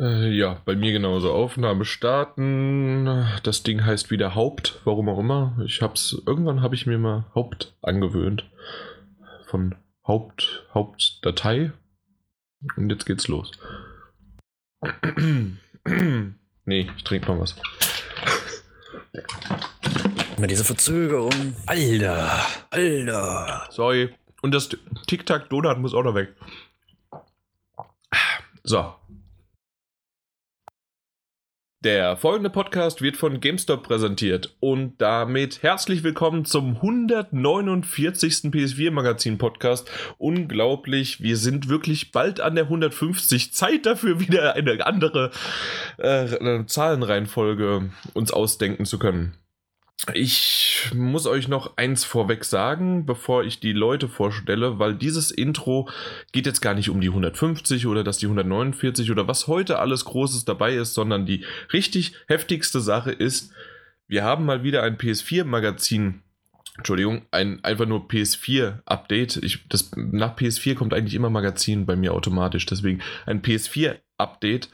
Äh, ja, bei mir genauso. Aufnahme starten. Das Ding heißt wieder Haupt, warum auch immer. Ich hab's, irgendwann habe ich mir mal Haupt angewöhnt. Von Haupt, Hauptdatei. Und jetzt geht's los. nee, ich trinke noch was. Immer diese Verzögerung. Alter, Alter. Sorry. Und das Tic-Tac-Donut muss auch noch weg. So. Der folgende Podcast wird von GameStop präsentiert und damit herzlich willkommen zum 149. PS4 Magazin Podcast. Unglaublich, wir sind wirklich bald an der 150. Zeit dafür wieder eine andere äh, Zahlenreihenfolge uns ausdenken zu können. Ich muss euch noch eins vorweg sagen, bevor ich die Leute vorstelle, weil dieses Intro geht jetzt gar nicht um die 150 oder dass die 149 oder was heute alles Großes dabei ist, sondern die richtig heftigste Sache ist, wir haben mal wieder ein PS4-Magazin Entschuldigung, ein einfach nur PS4-Update. nach PS4 kommt eigentlich immer Magazin bei mir automatisch. Deswegen ein PS4-Update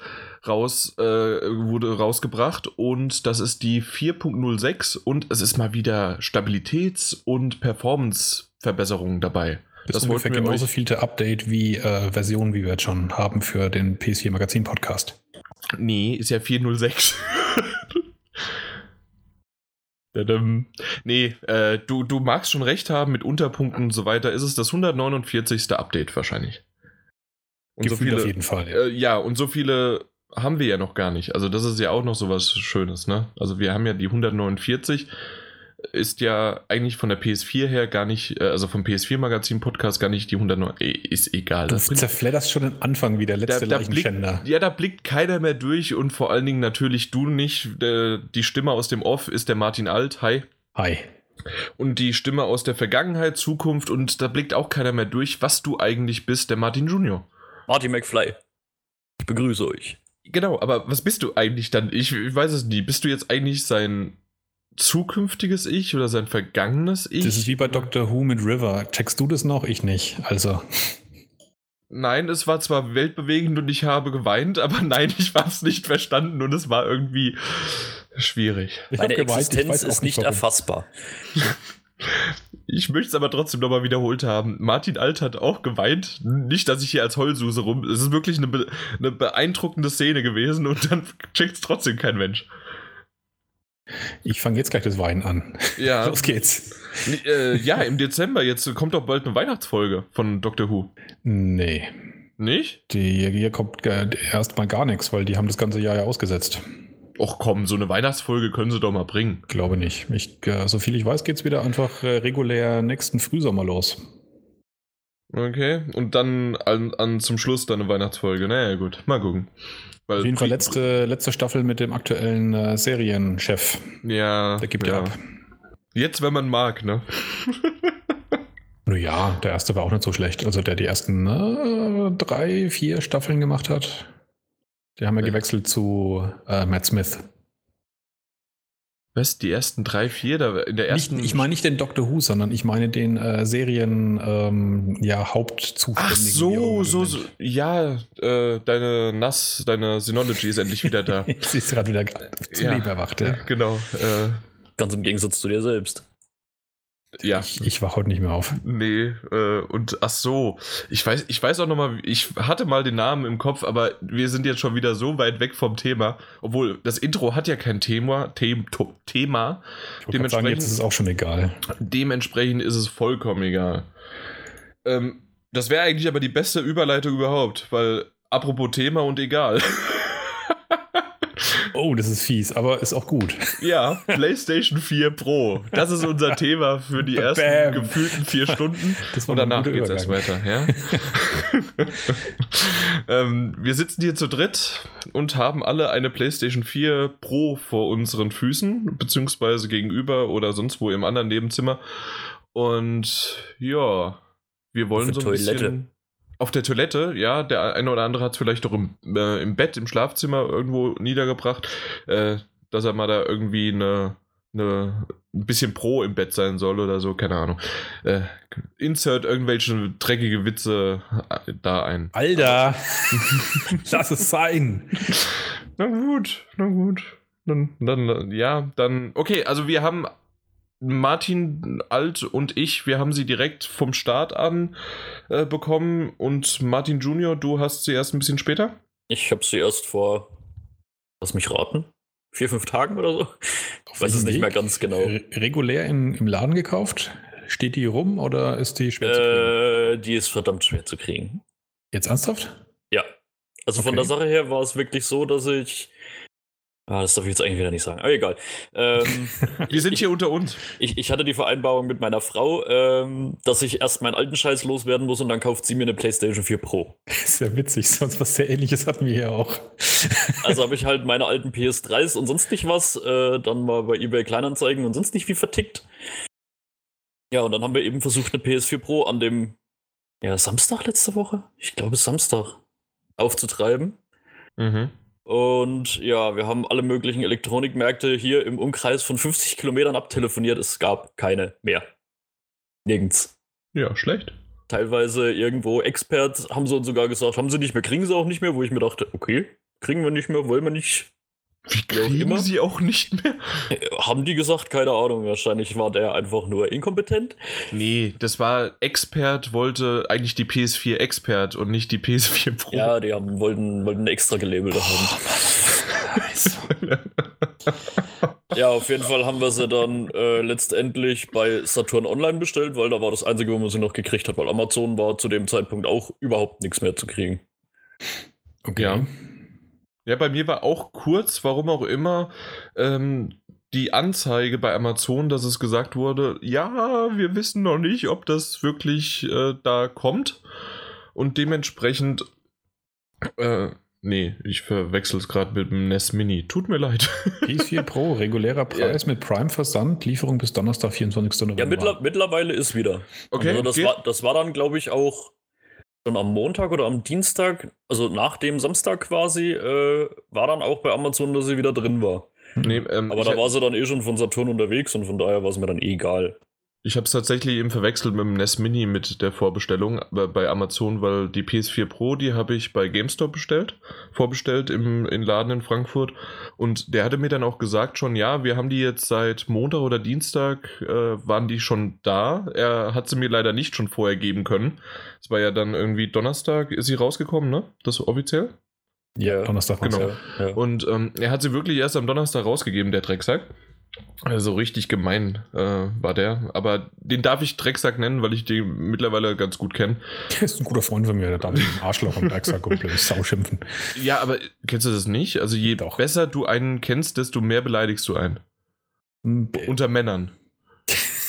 raus, äh, wurde rausgebracht und das ist die 4.06 und es ist mal wieder Stabilitäts- und Performance-Verbesserung dabei. Das, ist ungefähr genauso vielte Update wie äh, Version, wie wir jetzt schon haben für den PS4 Magazin Podcast. Nee, ist ja 406. nee, äh, du, du magst schon recht haben mit Unterpunkten und so weiter. Ist es das 149. Update wahrscheinlich? Und so viele, auf jeden Fall. Ja. Äh, ja, und so viele haben wir ja noch gar nicht. Also das ist ja auch noch so was Schönes, ne? Also wir haben ja die 149, ist ja eigentlich von der PS4 her gar nicht, äh, also vom PS4-Magazin-Podcast gar nicht die 109, ist egal. Du zerfledderst schon den Anfang wie der letzte da, da blickt, Ja, da blickt keiner mehr durch und vor allen Dingen natürlich du nicht. Der, die Stimme aus dem Off ist der Martin Alt. Hi. Hi. Und die Stimme aus der Vergangenheit, Zukunft und da blickt auch keiner mehr durch, was du eigentlich bist, der Martin Junior. Martin McFly. Ich begrüße euch. Genau, aber was bist du eigentlich dann? Ich, ich weiß es nie. Bist du jetzt eigentlich sein zukünftiges Ich oder sein vergangenes Ich? Das ist wie bei Doctor Who mit River. Checkst du das noch? Ich nicht. Also. Nein, es war zwar weltbewegend und ich habe geweint, aber nein, ich war es nicht verstanden und es war irgendwie schwierig. Meine Existenz ist nicht warum. erfassbar. Ich möchte es aber trotzdem nochmal wiederholt haben. Martin Alt hat auch geweint. Nicht, dass ich hier als Heulsuse rum. Es ist wirklich eine, be eine beeindruckende Szene gewesen und dann checkt es trotzdem kein Mensch. Ich fange jetzt gleich das Weinen an. Ja. Los geht's. Äh, ja, im Dezember. Jetzt kommt doch bald eine Weihnachtsfolge von Doctor Who. Nee. Nicht? Die, hier kommt erstmal gar nichts, weil die haben das ganze Jahr ja ausgesetzt. Och komm, so eine Weihnachtsfolge können sie doch mal bringen. Glaube nicht. Ich, äh, so viel ich weiß, geht es wieder einfach äh, regulär nächsten Frühsommer los. Okay, und dann an, an zum Schluss dann eine Weihnachtsfolge. Naja, gut, mal gucken. Weil Auf jeden Fall letzte, letzte Staffel mit dem aktuellen äh, Serienchef. Ja. Der gibt ja ab. Jetzt, wenn man mag, ne? naja, der erste war auch nicht so schlecht. Also der die ersten äh, drei, vier Staffeln gemacht hat. Die haben ja gewechselt zu äh, Matt Smith. Was? Die ersten drei, vier? Da, in der ersten nicht, ich meine nicht den Doctor Who, sondern ich meine den äh, Serien ähm, ja, Hauptzuständigen. Ach so, so, so, ja, äh, deine NAS, deine Synology ist endlich wieder da. Sie ist gerade wieder zum ja, Leben erwacht, ja. Genau. Äh, Ganz im Gegensatz zu dir selbst. Ja. Ich, ich wach heute nicht mehr auf. Nee, äh, und ach so, ich weiß, ich weiß auch noch mal, ich hatte mal den Namen im Kopf, aber wir sind jetzt schon wieder so weit weg vom Thema, obwohl das Intro hat ja kein Thema, The Thema. Dementsprechend sagen, jetzt ist es auch schon egal. Dementsprechend ist es vollkommen egal. Ähm, das wäre eigentlich aber die beste Überleitung überhaupt, weil apropos Thema und egal. Oh, das ist fies, aber ist auch gut. Ja, PlayStation 4 Pro. Das ist unser Thema für die ersten Bam. gefühlten vier Stunden. Das war Und danach geht es erst weiter. Ja? ähm, wir sitzen hier zu dritt und haben alle eine PlayStation 4 Pro vor unseren Füßen, beziehungsweise gegenüber oder sonst wo im anderen Nebenzimmer. Und ja, wir wollen so ein Toilette. bisschen auf der Toilette, ja, der eine oder andere hat es vielleicht doch im, äh, im Bett, im Schlafzimmer irgendwo niedergebracht, äh, dass er mal da irgendwie eine, eine ein bisschen pro im Bett sein soll oder so, keine Ahnung. Äh, insert irgendwelche dreckige Witze äh, da ein. Alter, lass es sein. Na gut, na gut. Dann, dann, ja, dann, okay, also wir haben Martin Alt und ich, wir haben sie direkt vom Start an äh, bekommen und Martin Junior, du hast sie erst ein bisschen später? Ich habe sie erst vor, lass mich raten, vier, fünf Tagen oder so. Ich weiß es nicht mehr ganz genau. Regulär in, im Laden gekauft? Steht die rum oder ist die schwer äh, zu kriegen? Die ist verdammt schwer zu kriegen. Jetzt ernsthaft? Ja. Also okay. von der Sache her war es wirklich so, dass ich Ah, das darf ich jetzt eigentlich wieder nicht sagen. Aber egal. Ähm, Wir sind hier unter uns. Ich, ich, hatte die Vereinbarung mit meiner Frau, ähm, dass ich erst meinen alten Scheiß loswerden muss und dann kauft sie mir eine PlayStation 4 Pro. Das ist ja witzig, sonst was sehr ähnliches hatten wir hier auch. Also habe ich halt meine alten PS3s und sonst nicht was, äh, dann mal bei eBay Kleinanzeigen und sonst nicht viel vertickt. Ja, und dann haben wir eben versucht, eine PS4 Pro an dem ja, Samstag letzte Woche, ich glaube Samstag, aufzutreiben. Mhm. Und ja, wir haben alle möglichen Elektronikmärkte hier im Umkreis von 50 Kilometern abtelefoniert. Es gab keine mehr. Nirgends. Ja, schlecht. Teilweise irgendwo Experts haben sie uns sogar gesagt, haben sie nicht mehr, kriegen sie auch nicht mehr, wo ich mir dachte, okay, kriegen wir nicht mehr, wollen wir nicht. Wie kriegen auch sie auch nicht mehr? Haben die gesagt, keine Ahnung. Wahrscheinlich war der einfach nur inkompetent. Nee, das war Expert, wollte eigentlich die PS4 Expert und nicht die PS4 Pro. Ja, die haben, wollten, wollten extra gelabelt haben. ja, auf jeden Fall haben wir sie dann äh, letztendlich bei Saturn Online bestellt, weil da war das Einzige, wo man sie noch gekriegt hat, weil Amazon war zu dem Zeitpunkt auch überhaupt nichts mehr zu kriegen. Okay. Ja. Ja, bei mir war auch kurz, warum auch immer, ähm, die Anzeige bei Amazon, dass es gesagt wurde, ja, wir wissen noch nicht, ob das wirklich äh, da kommt. Und dementsprechend, äh, nee, ich verwechsel es gerade mit dem NES Mini. Tut mir leid. PS4 Pro, regulärer Preis ja. mit Prime-Versand, Lieferung bis Donnerstag, 24. November. Ja, mittler mittlerweile ist wieder. Okay. Also das, war, das war dann, glaube ich, auch schon am Montag oder am Dienstag, also nach dem Samstag quasi, äh, war dann auch bei Amazon, dass sie wieder drin war. Nee, ähm, Aber da war sie dann eh schon von Saturn unterwegs und von daher war es mir dann eh egal. Ich habe es tatsächlich eben verwechselt mit dem NES Mini mit der Vorbestellung bei Amazon, weil die PS4 Pro, die habe ich bei GameStop bestellt, vorbestellt im, im Laden in Frankfurt. Und der hatte mir dann auch gesagt schon, ja, wir haben die jetzt seit Montag oder Dienstag, äh, waren die schon da. Er hat sie mir leider nicht schon vorher geben können. Es war ja dann irgendwie Donnerstag, ist sie rausgekommen, ne? Das offiziell? Ja, Donnerstag. Genau. Ja. Und ähm, er hat sie wirklich erst am Donnerstag rausgegeben, der Drecksack. Also richtig gemein äh, war der. Aber den darf ich Drecksack nennen, weil ich den mittlerweile ganz gut kenne. Der ist ein guter Freund von mir, der darf den Arschloch und Drecksack und Sau schimpfen. Ja, aber kennst du das nicht? Also je Doch. besser du einen kennst, desto mehr beleidigst du einen. Hm, Unter Männern.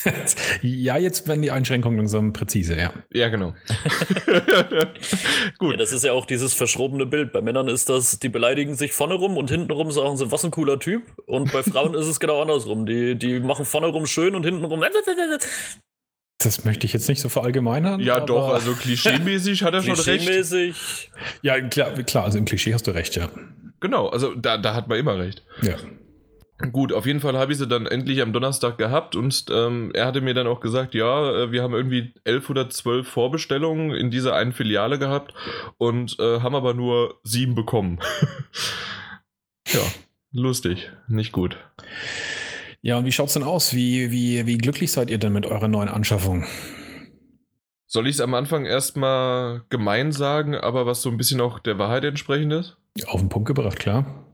ja, jetzt werden die Einschränkungen langsam präzise, ja. Ja, genau. Gut. Ja, das ist ja auch dieses verschrobene Bild. Bei Männern ist das, die beleidigen sich vorne rum und hinten rum sagen sie, was ein cooler Typ. Und bei Frauen ist es genau andersrum. Die, die machen vorne rum schön und hinten rum. Das möchte ich jetzt nicht so verallgemeinern. Ja, doch, also klischeemäßig hat er schon recht. Klischeemäßig. Ja, klar, klar, also im Klischee hast du recht, ja. Genau, also da, da hat man immer recht. Ja. Gut, auf jeden Fall habe ich sie dann endlich am Donnerstag gehabt und ähm, er hatte mir dann auch gesagt, ja, äh, wir haben irgendwie elf oder zwölf Vorbestellungen in dieser einen Filiale gehabt und äh, haben aber nur sieben bekommen. ja, lustig, nicht gut. Ja, und wie schaut es denn aus? Wie, wie, wie glücklich seid ihr denn mit eurer neuen Anschaffung? Soll ich es am Anfang erstmal gemein sagen, aber was so ein bisschen auch der Wahrheit entsprechend ist? Auf den Punkt gebracht, klar.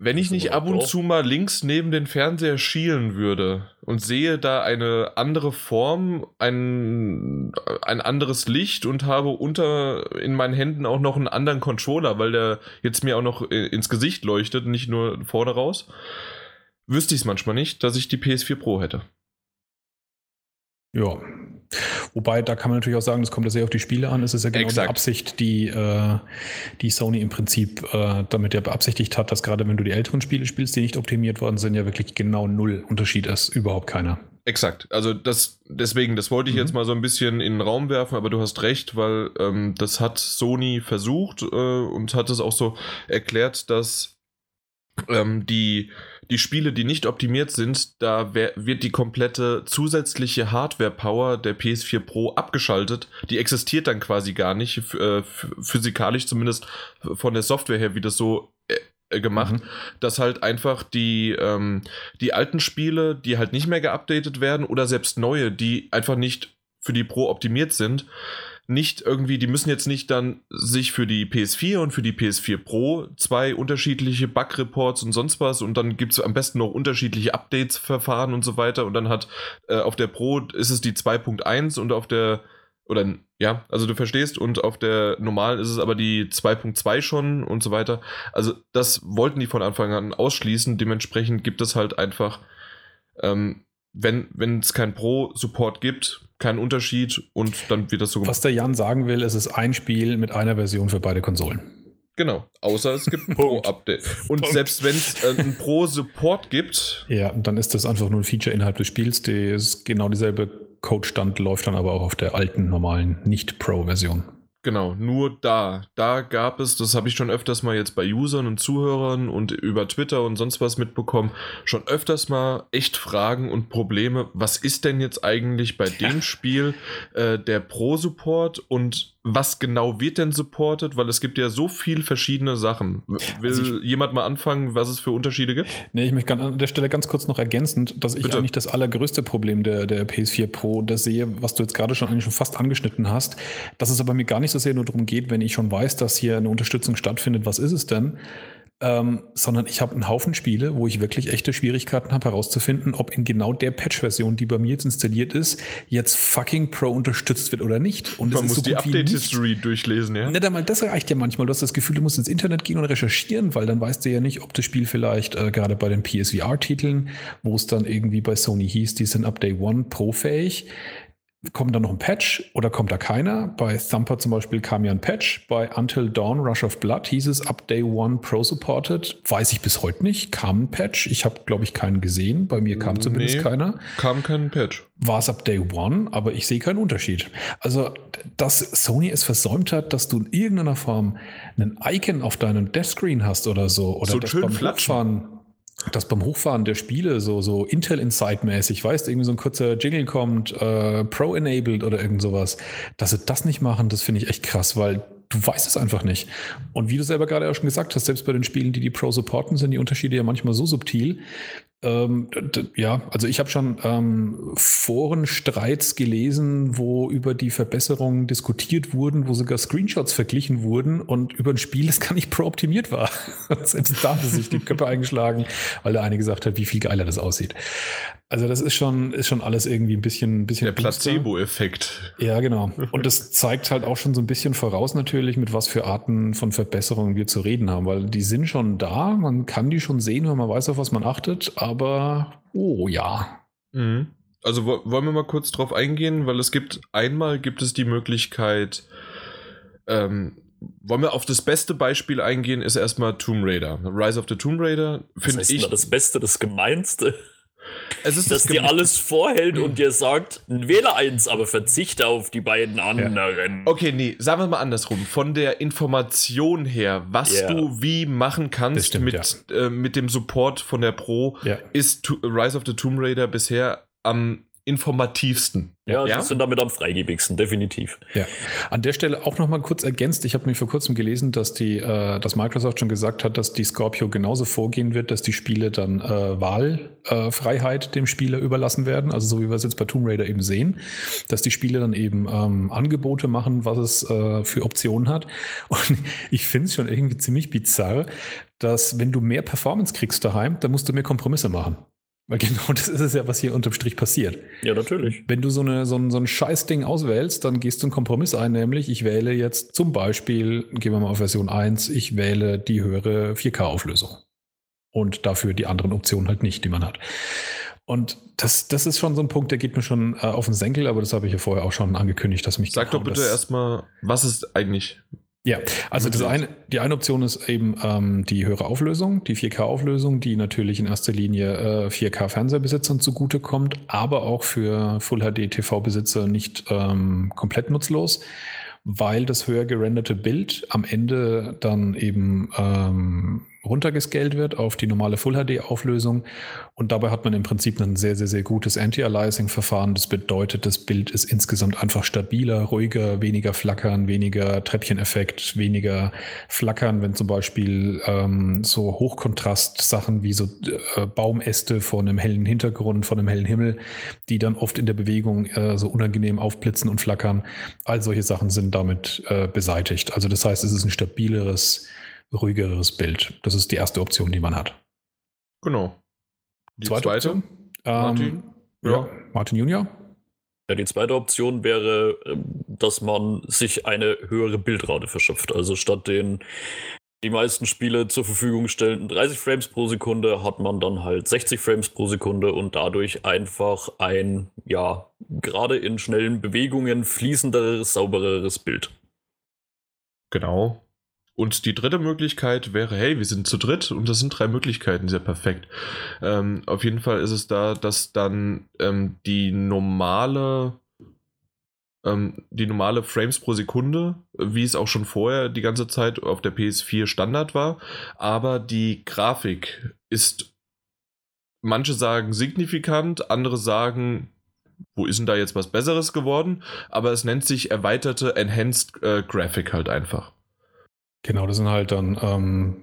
Wenn ich nicht ab und zu mal links neben den Fernseher schielen würde und sehe da eine andere Form, ein, ein anderes Licht und habe unter in meinen Händen auch noch einen anderen Controller, weil der jetzt mir auch noch ins Gesicht leuchtet, nicht nur vorne raus, wüsste ich es manchmal nicht, dass ich die PS4 Pro hätte. Ja. Wobei, da kann man natürlich auch sagen, das kommt ja sehr auf die Spiele an. Es ist ja genau Exakt. die Absicht, die, äh, die Sony im Prinzip äh, damit ja beabsichtigt hat, dass gerade wenn du die älteren Spiele spielst, die nicht optimiert worden sind, ja wirklich genau null Unterschied ist. Überhaupt keiner. Exakt. Also das, deswegen, das wollte ich mhm. jetzt mal so ein bisschen in den Raum werfen, aber du hast recht, weil ähm, das hat Sony versucht äh, und hat es auch so erklärt, dass ähm, die die Spiele, die nicht optimiert sind, da wird die komplette zusätzliche Hardware-Power der PS4 Pro abgeschaltet. Die existiert dann quasi gar nicht, äh, physikalisch zumindest von der Software her, wie das so äh, äh, gemacht, mhm. dass halt einfach die, ähm, die alten Spiele, die halt nicht mehr geupdatet werden oder selbst neue, die einfach nicht für die Pro optimiert sind, nicht irgendwie, die müssen jetzt nicht dann sich für die PS4 und für die PS4 Pro zwei unterschiedliche Bug-Reports und sonst was und dann gibt es am besten noch unterschiedliche Updates-Verfahren und so weiter und dann hat äh, auf der Pro ist es die 2.1 und auf der oder ja, also du verstehst und auf der normalen ist es aber die 2.2 schon und so weiter. Also das wollten die von Anfang an ausschließen. Dementsprechend gibt es halt einfach, ähm, wenn es kein Pro-Support gibt, keinen Unterschied und dann wird das so gemacht. Was der Jan sagen will, es ist ein Spiel mit einer Version für beide Konsolen. Genau, außer es gibt ein Pro-Update. Und Punkt. selbst wenn es äh, ein Pro-Support gibt. Ja, dann ist das einfach nur ein Feature innerhalb des Spiels. Die ist genau dieselbe Codestand, läuft dann aber auch auf der alten, normalen, Nicht-Pro-Version. Genau, nur da. Da gab es, das habe ich schon öfters mal jetzt bei Usern und Zuhörern und über Twitter und sonst was mitbekommen, schon öfters mal echt Fragen und Probleme. Was ist denn jetzt eigentlich bei dem Spiel äh, der Pro-Support und was genau wird denn supported? Weil es gibt ja so viel verschiedene Sachen. Will also ich, jemand mal anfangen, was es für Unterschiede gibt? Nee, ich möchte an der Stelle ganz kurz noch ergänzend, dass ich Bitte. eigentlich das allergrößte Problem der, der PS4 Pro das sehe, was du jetzt gerade schon eigentlich schon fast angeschnitten hast, dass es aber mir gar nicht so sehr nur darum geht, wenn ich schon weiß, dass hier eine Unterstützung stattfindet, was ist es denn? Ähm, sondern ich habe einen Haufen Spiele, wo ich wirklich echte Schwierigkeiten habe herauszufinden, ob in genau der Patch-Version, die bei mir jetzt installiert ist, jetzt fucking Pro unterstützt wird oder nicht. Und Man muss so die Update-History durchlesen, ja? Nicht einmal das reicht ja manchmal. Du hast das Gefühl, du musst ins Internet gehen und recherchieren, weil dann weißt du ja nicht, ob das Spiel vielleicht äh, gerade bei den PSVR-Titeln, wo es dann irgendwie bei Sony hieß, die sind up day one Pro-fähig, Kommt da noch ein Patch oder kommt da keiner? Bei Thumper zum Beispiel kam ja ein Patch. Bei Until Dawn Rush of Blood hieß es Up Day One Pro Supported. Weiß ich bis heute nicht. Kam ein Patch. Ich habe, glaube ich, keinen gesehen. Bei mir kam zumindest nee, keiner. Kam kein Patch. War es Up Day One, aber ich sehe keinen Unterschied. Also, dass Sony es versäumt hat, dass du in irgendeiner Form einen Icon auf deinem Deathscreen hast oder so. Oder so schön flatschen dass beim Hochfahren der Spiele so, so Intel Insight-mäßig, weißt, irgendwie so ein kurzer Jingle kommt, äh, Pro-enabled oder irgend sowas, dass sie das nicht machen, das finde ich echt krass, weil du weißt es einfach nicht. Und wie du selber gerade auch schon gesagt hast, selbst bei den Spielen, die die Pro supporten, sind die Unterschiede ja manchmal so subtil, ähm, ja, also ich habe schon ähm, Forenstreits gelesen, wo über die Verbesserungen diskutiert wurden, wo sogar Screenshots verglichen wurden und über ein Spiel, das gar nicht pro-optimiert war. Selbst da hat sich die Köpfe eingeschlagen, weil der eine gesagt hat, wie viel geiler das aussieht. Also das ist schon, ist schon alles irgendwie ein bisschen, ein bisschen. Der Placebo-Effekt. Ja, genau. Und das zeigt halt auch schon so ein bisschen voraus natürlich, mit was für Arten von Verbesserungen wir zu reden haben, weil die sind schon da, man kann die schon sehen, wenn man weiß, auf was man achtet, aber oh ja. Mhm. Also wollen wir mal kurz drauf eingehen, weil es gibt, einmal gibt es die Möglichkeit, ähm, wollen wir auf das beste Beispiel eingehen, ist erstmal Tomb Raider. Rise of the Tomb Raider finde ich. Das Beste, das Gemeinste. Es ist dass das dir alles vorhält und dir sagt, wähle eins, aber verzichte auf die beiden anderen. Ja. Okay, nee, sagen wir mal andersrum. Von der Information her, was yeah. du wie machen kannst stimmt, mit, ja. äh, mit dem Support von der Pro, ja. ist Rise of the Tomb Raider bisher am informativsten. Ja, ja, sind damit am freigebigsten, definitiv. Ja. An der Stelle auch noch mal kurz ergänzt, ich habe mir vor kurzem gelesen, dass die, äh, dass Microsoft schon gesagt hat, dass die Scorpio genauso vorgehen wird, dass die Spiele dann äh, Wahlfreiheit äh, dem Spieler überlassen werden, also so wie wir es jetzt bei Tomb Raider eben sehen, dass die Spiele dann eben ähm, Angebote machen, was es äh, für Optionen hat. Und ich finde es schon irgendwie ziemlich bizarr, dass wenn du mehr Performance kriegst daheim, dann musst du mehr Kompromisse machen. Weil genau das ist es ja, was hier unterm Strich passiert. Ja, natürlich. Wenn du so, eine, so, ein, so ein Scheißding auswählst, dann gehst du einen Kompromiss ein, nämlich ich wähle jetzt zum Beispiel, gehen wir mal auf Version 1, ich wähle die höhere 4K-Auflösung. Und dafür die anderen Optionen halt nicht, die man hat. Und das, das ist schon so ein Punkt, der geht mir schon äh, auf den Senkel, aber das habe ich ja vorher auch schon angekündigt, dass mich. Sag doch bitte erstmal, was ist eigentlich ja, also das eine, die eine Option ist eben ähm, die höhere Auflösung, die 4K-Auflösung, die natürlich in erster Linie äh, 4K-Fernsehbesitzern zugutekommt, aber auch für Full-HD-TV-Besitzer nicht ähm, komplett nutzlos, weil das höher gerenderte Bild am Ende dann eben ähm, runtergescaled wird auf die normale Full-HD-Auflösung. Und dabei hat man im Prinzip ein sehr, sehr, sehr gutes Anti-Aliasing-Verfahren. Das bedeutet, das Bild ist insgesamt einfach stabiler, ruhiger, weniger flackern, weniger Treppcheneffekt, weniger flackern, wenn zum Beispiel ähm, so Hochkontrast-Sachen wie so äh, Baumäste vor einem hellen Hintergrund, vor einem hellen Himmel, die dann oft in der Bewegung äh, so unangenehm aufblitzen und flackern. All solche Sachen sind damit äh, beseitigt. Also das heißt, es ist ein stabileres, ruhigeres Bild. Das ist die erste Option, die man hat. Genau. Die zweite, zweite Option? Martin? Ähm, ja. ja, Martin Junior. Ja, die zweite Option wäre, ähm, dass man sich eine höhere Bildrate verschafft. Also statt den die meisten Spiele zur Verfügung stellen 30 Frames pro Sekunde, hat man dann halt 60 Frames pro Sekunde und dadurch einfach ein, ja, gerade in schnellen Bewegungen fließenderes, saubereres Bild. Genau. Und die dritte Möglichkeit wäre, hey, wir sind zu dritt und das sind drei Möglichkeiten, sehr perfekt. Ähm, auf jeden Fall ist es da, dass dann ähm, die normale ähm, die normale Frames pro Sekunde, wie es auch schon vorher die ganze Zeit auf der PS4 Standard war, aber die Grafik ist, manche sagen signifikant, andere sagen, wo ist denn da jetzt was Besseres geworden, aber es nennt sich erweiterte Enhanced äh, Graphic halt einfach. Genau, das sind halt dann, ähm,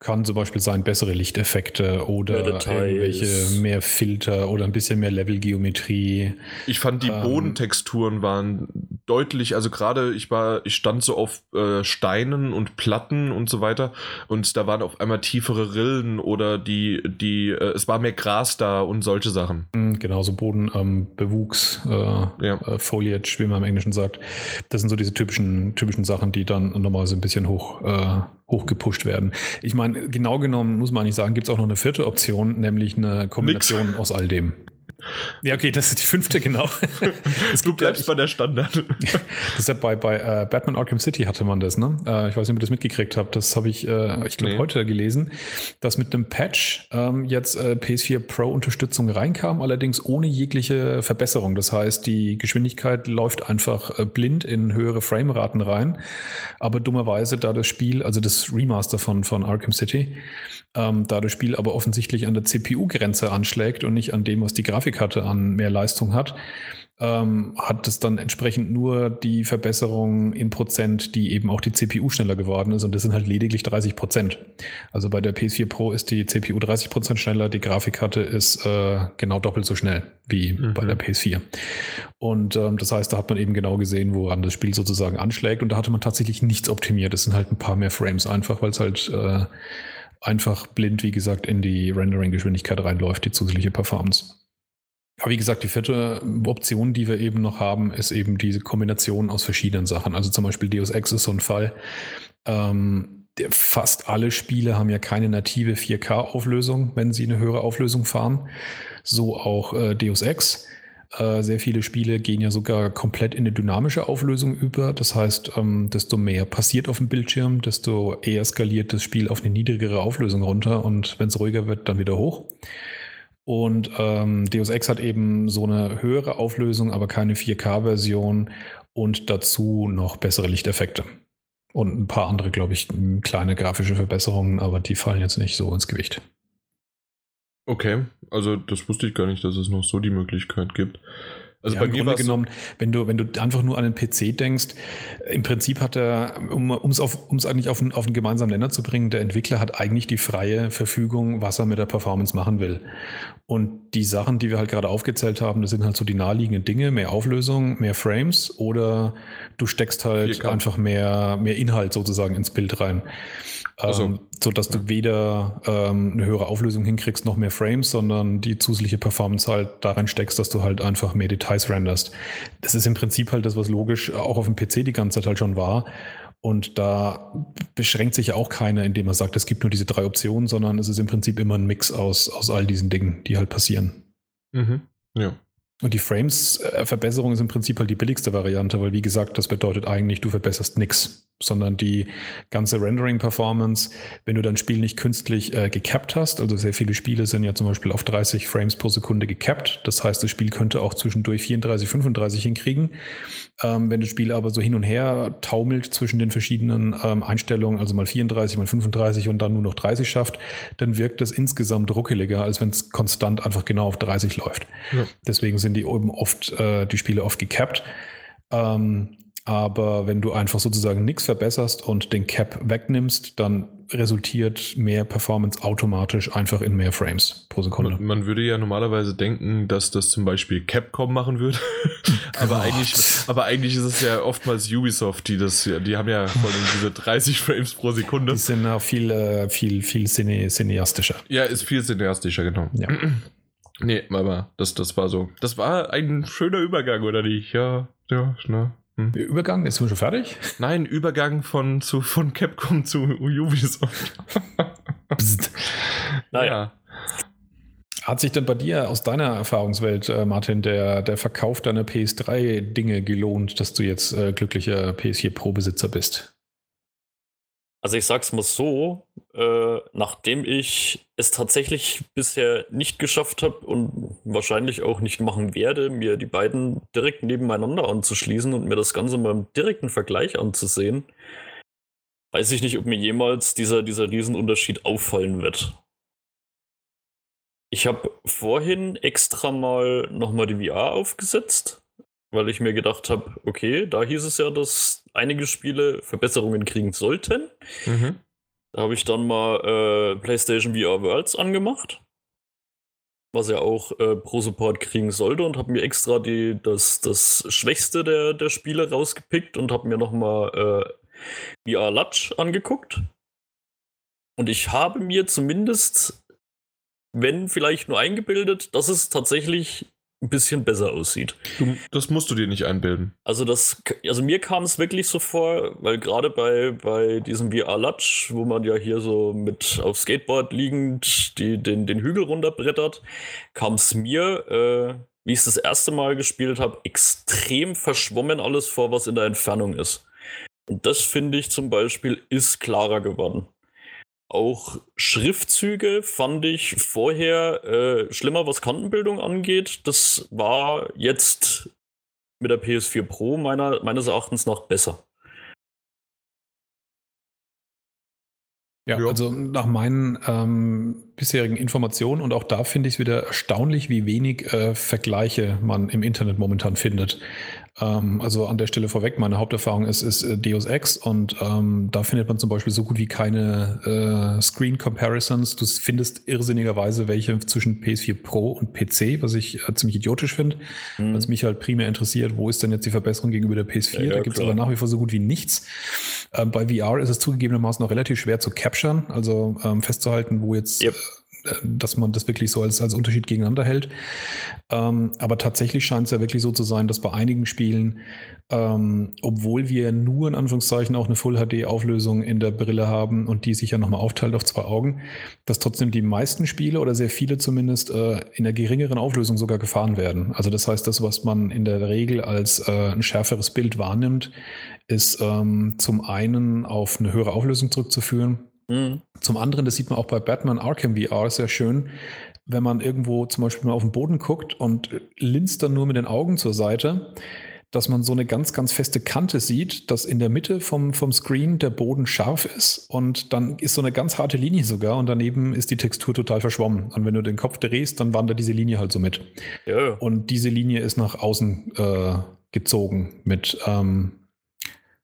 kann zum Beispiel sein, bessere Lichteffekte oder irgendwelche mehr Filter oder ein bisschen mehr Levelgeometrie. Ich fand die ähm, Bodentexturen waren deutlich, also gerade ich war, ich stand so auf äh, Steinen und Platten und so weiter und da waren auf einmal tiefere Rillen oder die, die, äh, es war mehr Gras da und solche Sachen. Mhm, genau, so Bodenbewuchs, ähm, äh, ja. Äh, Foliage, wie man im Englischen sagt. Das sind so diese typischen, typischen Sachen, die dann nochmal so ein bisschen hoch, äh, hochgepusht werden. Ich meine, genau genommen muss man nicht sagen, gibt es auch noch eine vierte Option, nämlich eine Kombination Nix. aus all dem. Ja, okay, das ist die fünfte, genau. du bleibst ja, bei der Standard. das ist ja bei, bei äh, Batman Arkham City hatte man das, ne? Äh, ich weiß nicht, ob ihr das mitgekriegt habt. Das habe ich, äh, ich glaube, nee. heute gelesen, dass mit einem Patch ähm, jetzt äh, PS4 Pro-Unterstützung reinkam, allerdings ohne jegliche Verbesserung. Das heißt, die Geschwindigkeit läuft einfach äh, blind in höhere Frameraten rein. Aber dummerweise, da das Spiel, also das Remaster von, von Arkham City, ähm, da das Spiel aber offensichtlich an der CPU-Grenze anschlägt und nicht an dem, was die Grafikkarte an mehr Leistung hat, ähm, hat es dann entsprechend nur die Verbesserung in Prozent, die eben auch die CPU schneller geworden ist. Und das sind halt lediglich 30 Prozent. Also bei der PS4 Pro ist die CPU 30 Prozent schneller, die Grafikkarte ist äh, genau doppelt so schnell wie mhm. bei der PS4. Und ähm, das heißt, da hat man eben genau gesehen, woran das Spiel sozusagen anschlägt. Und da hatte man tatsächlich nichts optimiert. Es sind halt ein paar mehr Frames einfach, weil es halt äh, einfach blind, wie gesagt, in die Rendering-Geschwindigkeit reinläuft, die zusätzliche Performance. Aber wie gesagt, die vierte Option, die wir eben noch haben, ist eben diese Kombination aus verschiedenen Sachen. Also zum Beispiel Deus Ex ist so ein Fall. Ähm, fast alle Spiele haben ja keine native 4K-Auflösung, wenn sie eine höhere Auflösung fahren. So auch äh, Deus Ex. Äh, sehr viele Spiele gehen ja sogar komplett in eine dynamische Auflösung über. Das heißt, ähm, desto mehr passiert auf dem Bildschirm, desto eher skaliert das Spiel auf eine niedrigere Auflösung runter und wenn es ruhiger wird, dann wieder hoch. Und ähm, Deus Ex hat eben so eine höhere Auflösung, aber keine 4K-Version und dazu noch bessere Lichteffekte. Und ein paar andere, glaube ich, kleine grafische Verbesserungen, aber die fallen jetzt nicht so ins Gewicht. Okay, also das wusste ich gar nicht, dass es noch so die Möglichkeit gibt. Also ja, bei im mir Grunde genommen, wenn du, wenn du einfach nur an den PC denkst, im Prinzip hat er, um es auf, um's eigentlich auf, auf einen gemeinsamen Nenner zu bringen, der Entwickler hat eigentlich die freie Verfügung, was er mit der Performance machen will. Und die Sachen, die wir halt gerade aufgezählt haben, das sind halt so die naheliegenden Dinge, mehr Auflösung, mehr Frames oder du steckst halt einfach mehr, mehr Inhalt sozusagen ins Bild rein. Also, ähm, so dass du weder ähm, eine höhere Auflösung hinkriegst, noch mehr Frames, sondern die zusätzliche Performance halt darin steckst, dass du halt einfach mehr Details renderst. Das ist im Prinzip halt das, was logisch auch auf dem PC die ganze Zeit halt schon war. Und da beschränkt sich ja auch keiner, indem er sagt, es gibt nur diese drei Optionen, sondern es ist im Prinzip immer ein Mix aus, aus all diesen Dingen, die halt passieren. Mhm. Ja. Und die Frames-Verbesserung ist im Prinzip halt die billigste Variante, weil wie gesagt, das bedeutet eigentlich, du verbesserst nichts. Sondern die ganze Rendering-Performance, wenn du dein Spiel nicht künstlich äh, gecapped hast, also sehr viele Spiele sind ja zum Beispiel auf 30 Frames pro Sekunde gecapped, das heißt, das Spiel könnte auch zwischendurch 34, 35 hinkriegen. Ähm, wenn das Spiel aber so hin und her taumelt zwischen den verschiedenen ähm, Einstellungen, also mal 34, mal 35 und dann nur noch 30 schafft, dann wirkt das insgesamt ruckeliger, als wenn es konstant einfach genau auf 30 läuft. Ja. Deswegen sind die oben oft, äh, die Spiele oft gecapped. Ähm, aber wenn du einfach sozusagen nichts verbesserst und den Cap wegnimmst, dann resultiert mehr Performance automatisch einfach in mehr Frames pro Sekunde. Man, man würde ja normalerweise denken, dass das zum Beispiel Capcom machen würde. aber, eigentlich, aber eigentlich ist es ja oftmals Ubisoft, die das, die haben ja vor allem diese 30 Frames pro Sekunde. Die sind auch viel, äh, viel, viel cine, cineastischer. Ja, ist viel cineastischer, genau. Ja. Nee, aber das, das war so. Das war ein schöner Übergang, oder nicht? Ja, ja, ne? Hm. Übergang, ist schon fertig? Nein, Übergang von, zu, von Capcom zu Ubisoft. naja. Hat sich denn bei dir aus deiner Erfahrungswelt, äh, Martin, der, der Verkauf deiner PS3-Dinge gelohnt, dass du jetzt äh, glücklicher PS4 Pro-Besitzer bist? Also ich sag's mal so, äh, nachdem ich es tatsächlich bisher nicht geschafft habe und wahrscheinlich auch nicht machen werde, mir die beiden direkt nebeneinander anzuschließen und mir das Ganze mal im direkten Vergleich anzusehen, weiß ich nicht, ob mir jemals dieser, dieser Riesenunterschied auffallen wird. Ich habe vorhin extra mal nochmal die VR aufgesetzt weil ich mir gedacht habe, okay, da hieß es ja, dass einige Spiele Verbesserungen kriegen sollten. Mhm. Da habe ich dann mal äh, PlayStation VR Worlds angemacht, was ja auch äh, Pro Support kriegen sollte und habe mir extra die, das, das Schwächste der, der Spiele rausgepickt und habe mir nochmal äh, VR Latch angeguckt. Und ich habe mir zumindest, wenn vielleicht nur eingebildet, dass es tatsächlich ein bisschen besser aussieht. Du, das musst du dir nicht einbilden. Also das, also mir kam es wirklich so vor, weil gerade bei, bei diesem VR Latch, wo man ja hier so mit auf Skateboard liegend die, den, den Hügel runterbrettert, kam es mir, äh, wie ich es das erste Mal gespielt habe, extrem verschwommen alles vor, was in der Entfernung ist. Und das finde ich zum Beispiel ist klarer geworden. Auch Schriftzüge fand ich vorher äh, schlimmer, was Kantenbildung angeht. Das war jetzt mit der PS4 Pro meiner, meines Erachtens nach besser. Ja, ja, also nach meinen ähm, bisherigen Informationen und auch da finde ich es wieder erstaunlich, wie wenig äh, Vergleiche man im Internet momentan findet. Ähm, also an der Stelle vorweg, meine Haupterfahrung ist, ist äh, Deus Ex und ähm, da findet man zum Beispiel so gut wie keine äh, Screen Comparisons. Du findest irrsinnigerweise welche zwischen PS4 Pro und PC, was ich äh, ziemlich idiotisch finde, mhm. was mich halt primär interessiert, wo ist denn jetzt die Verbesserung gegenüber der PS4? Ja, da gibt es aber nach wie vor so gut wie nichts. Ähm, bei VR ist es zugegebenermaßen noch relativ schwer zu capturen, also ähm, festzuhalten, wo jetzt yep. Dass man das wirklich so als, als Unterschied gegeneinander hält. Ähm, aber tatsächlich scheint es ja wirklich so zu sein, dass bei einigen Spielen, ähm, obwohl wir nur in Anführungszeichen auch eine Full-HD-Auflösung in der Brille haben und die sich ja nochmal aufteilt auf zwei Augen, dass trotzdem die meisten Spiele oder sehr viele zumindest äh, in der geringeren Auflösung sogar gefahren werden. Also das heißt, das, was man in der Regel als äh, ein schärferes Bild wahrnimmt, ist ähm, zum einen auf eine höhere Auflösung zurückzuführen Mhm. Zum anderen, das sieht man auch bei Batman Arkham VR sehr schön, wenn man irgendwo zum Beispiel mal auf den Boden guckt und linst dann nur mit den Augen zur Seite, dass man so eine ganz, ganz feste Kante sieht, dass in der Mitte vom, vom Screen der Boden scharf ist und dann ist so eine ganz harte Linie sogar und daneben ist die Textur total verschwommen. Und wenn du den Kopf drehst, dann wandert diese Linie halt so mit. Ja. Und diese Linie ist nach außen äh, gezogen mit, ähm,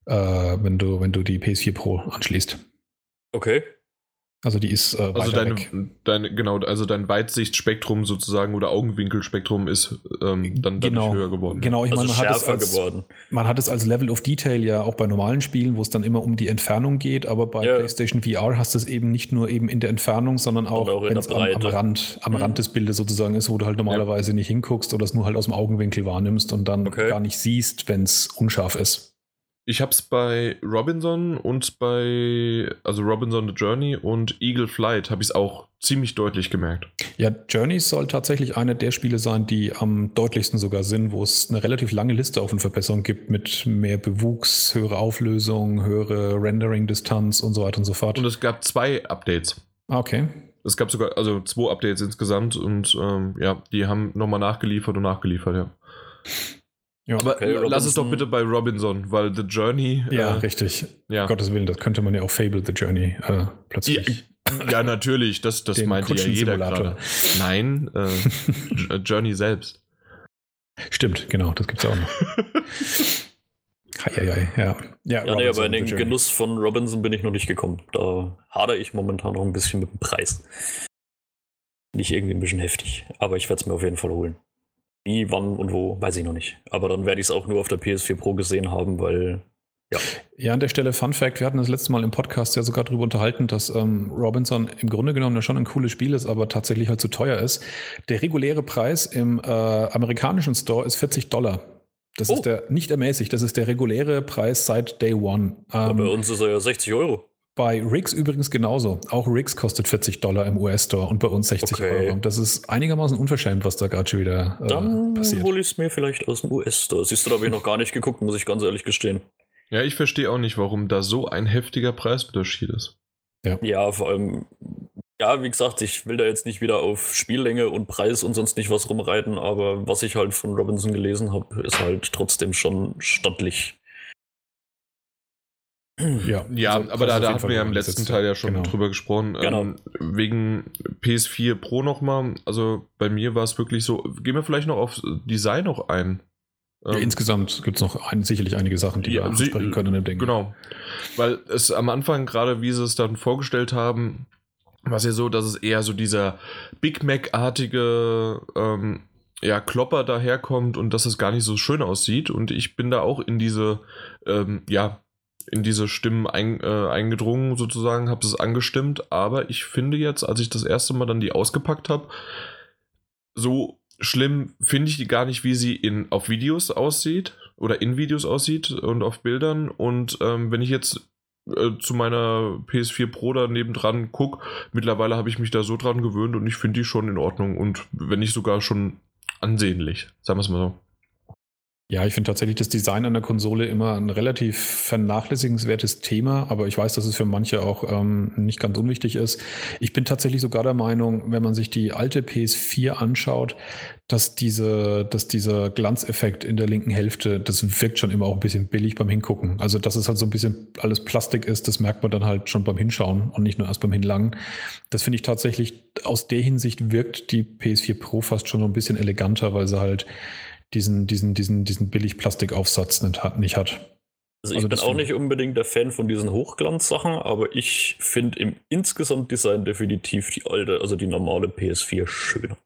äh, wenn, du, wenn du die PS4 Pro anschließt. Okay. Also die ist äh, also deine, deine, genau, also dein Weitsichtspektrum sozusagen oder Augenwinkelspektrum ist ähm, dann genau, höher geworden. Genau, ich also meine, man hat, es als, geworden. man hat es als Level of Detail ja auch bei normalen Spielen, wo es dann immer um die Entfernung geht, aber bei ja. PlayStation VR hast du es eben nicht nur eben in der Entfernung, sondern auch, auch wenn es am, am, Rand, am mhm. Rand des Bildes sozusagen ist, wo du halt normalerweise ja. nicht hinguckst oder es nur halt aus dem Augenwinkel wahrnimmst und dann okay. gar nicht siehst, wenn es unscharf ist. Ich habe es bei Robinson und bei, also Robinson The Journey und Eagle Flight habe ich es auch ziemlich deutlich gemerkt. Ja, Journeys soll tatsächlich eine der Spiele sein, die am deutlichsten sogar sind, wo es eine relativ lange Liste auf Verbesserungen gibt mit mehr Bewuchs, höhere Auflösung, höhere Rendering-Distanz und so weiter und so fort. Und es gab zwei Updates. Ah, okay. Es gab sogar, also zwei Updates insgesamt und ähm, ja, die haben nochmal nachgeliefert und nachgeliefert, ja. Ja, aber okay, lass es doch bitte bei Robinson, weil The Journey. Ja, äh, richtig. Ja. Gottes Willen, das könnte man ja auch Fable The Journey äh, plötzlich. Ja, ja, natürlich, das, das meinte ja jeder gerade. Nein, äh, Journey selbst. Stimmt, genau, das gibt es auch noch. Heieiei, ja. Ja, ja nee, aber in den Genuss von Robinson bin ich noch nicht gekommen. Da hadere ich momentan noch ein bisschen mit dem Preis. Nicht irgendwie ein bisschen heftig, aber ich werde es mir auf jeden Fall holen. Wie, wann und wo, weiß ich noch nicht. Aber dann werde ich es auch nur auf der PS4 Pro gesehen haben, weil. Ja. ja, an der Stelle Fun Fact: Wir hatten das letzte Mal im Podcast ja sogar darüber unterhalten, dass ähm, Robinson im Grunde genommen ja schon ein cooles Spiel ist, aber tatsächlich halt zu teuer ist. Der reguläre Preis im äh, amerikanischen Store ist 40 Dollar. Das oh. ist der nicht ermäßigt, das ist der reguläre Preis seit Day One. Ähm, bei uns ist er ja 60 Euro. Bei Riggs übrigens genauso. Auch Riggs kostet 40 Dollar im US-Store und bei uns 60 okay. Euro. Das ist einigermaßen unverschämt, was da gerade schon wieder äh, Dann passiert. Dann hole ich es mir vielleicht aus dem US-Store. Siehst du, da habe ich noch gar nicht geguckt, muss ich ganz ehrlich gestehen. Ja, ich verstehe auch nicht, warum da so ein heftiger Preisunterschied ist. Ja. ja, vor allem, ja, wie gesagt, ich will da jetzt nicht wieder auf Spiellänge und Preis und sonst nicht was rumreiten, aber was ich halt von Robinson gelesen habe, ist halt trotzdem schon stattlich. Ja, ja also aber da, da hatten wir ja im letzten Teil ja schon genau. drüber gesprochen. Genau. Ähm, wegen PS4 Pro nochmal. Also bei mir war es wirklich so. Gehen wir vielleicht noch auf Design noch ein. Ja, ähm, insgesamt gibt es noch ein, sicherlich einige Sachen, die ja, wir ansprechen können in dem Ding. Genau. Weil es am Anfang, gerade wie sie es dann vorgestellt haben, war es ja so, dass es eher so dieser Big Mac-artige ähm, ja, Klopper daherkommt und dass es gar nicht so schön aussieht. Und ich bin da auch in diese, ähm, ja, in diese Stimmen ein, äh, eingedrungen sozusagen, habe es angestimmt, aber ich finde jetzt, als ich das erste Mal dann die ausgepackt habe, so schlimm finde ich die gar nicht, wie sie in, auf Videos aussieht oder in Videos aussieht und auf Bildern und ähm, wenn ich jetzt äh, zu meiner PS4 Pro da nebendran gucke, mittlerweile habe ich mich da so dran gewöhnt und ich finde die schon in Ordnung und wenn nicht sogar schon ansehnlich, sagen wir es mal so. Ja, ich finde tatsächlich das Design an der Konsole immer ein relativ vernachlässigenswertes Thema, aber ich weiß, dass es für manche auch ähm, nicht ganz unwichtig ist. Ich bin tatsächlich sogar der Meinung, wenn man sich die alte PS4 anschaut, dass, diese, dass dieser Glanzeffekt in der linken Hälfte, das wirkt schon immer auch ein bisschen billig beim Hingucken. Also, dass es halt so ein bisschen alles Plastik ist, das merkt man dann halt schon beim Hinschauen und nicht nur erst beim Hinlangen. Das finde ich tatsächlich, aus der Hinsicht wirkt die PS4 Pro fast schon so ein bisschen eleganter, weil sie halt diesen, diesen, diesen, diesen Billig-Plastikaufsatz nicht hat. Nicht hat. Also ich also bin auch nicht unbedingt der Fan von diesen Hochglanzsachen, aber ich finde im insgesamt Design definitiv die alte, also die normale PS4 schöner.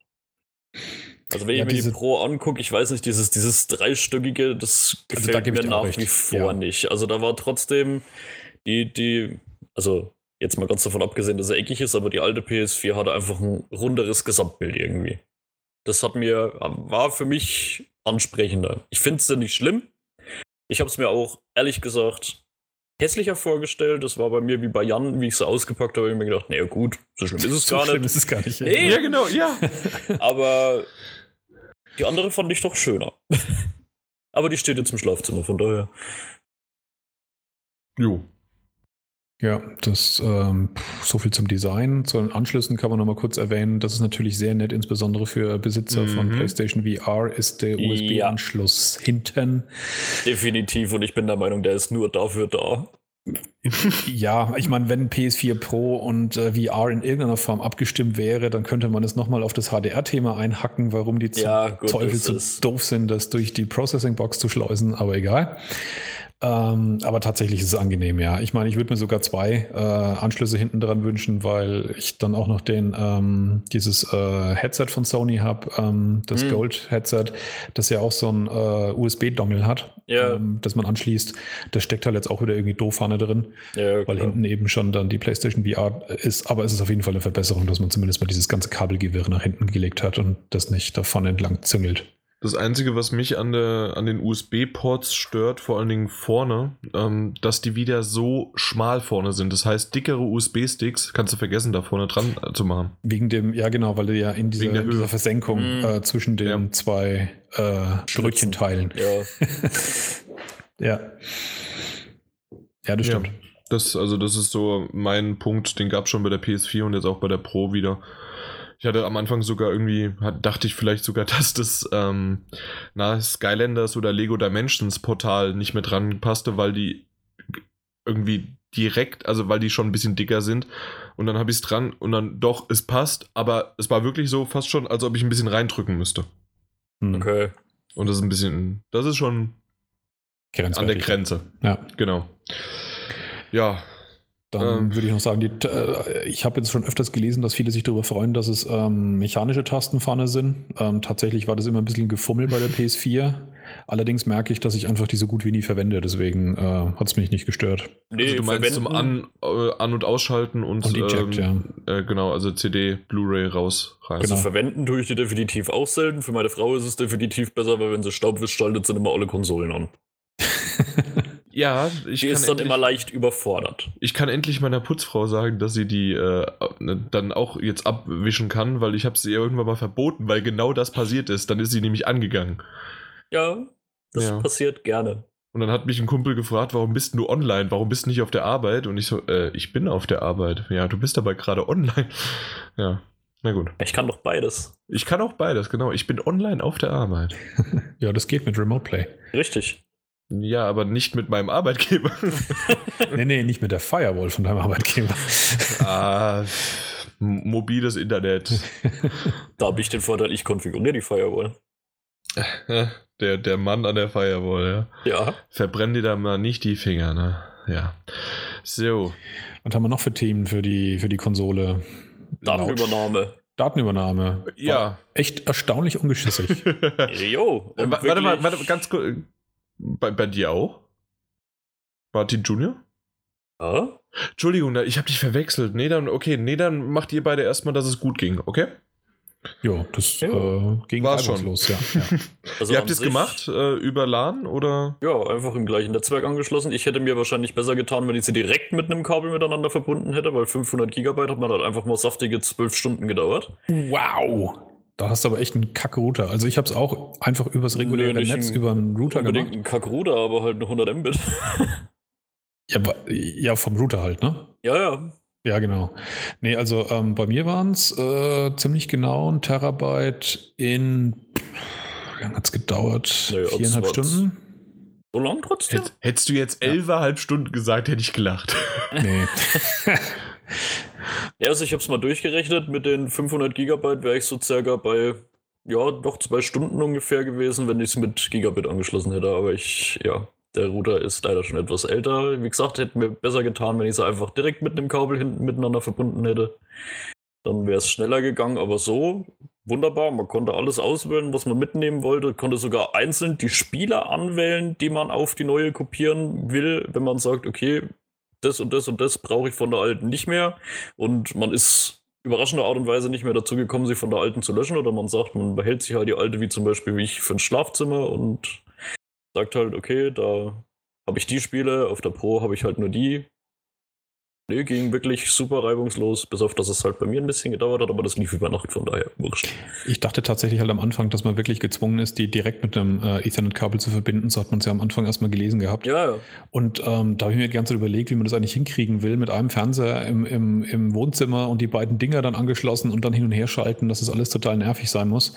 Also wenn ja, ich mir die Pro angucke, ich weiß nicht, dieses, dieses dreistöckige, das gefällt also da mir nach wie vor ja. nicht. Also da war trotzdem die, die, also jetzt mal ganz davon abgesehen, dass er eckig ist, aber die alte PS4 hatte einfach ein runderes Gesamtbild irgendwie. Das hat mir, war für mich ansprechender. Ich finde es nicht schlimm. Ich habe es mir auch, ehrlich gesagt, hässlicher vorgestellt. Das war bei mir wie bei Jan, wie ich es ausgepackt habe, ich mir gedacht, naja gut, so schlimm ist es so gar schlimm nicht. ist es gar nicht. Nee. Ja, genau, ja. Aber die andere fand ich doch schöner. Aber die steht jetzt im Schlafzimmer, von daher. Jo. Ja, das ähm, so viel zum Design. Zu den Anschlüssen kann man noch mal kurz erwähnen. Das ist natürlich sehr nett, insbesondere für Besitzer mhm. von PlayStation VR ist der USB-Anschluss ja. hinten. Definitiv. Und ich bin der Meinung, der ist nur dafür da. ja, ich meine, wenn PS4 Pro und äh, VR in irgendeiner Form abgestimmt wäre, dann könnte man es nochmal auf das HDR-Thema einhacken, warum die ja, gut, Teufel so doof sind, das durch die Processing Box zu schleusen, aber egal. Ähm, aber tatsächlich ist es angenehm, ja. Ich meine, ich würde mir sogar zwei äh, Anschlüsse hinten dran wünschen, weil ich dann auch noch den ähm, dieses äh, Headset von Sony habe, ähm, das mhm. Gold-Headset, das ja auch so ein äh, USB-Dongle hat, ja. Ähm, das man anschließt. Das steckt halt jetzt auch wieder irgendwie doof vorne drin, ja, weil hinten eben schon dann die PlayStation VR ist. Aber es ist auf jeden Fall eine Verbesserung, dass man zumindest mal dieses ganze Kabelgewirr nach hinten gelegt hat und das nicht da vorne entlang züngelt. Das Einzige, was mich an, der, an den USB-Ports stört, vor allen Dingen vorne, ähm, dass die wieder so schmal vorne sind. Das heißt, dickere USB-Sticks kannst du vergessen, da vorne dran äh, zu machen. Wegen dem, ja genau, weil du ja in dieser, in dieser Versenkung mm. äh, zwischen den ja. zwei äh, Brötchenteilen. Ja. ja. Ja, das stimmt. Ja. Das, also das ist so mein Punkt, den gab es schon bei der PS4 und jetzt auch bei der Pro wieder. Ich hatte am Anfang sogar irgendwie, dachte ich vielleicht sogar, dass das ähm, na, Skylanders oder Lego Dimensions Portal nicht mehr dran passte, weil die irgendwie direkt, also weil die schon ein bisschen dicker sind. Und dann habe ich es dran und dann doch, es passt, aber es war wirklich so fast schon, als ob ich ein bisschen reindrücken müsste. Hm. Okay. Und das ist ein bisschen, das ist schon an der Grenze. Ja. Genau. Ja, dann ähm. würde ich noch sagen, die, äh, ich habe jetzt schon öfters gelesen, dass viele sich darüber freuen, dass es ähm, mechanische Tasten vorne sind. Ähm, tatsächlich war das immer ein bisschen gefummelt bei der PS4. Allerdings merke ich, dass ich einfach die so gut wie nie verwende, deswegen äh, hat es mich nicht gestört. Nee, also du meinst zum An-, äh, An und Ausschalten und, und Eject, ähm, ja. Äh, genau, also CD, Blu-ray raus, rein. Also genau. verwenden tue ich die definitiv auch selten. Für meine Frau ist es definitiv besser, weil wenn sie Staub wischt, schaltet, sind immer alle Konsolen an. Ja, ich die ist dann endlich, immer leicht überfordert. Ich kann endlich meiner Putzfrau sagen, dass sie die äh, dann auch jetzt abwischen kann, weil ich habe sie ihr irgendwann mal verboten, weil genau das passiert ist. Dann ist sie nämlich angegangen. Ja, das ja. passiert gerne. Und dann hat mich ein Kumpel gefragt, warum bist du online? Warum bist du nicht auf der Arbeit? Und ich so, äh, ich bin auf der Arbeit. Ja, du bist aber gerade online. Ja, na gut. Ich kann doch beides. Ich kann auch beides, genau. Ich bin online auf der Arbeit. ja, das geht mit Remote Play. Richtig. Ja, aber nicht mit meinem Arbeitgeber. nee, nee, nicht mit der Firewall von deinem Arbeitgeber. ah, mobiles Internet. da habe ich den Vorteil, ich konfiguriere die Firewall. Der, der Mann an der Firewall, ja. Ja. Verbrenn dir da mal nicht die Finger, ne? Ja. So. Was haben wir noch für Themen für die, für die Konsole? Datenübernahme. Datenübernahme. War ja. Echt erstaunlich ungeschissig. jo. Warte mal, warte, ganz kurz bei, bei dir auch? Martin Junior? Ja? Entschuldigung, ich habe dich verwechselt. Nee, dann, okay, nee, dann macht ihr beide erstmal, dass es gut ging, okay? Jo, das ja. äh, ging War schon los, ja. ja. Also ihr habt es gemacht äh, über LAN oder? Ja, einfach im gleichen Netzwerk angeschlossen. Ich hätte mir wahrscheinlich besser getan, wenn ich sie direkt mit einem Kabel miteinander verbunden hätte, weil 500 Gigabyte hat man halt einfach mal saftige 12 Stunden gedauert. Wow! Da hast du aber echt einen Kack-Router. Also ich habe es auch einfach übers reguläre nee, Netz über einen Router unbedingt gemacht. Unbedingt einen Kack-Router, aber halt eine 100 Mbit. ja, ja, vom Router halt, ne? Ja, ja. Ja, genau. Nee, also ähm, bei mir waren es äh, ziemlich genau ein Terabyte in, wie lange hat es gedauert? Nee, Viereinhalb Stunden? So lang trotzdem? Hättest du jetzt elfeinhalb ja. Stunden gesagt, hätte ich gelacht. Nee. Ja, also ich habe es mal durchgerechnet. Mit den 500 Gigabyte wäre ich so circa bei, ja, doch zwei Stunden ungefähr gewesen, wenn ich es mit Gigabit angeschlossen hätte. Aber ich, ja, der Router ist leider schon etwas älter. Wie gesagt, hätte mir besser getan, wenn ich es einfach direkt mit einem Kabel hinten miteinander verbunden hätte. Dann wäre es schneller gegangen, aber so wunderbar. Man konnte alles auswählen, was man mitnehmen wollte. Konnte sogar einzeln die Spieler anwählen, die man auf die neue kopieren will, wenn man sagt, okay, das und das und das brauche ich von der alten nicht mehr. Und man ist überraschender Art und Weise nicht mehr dazu gekommen, sie von der alten zu löschen. Oder man sagt, man behält sich halt die alte, wie zum Beispiel wie ich für ein Schlafzimmer und sagt halt, okay, da habe ich die Spiele, auf der Pro habe ich halt nur die. Nee, ging wirklich super reibungslos, bis auf dass es halt bei mir ein bisschen gedauert hat, aber das lief über Nacht, von daher wurscht. Ich dachte tatsächlich halt am Anfang, dass man wirklich gezwungen ist, die direkt mit einem äh, Ethernet-Kabel zu verbinden. So hat man es ja am Anfang erstmal gelesen gehabt. Ja, ja. Und ähm, da habe ich mir die ganze Zeit überlegt, wie man das eigentlich hinkriegen will, mit einem Fernseher im, im, im Wohnzimmer und die beiden Dinger dann angeschlossen und dann hin und her schalten, dass es das alles total nervig sein muss.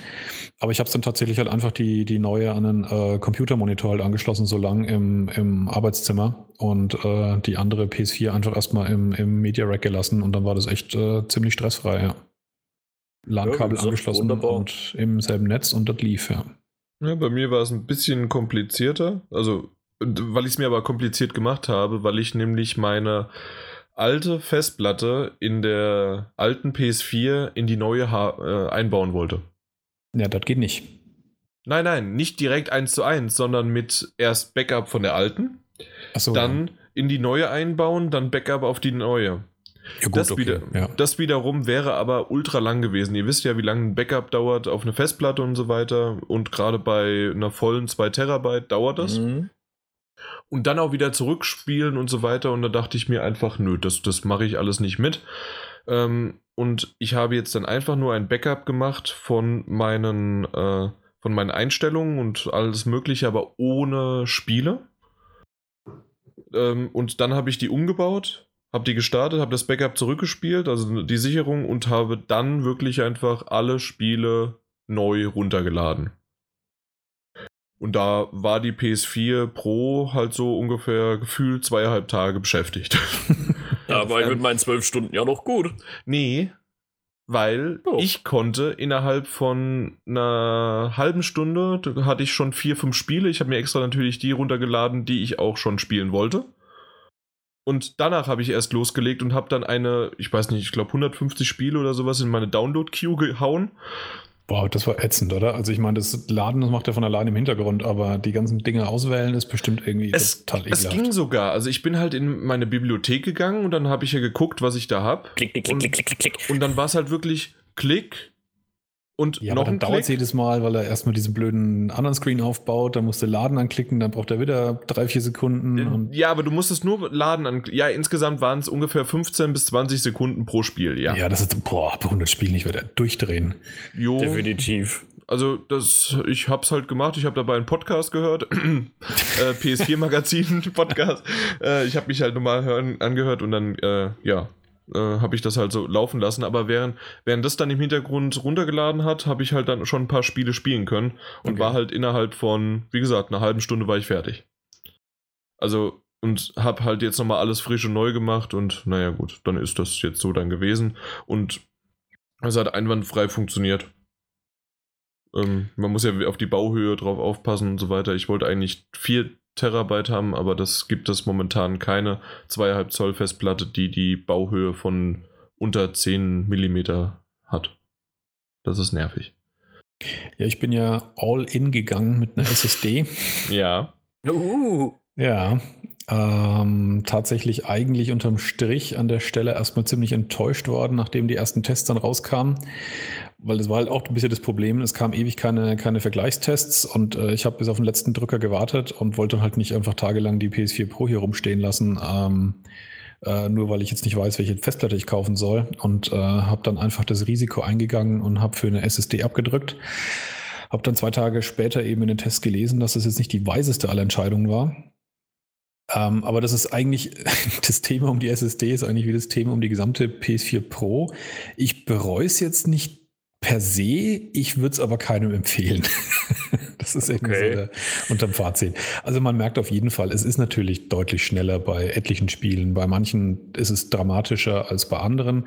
Aber ich habe es dann tatsächlich halt einfach die, die neue an einen äh, Computermonitor halt angeschlossen, so lang im, im Arbeitszimmer und äh, die andere PS4 einfach erstmal im, im Media Rack gelassen und dann war das echt äh, ziemlich stressfrei, ja. LAN-Kabel ja, angeschlossen wunderbar. und im selben Netz und das lief, ja. Ja, bei mir war es ein bisschen komplizierter. Also, weil ich es mir aber kompliziert gemacht habe, weil ich nämlich meine alte Festplatte in der alten PS4 in die neue ha äh, einbauen wollte. Ja, das geht nicht. Nein, nein, nicht direkt eins zu eins, sondern mit erst Backup von der alten so, dann ja. in die neue einbauen, dann Backup auf die neue. Ja, gut, das, okay. wieder, ja. das wiederum wäre aber ultra lang gewesen. Ihr wisst ja, wie lange ein Backup dauert auf eine Festplatte und so weiter. Und gerade bei einer vollen 2 Terabyte dauert das. Mhm. Und dann auch wieder zurückspielen und so weiter. Und da dachte ich mir einfach, nö, das, das mache ich alles nicht mit. Ähm, und ich habe jetzt dann einfach nur ein Backup gemacht von meinen, äh, von meinen Einstellungen und alles Mögliche, aber ohne Spiele. Ähm, und dann habe ich die umgebaut habe die gestartet, habe das Backup zurückgespielt, also die Sicherung und habe dann wirklich einfach alle Spiele neu runtergeladen. Und da war die PS4 Pro halt so ungefähr gefühlt zweieinhalb Tage beschäftigt. Da war ich mit meinen zwölf Stunden ja noch gut. Nee, weil oh. ich konnte innerhalb von einer halben Stunde, hatte ich schon vier, fünf Spiele. Ich habe mir extra natürlich die runtergeladen, die ich auch schon spielen wollte. Und danach habe ich erst losgelegt und habe dann eine, ich weiß nicht, ich glaube 150 Spiele oder sowas in meine Download-Queue gehauen. Boah, das war ätzend, oder? Also ich meine, das Laden, das macht ja von allein im Hintergrund, aber die ganzen Dinge auswählen ist bestimmt irgendwie es, total ekelhaft. Es ging sogar. Also ich bin halt in meine Bibliothek gegangen und dann habe ich ja geguckt, was ich da habe. Klick, klick, klick, klick, klick, klick. Und dann war es halt wirklich Klick, und ja, noch aber dann dauert es jedes Mal, weil er erstmal diesen blöden anderen Screen aufbaut, dann musst du Laden anklicken, dann braucht er wieder drei, vier Sekunden. ja, aber du musstest nur Laden anklicken. Ja, insgesamt waren es ungefähr 15 bis 20 Sekunden pro Spiel, ja. Ja, das ist, boah, bei 100 Spielen, ich werde durchdrehen. Jo. Definitiv. Also, das, ich hab's halt gemacht. Ich habe dabei einen Podcast gehört. äh, PS4-Magazin-Podcast. äh, ich habe mich halt nochmal hören, angehört und dann, äh, ja, äh, habe ich das halt so laufen lassen. Aber während, während das dann im Hintergrund runtergeladen hat, habe ich halt dann schon ein paar Spiele spielen können und okay. war halt innerhalb von, wie gesagt, einer halben Stunde war ich fertig. Also, und habe halt jetzt nochmal alles frisch und neu gemacht und naja, gut, dann ist das jetzt so dann gewesen. Und es hat einwandfrei funktioniert. Ähm, man muss ja auf die Bauhöhe drauf aufpassen und so weiter. Ich wollte eigentlich vier Terabyte haben, aber das gibt es momentan keine 2,5 Zoll Festplatte, die die Bauhöhe von unter 10 mm hat. Das ist nervig. Ja, ich bin ja all in gegangen mit einer SSD. ja. Uh. Ja, ähm, tatsächlich eigentlich unterm Strich an der Stelle erstmal ziemlich enttäuscht worden, nachdem die ersten Tests dann rauskamen weil das war halt auch ein bisschen das Problem. Es kam ewig keine, keine Vergleichstests und äh, ich habe bis auf den letzten Drücker gewartet und wollte halt nicht einfach tagelang die PS4 Pro hier rumstehen lassen, ähm, äh, nur weil ich jetzt nicht weiß, welche Festplatte ich kaufen soll und äh, habe dann einfach das Risiko eingegangen und habe für eine SSD abgedrückt. Habe dann zwei Tage später eben in den Test gelesen, dass das jetzt nicht die weiseste aller Entscheidungen war. Ähm, aber das ist eigentlich, das Thema um die SSD ist eigentlich wie das Thema um die gesamte PS4 Pro. Ich bereue es jetzt nicht per se, ich würde es aber keinem empfehlen. das ist irgendwie okay. so der, unterm Fazit. Also man merkt auf jeden Fall, es ist natürlich deutlich schneller bei etlichen Spielen. Bei manchen ist es dramatischer als bei anderen.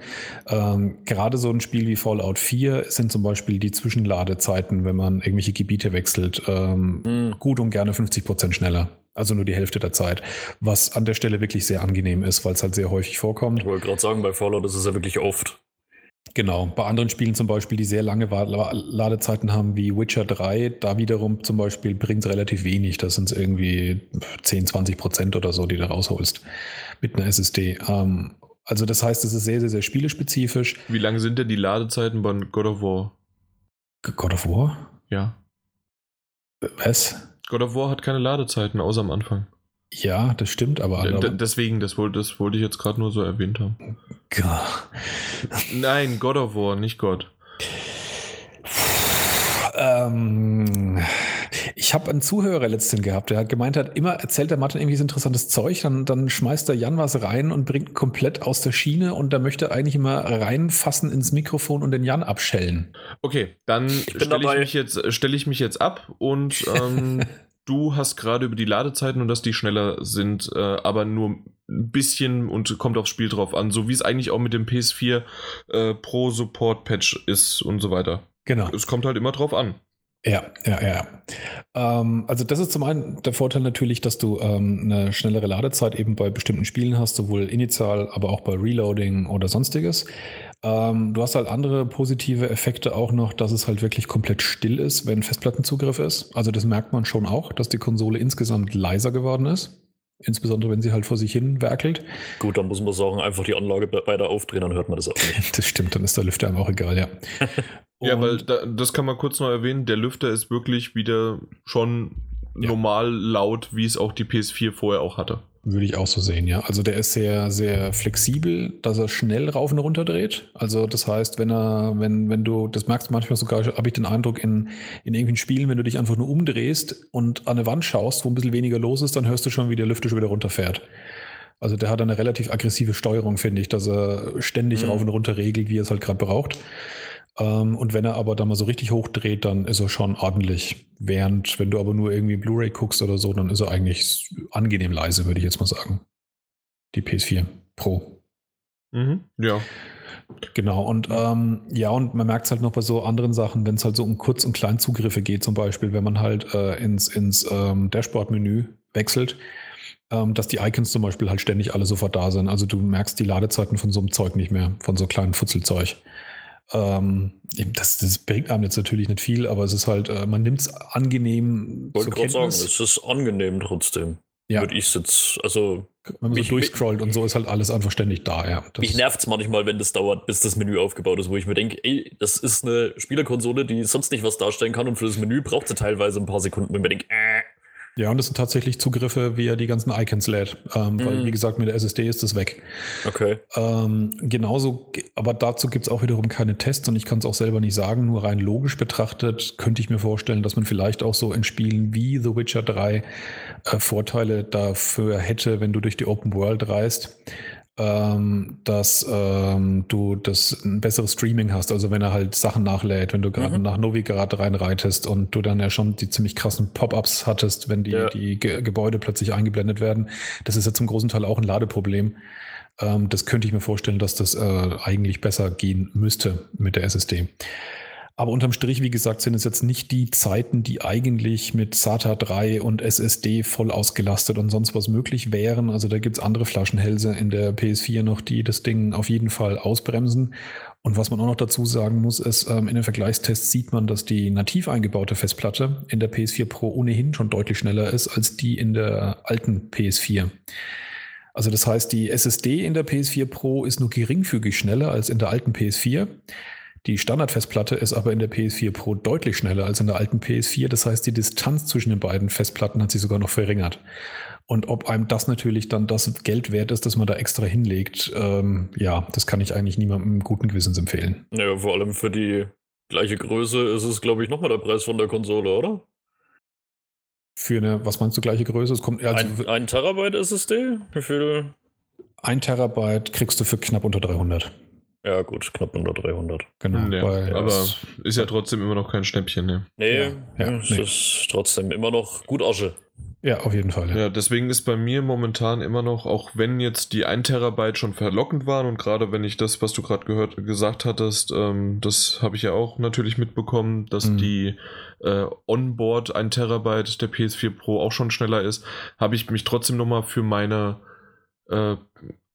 Ähm, gerade so ein Spiel wie Fallout 4 sind zum Beispiel die Zwischenladezeiten, wenn man irgendwelche Gebiete wechselt, ähm, mhm. gut und gerne 50 Prozent schneller. Also nur die Hälfte der Zeit, was an der Stelle wirklich sehr angenehm ist, weil es halt sehr häufig vorkommt. Ich wollte gerade sagen, bei Fallout ist es ja wirklich oft. Genau, bei anderen Spielen zum Beispiel, die sehr lange Ladezeiten haben, wie Witcher 3, da wiederum zum Beispiel bringt es relativ wenig. Das sind irgendwie 10, 20 Prozent oder so, die du rausholst mit einer SSD. Ähm, also das heißt, es ist sehr, sehr, sehr spielespezifisch. Wie lange sind denn die Ladezeiten bei God of War? God of War? Ja. Was? God of War hat keine Ladezeiten, außer am Anfang. Ja, das stimmt, aber. D deswegen, das wollte, das wollte ich jetzt gerade nur so erwähnt haben. God. Nein, God of War, nicht Gott. Ähm, ich habe einen Zuhörer letztens gehabt, der hat gemeint hat, immer erzählt der Martin irgendwie so interessantes Zeug, dann, dann schmeißt der Jan was rein und bringt komplett aus der Schiene und da möchte eigentlich immer reinfassen ins Mikrofon und den Jan abschellen. Okay, dann stelle ich, mich jetzt, stell ich mich jetzt ab und ähm, du hast gerade über die Ladezeiten und dass die schneller sind, äh, aber nur ein bisschen und kommt aufs Spiel drauf an, so wie es eigentlich auch mit dem PS4 äh, Pro Support Patch ist und so weiter. Genau. Es kommt halt immer drauf an. Ja, ja, ja. Ähm, also das ist zum einen der Vorteil natürlich, dass du ähm, eine schnellere Ladezeit eben bei bestimmten Spielen hast, sowohl initial, aber auch bei Reloading oder sonstiges. Ähm, du hast halt andere positive Effekte auch noch, dass es halt wirklich komplett still ist, wenn Festplattenzugriff ist. Also das merkt man schon auch, dass die Konsole insgesamt leiser geworden ist. insbesondere wenn sie halt vor sich hin werkelt. Gut, dann muss man sagen, einfach die Anlage weiter aufdrehen, dann hört man das auch nicht. das stimmt, dann ist der Lüfter einem auch egal, ja. ja, weil da, das kann man kurz noch erwähnen, der Lüfter ist wirklich wieder schon ja. normal laut, wie es auch die PS4 vorher auch hatte. Würde ich auch so sehen, ja. Also der ist sehr, sehr flexibel, dass er schnell rauf und runter dreht. Also das heißt, wenn er, wenn, wenn du, das merkst du manchmal sogar, habe ich den Eindruck, in, in irgendwelchen Spielen, wenn du dich einfach nur umdrehst und an eine Wand schaust, wo ein bisschen weniger los ist, dann hörst du schon, wie der Lüfter schon wieder runterfährt. Also der hat eine relativ aggressive Steuerung, finde ich, dass er ständig mhm. rauf und runter regelt, wie er es halt gerade braucht. Ähm, und wenn er aber dann mal so richtig hochdreht, dann ist er schon ordentlich. Während, wenn du aber nur irgendwie Blu-ray guckst oder so, dann ist er eigentlich angenehm leise, würde ich jetzt mal sagen. Die PS4 Pro. Mhm, ja. Genau, und ähm, ja, und man merkt es halt noch bei so anderen Sachen, wenn es halt so um Kurz- und Kleinzugriffe geht, zum Beispiel, wenn man halt äh, ins, ins ähm, Dashboard-Menü wechselt, ähm, dass die Icons zum Beispiel halt ständig alle sofort da sind. Also du merkst die Ladezeiten von so einem Zeug nicht mehr, von so kleinen Futzelzeug. Ähm, das, das, bringt einem jetzt natürlich nicht viel, aber es ist halt, äh, man nimmt es angenehm. Ich wollte gerade sagen, es ist angenehm trotzdem. Ja. Würde ich jetzt, also. Wenn man so durchscrollt und so ist halt alles einfach ständig da, ja. Das mich nervt es manchmal, wenn das dauert, bis das Menü aufgebaut ist, wo ich mir denke, ey, das ist eine Spielerkonsole, die sonst nicht was darstellen kann und für das Menü braucht sie teilweise ein paar Sekunden, wenn ich mir denke, äh, ja, und das sind tatsächlich Zugriffe, wie er die ganzen Icons lädt. Ähm, mhm. Weil, wie gesagt, mit der SSD ist das weg. Okay. Ähm, genauso, aber dazu gibt es auch wiederum keine Tests und ich kann es auch selber nicht sagen. Nur rein logisch betrachtet könnte ich mir vorstellen, dass man vielleicht auch so in Spielen wie The Witcher 3 äh, Vorteile dafür hätte, wenn du durch die Open World reist ähm, dass ähm, du das ein besseres Streaming hast. Also wenn er halt Sachen nachlädt, wenn du gerade mhm. nach Novigrad reinreitest und du dann ja schon die ziemlich krassen Pop-ups hattest, wenn die, ja. die Ge Gebäude plötzlich eingeblendet werden. Das ist ja zum großen Teil auch ein Ladeproblem. Ähm, das könnte ich mir vorstellen, dass das äh, eigentlich besser gehen müsste mit der SSD. Aber unterm Strich, wie gesagt, sind es jetzt nicht die Zeiten, die eigentlich mit SATA 3 und SSD voll ausgelastet und sonst was möglich wären. Also da gibt es andere Flaschenhälse in der PS4 noch, die das Ding auf jeden Fall ausbremsen. Und was man auch noch dazu sagen muss, ist, ähm, in den Vergleichstests sieht man, dass die nativ eingebaute Festplatte in der PS4 Pro ohnehin schon deutlich schneller ist als die in der alten PS4. Also das heißt, die SSD in der PS4 Pro ist nur geringfügig schneller als in der alten PS4. Die Standardfestplatte ist aber in der PS4 Pro deutlich schneller als in der alten PS4. Das heißt, die Distanz zwischen den beiden Festplatten hat sich sogar noch verringert. Und ob einem das natürlich dann das Geld wert ist, dass man da extra hinlegt, ähm, ja, das kann ich eigentlich niemandem guten Gewissens empfehlen. Ja, vor allem für die gleiche Größe ist es, glaube ich, nochmal der Preis von der Konsole, oder? Für eine, was meinst du, gleiche Größe? Es kommt also ein, ein Terabyte SSD? Wie viel? Ein Terabyte kriegst du für knapp unter 300. Ja, gut, knapp unter 300. Genau. Ja, aber ist ja trotzdem immer noch kein Schnäppchen, ne? Nee, ja, ja, es nee. ist trotzdem immer noch gut Asche. Ja, auf jeden Fall. Ja. ja. deswegen ist bei mir momentan immer noch, auch wenn jetzt die 1 Terabyte schon verlockend waren und gerade wenn ich das, was du gerade gehört, gesagt hattest, ähm, das habe ich ja auch natürlich mitbekommen, dass mhm. die äh, Onboard 1 Terabyte der PS4 Pro auch schon schneller ist, habe ich mich trotzdem nochmal für meine äh,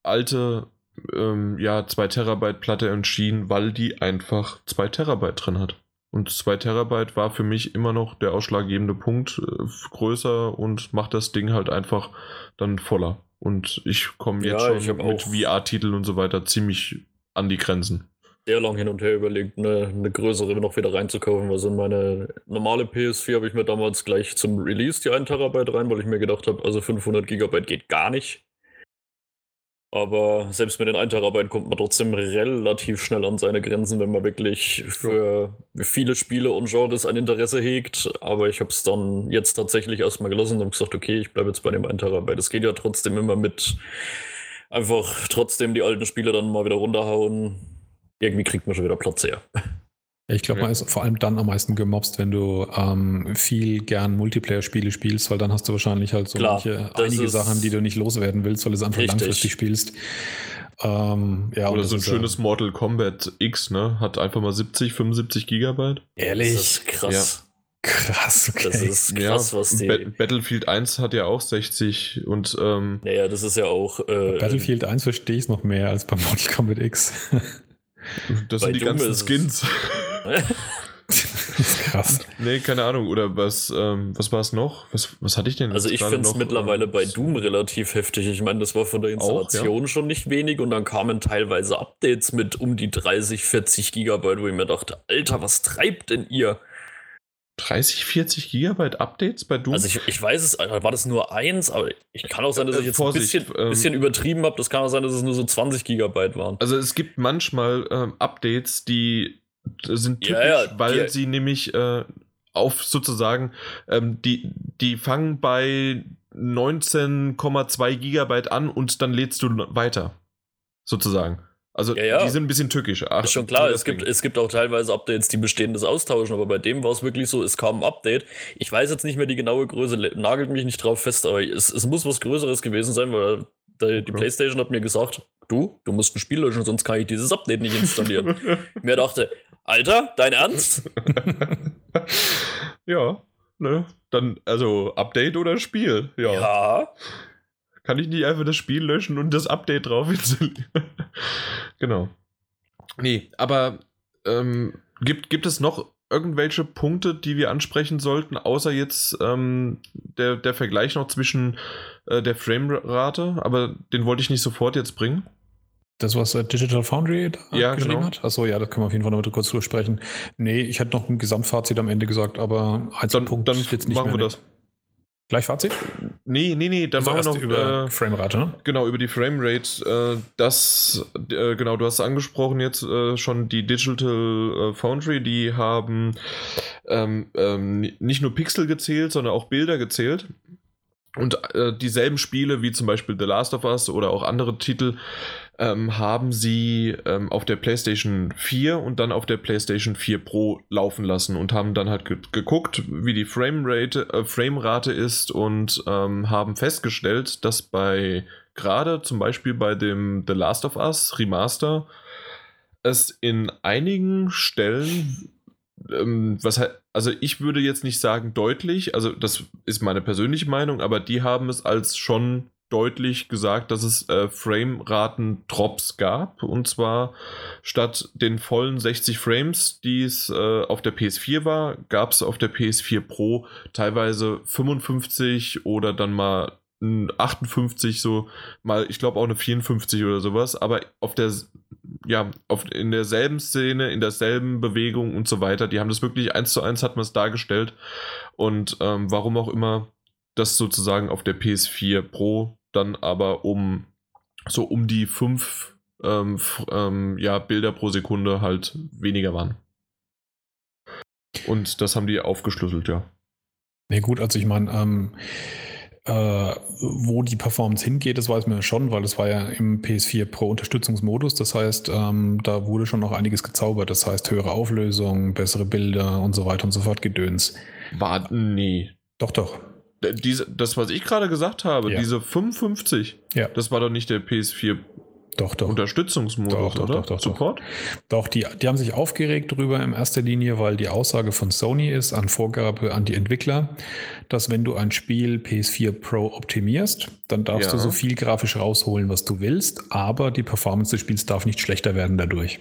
alte ähm, ja, 2 Terabyte Platte entschieden, weil die einfach 2 Terabyte drin hat. Und 2 Terabyte war für mich immer noch der ausschlaggebende Punkt, äh, größer und macht das Ding halt einfach dann voller. Und ich komme jetzt ja, schon mit VR-Titeln und so weiter ziemlich an die Grenzen. Sehr lang hin und her überlegt, eine, eine größere noch wieder reinzukaufen. Was in meine normale PS4 habe ich mir damals gleich zum Release die 1 Terabyte rein, weil ich mir gedacht habe, also 500 Gigabyte geht gar nicht. Aber selbst mit den 1 Terabyte kommt man trotzdem relativ schnell an seine Grenzen, wenn man wirklich für viele Spiele und Genres ein Interesse hegt. Aber ich habe es dann jetzt tatsächlich erstmal gelassen und gesagt, okay, ich bleibe jetzt bei dem 1 Terabyte. Es geht ja trotzdem immer mit einfach trotzdem die alten Spiele dann mal wieder runterhauen. Irgendwie kriegt man schon wieder Platz her. Ich glaube, man ist vor allem dann am meisten gemobst, wenn du ähm, viel gern Multiplayer-Spiele spielst, weil dann hast du wahrscheinlich halt so Klar, manche, einige Sachen, die du nicht loswerden willst, weil du es einfach richtig. langfristig spielst. Ähm, ja, Oder so ein schönes ja, Mortal Kombat X, ne? Hat einfach mal 70, 75 Gigabyte. Ehrlich? Das ist krass. Ja. Krass, okay. Das ist krass, ja, was die. Ba Battlefield 1 hat ja auch 60 und. Ähm, naja, das ist ja auch. Äh, Battlefield 1 verstehe ich es noch mehr als bei Mortal Kombat X. Das sind die ganzen Skins. Das ist krass. Nee, keine Ahnung. Oder was, ähm, was war es noch? Was, was hatte ich denn? Also ich finde es mittlerweile äh, bei Doom relativ heftig. Ich meine, das war von der Installation auch, ja? schon nicht wenig und dann kamen teilweise Updates mit um die 30, 40 Gigabyte, wo ich mir dachte, Alter, was treibt denn ihr? 30, 40 Gigabyte Updates bei Doom? Also ich, ich weiß es, war das nur eins, aber ich kann auch sein, dass ich jetzt Vorsicht, ein bisschen, ähm, bisschen übertrieben habe. Das kann auch sein, dass es nur so 20 Gigabyte waren. Also es gibt manchmal ähm, Updates, die sind typisch, ja, ja, weil die, sie nämlich äh, auf sozusagen, ähm, die, die fangen bei 19,2 Gigabyte an und dann lädst du weiter. Sozusagen. Also ja, ja. die sind ein bisschen tückisch. Ach, ist schon klar, es gibt, es gibt auch teilweise Updates, die bestehendes austauschen, aber bei dem war es wirklich so, es kam ein Update. Ich weiß jetzt nicht mehr die genaue Größe, nagelt mich nicht drauf fest, aber es, es muss was Größeres gewesen sein, weil die, die Playstation hat mir gesagt, du, du musst ein Spiel löschen, sonst kann ich dieses Update nicht installieren. mir dachte, Alter, dein Ernst? ja, ne? Dann, also Update oder Spiel? Ja. ja. Kann ich nicht einfach das Spiel löschen und das Update drauf installieren? genau. Nee, aber ähm, gibt, gibt es noch irgendwelche Punkte, die wir ansprechen sollten, außer jetzt ähm, der, der Vergleich noch zwischen äh, der Framerate, aber den wollte ich nicht sofort jetzt bringen. Das, was äh, Digital Foundry ja, geschrieben genau. hat? Achso, ja, das können wir auf jeden Fall noch mal kurz durchsprechen. Nee, ich hätte noch ein Gesamtfazit am Ende gesagt, aber Einzelpunkt dann, dann jetzt nicht machen mehr wir das. Gleich Fazit? Nee, nee, nee, dann machen wir noch über äh, Framerate, ne? Genau, über die Framerate. Äh, das, äh, genau, du hast angesprochen jetzt äh, schon die Digital äh, Foundry, die haben ähm, ähm, nicht nur Pixel gezählt, sondern auch Bilder gezählt. Und äh, dieselben Spiele wie zum Beispiel The Last of Us oder auch andere Titel ähm, haben sie ähm, auf der PlayStation 4 und dann auf der PlayStation 4 Pro laufen lassen und haben dann halt ge geguckt, wie die Framerate, äh, Framerate ist und ähm, haben festgestellt, dass bei gerade zum Beispiel bei dem The Last of Us Remaster es in einigen Stellen ähm, was also ich würde jetzt nicht sagen deutlich, also das ist meine persönliche Meinung, aber die haben es als schon deutlich gesagt, dass es äh, Frame-Raten-Drops gab. Und zwar statt den vollen 60 Frames, die es äh, auf der PS4 war, gab es auf der PS4 Pro teilweise 55 oder dann mal 58 so mal ich glaube auch eine 54 oder sowas. Aber auf der ja auf in derselben Szene in derselben Bewegung und so weiter. Die haben das wirklich eins zu eins hat man es dargestellt. Und ähm, warum auch immer das sozusagen auf der PS4 Pro dann aber um so um die fünf ähm, ähm, ja, Bilder pro Sekunde halt weniger waren. Und das haben die aufgeschlüsselt, ja. Nee, gut, also ich meine, ähm, äh, wo die Performance hingeht, das weiß man ja schon, weil es war ja im PS4 Pro Unterstützungsmodus. Das heißt, ähm, da wurde schon noch einiges gezaubert. Das heißt, höhere Auflösung, bessere Bilder und so weiter und so fort gedöns. War, nee. Doch, doch. Diese, das, was ich gerade gesagt habe, ja. diese 55, ja. das war doch nicht der PS4 doch, doch. Unterstützungsmodus, doch, doch, oder? Doch, doch, Support? Doch, doch die, die haben sich aufgeregt darüber in erster Linie, weil die Aussage von Sony ist, an Vorgabe an die Entwickler, dass wenn du ein Spiel PS4 Pro optimierst, dann darfst ja. du so viel grafisch rausholen, was du willst, aber die Performance des Spiels darf nicht schlechter werden dadurch.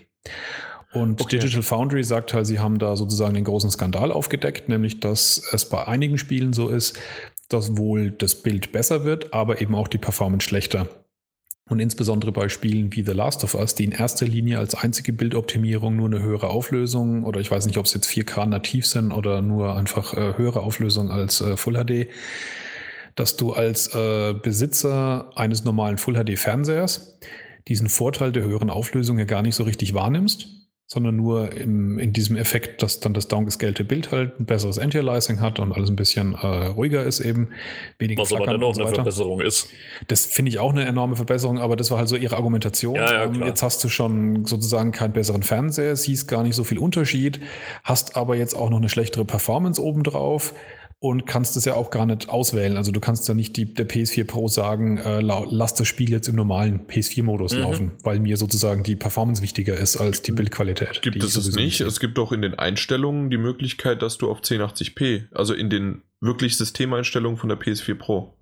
Und okay. Digital Foundry sagt halt, sie haben da sozusagen den großen Skandal aufgedeckt, nämlich dass es bei einigen Spielen so ist, dass wohl das Bild besser wird, aber eben auch die Performance schlechter. Und insbesondere bei Spielen wie The Last of Us, die in erster Linie als einzige Bildoptimierung nur eine höhere Auflösung oder ich weiß nicht, ob es jetzt 4K nativ sind oder nur einfach äh, höhere Auflösung als äh, Full HD, dass du als äh, Besitzer eines normalen Full HD Fernsehers diesen Vorteil der höheren Auflösung ja gar nicht so richtig wahrnimmst sondern nur im, in diesem Effekt, dass dann das downgescalte Bild halt ein besseres Anti-Aliasing hat und alles ein bisschen äh, ruhiger ist eben. Weniger Was aber dennoch so eine Verbesserung ist. Das finde ich auch eine enorme Verbesserung, aber das war halt so ihre Argumentation. Ja, ja, ähm, jetzt hast du schon sozusagen keinen besseren Fernseher, siehst gar nicht so viel Unterschied, hast aber jetzt auch noch eine schlechtere Performance obendrauf und kannst es ja auch gar nicht auswählen. Also du kannst ja nicht die, der PS4 Pro sagen, äh, lass das Spiel jetzt im normalen PS4-Modus mhm. laufen, weil mir sozusagen die Performance wichtiger ist als die Bildqualität. Gibt es es nicht? Es gibt doch in den Einstellungen die Möglichkeit, dass du auf 1080p, also in den wirklich Systemeinstellungen von der PS4 Pro,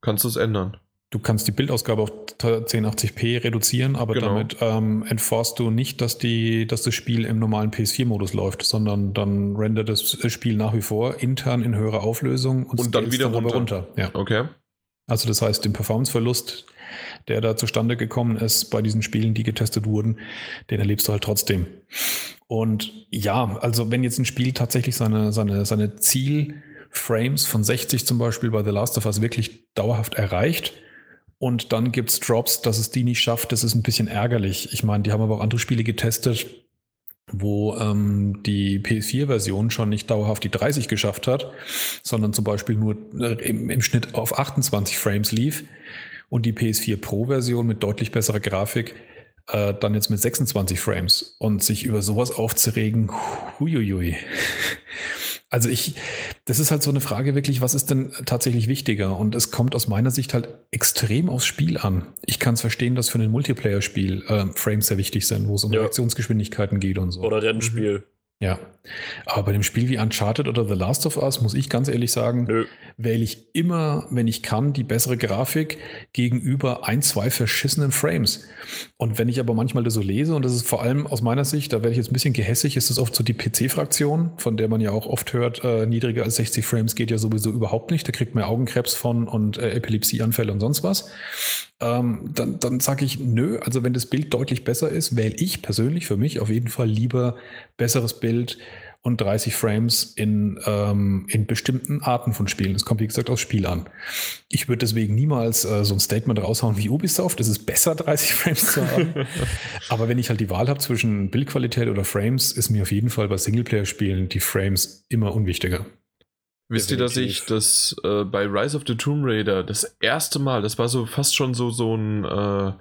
kannst du es ändern. Du kannst die Bildausgabe auf 1080p reduzieren, aber genau. damit ähm, enforcest du nicht, dass, die, dass das Spiel im normalen PS4-Modus läuft, sondern dann rendert das Spiel nach wie vor intern in höherer Auflösung und, und dann wieder dann runter. runter. Ja. Okay. Also das heißt, den Performanceverlust, der da zustande gekommen ist bei diesen Spielen, die getestet wurden, den erlebst du halt trotzdem. Und ja, also wenn jetzt ein Spiel tatsächlich seine, seine, seine Zielframes von 60 zum Beispiel bei The Last of Us wirklich dauerhaft erreicht, und dann gibt es Drops, dass es die nicht schafft. Das ist ein bisschen ärgerlich. Ich meine, die haben aber auch andere Spiele getestet, wo ähm, die PS4-Version schon nicht dauerhaft die 30 geschafft hat, sondern zum Beispiel nur äh, im, im Schnitt auf 28 Frames lief. Und die PS4 Pro-Version mit deutlich besserer Grafik äh, dann jetzt mit 26 Frames. Und sich über sowas aufzuregen, huiuiui. Also ich, das ist halt so eine Frage wirklich, was ist denn tatsächlich wichtiger? Und es kommt aus meiner Sicht halt extrem aufs Spiel an. Ich kann es verstehen, dass für ein Multiplayer-Spiel äh, Frames sehr wichtig sind, wo es um ja. Reaktionsgeschwindigkeiten geht und so. Oder Rennspiel. Ja, aber bei dem Spiel wie Uncharted oder The Last of Us muss ich ganz ehrlich sagen, Nö. wähle ich immer, wenn ich kann, die bessere Grafik gegenüber ein, zwei verschissenen Frames. Und wenn ich aber manchmal das so lese, und das ist vor allem aus meiner Sicht, da werde ich jetzt ein bisschen gehässig, ist das oft so die PC-Fraktion, von der man ja auch oft hört, äh, niedriger als 60 Frames geht ja sowieso überhaupt nicht. Da kriegt man Augenkrebs von und äh, Epilepsieanfälle und sonst was ähm, dann, dann sage ich, nö, also wenn das Bild deutlich besser ist, wähle ich persönlich für mich auf jeden Fall lieber besseres Bild und 30 Frames in, ähm, in bestimmten Arten von Spielen. Es kommt, wie gesagt, aufs Spiel an. Ich würde deswegen niemals äh, so ein Statement raushauen wie Ubisoft, es ist besser, 30 Frames zu haben. Aber wenn ich halt die Wahl habe zwischen Bildqualität oder Frames, ist mir auf jeden Fall bei Singleplayer-Spielen die Frames immer unwichtiger. Wisst ihr, dass ich das äh, bei Rise of the Tomb Raider das erste Mal, das war so fast schon so, so ein äh,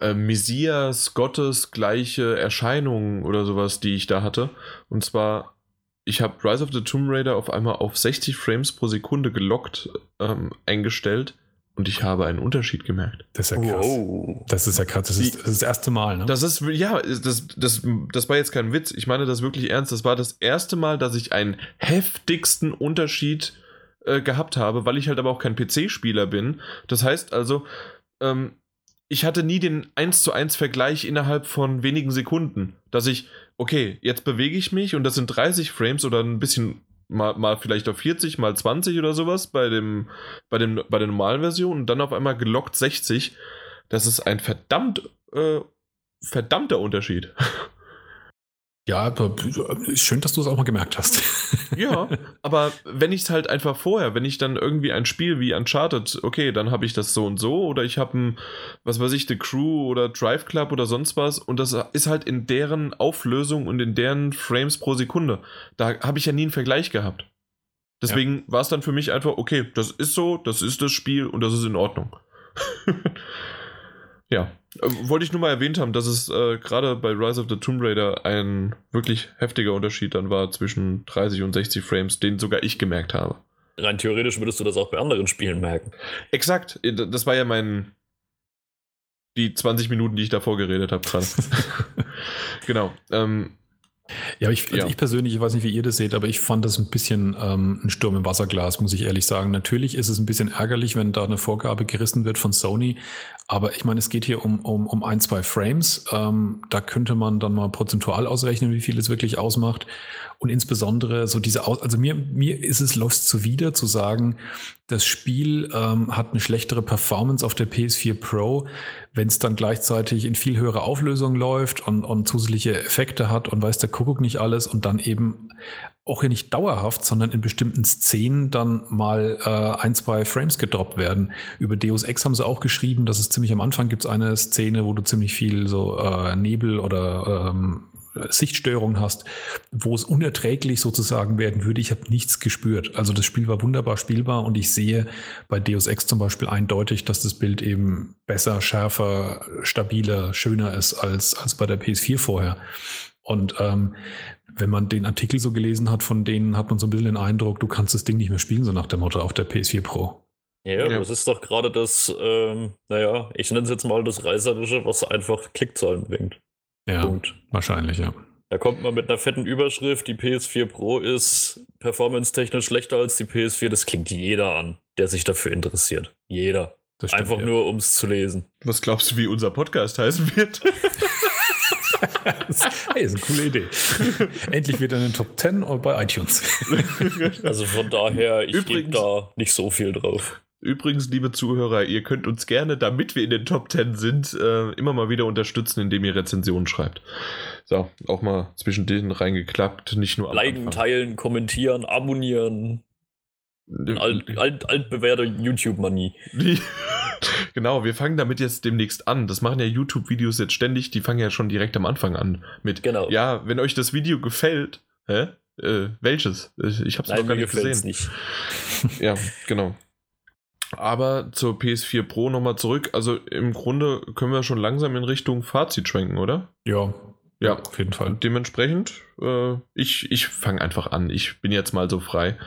äh, Messias, Gottes gleiche Erscheinung oder sowas, die ich da hatte. Und zwar, ich habe Rise of the Tomb Raider auf einmal auf 60 Frames pro Sekunde gelockt ähm, eingestellt und ich habe einen Unterschied gemerkt. Das ist ja krass. Wow. Das ist ja krass. Das ist, das, ist das erste Mal, ne? Das ist, ja, das, das, das war jetzt kein Witz. Ich meine das wirklich ernst. Das war das erste Mal, dass ich einen heftigsten Unterschied äh, gehabt habe, weil ich halt aber auch kein PC-Spieler bin. Das heißt also, ähm, ich hatte nie den 1 zu 1 Vergleich innerhalb von wenigen Sekunden, dass ich, okay, jetzt bewege ich mich und das sind 30 Frames oder ein bisschen mal, mal vielleicht auf 40, mal 20 oder sowas bei, dem, bei, dem, bei der normalen Version und dann auf einmal gelockt 60. Das ist ein verdammt, äh, verdammter Unterschied. Ja, schön, dass du es auch mal gemerkt hast. ja, aber wenn ich es halt einfach vorher, wenn ich dann irgendwie ein Spiel wie Uncharted, okay, dann habe ich das so und so oder ich habe ein, was weiß ich, The Crew oder Drive Club oder sonst was und das ist halt in deren Auflösung und in deren Frames pro Sekunde. Da habe ich ja nie einen Vergleich gehabt. Deswegen ja. war es dann für mich einfach, okay, das ist so, das ist das Spiel und das ist in Ordnung. Ja, wollte ich nur mal erwähnt haben, dass es äh, gerade bei Rise of the Tomb Raider ein wirklich heftiger Unterschied dann war zwischen 30 und 60 Frames, den sogar ich gemerkt habe. Rein theoretisch würdest du das auch bei anderen Spielen merken. Exakt, äh, das war ja mein die 20 Minuten, die ich davor geredet habe gerade. genau. Ähm, ja, ich, also ja. ich persönlich, ich weiß nicht, wie ihr das seht, aber ich fand das ein bisschen ähm, ein Sturm im Wasserglas, muss ich ehrlich sagen. Natürlich ist es ein bisschen ärgerlich, wenn da eine Vorgabe gerissen wird von Sony, aber ich meine, es geht hier um, um, um ein, zwei Frames. Ähm, da könnte man dann mal prozentual ausrechnen, wie viel es wirklich ausmacht. Und insbesondere so diese, Aus also mir, mir ist es Lost zuwider zu sagen, das Spiel ähm, hat eine schlechtere Performance auf der PS4 Pro, wenn es dann gleichzeitig in viel höherer Auflösung läuft und, und zusätzliche Effekte hat und weiß der Kuckuck nicht alles und dann eben auch hier nicht dauerhaft, sondern in bestimmten Szenen dann mal äh, ein, zwei Frames gedroppt werden. Über Deus Ex haben sie auch geschrieben, dass es ziemlich am Anfang gibt es eine Szene, wo du ziemlich viel so äh, Nebel oder ähm, Sichtstörungen hast, wo es unerträglich sozusagen werden würde. Ich habe nichts gespürt. Also das Spiel war wunderbar spielbar und ich sehe bei Deus Ex zum Beispiel eindeutig, dass das Bild eben besser, schärfer, stabiler, schöner ist als, als bei der PS4 vorher. Und ähm, wenn man den Artikel so gelesen hat, von denen hat man so ein bisschen den Eindruck, du kannst das Ding nicht mehr spielen, so nach der Motto auf der PS4 Pro. Ja, ja. das ist doch gerade das, ähm, naja, ich nenne es jetzt mal das Reißerische, was einfach Klickzahlen bringt. Ja, Punkt. wahrscheinlich, ja. Da kommt man mit einer fetten Überschrift, die PS4 Pro ist performance-technisch schlechter als die PS4. Das klingt jeder an, der sich dafür interessiert. Jeder. Stimmt, Einfach ja. nur, um es zu lesen. Was glaubst du, wie unser Podcast heißen wird? hey, ist eine coole Idee. Endlich wieder in den Top 10 bei iTunes. also von daher, ich gebe da nicht so viel drauf. Übrigens, liebe Zuhörer, ihr könnt uns gerne, damit wir in den Top 10 sind, äh, immer mal wieder unterstützen, indem ihr Rezensionen schreibt. So, auch mal zwischen denen reingeklappt, nicht nur Liken, teilen, kommentieren, abonnieren. Alt, alt, altbewährter YouTube-Manie. genau, wir fangen damit jetzt demnächst an. Das machen ja YouTube-Videos jetzt ständig, die fangen ja schon direkt am Anfang an mit. Genau. Ja, wenn euch das Video gefällt, hä? Äh, welches? Ich hab's Nein, noch gar nicht gesehen. Nicht. ja, genau. Aber zur PS4 Pro nochmal zurück. Also im Grunde können wir schon langsam in Richtung Fazit schwenken, oder? Ja. Ja, auf jeden Fall. Dementsprechend, äh, ich, ich fange einfach an. Ich bin jetzt mal so frei.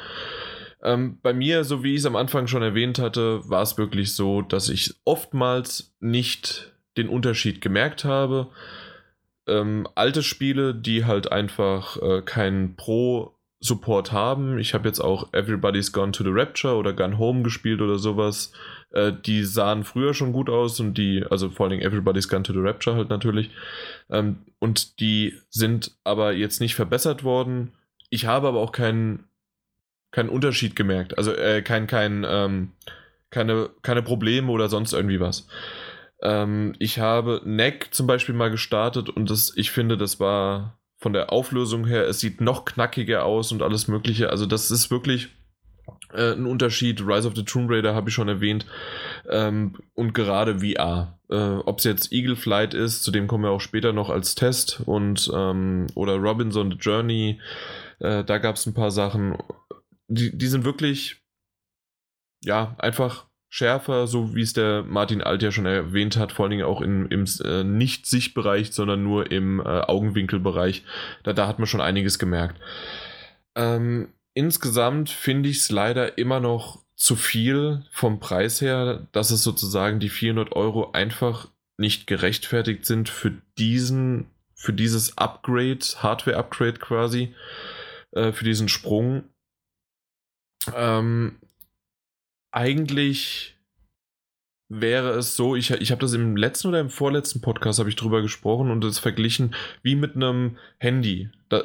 Ähm, bei mir, so wie ich es am Anfang schon erwähnt hatte, war es wirklich so, dass ich oftmals nicht den Unterschied gemerkt habe. Ähm, alte Spiele, die halt einfach äh, keinen Pro Support haben. Ich habe jetzt auch Everybody's Gone to the Rapture oder Gone Home gespielt oder sowas. Äh, die sahen früher schon gut aus und die, also vor allem Everybody's Gone to the Rapture halt natürlich. Ähm, und die sind aber jetzt nicht verbessert worden. Ich habe aber auch keinen keinen Unterschied gemerkt. Also äh, kein, kein, ähm, keine, keine Probleme oder sonst irgendwie was. Ähm, ich habe Neck zum Beispiel mal gestartet und das, ich finde, das war von der Auflösung her, es sieht noch knackiger aus und alles Mögliche. Also, das ist wirklich äh, ein Unterschied. Rise of the Tomb Raider habe ich schon erwähnt. Ähm, und gerade VR. Äh, Ob es jetzt Eagle Flight ist, zu dem kommen wir auch später noch als Test. Und, ähm, oder Robinson the Journey. Äh, da gab es ein paar Sachen. Die, die sind wirklich, ja, einfach schärfer, so wie es der Martin Alt ja schon erwähnt hat, vor allen Dingen auch in, im äh, Nicht-Sichtbereich, sondern nur im äh, Augenwinkelbereich. Da, da hat man schon einiges gemerkt. Ähm, insgesamt finde ich es leider immer noch zu viel vom Preis her, dass es sozusagen die 400 Euro einfach nicht gerechtfertigt sind für diesen, für dieses Upgrade, Hardware-Upgrade quasi, äh, für diesen Sprung. Ähm, eigentlich wäre es so, ich, ich habe das im letzten oder im vorletzten Podcast habe ich drüber gesprochen und das verglichen wie mit einem Handy. Da,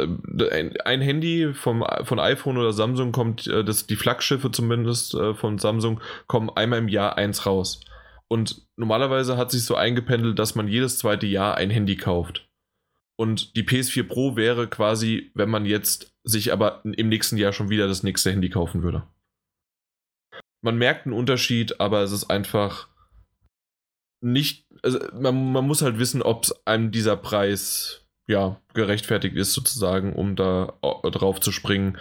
ein Handy vom, von iPhone oder Samsung kommt, äh, das, die Flaggschiffe zumindest äh, von Samsung kommen einmal im Jahr eins raus. Und normalerweise hat sich so eingependelt, dass man jedes zweite Jahr ein Handy kauft. Und die PS4 Pro wäre quasi, wenn man jetzt sich aber im nächsten Jahr schon wieder das nächste Handy kaufen würde man merkt einen Unterschied, aber es ist einfach nicht, also man, man muss halt wissen, ob einem dieser Preis ja gerechtfertigt ist, sozusagen, um da drauf zu springen.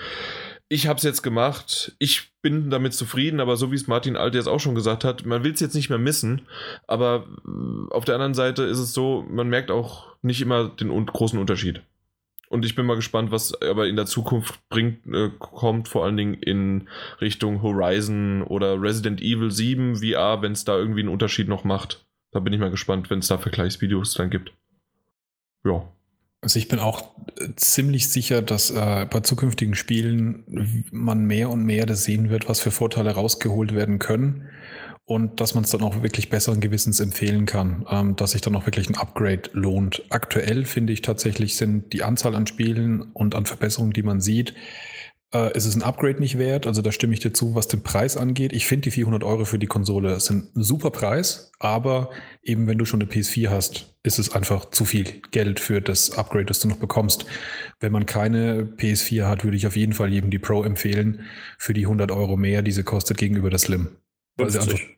Ich habe es jetzt gemacht. Ich bin damit zufrieden, aber so wie es Martin Alt jetzt auch schon gesagt hat, man will es jetzt nicht mehr missen. Aber äh, auf der anderen Seite ist es so, man merkt auch nicht immer den großen Unterschied. Und ich bin mal gespannt, was aber in der Zukunft bringt, äh, kommt, vor allen Dingen in Richtung Horizon oder Resident Evil 7 VR, wenn es da irgendwie einen Unterschied noch macht. Da bin ich mal gespannt, wenn es da Vergleichsvideos dann gibt. Ja. Also ich bin auch äh, ziemlich sicher, dass äh, bei zukünftigen Spielen man mehr und mehr das sehen wird, was für Vorteile rausgeholt werden können und dass man es dann auch wirklich besseren Gewissens empfehlen kann, ähm, dass sich dann auch wirklich ein Upgrade lohnt. Aktuell finde ich tatsächlich sind die Anzahl an Spielen und an Verbesserungen, die man sieht, äh, ist es ein Upgrade nicht wert. Also da stimme ich dir zu, was den Preis angeht. Ich finde die 400 Euro für die Konsole sind ein super Preis, aber eben wenn du schon eine PS4 hast, ist es einfach zu viel Geld für das Upgrade, das du noch bekommst. Wenn man keine PS4 hat, würde ich auf jeden Fall jedem die Pro empfehlen für die 100 Euro mehr, die sie kostet gegenüber der Slim. 50.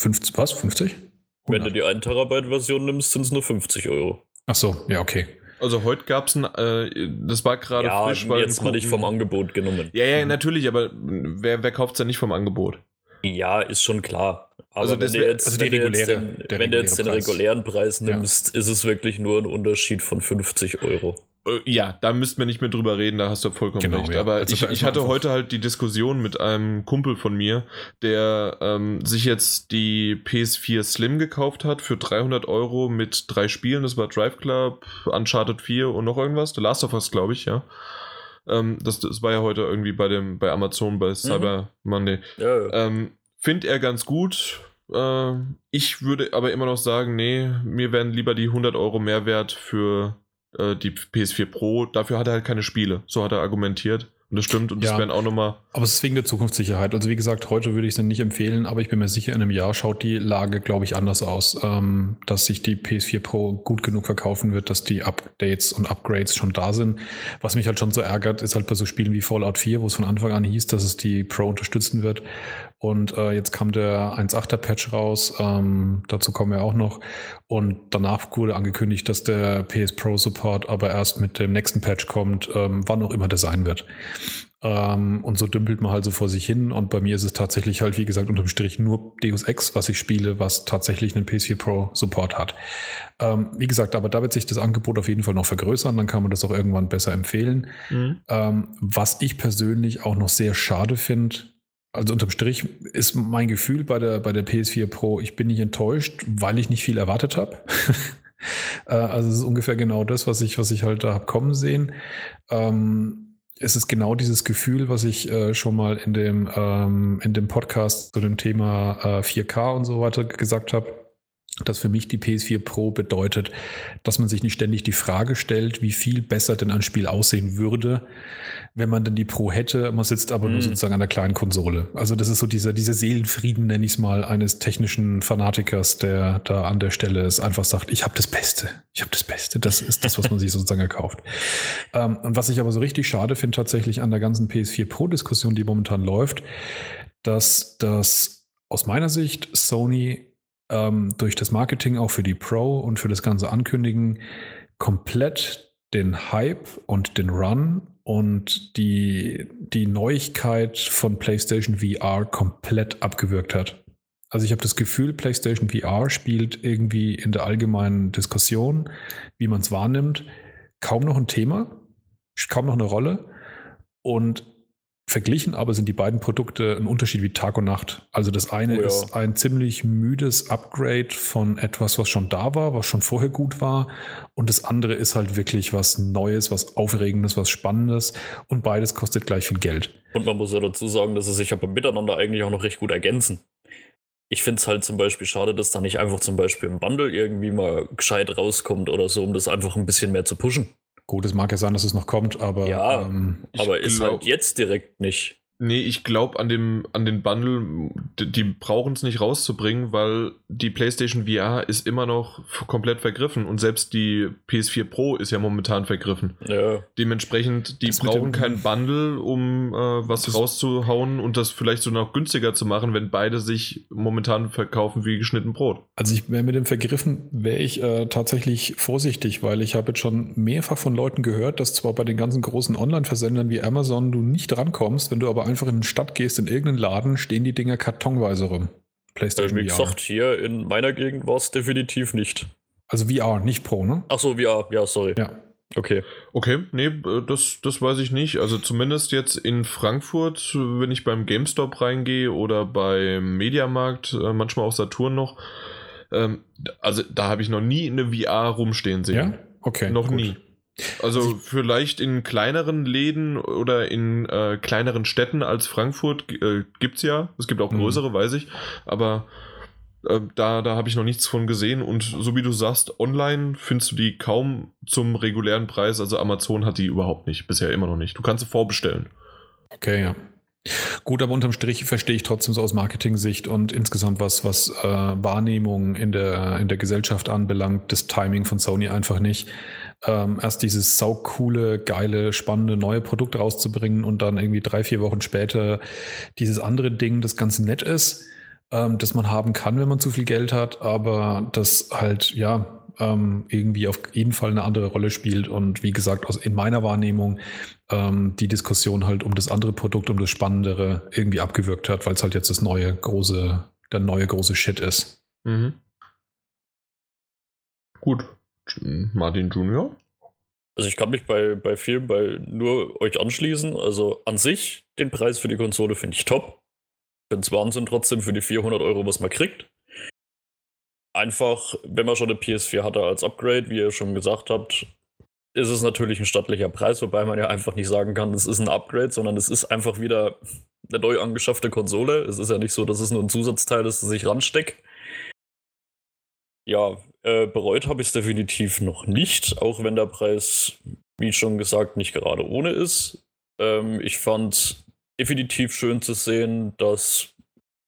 50, was? 50? 100. Wenn du die 1 Terabyte Version nimmst, sind es nur 50 Euro. Ach so, ja, okay. Also heute gab es ein, äh, das war gerade ja, frisch. Weil jetzt mal nicht vom Angebot genommen. Ja, ja, natürlich, aber wer, wer kauft es ja nicht vom Angebot? Ja, ist schon klar. Aber also wenn, du jetzt, also wenn, jetzt, den, wenn du jetzt den regulären Preis nimmst, ja. ist es wirklich nur ein Unterschied von 50 Euro. Äh, ja, da müssten wir nicht mehr drüber reden, da hast du vollkommen genau, recht. Ja. Aber also ich, ich hatte heute halt die Diskussion mit einem Kumpel von mir, der ähm, sich jetzt die PS4 Slim gekauft hat für 300 Euro mit drei Spielen. Das war Drive Club, Uncharted 4 und noch irgendwas. The Last of Us, glaube ich, ja. Ähm, das, das war ja heute irgendwie bei dem bei Amazon bei mhm. Cyber mhm. Monday. Ja, ja. Ähm, Findet er ganz gut Äh, ich würde aber immer noch sagen, nee, mir wären lieber die 100 Euro Mehrwert für äh, die PS4 Pro. Dafür hat er halt keine Spiele. So hat er argumentiert. Und das stimmt und ja, das wären auch nochmal. Aber es ist wegen der Zukunftssicherheit. Also wie gesagt, heute würde ich es nicht empfehlen, aber ich bin mir sicher, in einem Jahr schaut die Lage, glaube ich, anders aus. Ähm, dass sich die PS4 Pro gut genug verkaufen wird, dass die Updates und Upgrades schon da sind. Was mich halt schon so ärgert, ist halt bei so Spielen wie Fallout 4, wo es von Anfang an hieß, dass es die Pro unterstützen wird. Und äh, jetzt kam der 1.8er Patch raus. Ähm, dazu kommen wir auch noch. Und danach wurde angekündigt, dass der PS Pro Support aber erst mit dem nächsten Patch kommt, ähm, wann auch immer der sein wird. Ähm, und so dümpelt man halt so vor sich hin. Und bei mir ist es tatsächlich halt, wie gesagt, unterm Strich nur Deus Ex, was ich spiele, was tatsächlich einen PS4 Pro Support hat. Ähm, wie gesagt, aber da wird sich das Angebot auf jeden Fall noch vergrößern. Dann kann man das auch irgendwann besser empfehlen. Mhm. Ähm, was ich persönlich auch noch sehr schade finde, also unterm Strich ist mein Gefühl bei der, bei der PS4 Pro, ich bin nicht enttäuscht, weil ich nicht viel erwartet habe. Äh, also es ist ungefähr genau das, was ich, was ich halt da habe kommen sehen. Ähm, es ist genau dieses Gefühl, was ich äh, schon mal in dem, ähm, in dem Podcast zu dem Thema äh, 4K und so weiter gesagt habe dass für mich die PS4 Pro bedeutet, dass man sich nicht ständig die Frage stellt, wie viel besser denn ein Spiel aussehen würde, wenn man denn die Pro hätte. Man sitzt aber mm. nur mhm. sozusagen an der kleinen Konsole. Also das ist so dieser, dieser Seelenfrieden, nenne ich es mal, eines technischen Fanatikers, der da an der Stelle ist, einfach sagt, ich habe das Beste. Ich habe das Beste. Das ist das, was man sich sozusagen erkauft. Ähm, und was ich aber so richtig schade finde tatsächlich an der ganzen PS4 Pro-Diskussion, die momentan läuft, dass das aus meiner Sicht Sony ähm, durch das Marketing auch für die Pro und für das ganze Ankündigen komplett den Hype und den Run und die, die Neuigkeit von PlayStation VR komplett abgewürgt hat. Also ich habe das Gefühl, PlayStation VR spielt irgendwie in der allgemeinen Diskussion, wie man es wahrnimmt, kaum noch ein Thema, kaum noch eine Rolle. Und Verglichen aber sind die beiden Produkte ein Unterschied wie Tag und Nacht. Also das eine oh ja. ist ein ziemlich müdes Upgrade von etwas, was schon da war, was schon vorher gut war. Und das andere ist halt wirklich was Neues, was Aufregendes, was Spannendes. Und beides kostet gleich viel Geld. Und man muss ja dazu sagen, dass sie sich aber miteinander eigentlich auch noch recht gut ergänzen. Ich finde es halt zum Beispiel schade, dass da nicht einfach zum Beispiel ein Bundle irgendwie mal gescheit rauskommt oder so, um das einfach ein bisschen mehr zu pushen. Gut, es mag ja sein, dass es noch kommt, aber. Ja, ähm, aber ist halt jetzt direkt nicht. Nee, ich glaube an dem an den Bundle, die, die brauchen es nicht rauszubringen, weil die PlayStation VR ist immer noch komplett vergriffen und selbst die PS4 Pro ist ja momentan vergriffen. Ja. Dementsprechend, die das brauchen keinen Bundle, um äh, was rauszuhauen und das vielleicht so noch günstiger zu machen, wenn beide sich momentan verkaufen wie geschnitten Brot. Also ich wäre mit dem vergriffen wäre ich äh, tatsächlich vorsichtig, weil ich habe jetzt schon mehrfach von Leuten gehört, dass zwar bei den ganzen großen Online-Versendern wie Amazon du nicht rankommst, wenn du aber einfach in die Stadt gehst, in irgendeinen Laden, stehen die Dinger kartonweise rum. PlayStation Wie gesagt, hier in meiner Gegend war es definitiv nicht. Also VR, nicht Pro, ne? Ach so, VR, ja, sorry. Ja. Okay. Okay, nee, das, das weiß ich nicht. Also zumindest jetzt in Frankfurt, wenn ich beim GameStop reingehe oder beim Mediamarkt, äh, manchmal auch Saturn noch, ähm, also da habe ich noch nie eine VR rumstehen sehen. Ja? Okay. Noch gut. nie. Also vielleicht in kleineren Läden oder in äh, kleineren Städten als Frankfurt äh, gibt es ja. Es gibt auch mhm. größere, mhm. weiß ich. Aber äh, da, da habe ich noch nichts von gesehen. Und so wie du sagst, online findest du die kaum zum regulären Preis. Also Amazon hat die überhaupt nicht. Bisher immer noch nicht. Du kannst sie vorbestellen. Okay, ja. Gut, aber unterm Strich verstehe ich trotzdem so aus Marketing-Sicht und insgesamt was, was äh, Wahrnehmung in der, in der Gesellschaft anbelangt, das Timing von Sony einfach nicht ähm, erst dieses saukoole, geile, spannende neue Produkt rauszubringen und dann irgendwie drei, vier Wochen später dieses andere Ding, das ganz nett ist, ähm, das man haben kann, wenn man zu viel Geld hat, aber das halt, ja, ähm, irgendwie auf jeden Fall eine andere Rolle spielt und wie gesagt, aus, in meiner Wahrnehmung ähm, die Diskussion halt um das andere Produkt, um das Spannendere irgendwie abgewirkt hat, weil es halt jetzt das neue große, der neue große Shit ist. Mhm. Gut, Martin Junior? Also ich kann mich bei, bei vielen bei nur euch anschließen. Also an sich, den Preis für die Konsole finde ich top. Ich finde es Wahnsinn trotzdem für die 400 Euro, was man kriegt. Einfach, wenn man schon eine PS4 hatte als Upgrade, wie ihr schon gesagt habt, ist es natürlich ein stattlicher Preis, wobei man ja einfach nicht sagen kann, es ist ein Upgrade, sondern es ist einfach wieder eine neu angeschaffte Konsole. Es ist ja nicht so, dass es nur ein Zusatzteil ist, das ich ranstecke. Ja, äh, bereut habe ich es definitiv noch nicht, auch wenn der Preis, wie schon gesagt, nicht gerade ohne ist. Ähm, ich fand definitiv schön zu sehen, dass,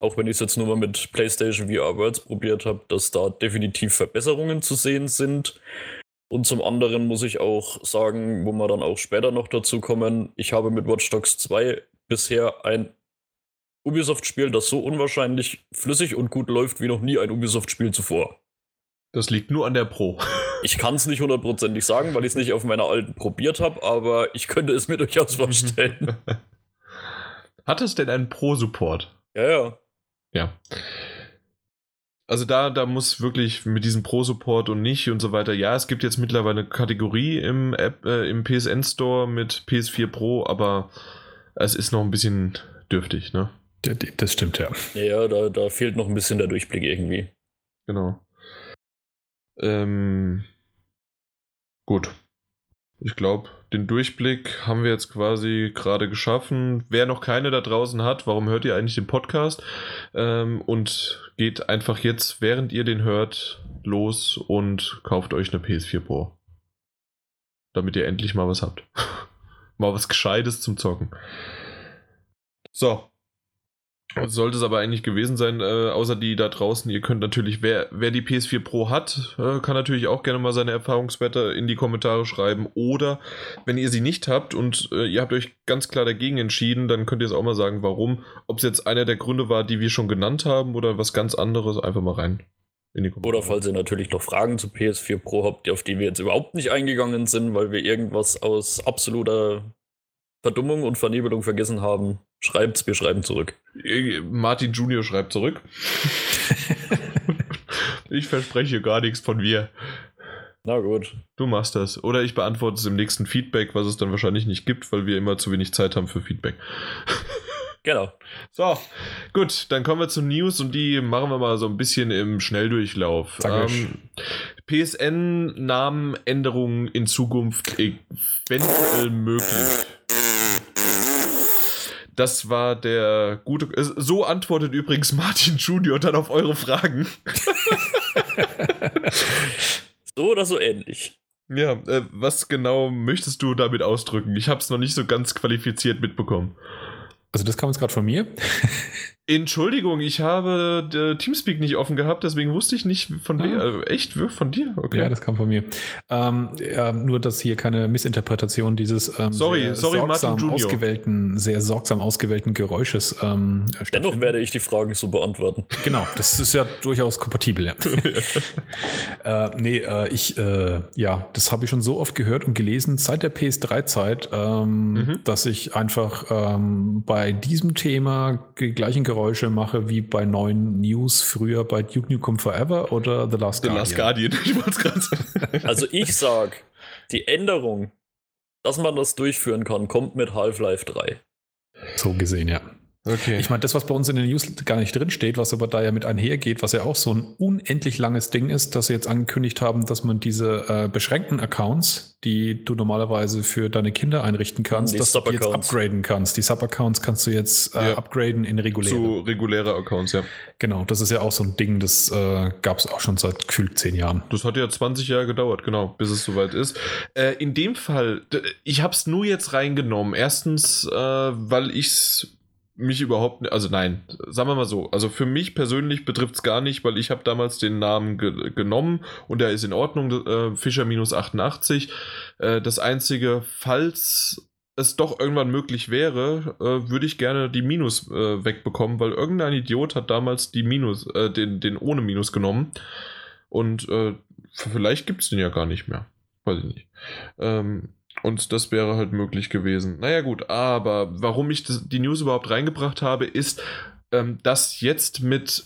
auch wenn ich es jetzt nur mal mit PlayStation VR Worlds probiert habe, dass da definitiv Verbesserungen zu sehen sind. Und zum anderen muss ich auch sagen, wo wir dann auch später noch dazu kommen, ich habe mit Watch Dogs 2 bisher ein Ubisoft-Spiel, das so unwahrscheinlich flüssig und gut läuft wie noch nie ein Ubisoft-Spiel zuvor. Das liegt nur an der Pro. Ich kann es nicht hundertprozentig sagen, weil ich es nicht auf meiner alten probiert habe, aber ich könnte es mir durchaus vorstellen. Hat es denn einen Pro-Support? Ja, ja. Ja. Also da, da muss wirklich mit diesem Pro-Support und nicht und so weiter. Ja, es gibt jetzt mittlerweile eine Kategorie im App, äh, im PSN Store mit PS4 Pro, aber es ist noch ein bisschen dürftig, ne? Das stimmt, ja. Ja, da, da fehlt noch ein bisschen der Durchblick irgendwie. Genau. Ähm, gut. Ich glaube, den Durchblick haben wir jetzt quasi gerade geschaffen. Wer noch keine da draußen hat, warum hört ihr eigentlich den Podcast? Ähm, und geht einfach jetzt, während ihr den hört, los und kauft euch eine PS4 Pro. Damit ihr endlich mal was habt. mal was Gescheites zum Zocken. So, sollte es aber eigentlich gewesen sein, äh, außer die da draußen. Ihr könnt natürlich, wer, wer die PS4 Pro hat, äh, kann natürlich auch gerne mal seine Erfahrungswerte in die Kommentare schreiben. Oder wenn ihr sie nicht habt und äh, ihr habt euch ganz klar dagegen entschieden, dann könnt ihr es auch mal sagen, warum. Ob es jetzt einer der Gründe war, die wir schon genannt haben oder was ganz anderes, einfach mal rein. In die Kommentare. Oder falls ihr natürlich noch Fragen zu PS4 Pro habt, auf die wir jetzt überhaupt nicht eingegangen sind, weil wir irgendwas aus absoluter Verdummung und Vernebelung vergessen haben, schreibt's, wir schreiben zurück. Martin Junior schreibt zurück. ich verspreche gar nichts von mir. Na gut. Du machst das. Oder ich beantworte es im nächsten Feedback, was es dann wahrscheinlich nicht gibt, weil wir immer zu wenig Zeit haben für Feedback. Genau. So, gut, dann kommen wir zu News und die machen wir mal so ein bisschen im Schnelldurchlauf. Ähm, PSN-Namenänderungen in Zukunft eventuell möglich. Das war der gute. So antwortet übrigens Martin Junior dann auf eure Fragen. so oder so ähnlich. Ja, äh, was genau möchtest du damit ausdrücken? Ich habe es noch nicht so ganz qualifiziert mitbekommen. Also das kam jetzt gerade von mir. Entschuldigung, ich habe äh, Teamspeak nicht offen gehabt, deswegen wusste ich nicht von ah. wem. Also echt von dir? Okay. Ja, das kam von mir. Ähm, ja, nur, dass hier keine Missinterpretation dieses ähm, sorry, sehr sorry, sorgsam ausgewählten, sehr sorgsam ausgewählten Geräusches. Ähm, Dennoch werde ich die Fragen so beantworten. Genau, das ist ja durchaus kompatibel. Ja. äh, nee, äh, ich, äh, ja, das habe ich schon so oft gehört und gelesen seit der PS3-Zeit, ähm, mhm. dass ich einfach ähm, bei diesem Thema die gleichen Geräusche mache wie bei neuen News früher bei Duke Nukem Forever oder The Last The Guardian. The Last Guardian, ich wollte es gerade sagen. Also ich sag, die Änderung, dass man das durchführen kann, kommt mit Half-Life 3. So gesehen, ja. Okay. Ich meine, das, was bei uns in den News gar nicht drinsteht, was aber da ja mit einhergeht, was ja auch so ein unendlich langes Ding ist, dass sie jetzt angekündigt haben, dass man diese äh, beschränkten Accounts, die du normalerweise für deine Kinder einrichten kannst, die dass du jetzt upgraden kannst. Die Sub-Accounts kannst du jetzt äh, ja. upgraden in reguläre. Zu reguläre Accounts, ja. Genau, das ist ja auch so ein Ding, das äh, gab es auch schon seit gefühlt zehn Jahren. Das hat ja 20 Jahre gedauert, genau, bis es soweit ist. Äh, in dem Fall, ich habe es nur jetzt reingenommen. Erstens, äh, weil ich es mich überhaupt, also nein, sagen wir mal so, also für mich persönlich betrifft es gar nicht, weil ich habe damals den Namen ge genommen und der ist in Ordnung, äh, Fischer minus 88. Äh, das einzige, falls es doch irgendwann möglich wäre, äh, würde ich gerne die Minus äh, wegbekommen, weil irgendein Idiot hat damals die Minus, äh, den, den ohne Minus genommen und äh, vielleicht gibt es den ja gar nicht mehr. Weiß ich nicht. Ähm, und das wäre halt möglich gewesen. Naja gut, aber warum ich das, die News überhaupt reingebracht habe, ist, ähm, dass jetzt mit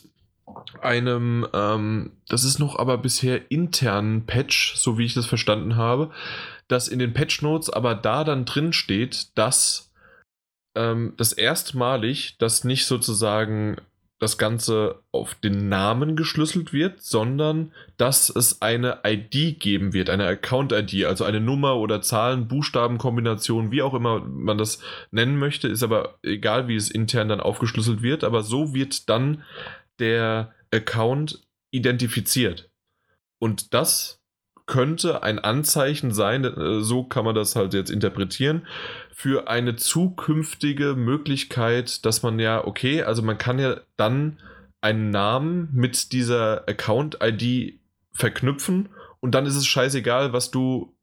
einem, ähm, das ist noch aber bisher internen Patch, so wie ich das verstanden habe, dass in den Patch Notes aber da dann drin steht, dass ähm, das erstmalig, dass nicht sozusagen das Ganze auf den Namen geschlüsselt wird, sondern dass es eine ID geben wird, eine Account-ID, also eine Nummer oder Zahlen, Buchstabenkombination, wie auch immer man das nennen möchte, ist aber egal, wie es intern dann aufgeschlüsselt wird, aber so wird dann der Account identifiziert. Und das könnte ein Anzeichen sein, äh, so kann man das halt jetzt interpretieren, für eine zukünftige Möglichkeit, dass man ja, okay, also man kann ja dann einen Namen mit dieser Account-ID verknüpfen und dann ist es scheißegal, was du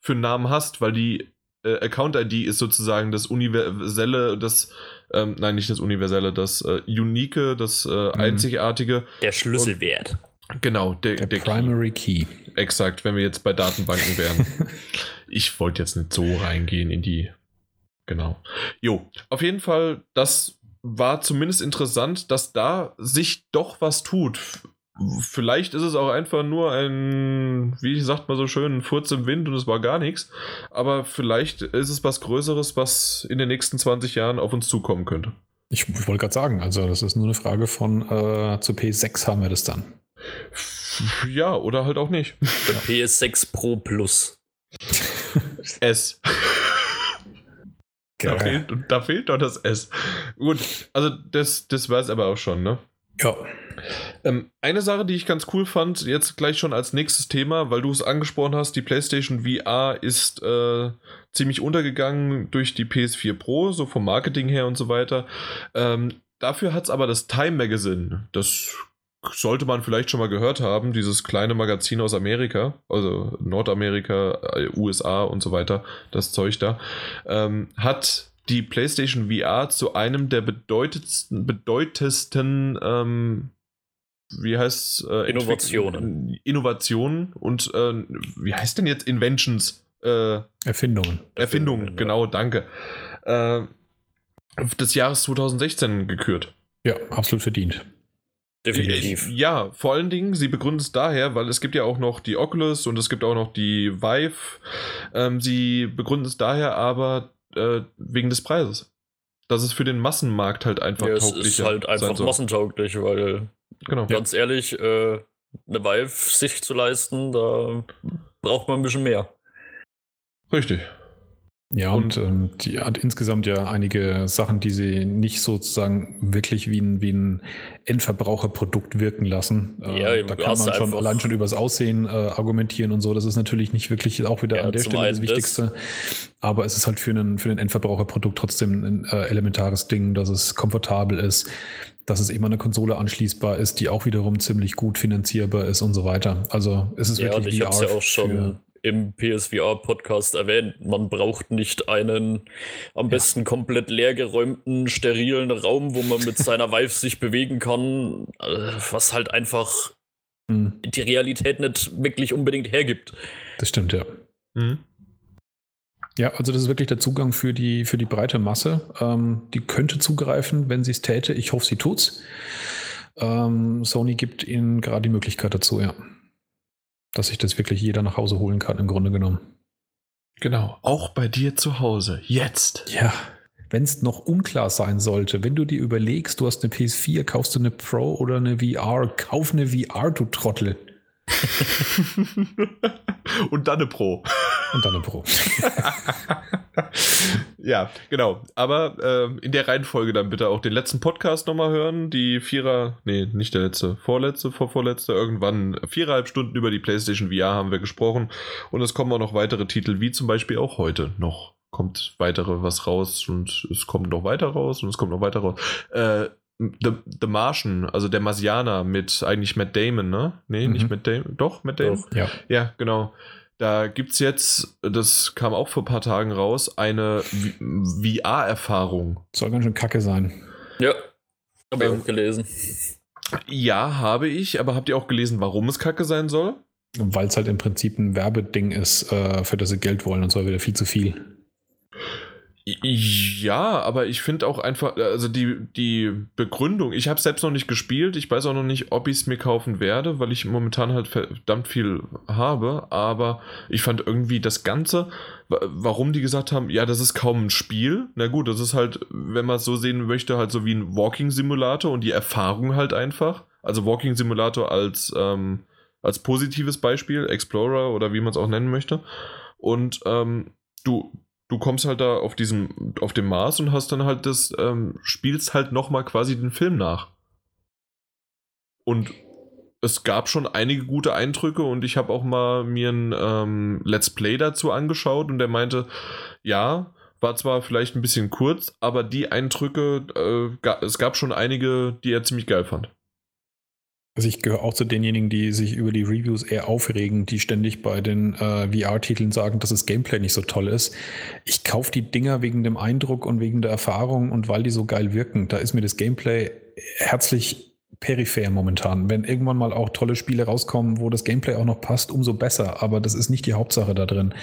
für einen Namen hast, weil die äh, Account-ID ist sozusagen das universelle, das, ähm, nein, nicht das universelle, das äh, unique, das äh, mhm. einzigartige. Der Schlüsselwert. Genau, der, der, der Primary Key. Key. Exakt, wenn wir jetzt bei Datenbanken wären. ich wollte jetzt nicht so reingehen in die Genau. Jo, auf jeden Fall, das war zumindest interessant, dass da sich doch was tut. Vielleicht ist es auch einfach nur ein, wie sagt man so schön, ein Furz im Wind und es war gar nichts. Aber vielleicht ist es was Größeres, was in den nächsten 20 Jahren auf uns zukommen könnte. Ich, ich wollte gerade sagen, also das ist nur eine Frage von äh, zu P6 haben wir das dann. Ja, oder halt auch nicht. PS6 Pro Plus. S. Da fehlt, da fehlt doch das S. Gut, also das, das war es aber auch schon, ne? Ja. Ähm, eine Sache, die ich ganz cool fand, jetzt gleich schon als nächstes Thema, weil du es angesprochen hast, die PlayStation VR ist äh, ziemlich untergegangen durch die PS4 Pro, so vom Marketing her und so weiter. Ähm, dafür hat es aber das Time Magazine, das sollte man vielleicht schon mal gehört haben, dieses kleine Magazin aus Amerika, also Nordamerika, äh, USA und so weiter, das Zeug da, ähm, hat die PlayStation VR zu einem der bedeutendsten, bedeutendsten ähm, wie heißt äh, Innovationen. Innovationen und äh, wie heißt denn jetzt Inventions? Äh, Erfindungen. Erfindungen, genau, danke. Äh, des Jahres 2016 gekürt. Ja, absolut verdient. Definitiv. Ja, vor allen Dingen, sie begründen es daher, weil es gibt ja auch noch die Oculus und es gibt auch noch die Vive. Ähm, sie begründen es daher aber äh, wegen des Preises. Dass es für den Massenmarkt halt einfach ja, es ist halt einfach massentauglich, weil genau. ganz ehrlich, äh, eine Vive sich zu leisten, da braucht man ein bisschen mehr. Richtig. Ja, und, und ähm, die hat insgesamt ja einige Sachen, die sie nicht sozusagen wirklich wie ein, wie ein Endverbraucherprodukt wirken lassen. Äh, ja, da kann man schon allein schon übers Aussehen äh, argumentieren und so. Das ist natürlich nicht wirklich auch wieder ja, an der Stelle das Wichtigste. Aber es ist halt für einen, für ein Endverbraucherprodukt trotzdem ein äh, elementares Ding, dass es komfortabel ist, dass es eben an eine Konsole anschließbar ist, die auch wiederum ziemlich gut finanzierbar ist und so weiter. Also es ist ja, wirklich VR ja auch schon im PSVR-Podcast erwähnt. Man braucht nicht einen am besten komplett leergeräumten, sterilen Raum, wo man mit seiner Vive sich bewegen kann, äh, was halt einfach mhm. die Realität nicht wirklich unbedingt hergibt. Das stimmt, ja. Mhm. Ja, also das ist wirklich der Zugang für die, für die breite Masse. Ähm, die könnte zugreifen, wenn sie es täte. Ich hoffe, sie tut's. Ähm, Sony gibt ihnen gerade die Möglichkeit dazu, ja dass sich das wirklich jeder nach Hause holen kann, im Grunde genommen. Genau, auch bei dir zu Hause, jetzt. Ja, wenn es noch unklar sein sollte, wenn du dir überlegst, du hast eine PS4, kaufst du eine Pro oder eine VR, kauf eine VR, du Trottel. Und dann eine Pro. Und dann eine Pro. ja, genau. Aber äh, in der Reihenfolge dann bitte auch den letzten Podcast nochmal hören. Die Vierer, nee, nicht der letzte, vorletzte, vorvorletzte, irgendwann viereinhalb Stunden über die PlayStation VR haben wir gesprochen. Und es kommen auch noch weitere Titel, wie zum Beispiel auch heute noch kommt weitere was raus und es kommt noch weiter raus und es kommt noch weiter raus. Äh, The, The Martian, also der Marsianer mit eigentlich Matt Damon, ne? Nee, mhm. nicht Matt Damon. Doch, Matt Damon? Doch, ja. Ja, genau. Da gibt es jetzt, das kam auch vor ein paar Tagen raus, eine VR-Erfahrung. Soll ganz schön kacke sein. Ja, habe ich ähm, auch gelesen. Ja, habe ich, aber habt ihr auch gelesen, warum es kacke sein soll? Weil es halt im Prinzip ein Werbeding ist, äh, für das sie Geld wollen und zwar wieder viel zu viel. Ja, aber ich finde auch einfach, also die, die Begründung, ich habe selbst noch nicht gespielt, ich weiß auch noch nicht, ob ich es mir kaufen werde, weil ich momentan halt verdammt viel habe, aber ich fand irgendwie das Ganze, warum die gesagt haben, ja, das ist kaum ein Spiel, na gut, das ist halt, wenn man es so sehen möchte, halt so wie ein Walking-Simulator und die Erfahrung halt einfach, also Walking-Simulator als, ähm, als positives Beispiel, Explorer oder wie man es auch nennen möchte. Und ähm, du du kommst halt da auf diesem, auf dem Mars und hast dann halt das, ähm, spielst halt nochmal quasi den Film nach. Und es gab schon einige gute Eindrücke und ich habe auch mal mir ein ähm, Let's Play dazu angeschaut und der meinte, ja, war zwar vielleicht ein bisschen kurz, aber die Eindrücke, äh, es gab schon einige, die er ziemlich geil fand. Also ich gehöre auch zu denjenigen, die sich über die Reviews eher aufregen, die ständig bei den äh, VR-Titeln sagen, dass das Gameplay nicht so toll ist. Ich kaufe die Dinger wegen dem Eindruck und wegen der Erfahrung und weil die so geil wirken. Da ist mir das Gameplay herzlich peripher momentan. Wenn irgendwann mal auch tolle Spiele rauskommen, wo das Gameplay auch noch passt, umso besser. Aber das ist nicht die Hauptsache da drin.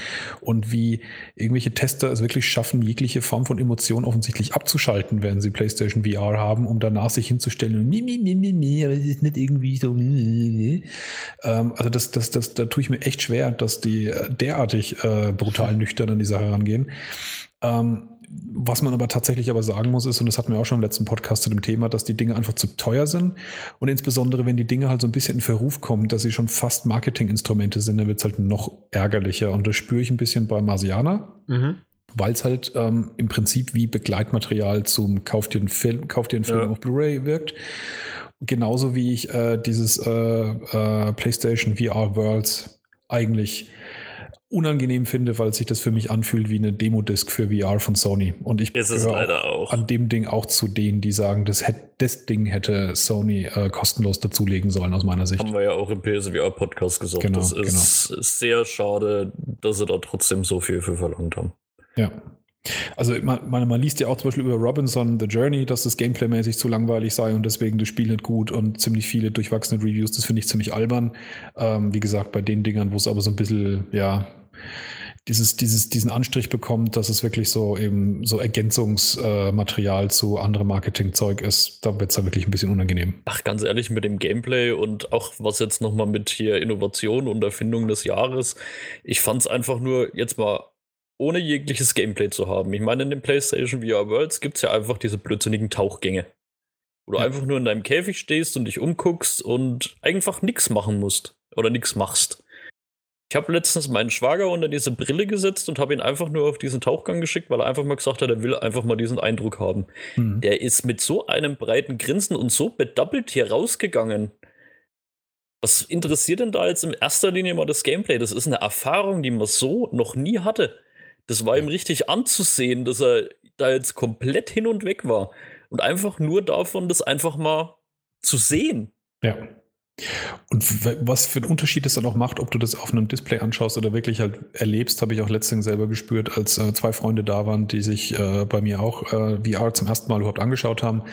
Und wie irgendwelche Tester es wirklich schaffen, jegliche Form von Emotion offensichtlich abzuschalten, wenn sie PlayStation VR haben, um danach sich hinzustellen und nee, nee, nee, nee, aber es ist nicht irgendwie so. Ähm, also das, das, das, da tue ich mir echt schwer, dass die derartig äh, brutal nüchtern an die Sache rangehen. Ähm, was man aber tatsächlich aber sagen muss, ist, und das hatten wir auch schon im letzten Podcast zu dem Thema, dass die Dinge einfach zu teuer sind. Und insbesondere, wenn die Dinge halt so ein bisschen in Verruf kommen, dass sie schon fast Marketinginstrumente sind, dann wird es halt noch ärgerlicher. Und das spüre ich ein bisschen bei Marsiana. Mhm. Weil es halt ähm, im Prinzip wie Begleitmaterial zum Kauf dir einen Film, Kauf dir einen Film ja. auf Blu-ray wirkt. Genauso wie ich äh, dieses äh, äh, PlayStation VR Worlds eigentlich unangenehm finde, weil sich das für mich anfühlt wie eine Demo-Disc für VR von Sony. Und ich ist es leider auch, an dem Ding auch zu denen, die sagen, das, hätte, das Ding hätte Sony äh, kostenlos dazulegen sollen, aus meiner Sicht. Haben wir ja auch im PSVR-Podcast gesagt. Genau, das ist genau. sehr schade, dass sie da trotzdem so viel für verlangt haben. Ja. Also man, man, man, liest ja auch zum Beispiel über Robinson The Journey, dass das Gameplay-mäßig zu langweilig sei und deswegen das Spiel nicht gut und ziemlich viele durchwachsene Reviews. Das finde ich ziemlich albern. Ähm, wie gesagt, bei den Dingern, wo es aber so ein bisschen, ja, dieses, dieses, diesen Anstrich bekommt, dass es wirklich so eben so Ergänzungsmaterial äh, zu anderem Marketingzeug ist, da wird es dann wirklich ein bisschen unangenehm. Ach, ganz ehrlich, mit dem Gameplay und auch was jetzt nochmal mit hier Innovation und Erfindung des Jahres, ich fand es einfach nur jetzt mal ohne jegliches Gameplay zu haben. Ich meine, in den PlayStation VR Worlds gibt es ja einfach diese blödsinnigen Tauchgänge. Wo du ja. einfach nur in deinem Käfig stehst und dich umguckst und einfach nichts machen musst. Oder nichts machst. Ich habe letztens meinen Schwager unter diese Brille gesetzt und habe ihn einfach nur auf diesen Tauchgang geschickt, weil er einfach mal gesagt hat, er will einfach mal diesen Eindruck haben. Mhm. Der ist mit so einem breiten Grinsen und so bedoppelt hier rausgegangen. Was interessiert denn da jetzt in erster Linie mal das Gameplay? Das ist eine Erfahrung, die man so noch nie hatte. Das war ihm richtig anzusehen, dass er da jetzt komplett hin und weg war. Und einfach nur davon, das einfach mal zu sehen. Ja. Und was für einen Unterschied es dann auch macht, ob du das auf einem Display anschaust oder wirklich halt erlebst, habe ich auch letztens selber gespürt, als äh, zwei Freunde da waren, die sich äh, bei mir auch äh, VR zum ersten Mal überhaupt angeschaut haben.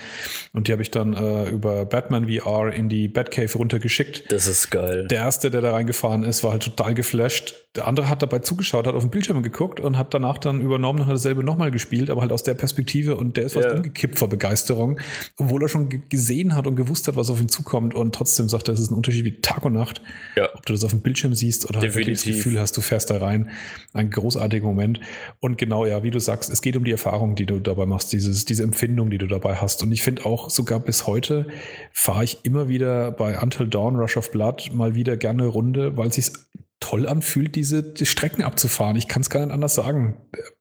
Und die habe ich dann äh, über Batman VR in die Batcave runtergeschickt. Das ist geil. Der erste, der da reingefahren ist, war halt total geflasht. Der andere hat dabei zugeschaut, hat auf den Bildschirm geguckt und hat danach dann übernommen und hat dasselbe nochmal gespielt, aber halt aus der Perspektive und der ist fast yeah. umgekippt vor Begeisterung, obwohl er schon gesehen hat und gewusst hat, was auf ihn zukommt und trotzdem sagt er, es ist ein Unterschied wie Tag und Nacht. Ja. Ob du das auf dem Bildschirm siehst oder halt wirklich das Gefühl hast, du fährst da rein. Ein großartiger Moment. Und genau, ja, wie du sagst, es geht um die Erfahrung, die du dabei machst, dieses, diese Empfindung, die du dabei hast. Und ich finde auch, sogar bis heute fahre ich immer wieder bei Until Dawn, Rush of Blood mal wieder gerne Runde, weil es sich toll anfühlt, diese die Strecken abzufahren. Ich kann es gar nicht anders sagen.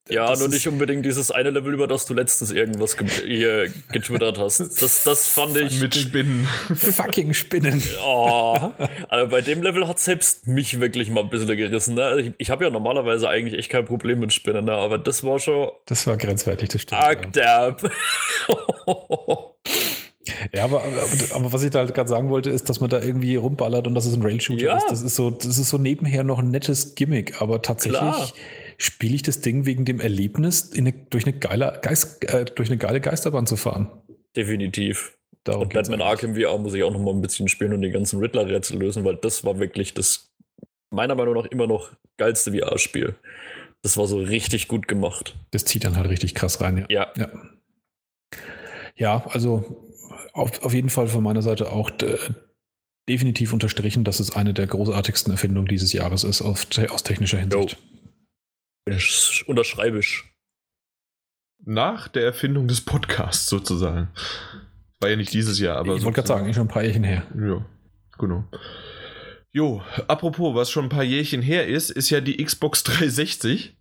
Ja, das nur nicht unbedingt dieses eine Level, über das du letztens irgendwas ge hier getwittert hast. Das, das fand ich. Mit Spinnen. Fucking Spinnen. Oh, also bei dem Level hat selbst mich wirklich mal ein bisschen gerissen. Ne? Also ich, ich habe ja normalerweise eigentlich echt kein Problem mit Spinnen, ne? aber das war schon. Das war grenzwertig, das stimmt. Arg ja. Ja, aber, aber, aber, was ich da halt gerade sagen wollte, ist, dass man da irgendwie rumballert und dass es ein Rail-Shooter ja. ist. Das ist so, das ist so nebenher noch ein nettes Gimmick, aber tatsächlich spiele ich das Ding wegen dem Erlebnis, eine, durch, eine geile Geist, äh, durch eine geile Geisterbahn zu fahren. Definitiv. Darum und Batman Arkham VR muss ich auch noch mal ein bisschen spielen und die ganzen Riddler-Rätsel lösen, weil das war wirklich das meiner Meinung nach immer noch geilste VR-Spiel. Das war so richtig gut gemacht. Das zieht dann halt richtig krass rein, ja. Ja, ja. ja also auf, auf jeden Fall von meiner Seite auch definitiv unterstrichen, dass es eine der großartigsten Erfindungen dieses Jahres ist, auf, aus technischer Hinsicht. Ich unterschreibe ich. Nach der Erfindung des Podcasts sozusagen. War ja nicht dieses Jahr, aber. Ich wollte gerade sagen, schon ein paar Jährchen her. Ja, genau. Jo, apropos, was schon ein paar Jährchen her ist, ist ja die Xbox 360.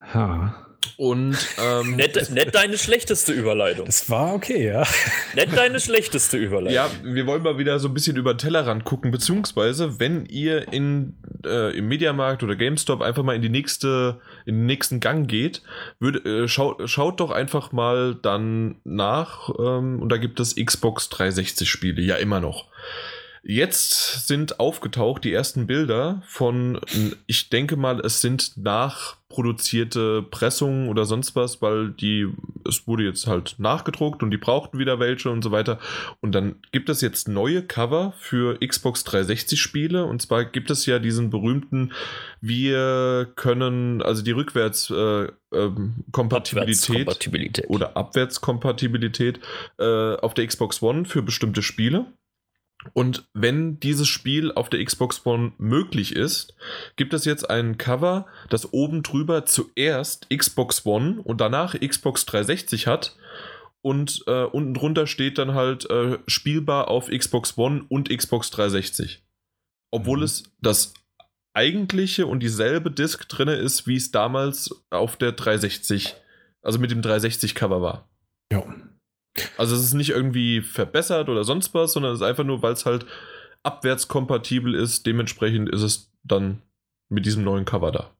Ha. Und ähm, nett, nett deine schlechteste Überleitung. Das war okay, ja. Nett deine schlechteste Überleitung. Ja, wir wollen mal wieder so ein bisschen über den Tellerrand gucken, beziehungsweise wenn ihr in, äh, im Mediamarkt oder GameStop einfach mal in die nächste, in den nächsten Gang geht, würd, äh, schaut, schaut doch einfach mal dann nach ähm, und da gibt es Xbox 360 Spiele, ja immer noch. Jetzt sind aufgetaucht die ersten Bilder von, ich denke mal, es sind nachproduzierte Pressungen oder sonst was, weil die, es wurde jetzt halt nachgedruckt und die brauchten wieder welche und so weiter. Und dann gibt es jetzt neue Cover für Xbox 360 Spiele und zwar gibt es ja diesen berühmten, wir können, also die Rückwärtskompatibilität äh, ähm, Abwärtskompatibilität. oder Abwärtskompatibilität äh, auf der Xbox One für bestimmte Spiele. Und wenn dieses Spiel auf der Xbox One möglich ist, gibt es jetzt ein Cover, das oben drüber zuerst Xbox One und danach Xbox 360 hat. Und äh, unten drunter steht dann halt äh, spielbar auf Xbox One und Xbox 360. Obwohl mhm. es das eigentliche und dieselbe Disk drin ist, wie es damals auf der 360, also mit dem 360 Cover war. Ja. Also es ist nicht irgendwie verbessert oder sonst was, sondern es ist einfach nur, weil es halt abwärtskompatibel ist. Dementsprechend ist es dann mit diesem neuen Cover da.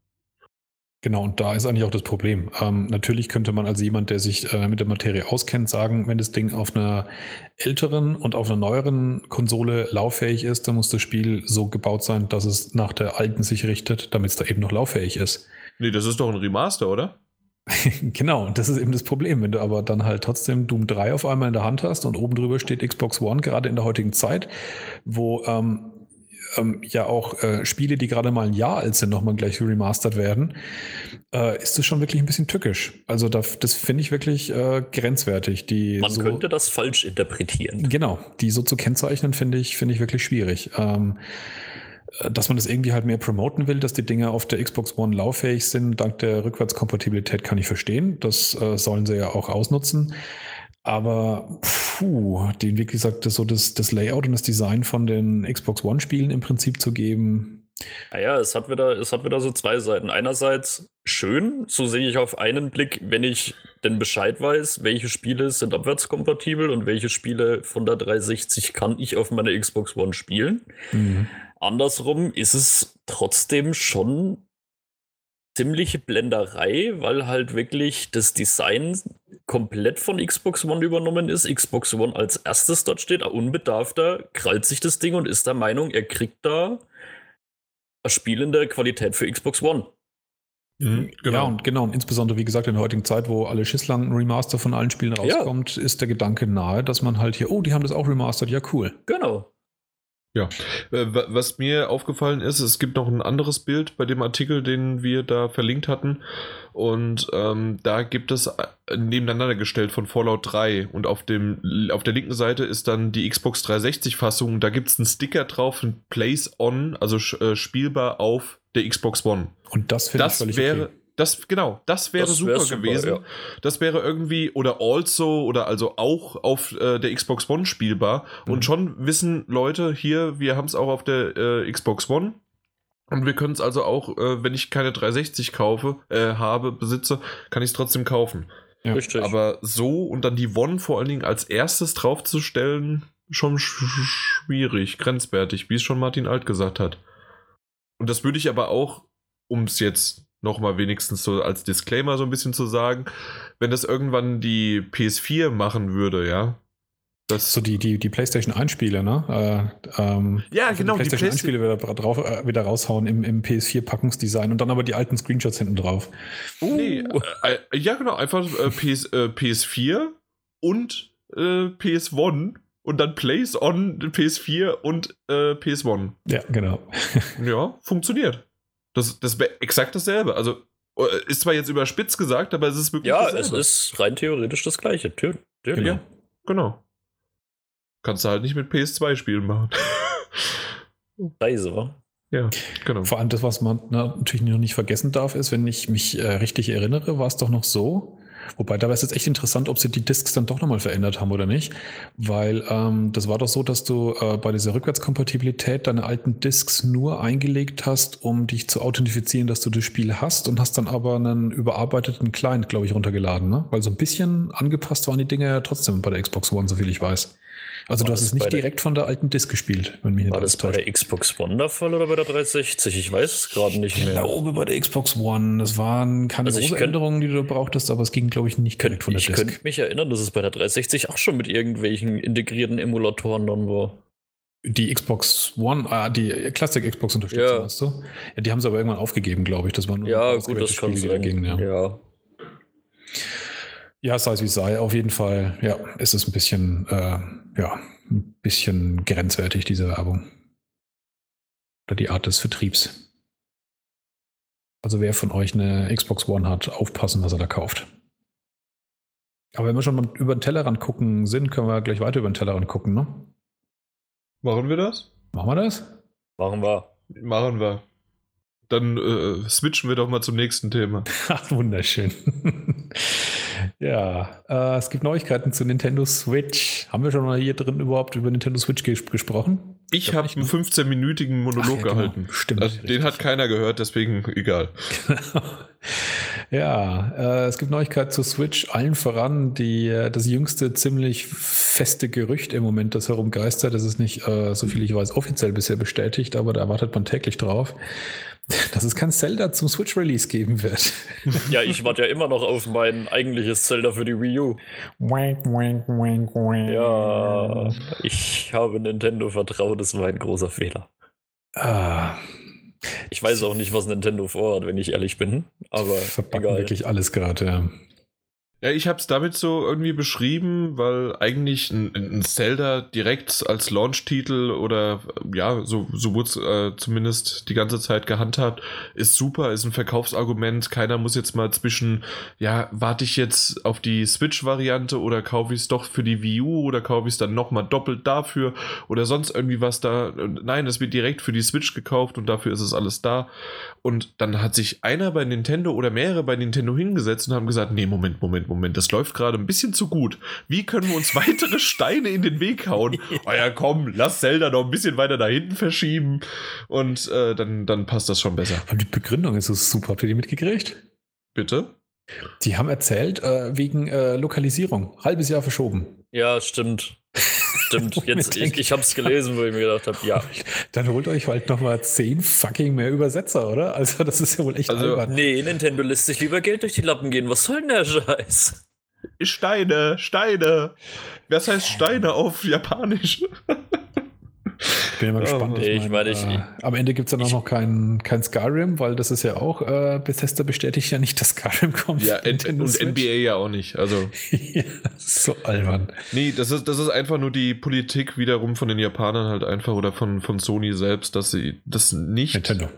Genau, und da ist eigentlich auch das Problem. Ähm, natürlich könnte man als jemand, der sich äh, mit der Materie auskennt, sagen, wenn das Ding auf einer älteren und auf einer neueren Konsole lauffähig ist, dann muss das Spiel so gebaut sein, dass es nach der alten sich richtet, damit es da eben noch lauffähig ist. Nee, das ist doch ein Remaster, oder? genau, und das ist eben das Problem, wenn du aber dann halt trotzdem Doom 3 auf einmal in der Hand hast und oben drüber steht Xbox One, gerade in der heutigen Zeit, wo ähm, ähm, ja auch äh, Spiele, die gerade mal ein Jahr alt sind, nochmal gleich remastert werden, äh, ist das schon wirklich ein bisschen tückisch. Also das, das finde ich wirklich äh, grenzwertig. Die Man so, könnte das falsch interpretieren. Genau, die so zu kennzeichnen, finde ich, finde ich wirklich schwierig. Ähm, dass man das irgendwie halt mehr promoten will, dass die Dinge auf der Xbox One lauffähig sind, dank der Rückwärtskompatibilität kann ich verstehen. Das äh, sollen sie ja auch ausnutzen. Aber puh, den, wie gesagt, das, so das, das Layout und das Design von den Xbox One-Spielen im Prinzip zu geben. Naja, es hat wieder, es hat wieder so zwei Seiten. Einerseits schön, so sehe ich auf einen Blick, wenn ich denn Bescheid weiß, welche Spiele sind abwärtskompatibel und welche Spiele von der 360 kann ich auf meiner Xbox One spielen. Mhm. Andersrum ist es trotzdem schon ziemliche Blenderei, weil halt wirklich das Design komplett von Xbox One übernommen ist. Xbox One als erstes dort steht, unbedarfter, krallt sich das Ding und ist der Meinung, er kriegt da eine spielende Qualität für Xbox One. Mhm, genau. Ja, und genau, und insbesondere, wie gesagt, in der heutigen Zeit, wo alle Schisslang ein Remaster von allen Spielen rauskommt, ja. ist der Gedanke nahe, dass man halt hier, oh, die haben das auch remastert, ja, cool. Genau. Ja, äh, was mir aufgefallen ist, es gibt noch ein anderes Bild bei dem Artikel, den wir da verlinkt hatten. Und ähm, da gibt es äh, nebeneinander gestellt von Fallout 3. Und auf, dem, auf der linken Seite ist dann die Xbox 360-Fassung. Da gibt es einen Sticker drauf, ein Place On, also äh, spielbar auf der Xbox One. Und das finde ich völlig wäre, okay. Das, genau, das wäre super, super, gewesen. Ja. Das wäre irgendwie, oder also, oder also auch auf äh, der Xbox One spielbar. Mhm. Und schon wissen Leute hier, wir haben es auch auf der äh, Xbox One. Und wir können es also auch, äh, wenn ich keine 360 kaufe, äh, habe, besitze, kann ich es trotzdem kaufen. Ja. Richtig. Aber so und dann die One vor allen Dingen als erstes draufzustellen, schon sch schwierig, grenzwertig, wie es schon Martin Alt gesagt hat. Und das würde ich aber auch, um es jetzt nochmal wenigstens so als Disclaimer so ein bisschen zu sagen, wenn das irgendwann die PS4 machen würde, ja. Das so die, die, die PlayStation 1-Spiele, ne? Äh, ähm, ja, also genau. Die PlayStation 1-Spiele wieder, drauf, äh, wieder raushauen im, im PS4-Packungsdesign und dann aber die alten Screenshots hinten drauf. Uh. Nee, äh, äh ja, genau. Einfach äh, PS, PS4 und PS1 und dann Plays on PS4 und PS1. Ja, genau. ja, funktioniert. Das, das wäre exakt dasselbe. Also Ist zwar jetzt überspitzt gesagt, aber es ist wirklich. Ja, es ist rein theoretisch das gleiche. Tür, Tür, genau. Ja, genau. Kannst du halt nicht mit PS2 spielen machen. Scheiße, wa? Ja, genau. Vor allem das, was man natürlich noch nicht vergessen darf, ist, wenn ich mich äh, richtig erinnere, war es doch noch so, Wobei, da wäre es jetzt echt interessant, ob sie die Disks dann doch nochmal verändert haben oder nicht. Weil ähm, das war doch so, dass du äh, bei dieser Rückwärtskompatibilität deine alten Disks nur eingelegt hast, um dich zu authentifizieren, dass du das Spiel hast und hast dann aber einen überarbeiteten Client, glaube ich, runtergeladen. Ne? Weil so ein bisschen angepasst waren die Dinge ja trotzdem bei der Xbox One, soviel ich weiß. Also war du hast es nicht direkt von der alten Disk gespielt, wenn mich War das bei der Xbox One der Fall oder bei der 360? Ich weiß es gerade nicht mehr. Ich glaube bei der Xbox One. Das waren keine also große Änderungen, die du brauchtest, aber es ging, glaube ich, nicht direkt von der ich Disk. Ich könnte mich erinnern, dass es bei der 360 auch schon mit irgendwelchen integrierten Emulatoren dann war. Die Xbox One, ah, die Classic Xbox Unterstützung, ja. hast du? Ja, die haben sie aber irgendwann aufgegeben, glaube ich. Das war nur ja, gut, das kann Spiele, sein. Ging, ja. ja. Ja, sei es wie sei, auf jeden Fall, ja, ist es ein bisschen, äh, ja, ein bisschen grenzwertig, diese Werbung. Oder die Art des Vertriebs. Also wer von euch eine Xbox One hat, aufpassen, was er da kauft. Aber wenn wir schon mal über den Tellerrand gucken sind, können wir gleich weiter über den Tellerrand gucken, ne? Machen wir das? Machen wir das? Machen wir. Machen wir. Dann äh, switchen wir doch mal zum nächsten Thema. Ach, wunderschön. Ja, äh, es gibt Neuigkeiten zu Nintendo Switch. Haben wir schon mal hier drin überhaupt über Nintendo Switch ges gesprochen? Ich habe einen 15-minütigen Monolog ja, genau. gehalten. Stimmt. Also, den hat keiner gehört, deswegen egal. ja, äh, es gibt Neuigkeiten zu Switch. Allen voran die, äh, das jüngste ziemlich feste Gerücht im Moment, das herumgeistert. Das ist nicht, äh, so viel ich weiß, offiziell bisher bestätigt, aber da erwartet man täglich drauf dass es kein Zelda zum Switch-Release geben wird. Ja, ich warte ja immer noch auf mein eigentliches Zelda für die Wii U. Ja, ich habe Nintendo vertraut, das war ein großer Fehler. Ah. Ich weiß auch nicht, was Nintendo vorhat, wenn ich ehrlich bin. Aber verpacken egal. wirklich alles gerade. Ja. Ja, ich habe es damit so irgendwie beschrieben, weil eigentlich ein, ein Zelda direkt als Launch-Titel oder ja, so, so wurde es äh, zumindest die ganze Zeit gehandhabt, ist super, ist ein Verkaufsargument. Keiner muss jetzt mal zwischen, ja, warte ich jetzt auf die Switch-Variante oder kaufe ich es doch für die Wii U oder kaufe ich es dann nochmal doppelt dafür oder sonst irgendwie was da. Nein, es wird direkt für die Switch gekauft und dafür ist es alles da. Und dann hat sich einer bei Nintendo oder mehrere bei Nintendo hingesetzt und haben gesagt, nee, Moment, Moment, Moment, das läuft gerade ein bisschen zu gut. Wie können wir uns weitere Steine in den Weg hauen? oh ja, komm, lass Zelda noch ein bisschen weiter da hinten verschieben und äh, dann, dann passt das schon besser. Und die Begründung ist so super. Habt ihr die mitgekriegt? Bitte? Die haben erzählt, äh, wegen äh, Lokalisierung. Halbes Jahr verschoben. Ja, stimmt. Stimmt, jetzt, ich, ich habe es gelesen, wo ich mir gedacht habe, ja. Dann holt euch halt nochmal zehn fucking mehr Übersetzer, oder? Also das ist ja wohl echt also, albern. Nee, Nintendo lässt sich lieber Geld durch die Lappen gehen. Was soll denn der Scheiß? Steine, Steine. Was heißt Steine auf Japanisch? Ich bin immer gespannt. Oh, ich meine, ich, äh, am Ende gibt es dann auch noch kein, kein Skyrim, weil das ist ja auch, äh, Bethesda bestätigt ja nicht, dass Skyrim kommt. Ja, und NBA ja auch nicht. Also. ja, so albern. Nee, das ist, das ist einfach nur die Politik wiederum von den Japanern halt einfach oder von, von Sony selbst, dass sie das nicht. Nintendo.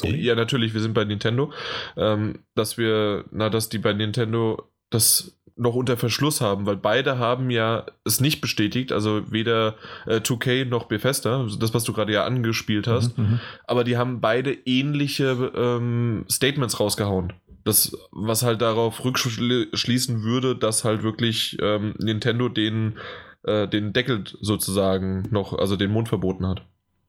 Sony? Ja, natürlich, wir sind bei Nintendo. Ähm, dass wir, na, dass die bei Nintendo das noch unter Verschluss haben, weil beide haben ja es nicht bestätigt, also weder äh, 2K noch Bethesda, das, was du gerade ja angespielt mhm, hast, mhm, aber die haben beide ähnliche ähm, Statements rausgehauen. Das, was halt darauf rückschließen würde, dass halt wirklich ähm, Nintendo den, äh, den Deckel sozusagen noch, also den Mund verboten hat.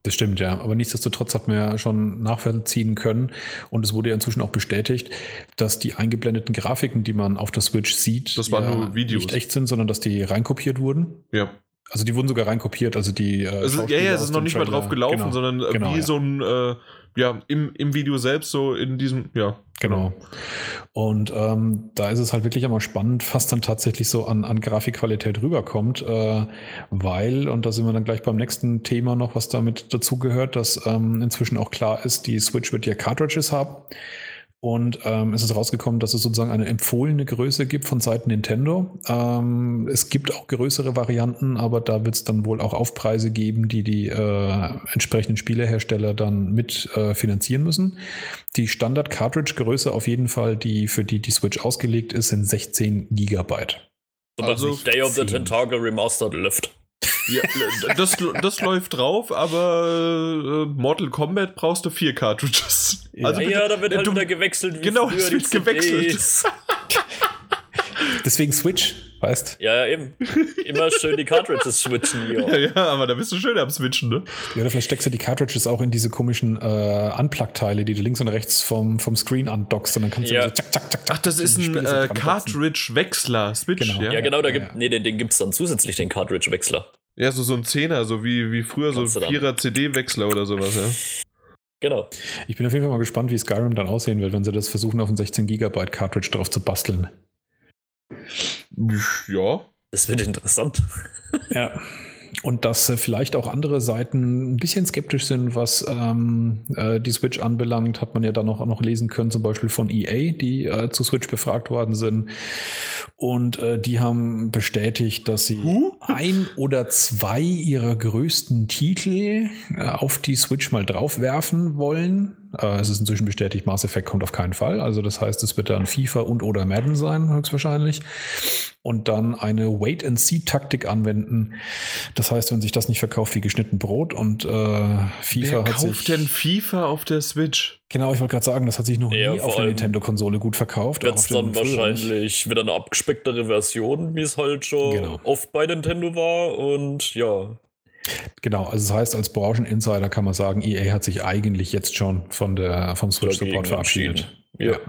Das stimmt, ja. Aber nichtsdestotrotz hat man ja schon nachvollziehen können und es wurde ja inzwischen auch bestätigt, dass die eingeblendeten Grafiken, die man auf der Switch sieht, das waren ja nur Videos. nicht echt sind, sondern dass die reinkopiert wurden. Ja. Also die wurden sogar reinkopiert, also die. Äh, also, ja, ja, es ist noch nicht Trailer. mal drauf gelaufen, genau, sondern äh, genau, wie ja. so ein, äh, ja, im, im Video selbst, so in diesem, ja. Genau. Und ähm, da ist es halt wirklich immer spannend, was dann tatsächlich so an, an Grafikqualität rüberkommt, äh, weil, und da sind wir dann gleich beim nächsten Thema noch, was damit dazugehört, dass ähm, inzwischen auch klar ist, die Switch wird ja Cartridges haben. Und ähm, es ist rausgekommen, dass es sozusagen eine empfohlene Größe gibt von Seiten Nintendo. Ähm, es gibt auch größere Varianten, aber da wird es dann wohl auch Aufpreise geben, die die äh, entsprechenden Spielehersteller dann mit äh, finanzieren müssen. Die Standard-Cartridge-Größe auf jeden Fall, die für die die Switch ausgelegt ist, sind 16 Gigabyte. Also Day of the Tentacle Remastered Lift. Ja, das, das läuft drauf, aber äh, Mortal Kombat brauchst du vier Cartridges. Ja, also bitte, ja da wird halt du, wieder gewechselt. Wie genau, es wird gewechselt. Deswegen Switch, weißt Ja, ja, eben. Immer schön die Cartridges switchen. Ja, ja, aber da bist du schön am Switchen, ne? Ja, vielleicht steckst du die Cartridges auch in diese komischen äh, Unplug-Teile, die du links und rechts vom, vom Screen andockst und dann kannst ja. du so zack, zack, zack, Ach, das ist ein äh, Cartridge-Wechsler, Switch, genau. ja? Ja, genau, da gibt, nee, den, den gibt es dann zusätzlich, den Cartridge-Wechsler. Ja, so, so ein Zehner, so wie, wie früher Kannst so ein Vierer CD-Wechsler oder sowas, ja. Genau. Ich bin auf jeden Fall mal gespannt, wie Skyrim dann aussehen wird, wenn sie das versuchen, auf ein 16 Gigabyte Cartridge drauf zu basteln. Ja. Das wird interessant. Ja. Und dass äh, vielleicht auch andere Seiten ein bisschen skeptisch sind, was ähm, äh, die Switch anbelangt, hat man ja dann noch, noch lesen können, zum Beispiel von EA, die äh, zu Switch befragt worden sind. Und äh, die haben bestätigt, dass sie huh? ein oder zwei ihrer größten Titel äh, auf die Switch mal draufwerfen wollen. Äh, es ist inzwischen bestätigt, Mass Effect kommt auf keinen Fall. Also das heißt, es wird dann FIFA und oder Madden sein, höchstwahrscheinlich. Und dann eine Wait-and-See-Taktik anwenden. Das heißt, wenn sich das nicht verkauft wie geschnitten Brot und äh, FIFA Wer hat kauft denn FIFA auf der Switch? Genau, ich wollte gerade sagen, das hat sich noch ja, nie auf der Nintendo-Konsole gut verkauft. Wird es dann wahrscheinlich wieder eine abgespecktere Version, wie es halt schon genau. oft bei Nintendo war. Und ja, Genau, also das heißt, als Brancheninsider kann man sagen, EA hat sich eigentlich jetzt schon von der, vom Switch-Support verabschiedet. Ja.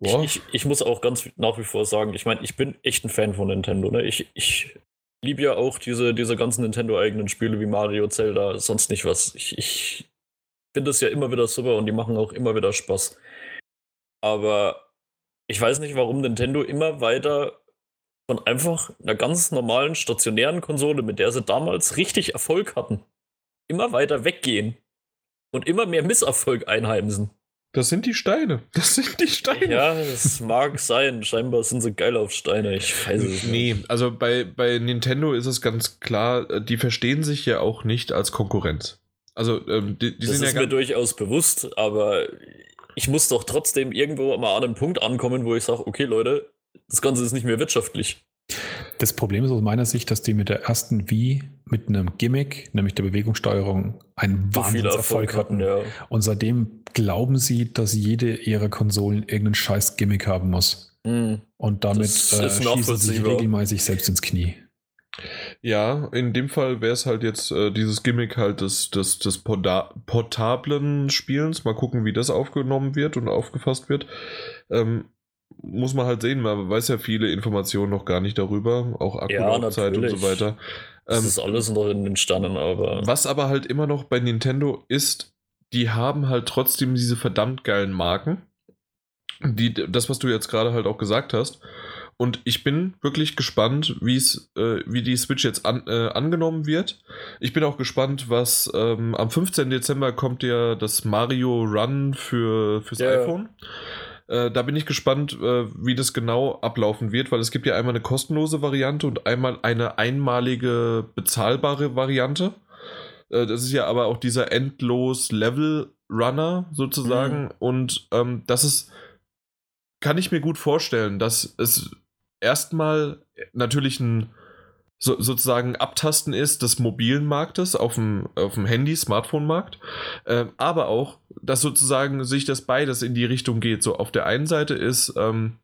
ja. Ich, ich, ich, muss auch ganz nach wie vor sagen, ich meine, ich bin echt ein Fan von Nintendo. Ne? Ich, ich liebe ja auch diese, diese ganzen Nintendo-eigenen Spiele wie Mario, Zelda, sonst nicht was. Ich, ich finde das ja immer wieder super und die machen auch immer wieder Spaß. Aber ich weiß nicht, warum Nintendo immer weiter von einfach einer ganz normalen stationären Konsole, mit der sie damals richtig Erfolg hatten, immer weiter weggehen und immer mehr Misserfolg einheimsen. Das sind die Steine. Das sind die Steine. Ja, das mag sein. Scheinbar sind sie geil auf Steine. Ich weiß es nicht. Nee, also bei, bei Nintendo ist es ganz klar, die verstehen sich ja auch nicht als Konkurrenz. Also, ähm, die, die das sind ist ja mir durchaus bewusst, aber ich muss doch trotzdem irgendwo mal an einen Punkt ankommen, wo ich sage, okay, Leute, das Ganze ist nicht mehr wirtschaftlich. Das Problem ist aus meiner Sicht, dass die mit der ersten Wii mit einem Gimmick, nämlich der Bewegungssteuerung, einen so Wahnsinnserfolg hatten. Ja. Und seitdem glauben sie, dass jede ihrer Konsolen irgendeinen scheiß Gimmick haben muss. Mhm. Und damit äh, schießen sie sich regelmäßig selbst ins Knie. Ja, in dem Fall wäre es halt jetzt äh, dieses Gimmick halt des, des, des portablen Spielens. Mal gucken, wie das aufgenommen wird und aufgefasst wird. Ähm, muss man halt sehen, man weiß ja viele Informationen noch gar nicht darüber, auch Akkulaufzeit ja, und so weiter. Das ähm, ist alles noch in den Sternen, aber. Was aber halt immer noch bei Nintendo ist, die haben halt trotzdem diese verdammt geilen Marken. Die, das, was du jetzt gerade halt auch gesagt hast. Und ich bin wirklich gespannt, wie es, äh, wie die Switch jetzt an, äh, angenommen wird. Ich bin auch gespannt, was ähm, am 15. Dezember kommt ja das Mario Run für, fürs ja. iPhone. Äh, da bin ich gespannt, äh, wie das genau ablaufen wird, weil es gibt ja einmal eine kostenlose Variante und einmal eine einmalige bezahlbare Variante. Äh, das ist ja aber auch dieser endlos Level Runner sozusagen. Mhm. Und ähm, das ist, kann ich mir gut vorstellen, dass es erstmal natürlich ein so, sozusagen Abtasten ist des mobilen Marktes auf dem, auf dem Handy, Smartphone-Markt, äh, aber auch, dass sozusagen sich das beides in die Richtung geht. So auf der einen Seite ist ähm,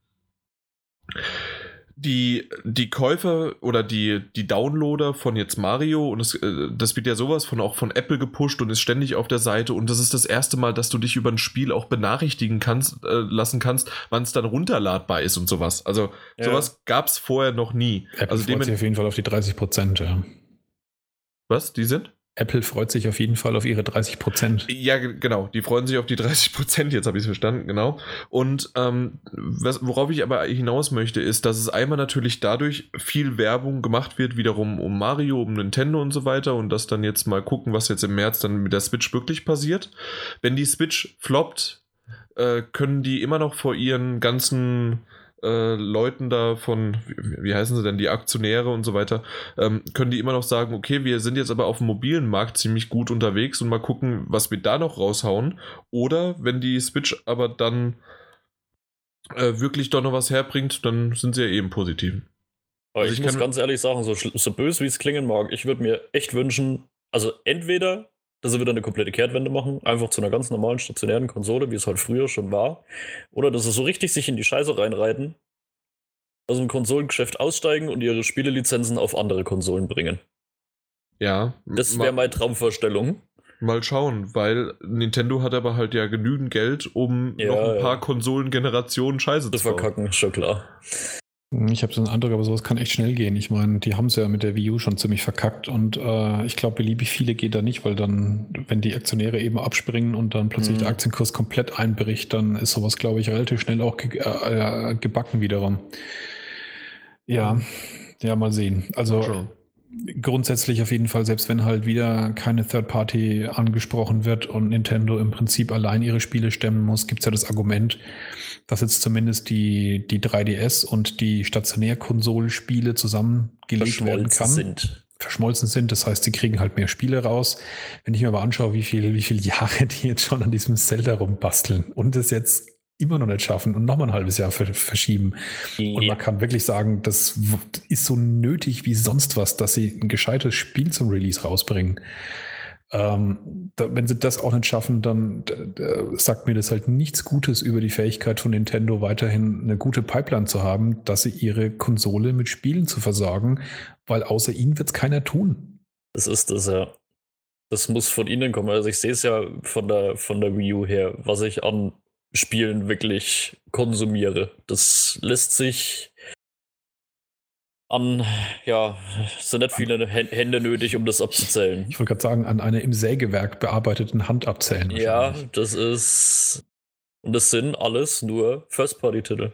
die, die Käufer oder die, die Downloader von jetzt Mario und es, äh, das wird ja sowas von auch von Apple gepusht und ist ständig auf der Seite und das ist das erste Mal, dass du dich über ein Spiel auch benachrichtigen kannst, äh, lassen kannst, wann es dann runterladbar ist und sowas. Also ja. sowas gab es vorher noch nie. Apple also freut sich auf jeden Fall auf die 30 Prozent, ja. Was? Die sind? Apple freut sich auf jeden Fall auf ihre 30 Prozent. Ja, genau. Die freuen sich auf die 30 Prozent. Jetzt habe ich es verstanden, genau. Und ähm, was, worauf ich aber hinaus möchte, ist, dass es einmal natürlich dadurch viel Werbung gemacht wird, wiederum um Mario, um Nintendo und so weiter. Und das dann jetzt mal gucken, was jetzt im März dann mit der Switch wirklich passiert. Wenn die Switch floppt, äh, können die immer noch vor ihren ganzen äh, Leuten da von, wie, wie, heißen sie denn, die Aktionäre und so weiter, ähm, können die immer noch sagen, okay, wir sind jetzt aber auf dem mobilen Markt ziemlich gut unterwegs und mal gucken, was wir da noch raushauen. Oder wenn die Switch aber dann äh, wirklich doch noch was herbringt, dann sind sie ja eben positiv. Aber also ich, ich muss ganz ehrlich sagen, so, so böse wie es klingen mag, ich würde mir echt wünschen, also entweder, dass sie wieder eine komplette Kehrtwende machen, einfach zu einer ganz normalen stationären Konsole, wie es halt früher schon war, oder dass sie so richtig sich in die Scheiße reinreiten, aus dem Konsolengeschäft aussteigen und ihre Spielelizenzen auf andere Konsolen bringen. Ja. Das wäre meine Traumvorstellung. Mal schauen, weil Nintendo hat aber halt ja genügend Geld, um ja, noch ein paar ja. Konsolengenerationen Scheiße zu verkacken, schon klar. Ich habe so einen Eindruck, aber sowas kann echt schnell gehen. Ich meine, die haben es ja mit der Wii U schon ziemlich verkackt und äh, ich glaube, beliebig viele geht da nicht, weil dann, wenn die Aktionäre eben abspringen und dann plötzlich mhm. der Aktienkurs komplett einbricht, dann ist sowas, glaube ich, relativ schnell auch ge äh, gebacken wiederum. Ja, ja, mal sehen. Also grundsätzlich auf jeden Fall, selbst wenn halt wieder keine Third Party angesprochen wird und Nintendo im Prinzip allein ihre Spiele stemmen muss, gibt es ja das Argument, dass jetzt zumindest die, die 3DS und die Stationärkonsolspiele zusammengelegt werden kann. Sind. Verschmolzen sind. Das heißt, sie kriegen halt mehr Spiele raus. Wenn ich mir aber anschaue, wie viele wie viel Jahre die jetzt schon an diesem Zelda rumbasteln und es jetzt immer noch nicht schaffen und nochmal ein halbes Jahr verschieben. Ja. Und man kann wirklich sagen, das ist so nötig wie sonst was, dass sie ein gescheites Spiel zum Release rausbringen. Ähm, da, wenn sie das auch nicht schaffen, dann sagt mir das halt nichts Gutes über die Fähigkeit von Nintendo, weiterhin eine gute Pipeline zu haben, dass sie ihre Konsole mit Spielen zu versorgen, weil außer ihnen wird es keiner tun. Das ist das, ja. Das muss von ihnen kommen. Also ich sehe es ja von der, von der Wii U her, was ich an Spielen wirklich konsumiere. Das lässt sich an, ja, es sind nicht viele Hände nötig, um das abzuzählen. Ich wollte gerade sagen, an einer im Sägewerk bearbeiteten Hand abzählen. Ja, das ist, und das sind alles nur First-Party-Titel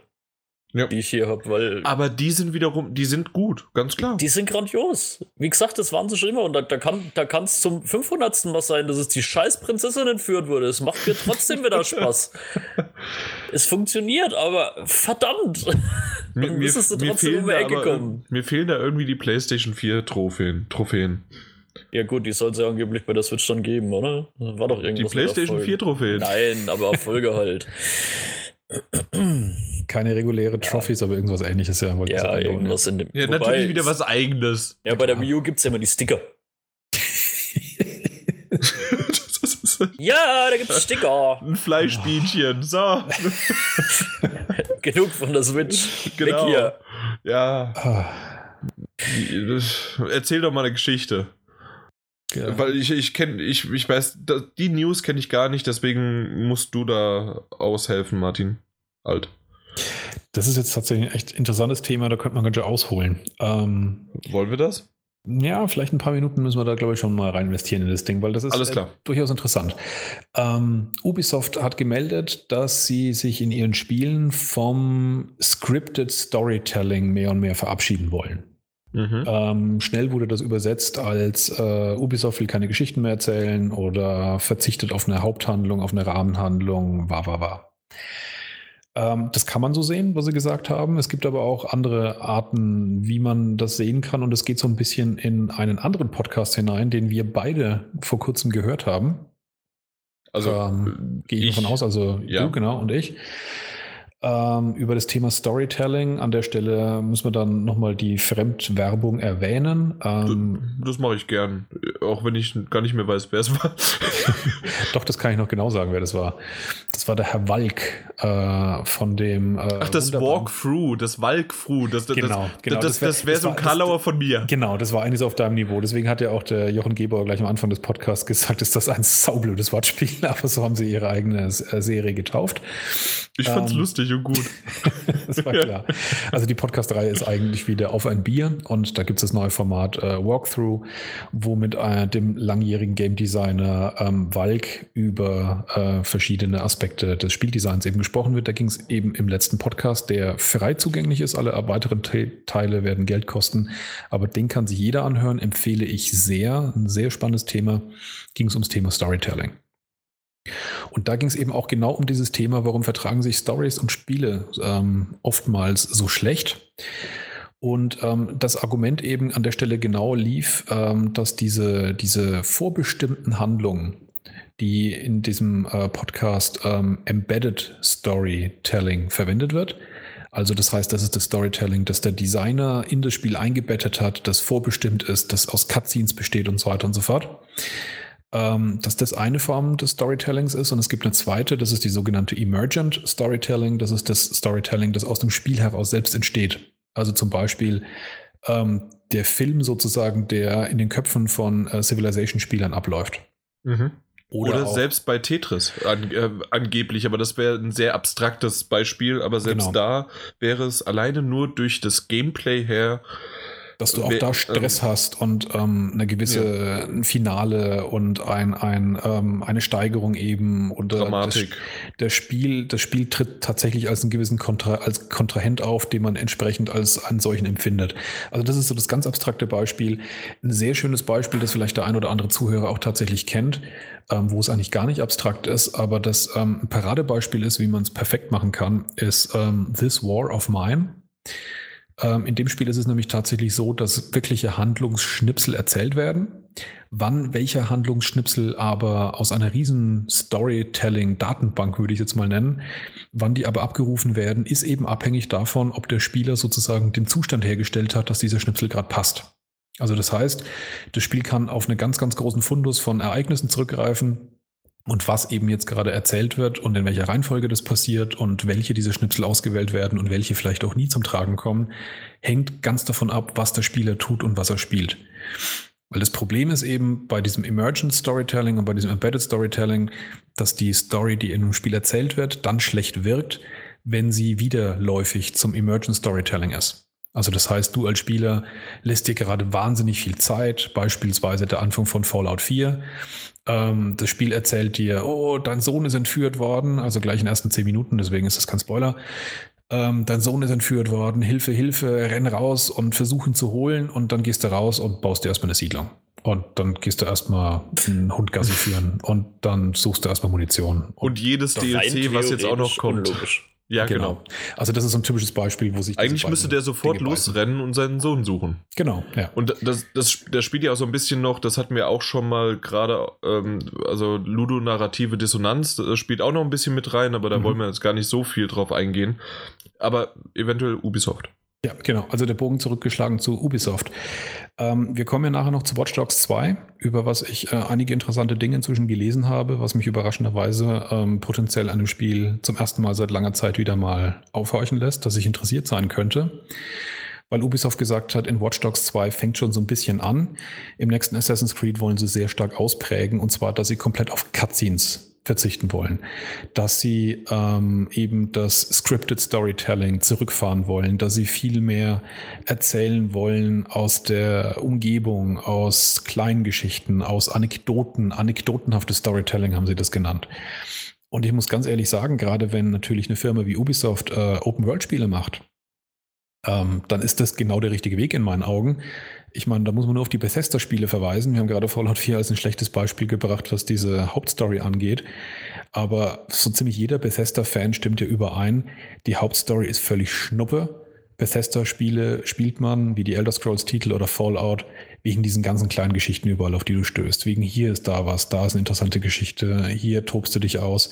ja. die ich hier habe, weil. Aber die sind wiederum, die sind gut, ganz klar. Die sind grandios. Wie gesagt, das waren sie schon immer. Und da, da kann da es zum 500. Mal sein, dass es die scheiß Prinzessin entführt wurde. Es macht mir trotzdem wieder Spaß. es funktioniert, aber verdammt. Mir, mir, mir, fehlen da aber, mir fehlen da irgendwie die PlayStation 4 Trophäen. Trophäen. Ja, gut, die soll es ja angeblich bei der Switch dann geben, oder? War doch irgendwas. Die PlayStation 4 Trophäen. Nein, aber Erfolge halt. Keine reguläre Trophies, aber irgendwas ähnliches, ja. Ja, irgendwas in dem. Ja, Wobei natürlich wieder was eigenes. Ja, bei der Wii U gibt es ja immer die Sticker. ja, da gibt es Sticker. Ein Fleischbienchen, so. Genug von der Switch. Genau. Weg hier. Ja. Erzähl doch mal eine Geschichte. Ja. Weil ich, ich kenne, ich, ich weiß, die News kenne ich gar nicht, deswegen musst du da aushelfen, Martin. Alt. Das ist jetzt tatsächlich ein echt interessantes Thema, da könnte man ganz schön ausholen. Ähm, Wollen wir das? Ja, vielleicht ein paar Minuten müssen wir da, glaube ich, schon mal rein investieren in das Ding, weil das ist Alles klar. Äh, durchaus interessant. Ähm, Ubisoft hat gemeldet, dass sie sich in ihren Spielen vom Scripted Storytelling mehr und mehr verabschieden wollen. Mhm. Ähm, schnell wurde das übersetzt als äh, Ubisoft will keine Geschichten mehr erzählen oder verzichtet auf eine Haupthandlung, auf eine Rahmenhandlung, war, war, war. Ähm, das kann man so sehen, was Sie gesagt haben. Es gibt aber auch andere Arten, wie man das sehen kann. Und es geht so ein bisschen in einen anderen Podcast hinein, den wir beide vor kurzem gehört haben. Also ähm, gehe ich, ich davon aus, also ja. du genau und ich ähm, über das Thema Storytelling. An der Stelle müssen wir dann nochmal die Fremdwerbung erwähnen. Ähm, das, das mache ich gern, auch wenn ich gar nicht mehr weiß, wer es war. Doch, das kann ich noch genau sagen, wer das war. Das war der Herr Walk äh, von dem. Äh, Ach, das Walkthrough, das Walkthrough. Das, das, genau, genau. Das, das, wäre so ein Karlauer von mir. Genau, das war eines auf deinem Niveau. Deswegen hat ja auch der Jochen Gebauer gleich am Anfang des Podcasts gesagt, ist das ein saublödes Wortspiel, aber so haben sie ihre eigene äh, Serie getauft. Ich fand's ähm, lustig und gut. das war klar. Also die Podcast-Reihe ist eigentlich wieder auf ein Bier und da gibt es das neue Format äh, Walkthrough, wo mit äh, dem langjährigen Game Designer ähm, Walk über äh, verschiedene Aspekte des Spieldesigns eben gesprochen wird. Da ging es eben im letzten Podcast, der frei zugänglich ist. Alle weiteren Te Teile werden Geld kosten, aber den kann sich jeder anhören. Empfehle ich sehr. Ein sehr spannendes Thema. Ging es ums Thema Storytelling. Und da ging es eben auch genau um dieses Thema, warum vertragen sich Stories und Spiele ähm, oftmals so schlecht. Und ähm, das Argument eben an der Stelle genau lief, ähm, dass diese, diese vorbestimmten Handlungen, die in diesem äh, Podcast ähm, Embedded Storytelling verwendet wird, also das heißt, das ist das Storytelling, das der Designer in das Spiel eingebettet hat, das vorbestimmt ist, das aus Cutscenes besteht und so weiter und so fort ähm, dass das eine Form des Storytellings ist und es gibt eine zweite, das ist die sogenannte Emergent Storytelling. Das ist das Storytelling, das aus dem Spiel heraus selbst entsteht. Also zum Beispiel ähm, der Film sozusagen, der in den Köpfen von äh, Civilization-Spielern abläuft. Mhm. Oder, Oder selbst bei Tetris an, äh, angeblich, aber das wäre ein sehr abstraktes Beispiel, aber selbst genau. da wäre es alleine nur durch das Gameplay her dass du auch da Stress ähm, hast und ähm, eine gewisse ja. Finale und ein, ein, ähm, eine Steigerung eben. Und äh, Dramatik. Das, das, Spiel, das Spiel tritt tatsächlich als einen gewissen Kontra, als Kontrahent auf, den man entsprechend als einen solchen empfindet. Also das ist so das ganz abstrakte Beispiel. Ein sehr schönes Beispiel, das vielleicht der ein oder andere Zuhörer auch tatsächlich kennt, ähm, wo es eigentlich gar nicht abstrakt ist, aber das ähm, ein Paradebeispiel ist, wie man es perfekt machen kann, ist ähm, This War of Mine. Ähm, in dem Spiel ist es nämlich tatsächlich so, dass wirkliche Handlungsschnipsel erzählt werden. Wann welcher Handlungsschnipsel aber aus einer riesen Storytelling-Datenbank, würde ich jetzt mal nennen, wann die aber abgerufen werden, ist eben abhängig davon, ob der Spieler sozusagen den Zustand hergestellt hat, dass dieser Schnipsel gerade passt. Also das heißt, das Spiel kann auf einen ganz, ganz großen Fundus von Ereignissen zurückgreifen, und was eben jetzt gerade erzählt wird und in welcher Reihenfolge das passiert und welche diese Schnipsel ausgewählt werden und welche vielleicht auch nie zum Tragen kommen, hängt ganz davon ab, was der Spieler tut und was er spielt. Weil das Problem ist eben bei diesem Emergent Storytelling und bei diesem Embedded Storytelling, dass die Story, die in einem Spiel erzählt wird, dann schlecht wirkt, wenn sie widerläufig zum Emergent Storytelling ist. Also das heißt, du als Spieler lässt dir gerade wahnsinnig viel Zeit, beispielsweise der Anfang von Fallout 4. Ähm, das Spiel erzählt dir, oh, dein Sohn ist entführt worden, also gleich in den ersten zehn Minuten, deswegen ist das kein Spoiler. Ähm, dein Sohn ist entführt worden, Hilfe, Hilfe, renn raus und versuch ihn zu holen und dann gehst du raus und baust dir erstmal eine Siedlung. Und dann gehst du erstmal einen Hundgassi führen und dann suchst du erstmal Munition. Und, und jedes DLC, was jetzt auch noch kommt. Unlogisch. Ja, genau. genau. Also das ist so ein typisches Beispiel, wo sich eigentlich müsste der sofort Dinge losrennen und seinen Sohn suchen. Genau. Ja. Und das, das, das spielt ja auch so ein bisschen noch. Das hatten wir auch schon mal gerade. Ähm, also ludonarrative Dissonanz das spielt auch noch ein bisschen mit rein, aber da mhm. wollen wir jetzt gar nicht so viel drauf eingehen. Aber eventuell Ubisoft. Ja, genau. Also der Bogen zurückgeschlagen zu Ubisoft. Ähm, wir kommen ja nachher noch zu Watch Dogs 2, über was ich äh, einige interessante Dinge inzwischen gelesen habe, was mich überraschenderweise ähm, potenziell an dem Spiel zum ersten Mal seit langer Zeit wieder mal aufhorchen lässt, dass ich interessiert sein könnte. Weil Ubisoft gesagt hat, in Watch Dogs 2 fängt schon so ein bisschen an. Im nächsten Assassin's Creed wollen sie sehr stark ausprägen, und zwar, dass sie komplett auf Cutscenes verzichten wollen, dass sie ähm, eben das Scripted Storytelling zurückfahren wollen, dass sie viel mehr erzählen wollen aus der Umgebung, aus kleinen Geschichten, aus Anekdoten, anekdotenhaftes Storytelling haben sie das genannt. Und ich muss ganz ehrlich sagen, gerade wenn natürlich eine Firma wie Ubisoft äh, Open-World-Spiele macht, ähm, dann ist das genau der richtige Weg in meinen Augen ich meine, da muss man nur auf die Bethesda-Spiele verweisen. Wir haben gerade Fallout 4 als ein schlechtes Beispiel gebracht, was diese Hauptstory angeht. Aber so ziemlich jeder Bethesda-Fan stimmt ja überein, die Hauptstory ist völlig schnuppe. Bethesda-Spiele spielt man, wie die Elder Scrolls-Titel oder Fallout, wegen diesen ganzen kleinen Geschichten überall, auf die du stößt. Wegen hier ist da was, da ist eine interessante Geschichte, hier tobst du dich aus.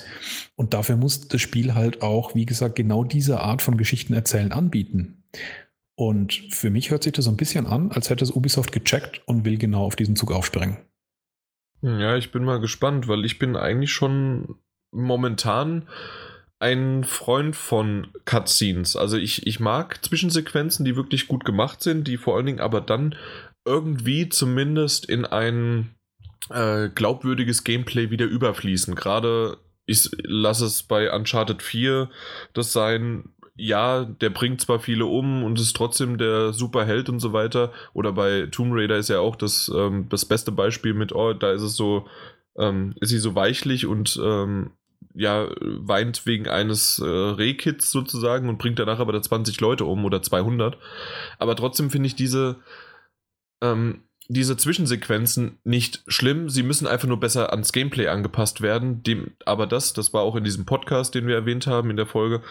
Und dafür muss das Spiel halt auch, wie gesagt, genau diese Art von Geschichten erzählen anbieten. Und für mich hört sich das so ein bisschen an, als hätte es Ubisoft gecheckt und will genau auf diesen Zug aufspringen. Ja, ich bin mal gespannt, weil ich bin eigentlich schon momentan ein Freund von Cutscenes. Also ich, ich mag Zwischensequenzen, die wirklich gut gemacht sind, die vor allen Dingen aber dann irgendwie zumindest in ein äh, glaubwürdiges Gameplay wieder überfließen. Gerade ich lasse es bei Uncharted 4 das sein, ja, der bringt zwar viele um und ist trotzdem der Superheld und so weiter. Oder bei Tomb Raider ist ja auch das, ähm, das beste Beispiel mit, oh, da ist es so, ähm, ist sie so weichlich und ähm, ja, weint wegen eines äh, Rehkits sozusagen und bringt danach aber da 20 Leute um oder 200. Aber trotzdem finde ich diese, ähm, diese Zwischensequenzen nicht schlimm, sie müssen einfach nur besser ans Gameplay angepasst werden. Dem, aber das, das war auch in diesem Podcast, den wir erwähnt haben in der Folge,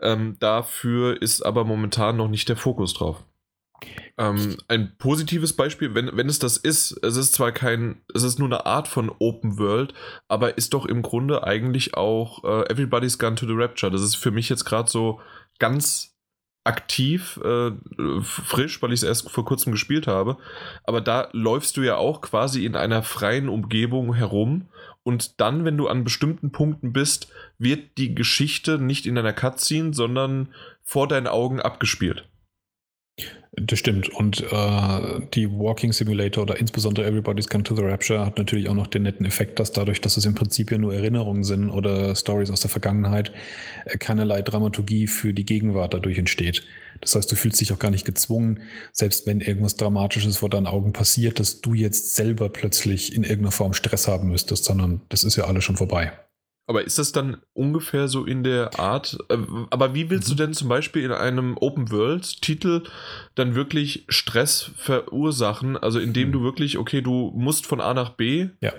ähm, dafür ist aber momentan noch nicht der Fokus drauf. Ähm, ein positives Beispiel, wenn, wenn es das ist, es ist zwar kein, es ist nur eine Art von Open World, aber ist doch im Grunde eigentlich auch äh, Everybody's Gone to the Rapture. Das ist für mich jetzt gerade so ganz aktiv, äh, frisch, weil ich es erst vor kurzem gespielt habe. Aber da läufst du ja auch quasi in einer freien Umgebung herum und dann, wenn du an bestimmten Punkten bist, wird die Geschichte nicht in einer Cutscene, sondern vor deinen Augen abgespielt. Das stimmt. Und äh, die Walking Simulator oder insbesondere Everybody's Come to the Rapture hat natürlich auch noch den netten Effekt, dass dadurch, dass es im Prinzip ja nur Erinnerungen sind oder Stories aus der Vergangenheit, äh, keinerlei Dramaturgie für die Gegenwart dadurch entsteht. Das heißt, du fühlst dich auch gar nicht gezwungen, selbst wenn irgendwas Dramatisches vor deinen Augen passiert, dass du jetzt selber plötzlich in irgendeiner Form Stress haben müsstest, sondern das ist ja alles schon vorbei. Aber ist das dann ungefähr so in der Art? Äh, aber wie willst du mhm. denn zum Beispiel in einem Open-World-Titel dann wirklich Stress verursachen? Also indem mhm. du wirklich, okay, du musst von A nach B. Ja.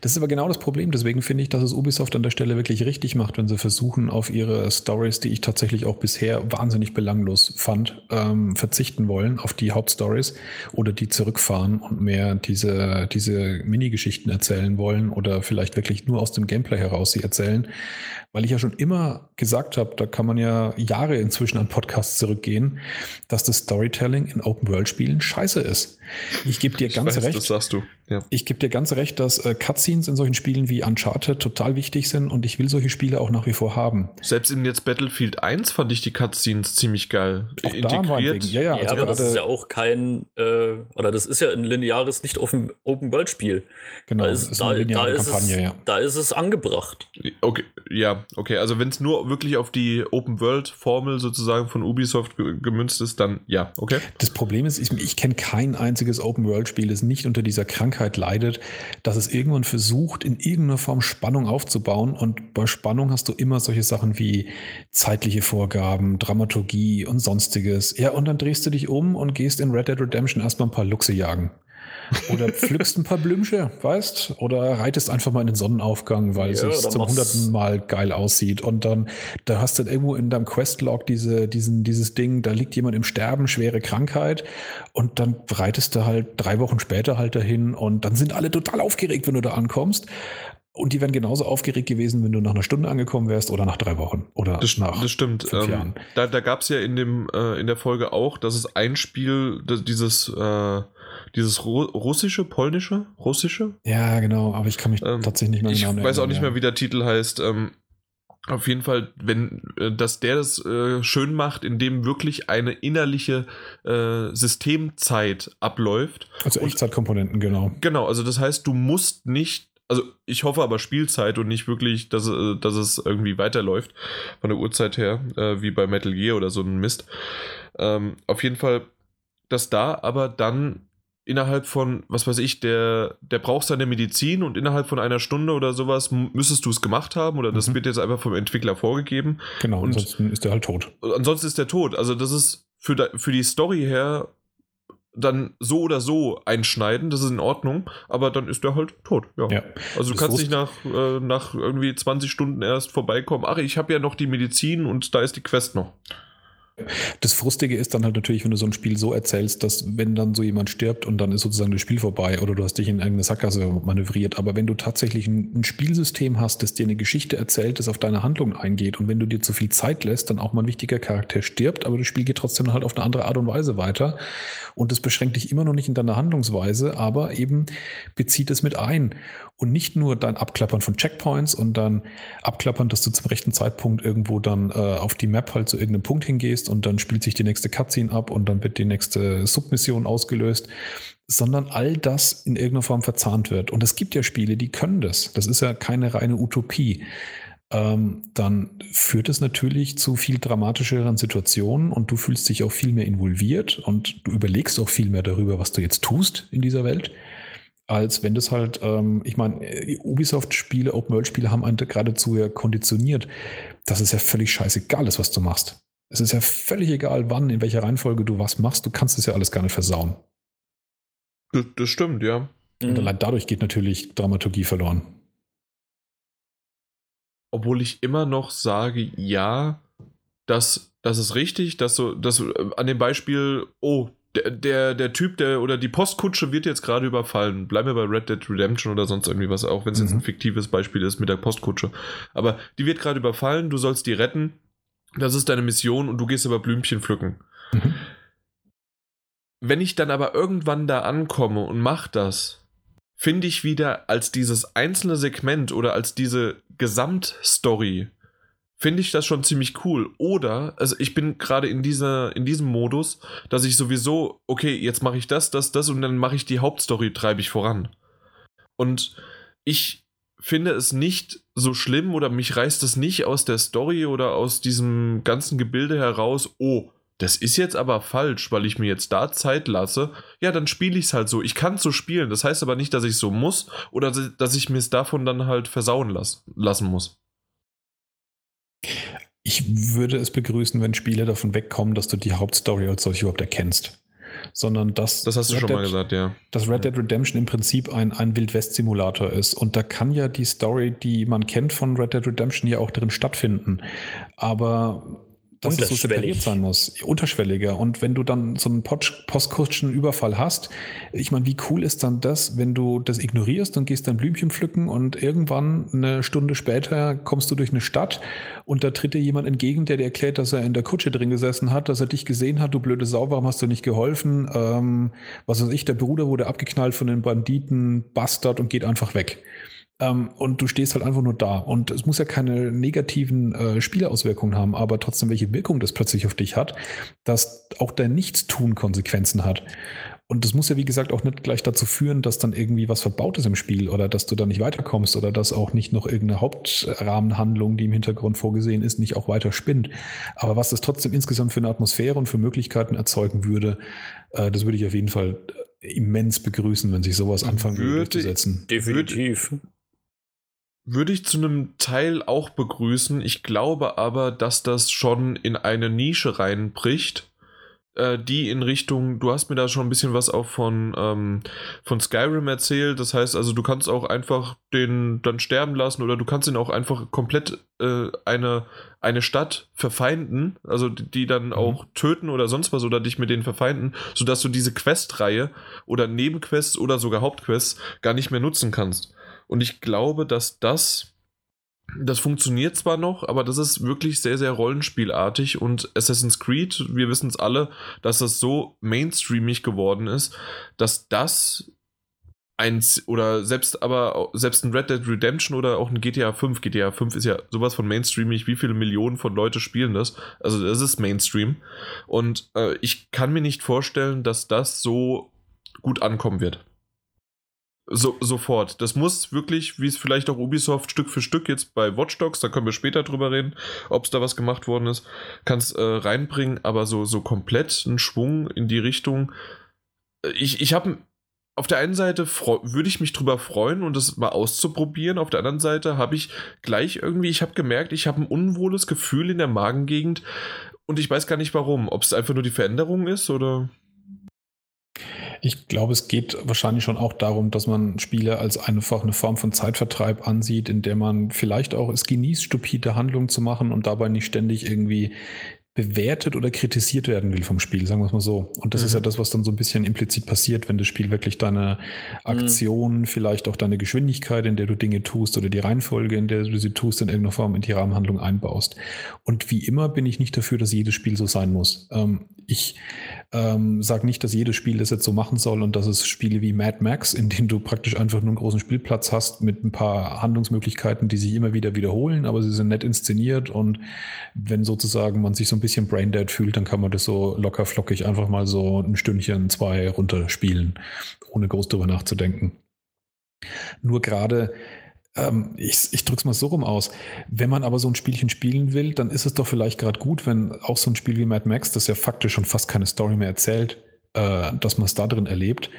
Das ist aber genau das Problem. Deswegen finde ich, dass es Ubisoft an der Stelle wirklich richtig macht, wenn sie versuchen, auf ihre Stories, die ich tatsächlich auch bisher wahnsinnig belanglos fand, ähm, verzichten wollen, auf die Hauptstories oder die zurückfahren und mehr diese, diese Minigeschichten erzählen wollen oder vielleicht wirklich nur aus dem Gameplay heraus sie erzählen. Weil ich ja schon immer gesagt habe, da kann man ja Jahre inzwischen an Podcasts zurückgehen, dass das Storytelling in Open-World-Spielen scheiße ist. Ich gebe dir ganz weiß, recht. Das sagst du. Ja. Ich gebe dir ganz recht, dass äh, Cutscenes in solchen Spielen wie Uncharted total wichtig sind und ich will solche Spiele auch nach wie vor haben. Selbst in jetzt Battlefield 1 fand ich die Cutscenes ziemlich geil. Auch integriert. Ja, ja, ja also aber das ist ja auch kein, äh, oder das ist ja ein lineares, nicht offen Open-World-Spiel. Genau, da ist, ist da, da, ist Kampagne, es, ja. da ist es angebracht. Okay, ja, okay. Also wenn es nur wirklich auf die Open-World-Formel sozusagen von Ubisoft gemünzt ist, dann ja, okay. Das Problem ist, ich, ich kenne kein einziges Open-World-Spiel, das nicht unter dieser Krankheit leidet, dass es irgendwann versucht, in irgendeiner Form Spannung aufzubauen. Und bei Spannung hast du immer solche Sachen wie zeitliche Vorgaben, Dramaturgie und sonstiges. Ja, und dann drehst du dich um und gehst in Red Dead Redemption erstmal ein paar Luchse jagen. Oder pflückst ein paar Blümchen, weißt? Oder reitest einfach mal in den Sonnenaufgang, weil ja, es zum hunderten Mal geil aussieht. Und dann, da hast du irgendwo in deinem Questlog diese, diesen, dieses Ding, da liegt jemand im Sterben, schwere Krankheit. Und dann reitest du halt drei Wochen später halt dahin und dann sind alle total aufgeregt, wenn du da ankommst. Und die wären genauso aufgeregt gewesen, wenn du nach einer Stunde angekommen wärst oder nach drei Wochen oder das, nach das stimmt. fünf ähm, Jahren. Da, da gab es ja in, dem, äh, in der Folge auch, dass es ein Spiel, das, dieses äh, dieses Ru russische, polnische, russische? Ja, genau, aber ich kann mich ähm, tatsächlich nicht mehr Ich genau weiß auch nicht mehr, wie der Titel heißt. Ähm, auf jeden Fall, wenn, äh, dass der das äh, schön macht, indem wirklich eine innerliche äh, Systemzeit abläuft. Also Echtzeitkomponenten, genau. Genau, also das heißt, du musst nicht, also ich hoffe aber Spielzeit und nicht wirklich, dass, äh, dass es irgendwie weiterläuft von der Uhrzeit her, äh, wie bei Metal Gear oder so ein Mist. Ähm, auf jeden Fall, dass da aber dann innerhalb von, was weiß ich, der, der braucht seine Medizin und innerhalb von einer Stunde oder sowas müsstest du es gemacht haben oder das mhm. wird jetzt einfach vom Entwickler vorgegeben. Genau, und ansonsten ist er halt tot. Ansonsten ist er tot. Also das ist für, da, für die Story her dann so oder so einschneiden, das ist in Ordnung, aber dann ist er halt tot. Ja. ja. Also du kannst nicht nach, äh, nach irgendwie 20 Stunden erst vorbeikommen. Ach, ich habe ja noch die Medizin und da ist die Quest noch. Das Frustige ist dann halt natürlich, wenn du so ein Spiel so erzählst, dass wenn dann so jemand stirbt und dann ist sozusagen das Spiel vorbei oder du hast dich in irgendeine Sackgasse manövriert. Aber wenn du tatsächlich ein, ein, Spielsystem hast, das dir eine Geschichte erzählt, das auf deine Handlung eingeht und wenn du dir zu viel Zeit lässt, dann auch mal ein wichtiger Charakter stirbt, aber das Spiel geht trotzdem halt auf eine andere Art und Weise weiter. Und das beschränkt dich immer noch nicht in deiner Handlungsweise, aber eben bezieht es mit ein. Und nicht nur dein Abklappern von Checkpoints und dann Abklappern, dass du zum rechten Zeitpunkt irgendwo dann äh, auf die Map halt zu irgendeinem Punkt hingehst und dann spielt sich die nächste Cutscene ab und dann wird die nächste Submission ausgelöst, sondern all das in irgendeiner Form verzahnt wird. Und es gibt ja Spiele, die können das. Das ist ja keine reine Utopie. Ähm, dann führt es natürlich zu viel dramatischeren Situationen und du fühlst dich auch viel mehr involviert und du überlegst auch viel mehr darüber, was du jetzt tust in dieser Welt als wenn das halt, ähm, ich meine, Ubisoft-Spiele, Open-World-Spiele haben einen geradezu ja konditioniert, dass es ja völlig scheißegal ist, was du machst. Es ist ja völlig egal, wann, in welcher Reihenfolge du was machst, du kannst es ja alles gar nicht versauen. Das, das stimmt, ja. Und mhm. allein dadurch geht natürlich Dramaturgie verloren. Obwohl ich immer noch sage, ja, das, das ist richtig, dass so, dass äh, an dem Beispiel, oh, der, der, der Typ, der oder die Postkutsche wird jetzt gerade überfallen. Bleiben wir bei Red Dead Redemption oder sonst irgendwie was, auch wenn es mhm. jetzt ein fiktives Beispiel ist mit der Postkutsche. Aber die wird gerade überfallen, du sollst die retten. Das ist deine Mission und du gehst aber Blümchen pflücken. Mhm. Wenn ich dann aber irgendwann da ankomme und mach das, finde ich wieder als dieses einzelne Segment oder als diese Gesamtstory finde ich das schon ziemlich cool. Oder, also ich bin gerade in in diesem Modus, dass ich sowieso, okay, jetzt mache ich das, das, das und dann mache ich die Hauptstory, treibe ich voran. Und ich finde es nicht so schlimm oder mich reißt es nicht aus der Story oder aus diesem ganzen Gebilde heraus, oh, das ist jetzt aber falsch, weil ich mir jetzt da Zeit lasse. Ja, dann spiele ich es halt so. Ich kann es so spielen. Das heißt aber nicht, dass ich so muss oder dass ich mir es davon dann halt versauen las lassen muss. Ich würde es begrüßen, wenn Spiele davon wegkommen, dass du die Hauptstory als solche überhaupt erkennst. Sondern dass. Das hast du Red schon Dead, mal gesagt, ja. Dass Red Dead Redemption im Prinzip ein, ein Wild-West-Simulator ist. Und da kann ja die Story, die man kennt von Red Dead Redemption, ja auch drin stattfinden. Aber dass es so separiert sein muss. Unterschwelliger. Und wenn du dann so einen Postkutschen-Überfall hast, ich meine, wie cool ist dann das, wenn du das ignorierst und gehst dann Blümchen pflücken und irgendwann eine Stunde später kommst du durch eine Stadt und da tritt dir jemand entgegen, der dir erklärt, dass er in der Kutsche drin gesessen hat, dass er dich gesehen hat, du blöde Sau, warum hast du nicht geholfen? Ähm, was weiß ich, der Bruder wurde abgeknallt von den Banditen, Bastard und geht einfach weg. Ähm, und du stehst halt einfach nur da. Und es muss ja keine negativen äh, Spielauswirkungen haben, aber trotzdem, welche Wirkung das plötzlich auf dich hat, dass auch dein Nichtstun Konsequenzen hat. Und das muss ja, wie gesagt, auch nicht gleich dazu führen, dass dann irgendwie was verbaut ist im Spiel oder dass du da nicht weiterkommst oder dass auch nicht noch irgendeine Hauptrahmenhandlung, die im Hintergrund vorgesehen ist, nicht auch weiter spinnt. Aber was das trotzdem insgesamt für eine Atmosphäre und für Möglichkeiten erzeugen würde, äh, das würde ich auf jeden Fall immens begrüßen, wenn sich sowas anfangen würde durchzusetzen. Definitiv. Würde ich zu einem Teil auch begrüßen. Ich glaube aber, dass das schon in eine Nische reinbricht, äh, die in Richtung, du hast mir da schon ein bisschen was auch von, ähm, von Skyrim erzählt. Das heißt also, du kannst auch einfach den dann sterben lassen oder du kannst ihn auch einfach komplett äh, eine, eine Stadt verfeinden, also die, die dann mhm. auch töten oder sonst was oder dich mit denen verfeinden, sodass du diese Questreihe oder Nebenquests oder sogar Hauptquests gar nicht mehr nutzen kannst. Und ich glaube, dass das, das funktioniert zwar noch, aber das ist wirklich sehr, sehr rollenspielartig und Assassin's Creed, wir wissen es alle, dass das so mainstreamig geworden ist, dass das ein oder selbst aber selbst ein Red Dead Redemption oder auch ein GTA 5, GTA 5 ist ja sowas von mainstreamig, wie viele Millionen von Leute spielen das? Also das ist Mainstream und äh, ich kann mir nicht vorstellen, dass das so gut ankommen wird. So, sofort. Das muss wirklich, wie es vielleicht auch Ubisoft Stück für Stück jetzt bei Watch Dogs, da können wir später drüber reden, ob es da was gemacht worden ist, kann es äh, reinbringen, aber so, so komplett einen Schwung in die Richtung. Ich, ich habe auf der einen Seite würde ich mich drüber freuen und das mal auszuprobieren. Auf der anderen Seite habe ich gleich irgendwie, ich habe gemerkt, ich habe ein unwohles Gefühl in der Magengegend und ich weiß gar nicht warum. Ob es einfach nur die Veränderung ist oder. Ich glaube, es geht wahrscheinlich schon auch darum, dass man Spiele als einfach eine Form von Zeitvertreib ansieht, in der man vielleicht auch es genießt, stupide Handlungen zu machen und dabei nicht ständig irgendwie bewertet oder kritisiert werden will vom Spiel, sagen wir es mal so. Und das mhm. ist ja mhm. das, was dann so ein bisschen implizit passiert, wenn das Spiel wirklich deine Aktion, mhm. vielleicht auch deine Geschwindigkeit, in der du Dinge tust oder die Reihenfolge, in der du sie tust, in irgendeiner Form in die Rahmenhandlung einbaust. Und wie immer bin ich nicht dafür, dass jedes Spiel so sein muss. Ähm, ich ähm, sage nicht, dass jedes Spiel das jetzt so machen soll und dass es Spiele wie Mad Max, in denen du praktisch einfach nur einen großen Spielplatz hast mit ein paar Handlungsmöglichkeiten, die sich immer wieder wiederholen, aber sie sind nett inszeniert und wenn sozusagen man sich so ein bisschen braindead fühlt, dann kann man das so locker flockig einfach mal so ein Stündchen, zwei runterspielen, ohne groß drüber nachzudenken. Nur gerade ähm, ich, ich drücke es mal so rum aus. Wenn man aber so ein Spielchen spielen will, dann ist es doch vielleicht gerade gut, wenn auch so ein Spiel wie Mad Max, das ja faktisch schon fast keine Story mehr erzählt, äh, dass man es da drin erlebt.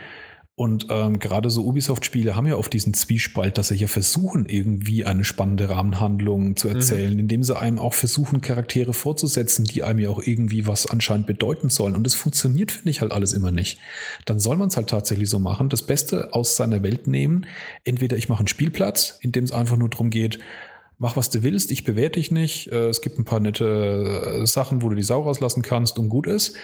Und ähm, gerade so Ubisoft-Spiele haben ja oft diesen Zwiespalt, dass sie ja versuchen, irgendwie eine spannende Rahmenhandlung zu mhm. erzählen, mhm. indem sie einem auch versuchen, Charaktere vorzusetzen, die einem ja auch irgendwie was anscheinend bedeuten sollen. Und das funktioniert, finde ich, halt alles immer nicht. Dann soll man es halt tatsächlich so machen, das Beste aus seiner Welt nehmen. Entweder ich mache einen Spielplatz, in dem es einfach nur darum geht, mach was du willst, ich bewerte dich nicht. Äh, es gibt ein paar nette äh, Sachen, wo du die Sau rauslassen kannst und gut ist.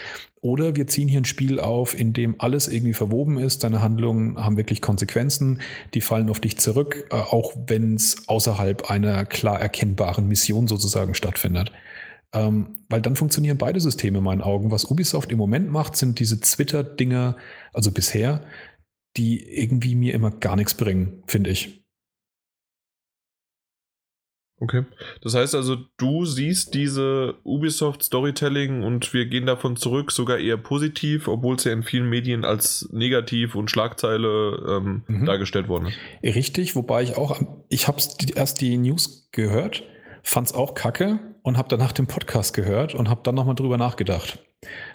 Oder wir ziehen hier ein Spiel auf, in dem alles irgendwie verwoben ist. Deine Handlungen haben wirklich Konsequenzen, die fallen auf dich zurück, äh, auch wenn es außerhalb einer klar erkennbaren Mission sozusagen stattfindet. Ähm, weil dann funktionieren beide Systeme in meinen Augen. Was Ubisoft im Moment macht, sind diese Twitter-Dinger, also bisher, die irgendwie mir immer gar nichts bringen, finde ich. Okay. Das heißt also, du siehst diese Ubisoft Storytelling und wir gehen davon zurück sogar eher positiv, obwohl es ja in vielen Medien als negativ und Schlagzeile ähm, mhm. dargestellt worden ist. Richtig, wobei ich auch, ich habe erst die News gehört, fand es auch kacke und habe danach den Podcast gehört und habe dann nochmal drüber nachgedacht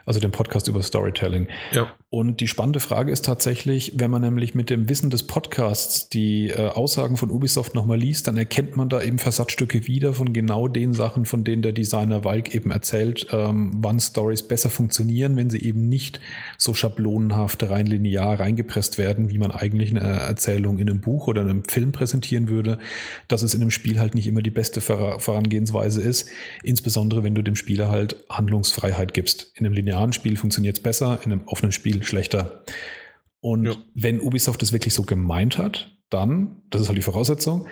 also den Podcast über Storytelling. Ja. Und die spannende Frage ist tatsächlich, wenn man nämlich mit dem Wissen des Podcasts die äh, Aussagen von Ubisoft nochmal liest, dann erkennt man da eben Versatzstücke wieder von genau den Sachen, von denen der Designer Walk eben erzählt, ähm, wann Stories besser funktionieren, wenn sie eben nicht so schablonenhaft rein linear reingepresst werden, wie man eigentlich eine Erzählung in einem Buch oder einem Film präsentieren würde, dass es in einem Spiel halt nicht immer die beste Ver Vorangehensweise ist, insbesondere wenn du dem Spieler halt Handlungsfreiheit gibst. In einem linearen Spiel funktioniert es besser, in einem offenen Spiel schlechter. Und ja. wenn Ubisoft es wirklich so gemeint hat, dann, das ist halt die Voraussetzung,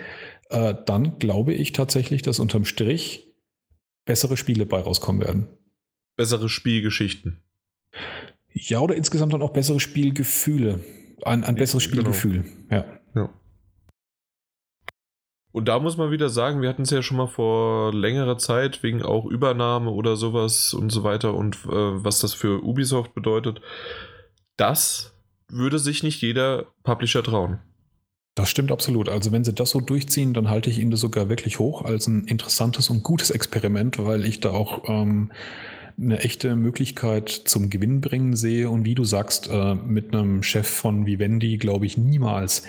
äh, dann glaube ich tatsächlich, dass unterm Strich bessere Spiele bei rauskommen werden. Bessere Spielgeschichten. Ja, oder insgesamt dann auch bessere Spielgefühle. Ein, ein besseres genau. Spielgefühl, genau. ja. ja. Und da muss man wieder sagen, wir hatten es ja schon mal vor längerer Zeit wegen auch Übernahme oder sowas und so weiter und äh, was das für Ubisoft bedeutet. Das würde sich nicht jeder Publisher trauen. Das stimmt absolut. Also wenn sie das so durchziehen, dann halte ich ihnen das sogar wirklich hoch als ein interessantes und gutes Experiment, weil ich da auch ähm, eine echte Möglichkeit zum Gewinn bringen sehe. Und wie du sagst, äh, mit einem Chef von Vivendi glaube ich niemals,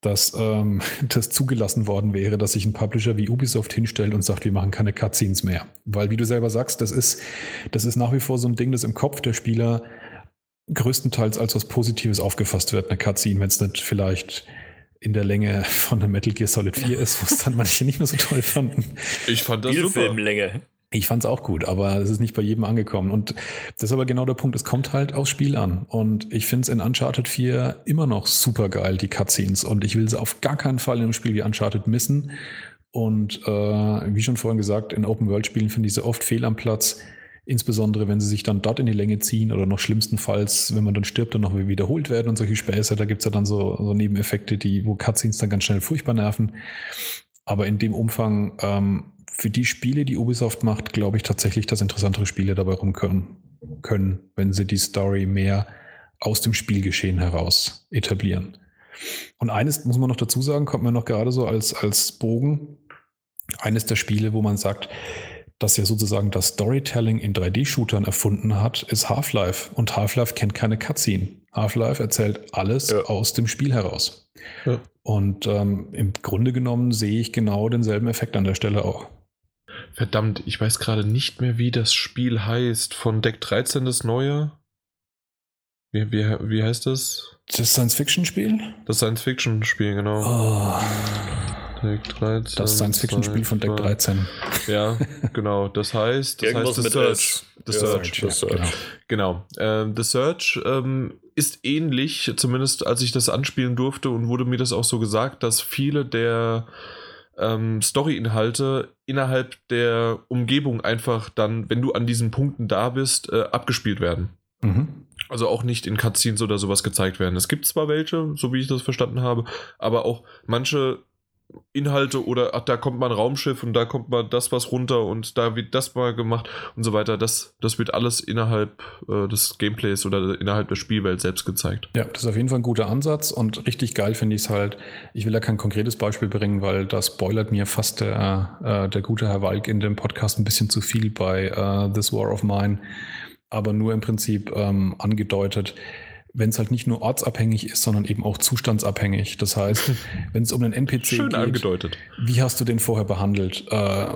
dass ähm, das zugelassen worden wäre, dass sich ein Publisher wie Ubisoft hinstellt und sagt, wir machen keine Cutscenes mehr. Weil, wie du selber sagst, das ist, das ist nach wie vor so ein Ding, das im Kopf der Spieler größtenteils als was Positives aufgefasst wird, eine Cutscene, wenn es nicht vielleicht in der Länge von einem Metal Gear Solid 4 ist, wo es dann manche nicht mehr so toll fanden. Ich fand das super. Filmlänge. Ich fand es auch gut, aber es ist nicht bei jedem angekommen. Und das ist aber genau der Punkt, es kommt halt aufs Spiel an. Und ich finde es in Uncharted 4 immer noch super geil, die Cutscenes. Und ich will sie auf gar keinen Fall in einem Spiel wie Uncharted missen. Und äh, wie schon vorhin gesagt, in Open-World-Spielen finde ich sie oft fehl am Platz. Insbesondere, wenn sie sich dann dort in die Länge ziehen oder noch schlimmstenfalls, wenn man dann stirbt, dann noch wiederholt werden und solche Späße. Da gibt es ja dann so, so Nebeneffekte, die, wo Cutscenes dann ganz schnell furchtbar nerven. Aber in dem Umfang ähm, für die Spiele, die Ubisoft macht, glaube ich tatsächlich, dass interessantere Spiele dabei rumkommen können, wenn sie die Story mehr aus dem Spielgeschehen heraus etablieren. Und eines muss man noch dazu sagen, kommt mir noch gerade so als, als Bogen. Eines der Spiele, wo man sagt, dass ja sozusagen das Storytelling in 3D-Shootern erfunden hat, ist Half-Life. Und Half-Life kennt keine Cutscene. Half-Life erzählt alles ja. aus dem Spiel heraus. Ja. Und ähm, im Grunde genommen sehe ich genau denselben Effekt an der Stelle auch. Verdammt, ich weiß gerade nicht mehr, wie das Spiel heißt. Von Deck 13 das neue. Wie, wie, wie heißt das? Das Science-Fiction-Spiel? Das Science-Fiction-Spiel, genau. Oh. Deck 13. Das Science-Fiction-Spiel von Deck 13. Ja, genau. Das heißt, das heißt The Search. The Search. The Search. Genau. genau. Ähm, The Search ähm, ist ähnlich, zumindest als ich das anspielen durfte und wurde mir das auch so gesagt, dass viele der ähm, Story-Inhalte innerhalb der Umgebung einfach dann, wenn du an diesen Punkten da bist, äh, abgespielt werden. Mhm. Also auch nicht in Cutscenes oder sowas gezeigt werden. Es gibt zwar welche, so wie ich das verstanden habe, aber auch manche Inhalte oder ach, da kommt mal ein Raumschiff und da kommt mal das was runter und da wird das mal gemacht und so weiter. Das, das wird alles innerhalb äh, des Gameplays oder innerhalb der Spielwelt selbst gezeigt. Ja, das ist auf jeden Fall ein guter Ansatz und richtig geil finde ich es halt. Ich will ja kein konkretes Beispiel bringen, weil das spoilert mir fast der, äh, der gute Herr Walk in dem Podcast ein bisschen zu viel bei uh, This War of Mine, aber nur im Prinzip ähm, angedeutet wenn es halt nicht nur ortsabhängig ist, sondern eben auch zustandsabhängig. Das heißt, wenn es um einen NPC Schön geht, angedeutet. wie hast du den vorher behandelt? Äh,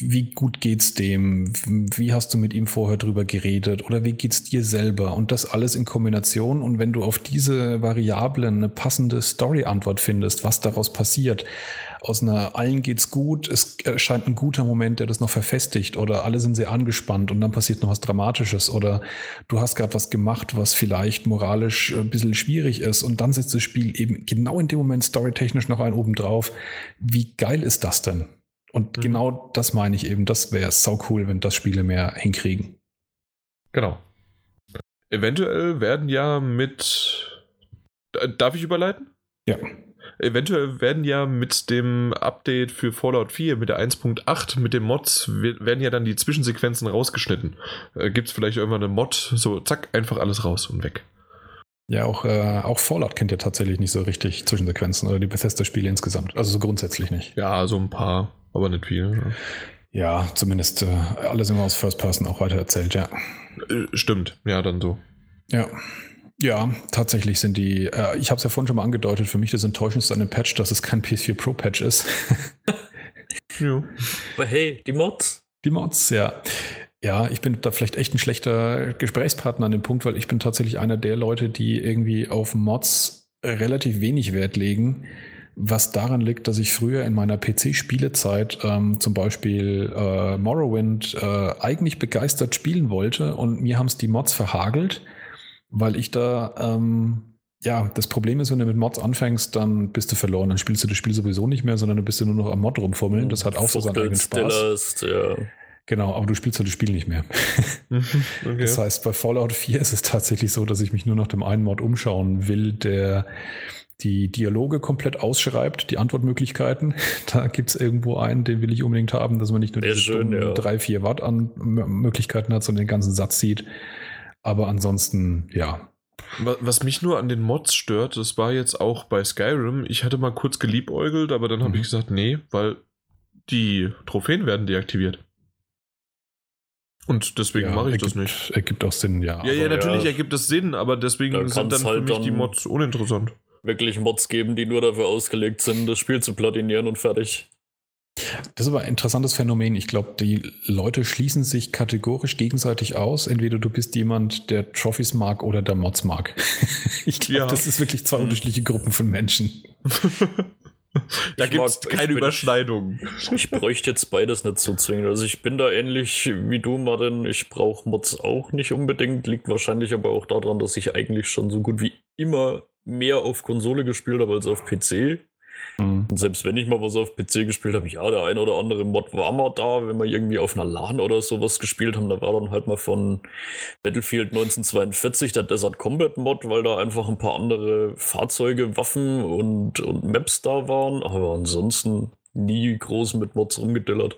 wie gut geht's dem? Wie hast du mit ihm vorher drüber geredet? Oder wie geht's dir selber? Und das alles in Kombination. Und wenn du auf diese Variablen eine passende Story-Antwort findest, was daraus passiert, aus einer allen geht's gut, es erscheint ein guter Moment, der das noch verfestigt oder alle sind sehr angespannt und dann passiert noch was Dramatisches oder du hast gerade was gemacht, was vielleicht moralisch ein bisschen schwierig ist und dann setzt das Spiel eben genau in dem Moment storytechnisch noch einen oben drauf. Wie geil ist das denn? Und mhm. genau das meine ich eben, das wäre sau cool, wenn das Spiele mehr hinkriegen. Genau. Eventuell werden ja mit. Darf ich überleiten? Ja. Eventuell werden ja mit dem Update für Fallout 4, mit der 1.8, mit den Mods, werden ja dann die Zwischensequenzen rausgeschnitten. Äh, Gibt es vielleicht irgendwann eine Mod, so zack, einfach alles raus und weg. Ja, auch, äh, auch Fallout kennt ja tatsächlich nicht so richtig Zwischensequenzen oder die Bethesda-Spiele insgesamt. Also so grundsätzlich nicht. Ja, so ein paar, aber nicht viel. Ja, ja zumindest äh, alles immer aus First Person auch weiter erzählt, ja. Äh, stimmt, ja, dann so. Ja. Ja, tatsächlich sind die, äh, ich habe es ja vorhin schon mal angedeutet, für mich das Enttäuschendste an dem Patch, dass es kein PS4 Pro Patch ist. ja. Aber hey, die Mods. Die Mods, ja. Ja, ich bin da vielleicht echt ein schlechter Gesprächspartner an dem Punkt, weil ich bin tatsächlich einer der Leute, die irgendwie auf Mods relativ wenig Wert legen. Was daran liegt, dass ich früher in meiner PC-Spielezeit ähm, zum Beispiel äh, Morrowind äh, eigentlich begeistert spielen wollte und mir haben es die Mods verhagelt weil ich da, ähm, ja, das Problem ist, wenn du mit Mods anfängst, dann bist du verloren. Dann spielst du das Spiel sowieso nicht mehr, sondern du bist nur noch am Mod rumfummeln. Das hat auch so seinen eigenen Spaß. Stillest, ja. Genau, aber du spielst halt das Spiel nicht mehr. Mhm, okay. Das heißt, bei Fallout 4 ist es tatsächlich so, dass ich mich nur nach dem einen Mod umschauen will, der die Dialoge komplett ausschreibt, die Antwortmöglichkeiten. Da gibt es irgendwo einen, den will ich unbedingt haben, dass man nicht nur diese schön, ja. drei, vier Watt an Möglichkeiten hat, sondern den ganzen Satz sieht. Aber ansonsten, ja. Was mich nur an den Mods stört, das war jetzt auch bei Skyrim. Ich hatte mal kurz geliebäugelt, aber dann habe mhm. ich gesagt, nee, weil die Trophäen werden deaktiviert. Und deswegen ja, mache ich ergibt, das nicht. Ergibt auch Sinn, ja. Ja, ja, natürlich ja, ergibt es Sinn, aber deswegen sind dann halt für mich die Mods uninteressant. Wirklich Mods geben, die nur dafür ausgelegt sind, das Spiel zu platinieren und fertig. Das ist aber ein interessantes Phänomen. Ich glaube, die Leute schließen sich kategorisch gegenseitig aus. Entweder du bist jemand, der Trophies mag oder der Mods mag. ich glaube, ja. das ist wirklich zwei unterschiedliche Gruppen von Menschen. da gibt es keine Überschneidung. Ich bräuchte jetzt beides nicht so zwingend. Also ich bin da ähnlich wie du, Martin. Ich brauche Mods auch nicht unbedingt. Liegt wahrscheinlich aber auch daran, dass ich eigentlich schon so gut wie immer mehr auf Konsole gespielt habe als auf PC. Mhm. Und selbst wenn ich mal was auf PC gespielt habe, ja, der ein oder andere Mod war mal da, wenn wir irgendwie auf einer LAN oder sowas gespielt haben, da war dann halt mal von Battlefield 1942 der Desert Combat Mod, weil da einfach ein paar andere Fahrzeuge, Waffen und, und Maps da waren, aber ansonsten nie groß mit Mods rumgedillert.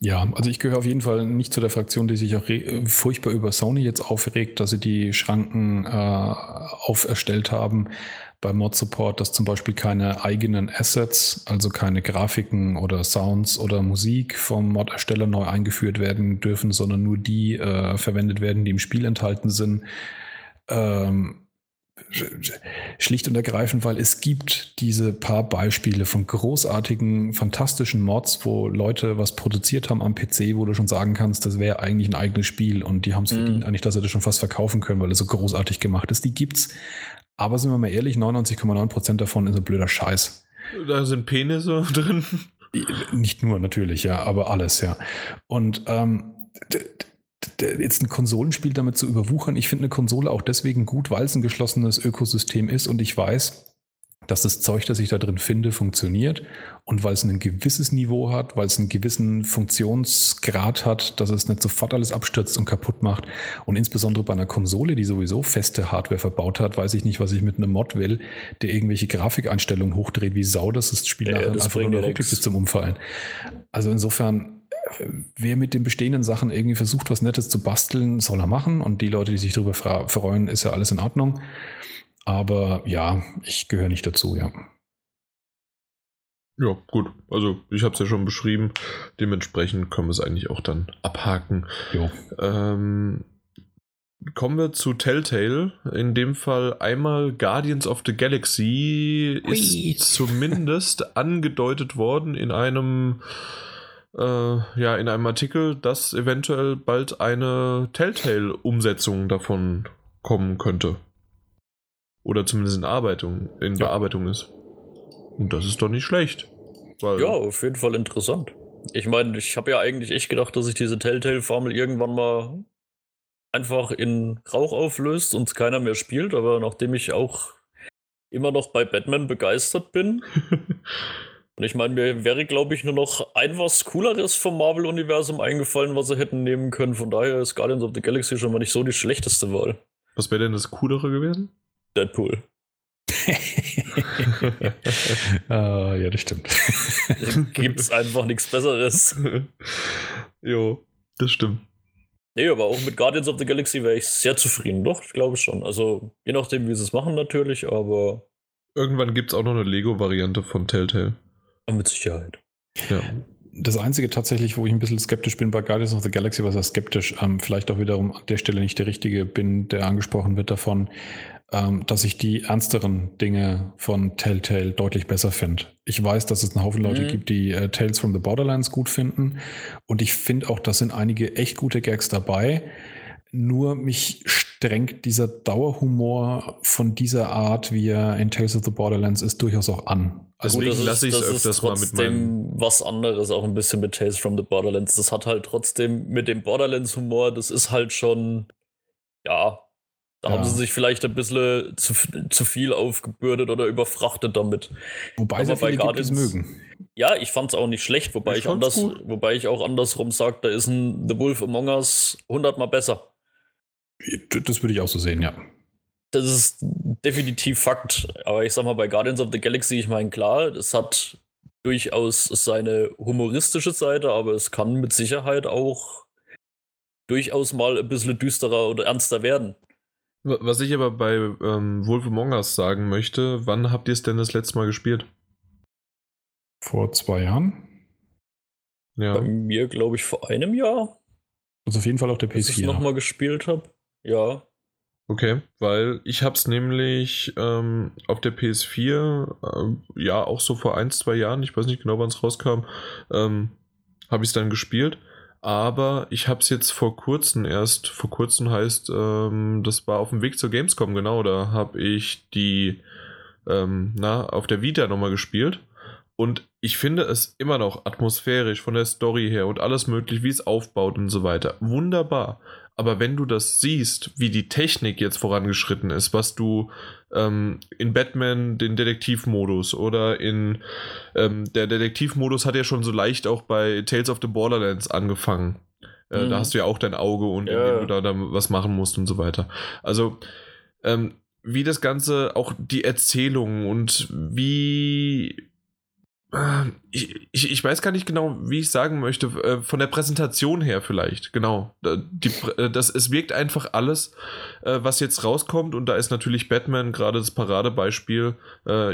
Ja, also ich gehöre auf jeden Fall nicht zu der Fraktion, die sich auch furchtbar über Sony jetzt aufregt, dass sie die Schranken äh, auferstellt haben bei Mod Support, dass zum Beispiel keine eigenen Assets, also keine Grafiken oder Sounds oder Musik vom Mod-Ersteller neu eingeführt werden dürfen, sondern nur die äh, verwendet werden, die im Spiel enthalten sind. Ähm, schlicht und ergreifend, weil es gibt diese paar Beispiele von großartigen, fantastischen Mods, wo Leute was produziert haben am PC, wo du schon sagen kannst, das wäre eigentlich ein eigenes Spiel und die haben es mhm. verdient, eigentlich, dass sie das schon fast verkaufen können, weil es so großartig gemacht ist. Die gibt's. Aber sind wir mal ehrlich, 99,9% davon ist ein blöder Scheiß. Da sind Penisse drin. Nicht nur natürlich, ja, aber alles, ja. Und ähm, jetzt ein Konsolenspiel damit zu überwuchern, ich finde eine Konsole auch deswegen gut, weil es ein geschlossenes Ökosystem ist und ich weiß, dass das Zeug, das ich da drin finde, funktioniert und weil es ein gewisses Niveau hat, weil es einen gewissen Funktionsgrad hat, dass es nicht sofort alles abstürzt und kaputt macht. Und insbesondere bei einer Konsole, die sowieso feste Hardware verbaut hat, weiß ich nicht, was ich mit einem Mod will, der irgendwelche Grafikeinstellungen hochdreht wie Sau, dass das Spiel ja, nachher das einfach nur wirklich bis zum Umfallen. Also insofern, wer mit den bestehenden Sachen irgendwie versucht, was Nettes zu basteln, soll er machen. Und die Leute, die sich darüber freuen, ist ja alles in Ordnung. Aber ja, ich gehöre nicht dazu, ja. Ja, gut. Also ich habe es ja schon beschrieben. Dementsprechend können wir es eigentlich auch dann abhaken. Ähm, kommen wir zu Telltale. In dem Fall einmal Guardians of the Galaxy Ui. ist zumindest angedeutet worden in einem äh, ja in einem Artikel, dass eventuell bald eine Telltale-Umsetzung davon kommen könnte. Oder zumindest in Arbeitung, in ja. Bearbeitung ist. Und das ist doch nicht schlecht. ja, auf jeden Fall interessant. Ich meine, ich habe ja eigentlich echt gedacht, dass sich diese Telltale-Formel irgendwann mal einfach in Rauch auflöst und keiner mehr spielt, aber nachdem ich auch immer noch bei Batman begeistert bin. und ich meine, mir wäre, glaube ich, nur noch ein was Cooleres vom Marvel-Universum eingefallen, was sie hätten nehmen können. Von daher ist Guardians of the Galaxy schon mal nicht so die schlechteste Wahl. Was wäre denn das Coolere gewesen? Deadpool. uh, ja, das stimmt. Gibt es einfach nichts Besseres. jo, das stimmt. Nee, aber auch mit Guardians of the Galaxy wäre ich sehr zufrieden. Doch, ich glaube schon. Also, je nachdem, wie sie es machen, natürlich, aber. Irgendwann gibt es auch noch eine Lego-Variante von Telltale. mit Sicherheit. Ja. Das Einzige tatsächlich, wo ich ein bisschen skeptisch bin bei Guardians of the Galaxy, was er skeptisch, ähm, vielleicht auch wiederum an der Stelle nicht der Richtige bin, der angesprochen wird davon, ähm, dass ich die ernsteren Dinge von Telltale deutlich besser finde. Ich weiß, dass es einen Haufen Leute mhm. gibt, die äh, Tales from the Borderlands gut finden. Und ich finde auch, da sind einige echt gute Gags dabei. Nur mich strengt dieser Dauerhumor von dieser Art, wie er in Tales of the Borderlands ist, durchaus auch an. Also Deswegen lasse ich es öfters mal mit meinem... was anderes, auch ein bisschen mit Tales from the Borderlands. Das hat halt trotzdem mit dem Borderlands-Humor, das ist halt schon, ja, da ja. haben sie sich vielleicht ein bisschen zu, zu viel aufgebürdet oder überfrachtet damit. Wobei sie bei Guardians mögen. Ja, ich fand es auch nicht schlecht, wobei ich, ich anders, wobei ich auch andersrum sage, da ist ein The Wolf Among Us hundertmal besser. Das würde ich auch so sehen, ja. Das ist definitiv Fakt. Aber ich sag mal, bei Guardians of the Galaxy, ich meine, klar, es hat durchaus seine humoristische Seite, aber es kann mit Sicherheit auch durchaus mal ein bisschen düsterer oder ernster werden. Was ich aber bei ähm, Wolf Among Us sagen möchte, wann habt ihr es denn das letzte Mal gespielt? Vor zwei Jahren. Ja. Bei mir, glaube ich, vor einem Jahr. Also auf jeden Fall auf der PS4. Dass ich nochmal gespielt habe. Ja. Okay, weil ich habe es nämlich ähm, auf der PS4, äh, ja, auch so vor ein, zwei Jahren, ich weiß nicht genau, wann es rauskam, ähm, habe ich es dann gespielt aber ich habe es jetzt vor kurzem erst, vor kurzem heißt, ähm, das war auf dem Weg zur Gamescom, genau, da habe ich die ähm, na, auf der Vita nochmal gespielt. Und ich finde es immer noch atmosphärisch von der Story her und alles möglich, wie es aufbaut und so weiter. Wunderbar. Aber wenn du das siehst, wie die Technik jetzt vorangeschritten ist, was du ähm, in Batman den Detektivmodus oder in ähm, der Detektivmodus hat ja schon so leicht auch bei Tales of the Borderlands angefangen. Äh, mhm. Da hast du ja auch dein Auge und ja. indem du da dann was machen musst und so weiter. Also ähm, wie das Ganze, auch die Erzählung und wie ich, ich, ich, weiß gar nicht genau, wie ich sagen möchte. Äh, von der Präsentation her vielleicht, genau. Die, äh, das, es wirkt einfach alles, äh, was jetzt rauskommt. Und da ist natürlich Batman gerade das Paradebeispiel.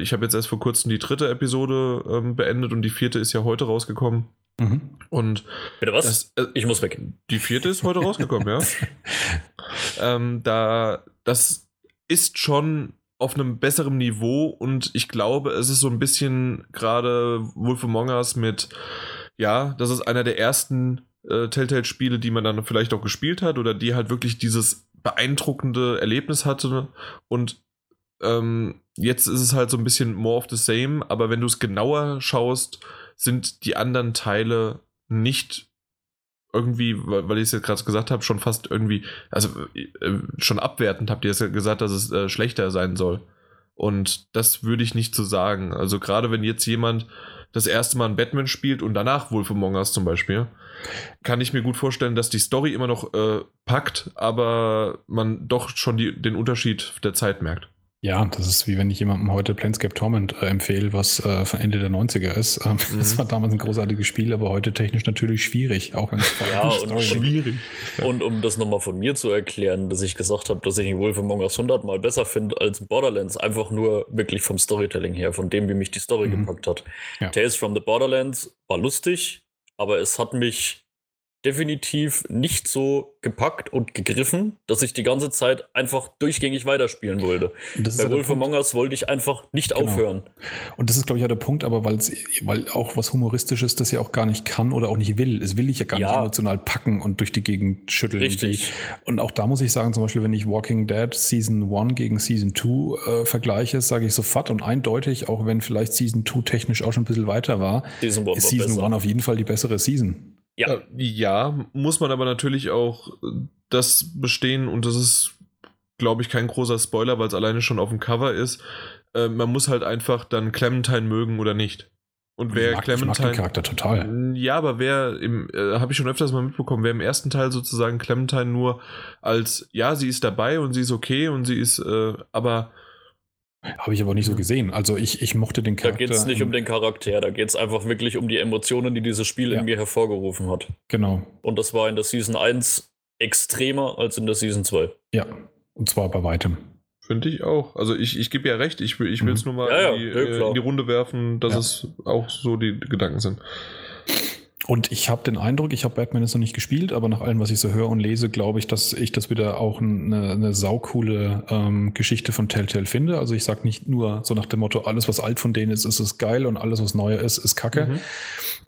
Ich habe jetzt erst vor kurzem die dritte Episode ähm, beendet und die vierte ist ja heute rausgekommen. Mhm. Und Bitte was? Das, ich muss weg. Die vierte ist heute rausgekommen, ja. ähm, da, das ist schon auf einem besseren Niveau und ich glaube, es ist so ein bisschen gerade Wolf Among Us mit, ja, das ist einer der ersten äh, Telltale-Spiele, die man dann vielleicht auch gespielt hat oder die halt wirklich dieses beeindruckende Erlebnis hatte und ähm, jetzt ist es halt so ein bisschen more of the same, aber wenn du es genauer schaust, sind die anderen Teile nicht irgendwie, weil ich es jetzt gerade gesagt habe, schon fast irgendwie, also äh, schon abwertend habt ihr es ja gesagt, dass es äh, schlechter sein soll. Und das würde ich nicht so sagen. Also gerade wenn jetzt jemand das erste Mal ein Batman spielt und danach Wolf Among Us zum Beispiel, kann ich mir gut vorstellen, dass die Story immer noch äh, packt, aber man doch schon die, den Unterschied der Zeit merkt. Ja, das ist wie wenn ich jemandem heute Planescape Torment äh, empfehle, was äh, von Ende der 90er ist. Ähm, mhm. Das war damals ein großartiges Spiel, aber heute technisch natürlich schwierig, auch wenn es ja, und schwierig. Und um das nochmal von mir zu erklären, dass ich gesagt habe, dass ich Wolf Among Us 100 mal besser finde als Borderlands, einfach nur wirklich vom Storytelling her, von dem, wie mich die Story mhm. gepackt hat. Ja. Tales from the Borderlands war lustig, aber es hat mich definitiv nicht so gepackt und gegriffen, dass ich die ganze Zeit einfach durchgängig weiterspielen wollte. Bei Wolf Among Us wollte ich einfach nicht genau. aufhören. Und das ist, glaube ich, auch der Punkt, aber weil auch was Humoristisches das ja auch gar nicht kann oder auch nicht will. Es will ich ja gar ja. nicht emotional packen und durch die Gegend schütteln. Richtig. Und auch da muss ich sagen, zum Beispiel, wenn ich Walking Dead Season 1 gegen Season 2 äh, vergleiche, sage ich sofort und eindeutig, auch wenn vielleicht Season 2 technisch auch schon ein bisschen weiter war, Season ist Season 1 auf jeden Fall die bessere Season. Ja. Äh, ja, muss man aber natürlich auch das bestehen und das ist, glaube ich, kein großer Spoiler, weil es alleine schon auf dem Cover ist. Äh, man muss halt einfach dann Clementine mögen oder nicht. Und wer ich mag, Clementine. Ich mag den Charakter total. Ja, aber wer im, äh, habe ich schon öfters mal mitbekommen, wer im ersten Teil sozusagen Clementine nur als, ja, sie ist dabei und sie ist okay und sie ist, äh, aber habe ich aber nicht so gesehen. Also ich, ich mochte den Charakter. Da geht es nicht um den Charakter, da geht es einfach wirklich um die Emotionen, die dieses Spiel ja. in mir hervorgerufen hat. Genau. Und das war in der Season 1 extremer als in der Season 2. Ja, und zwar bei weitem. Finde ich auch. Also ich, ich gebe ja recht, ich, ich will es mhm. nur mal ja, in, die, ja, äh, in, die, Runde werfen, dass es auch so die Gedanken sind. Und ich habe den Eindruck, ich habe Batman jetzt noch nicht gespielt, aber nach allem, was ich so höre und lese, glaube ich, dass ich das wieder auch eine, eine saukoole ähm, Geschichte von Telltale finde. Also ich sage nicht nur so nach dem Motto, alles, was alt von denen ist, ist es geil und alles, was neu ist, ist kacke. Mhm.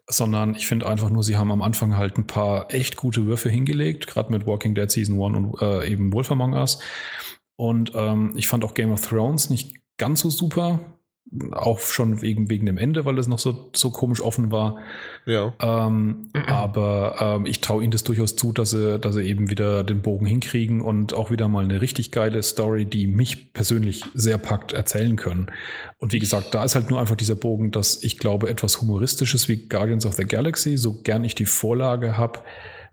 Sondern ich finde einfach nur, sie haben am Anfang halt ein paar echt gute Würfe hingelegt, gerade mit Walking Dead Season 1 und äh, eben Wolf Among Us. Und ähm, ich fand auch Game of Thrones nicht ganz so super auch schon wegen, wegen dem Ende, weil es noch so, so komisch offen war. Ja. Ähm, aber ähm, ich traue ihnen das durchaus zu, dass sie, dass sie eben wieder den Bogen hinkriegen und auch wieder mal eine richtig geile Story, die mich persönlich sehr packt, erzählen können. Und wie gesagt, da ist halt nur einfach dieser Bogen, dass ich glaube, etwas Humoristisches wie Guardians of the Galaxy, so gern ich die Vorlage habe,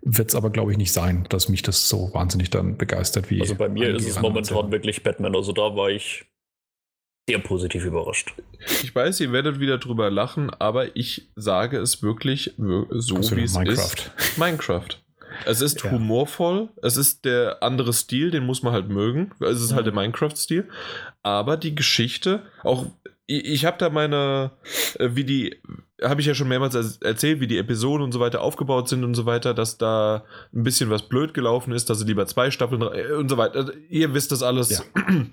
wird es aber, glaube ich, nicht sein, dass mich das so wahnsinnig dann begeistert wie. Also bei mir ist es momentan wirklich Batman. Also da war ich sehr positiv überrascht. Ich weiß, ihr werdet wieder drüber lachen, aber ich sage es wirklich so, wie es ist. Minecraft. Es ist ja. humorvoll, es ist der andere Stil, den muss man halt mögen. Es ist mhm. halt der Minecraft-Stil. Aber die Geschichte, auch ich, ich habe da meine, äh, wie die, habe ich ja schon mehrmals erzählt, wie die Episoden und so weiter aufgebaut sind und so weiter, dass da ein bisschen was blöd gelaufen ist, dass sie lieber zwei Staffeln äh, und so weiter. Also, ihr wisst das alles. Ja.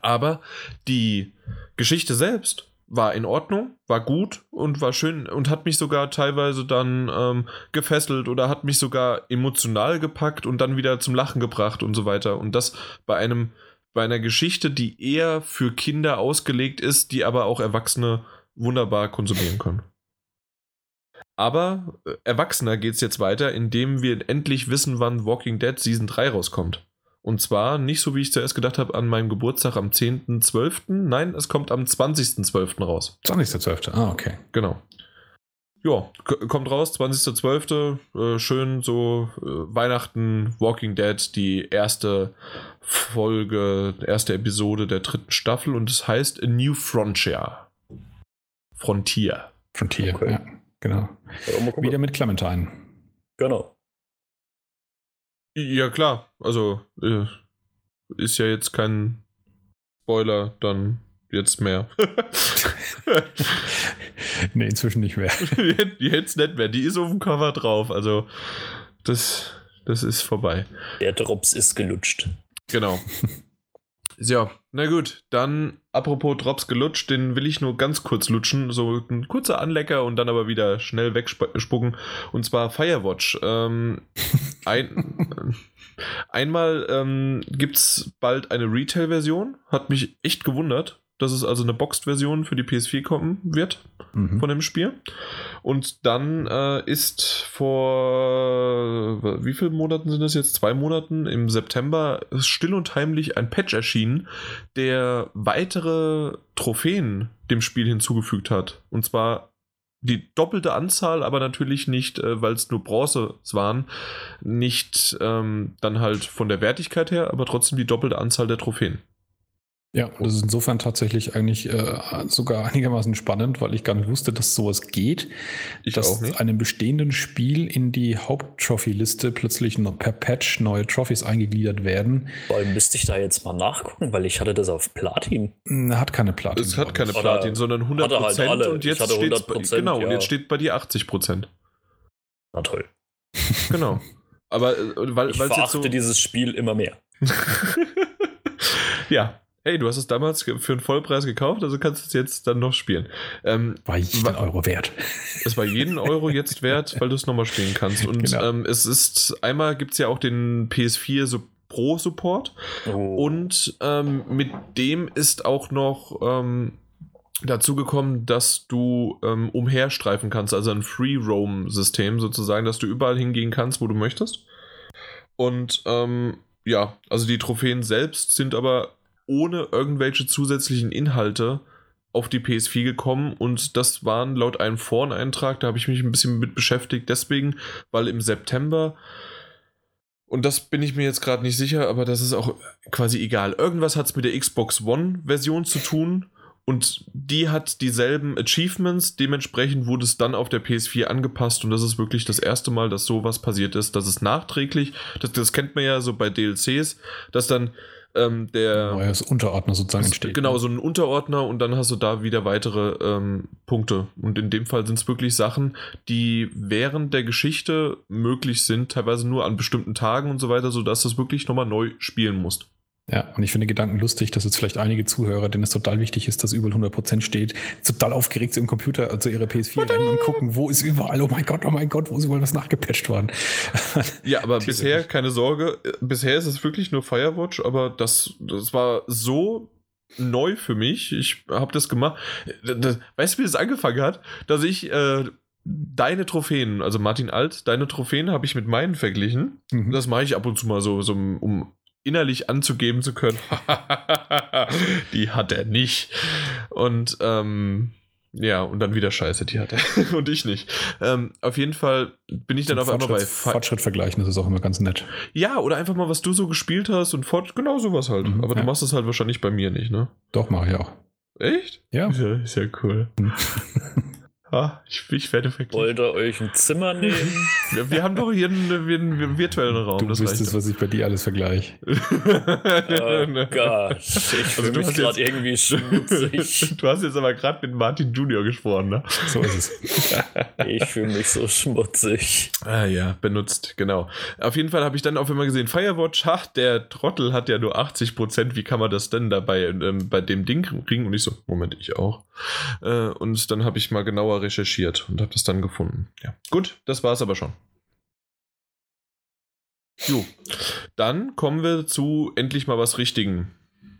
Aber die Geschichte selbst war in Ordnung, war gut und war schön und hat mich sogar teilweise dann ähm, gefesselt oder hat mich sogar emotional gepackt und dann wieder zum Lachen gebracht und so weiter. Und das bei einem, bei einer Geschichte, die eher für Kinder ausgelegt ist, die aber auch Erwachsene wunderbar konsumieren können. Aber äh, Erwachsener geht es jetzt weiter, indem wir endlich wissen, wann Walking Dead Season 3 rauskommt. Und zwar nicht so, wie ich zuerst gedacht habe, an meinem Geburtstag am 10.12. Nein, es kommt am 20.12. raus. 20.12. Ah, okay. Genau. Ja, kommt raus, 20.12. Äh, schön so äh, Weihnachten, Walking Dead, die erste Folge, erste Episode der dritten Staffel und es heißt A New Frontier. Frontier. Frontier, okay. ja, genau. Wieder mit Clementine. Genau. Ja, klar. Also, äh, ist ja jetzt kein Spoiler, dann jetzt mehr. nee, inzwischen nicht mehr. jetzt nicht mehr. Die ist auf dem Cover drauf. Also, das, das ist vorbei. Der Drops ist gelutscht. Genau. Ja, na gut, dann apropos Drops gelutscht, den will ich nur ganz kurz lutschen, so ein kurzer Anlecker und dann aber wieder schnell wegspucken. Und zwar Firewatch. Ähm, ein, einmal ähm, gibt es bald eine Retail-Version, hat mich echt gewundert dass es also eine Boxed-Version für die PS4 kommen wird mhm. von dem Spiel. Und dann äh, ist vor wie vielen Monaten sind das jetzt? Zwei Monaten im September still und heimlich ein Patch erschienen, der weitere Trophäen dem Spiel hinzugefügt hat. Und zwar die doppelte Anzahl, aber natürlich nicht, äh, weil es nur Bronze waren, nicht ähm, dann halt von der Wertigkeit her, aber trotzdem die doppelte Anzahl der Trophäen. Ja, das ist insofern tatsächlich eigentlich äh, sogar einigermaßen spannend, weil ich gar nicht wusste, dass sowas geht. Ich dass einem bestehenden Spiel in die Haupttrophy-Liste plötzlich per Patch neue Trophys eingegliedert werden. Boah, müsste ich da jetzt mal nachgucken, weil ich hatte das auf Platin. Hat keine Platin. Es hat keine Platin, sondern 100 Prozent. Halt und jetzt steht genau, ja. und jetzt steht bei dir 80 Prozent. Na toll. Genau. Aber äh, weil ich verachte so dieses Spiel immer mehr. ja, hey, du hast es damals für einen Vollpreis gekauft, also kannst du es jetzt dann noch spielen. Ähm, war jeden war, Euro wert. Es war jeden Euro jetzt wert, weil du es nochmal spielen kannst. Und genau. ähm, es ist, einmal gibt es ja auch den PS4 so Pro Support. Oh. Und ähm, mit dem ist auch noch ähm, dazu gekommen, dass du ähm, umherstreifen kannst, also ein Free Roam System sozusagen, dass du überall hingehen kannst, wo du möchtest. Und ähm, ja, also die Trophäen selbst sind aber ohne irgendwelche zusätzlichen Inhalte auf die PS4 gekommen und das waren laut einem Foreneintrag, da habe ich mich ein bisschen mit beschäftigt, deswegen, weil im September und das bin ich mir jetzt gerade nicht sicher, aber das ist auch quasi egal. Irgendwas hat es mit der Xbox One-Version zu tun und die hat dieselben Achievements. Dementsprechend wurde es dann auf der PS4 angepasst und das ist wirklich das erste Mal, dass sowas passiert ist. Das ist nachträglich. Das, das kennt man ja so bei DLCs, dass dann ähm, der neues Unterordner sozusagen entsteht. Genau, ne? so ein Unterordner und dann hast du da wieder weitere ähm, Punkte. Und in dem Fall sind es wirklich Sachen, die während der Geschichte möglich sind, teilweise nur an bestimmten Tagen und so weiter, sodass du es wirklich nochmal neu spielen musst. Ja, und ich finde Gedanken lustig, dass jetzt vielleicht einige Zuhörer, denen es total wichtig ist, dass über 100% steht, total aufgeregt sind im Computer, also ihre PS4 rennen und gucken, wo ist überall, oh mein Gott, oh mein Gott, wo ist überall was nachgepatcht worden. Ja, aber bisher, keine Sorge, bisher ist es wirklich nur Firewatch, aber das, das war so neu für mich. Ich habe das gemacht. Das, weißt du, wie das angefangen hat? Dass ich äh, deine Trophäen, also Martin Alt, deine Trophäen habe ich mit meinen verglichen. Mhm. Das mache ich ab und zu mal so, so um innerlich anzugeben zu können, die hat er nicht. Und ähm, ja, und dann wieder Scheiße, die hat er und ich nicht. Ähm, auf jeden Fall bin ich dann auf einmal bei Fortschritt vergleichen, das ist auch immer ganz nett. Ja, oder einfach mal, was du so gespielt hast und fort, genau sowas halt. Mhm, Aber ja. du machst es halt wahrscheinlich bei mir nicht, ne? Doch, mache ich auch. Echt? Ja. Ist ja, ist ja cool. Ah, ich, ich werde verglichen. Wollt ihr euch ein Zimmer nehmen? wir, wir, haben doch hier einen, einen, virtuellen Raum. Du wüsstest, was ich bei dir alles vergleiche. oh Gott, ich also fühle mich gerade irgendwie schmutzig. Du hast jetzt aber gerade mit Martin Junior gesprochen, ne? So ist es. ich fühle mich so schmutzig. Ah ja, benutzt, genau. Auf jeden Fall habe ich dann auch immer gesehen, Firewatch, ha, der Trottel hat ja nur 80%, wie kann man das denn dabei ähm, bei dem Ding kriegen? Und ich so, Moment, ich auch. Äh, und dann habe ich mal genauer recherchiert und habe das dann gefunden. Ja. Gut, das war es aber schon. Jo. Dann kommen wir zu endlich mal was Richtigen.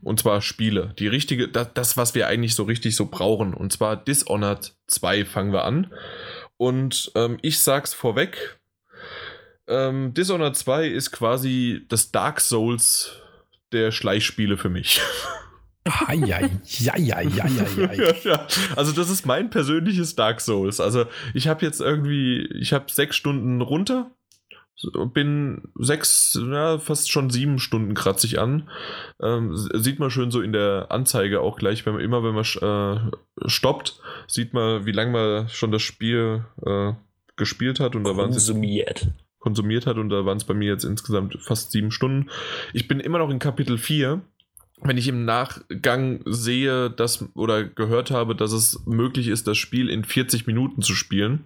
Und zwar Spiele. Die richtige, das, das, was wir eigentlich so richtig so brauchen. Und zwar Dishonored 2 fangen wir an. Und ähm, ich sag's vorweg. Ähm, Dishonored 2 ist quasi das Dark Souls der Schleichspiele für mich. Ja, ja, ja, ja, ja, ja, ja. Also das ist mein persönliches Dark Souls. Also ich habe jetzt irgendwie, ich habe sechs Stunden runter, bin sechs, ja, fast schon sieben Stunden kratzig an. Ähm, sieht man schön so in der Anzeige auch gleich, wenn man immer, wenn man äh, stoppt, sieht man, wie lange man schon das Spiel äh, gespielt hat und da waren konsumiert. konsumiert hat und da waren es bei mir jetzt insgesamt fast sieben Stunden. Ich bin immer noch in Kapitel 4 wenn ich im Nachgang sehe, dass oder gehört habe, dass es möglich ist, das Spiel in 40 Minuten zu spielen,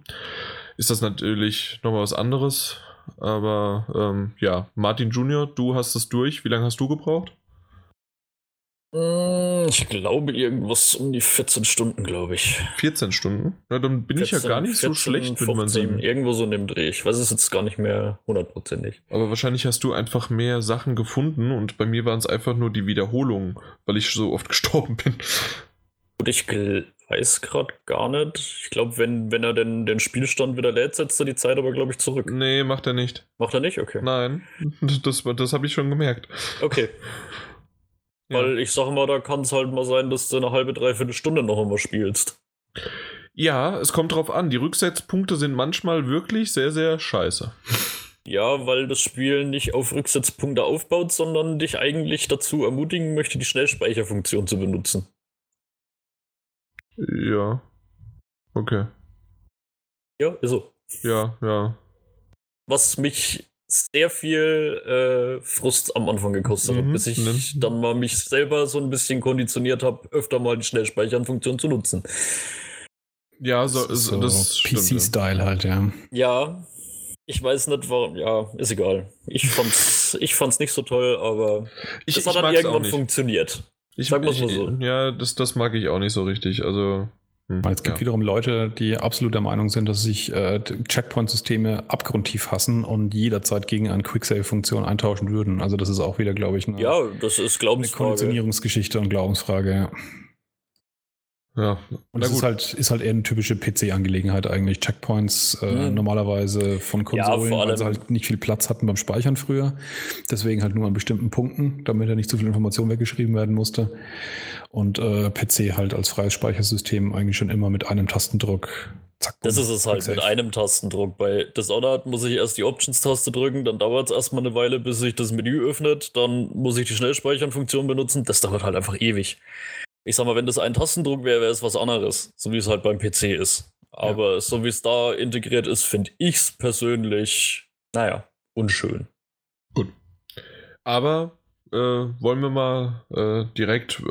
ist das natürlich nochmal was anderes. Aber ähm, ja, Martin Junior, du hast es durch. Wie lange hast du gebraucht? Hm, ich glaube, irgendwas um die 14 Stunden, glaube ich. 14 Stunden? Na, dann bin 14, ich ja gar nicht 14, so schlecht, 15, wenn man sieht. Irgendwo so in dem Dreh. Ich weiß es jetzt gar nicht mehr hundertprozentig. Aber wahrscheinlich hast du einfach mehr Sachen gefunden und bei mir waren es einfach nur die Wiederholungen, weil ich so oft gestorben bin. Und ich weiß gerade gar nicht. Ich glaube, wenn, wenn er den, den Spielstand wieder lädt, setzt er die Zeit aber, glaube ich, zurück. Nee, macht er nicht. Macht er nicht? Okay. Nein, das, das habe ich schon gemerkt. Okay. Weil ich sage mal, da kann es halt mal sein, dass du eine halbe, dreiviertel Stunde noch einmal spielst. Ja, es kommt drauf an. Die Rücksetzpunkte sind manchmal wirklich sehr, sehr scheiße. Ja, weil das Spiel nicht auf Rücksetzpunkte aufbaut, sondern dich eigentlich dazu ermutigen möchte, die Schnellspeicherfunktion zu benutzen. Ja. Okay. Ja, ist so. Ja, ja. Was mich sehr viel äh, Frust am Anfang gekostet mhm, hat, bis ich ne? dann mal mich selber so ein bisschen konditioniert habe, öfter mal die Schnellspeichern-Funktion zu nutzen. Ja, so, so, so PC-Style ja. halt, ja. Ja. Ich weiß nicht, warum. Ja, ist egal. Ich fand's, ich fand's nicht so toll, aber ich, es hat ich dann irgendwann funktioniert. Ich, Sag mal so. Ja, das, das mag ich auch nicht so richtig. Also. Hm, es gibt ja. wiederum Leute, die absolut der Meinung sind, dass sich äh, Checkpoint-Systeme abgrundtief hassen und jederzeit gegen eine Quicksave-Funktion eintauschen würden. Also das ist auch wieder, glaube ich, eine, ja, das ist Glaubensfrage. eine Konditionierungsgeschichte und Glaubensfrage. Ja. Ja, und das ist halt, ist halt eher eine typische PC-Angelegenheit eigentlich. Checkpoints äh, mhm. normalerweise von Konsolen, ja, weil sie halt nicht viel Platz hatten beim Speichern früher. Deswegen halt nur an bestimmten Punkten, damit da nicht zu viel Information weggeschrieben werden musste. Und äh, PC halt als freies Speichersystem eigentlich schon immer mit einem Tastendruck. Zack, das ist es halt, mit einem Tastendruck. Bei Dishonored muss ich erst die Options-Taste drücken, dann dauert es erstmal eine Weile, bis sich das Menü öffnet, dann muss ich die Schnellspeichern-Funktion benutzen. Das dauert halt einfach ewig ich sag mal, wenn das ein Tastendruck wäre, wäre es was anderes, so wie es halt beim PC ist. Aber ja. so wie es da integriert ist, finde ich es persönlich, naja, unschön. Gut. Aber äh, wollen wir mal äh, direkt.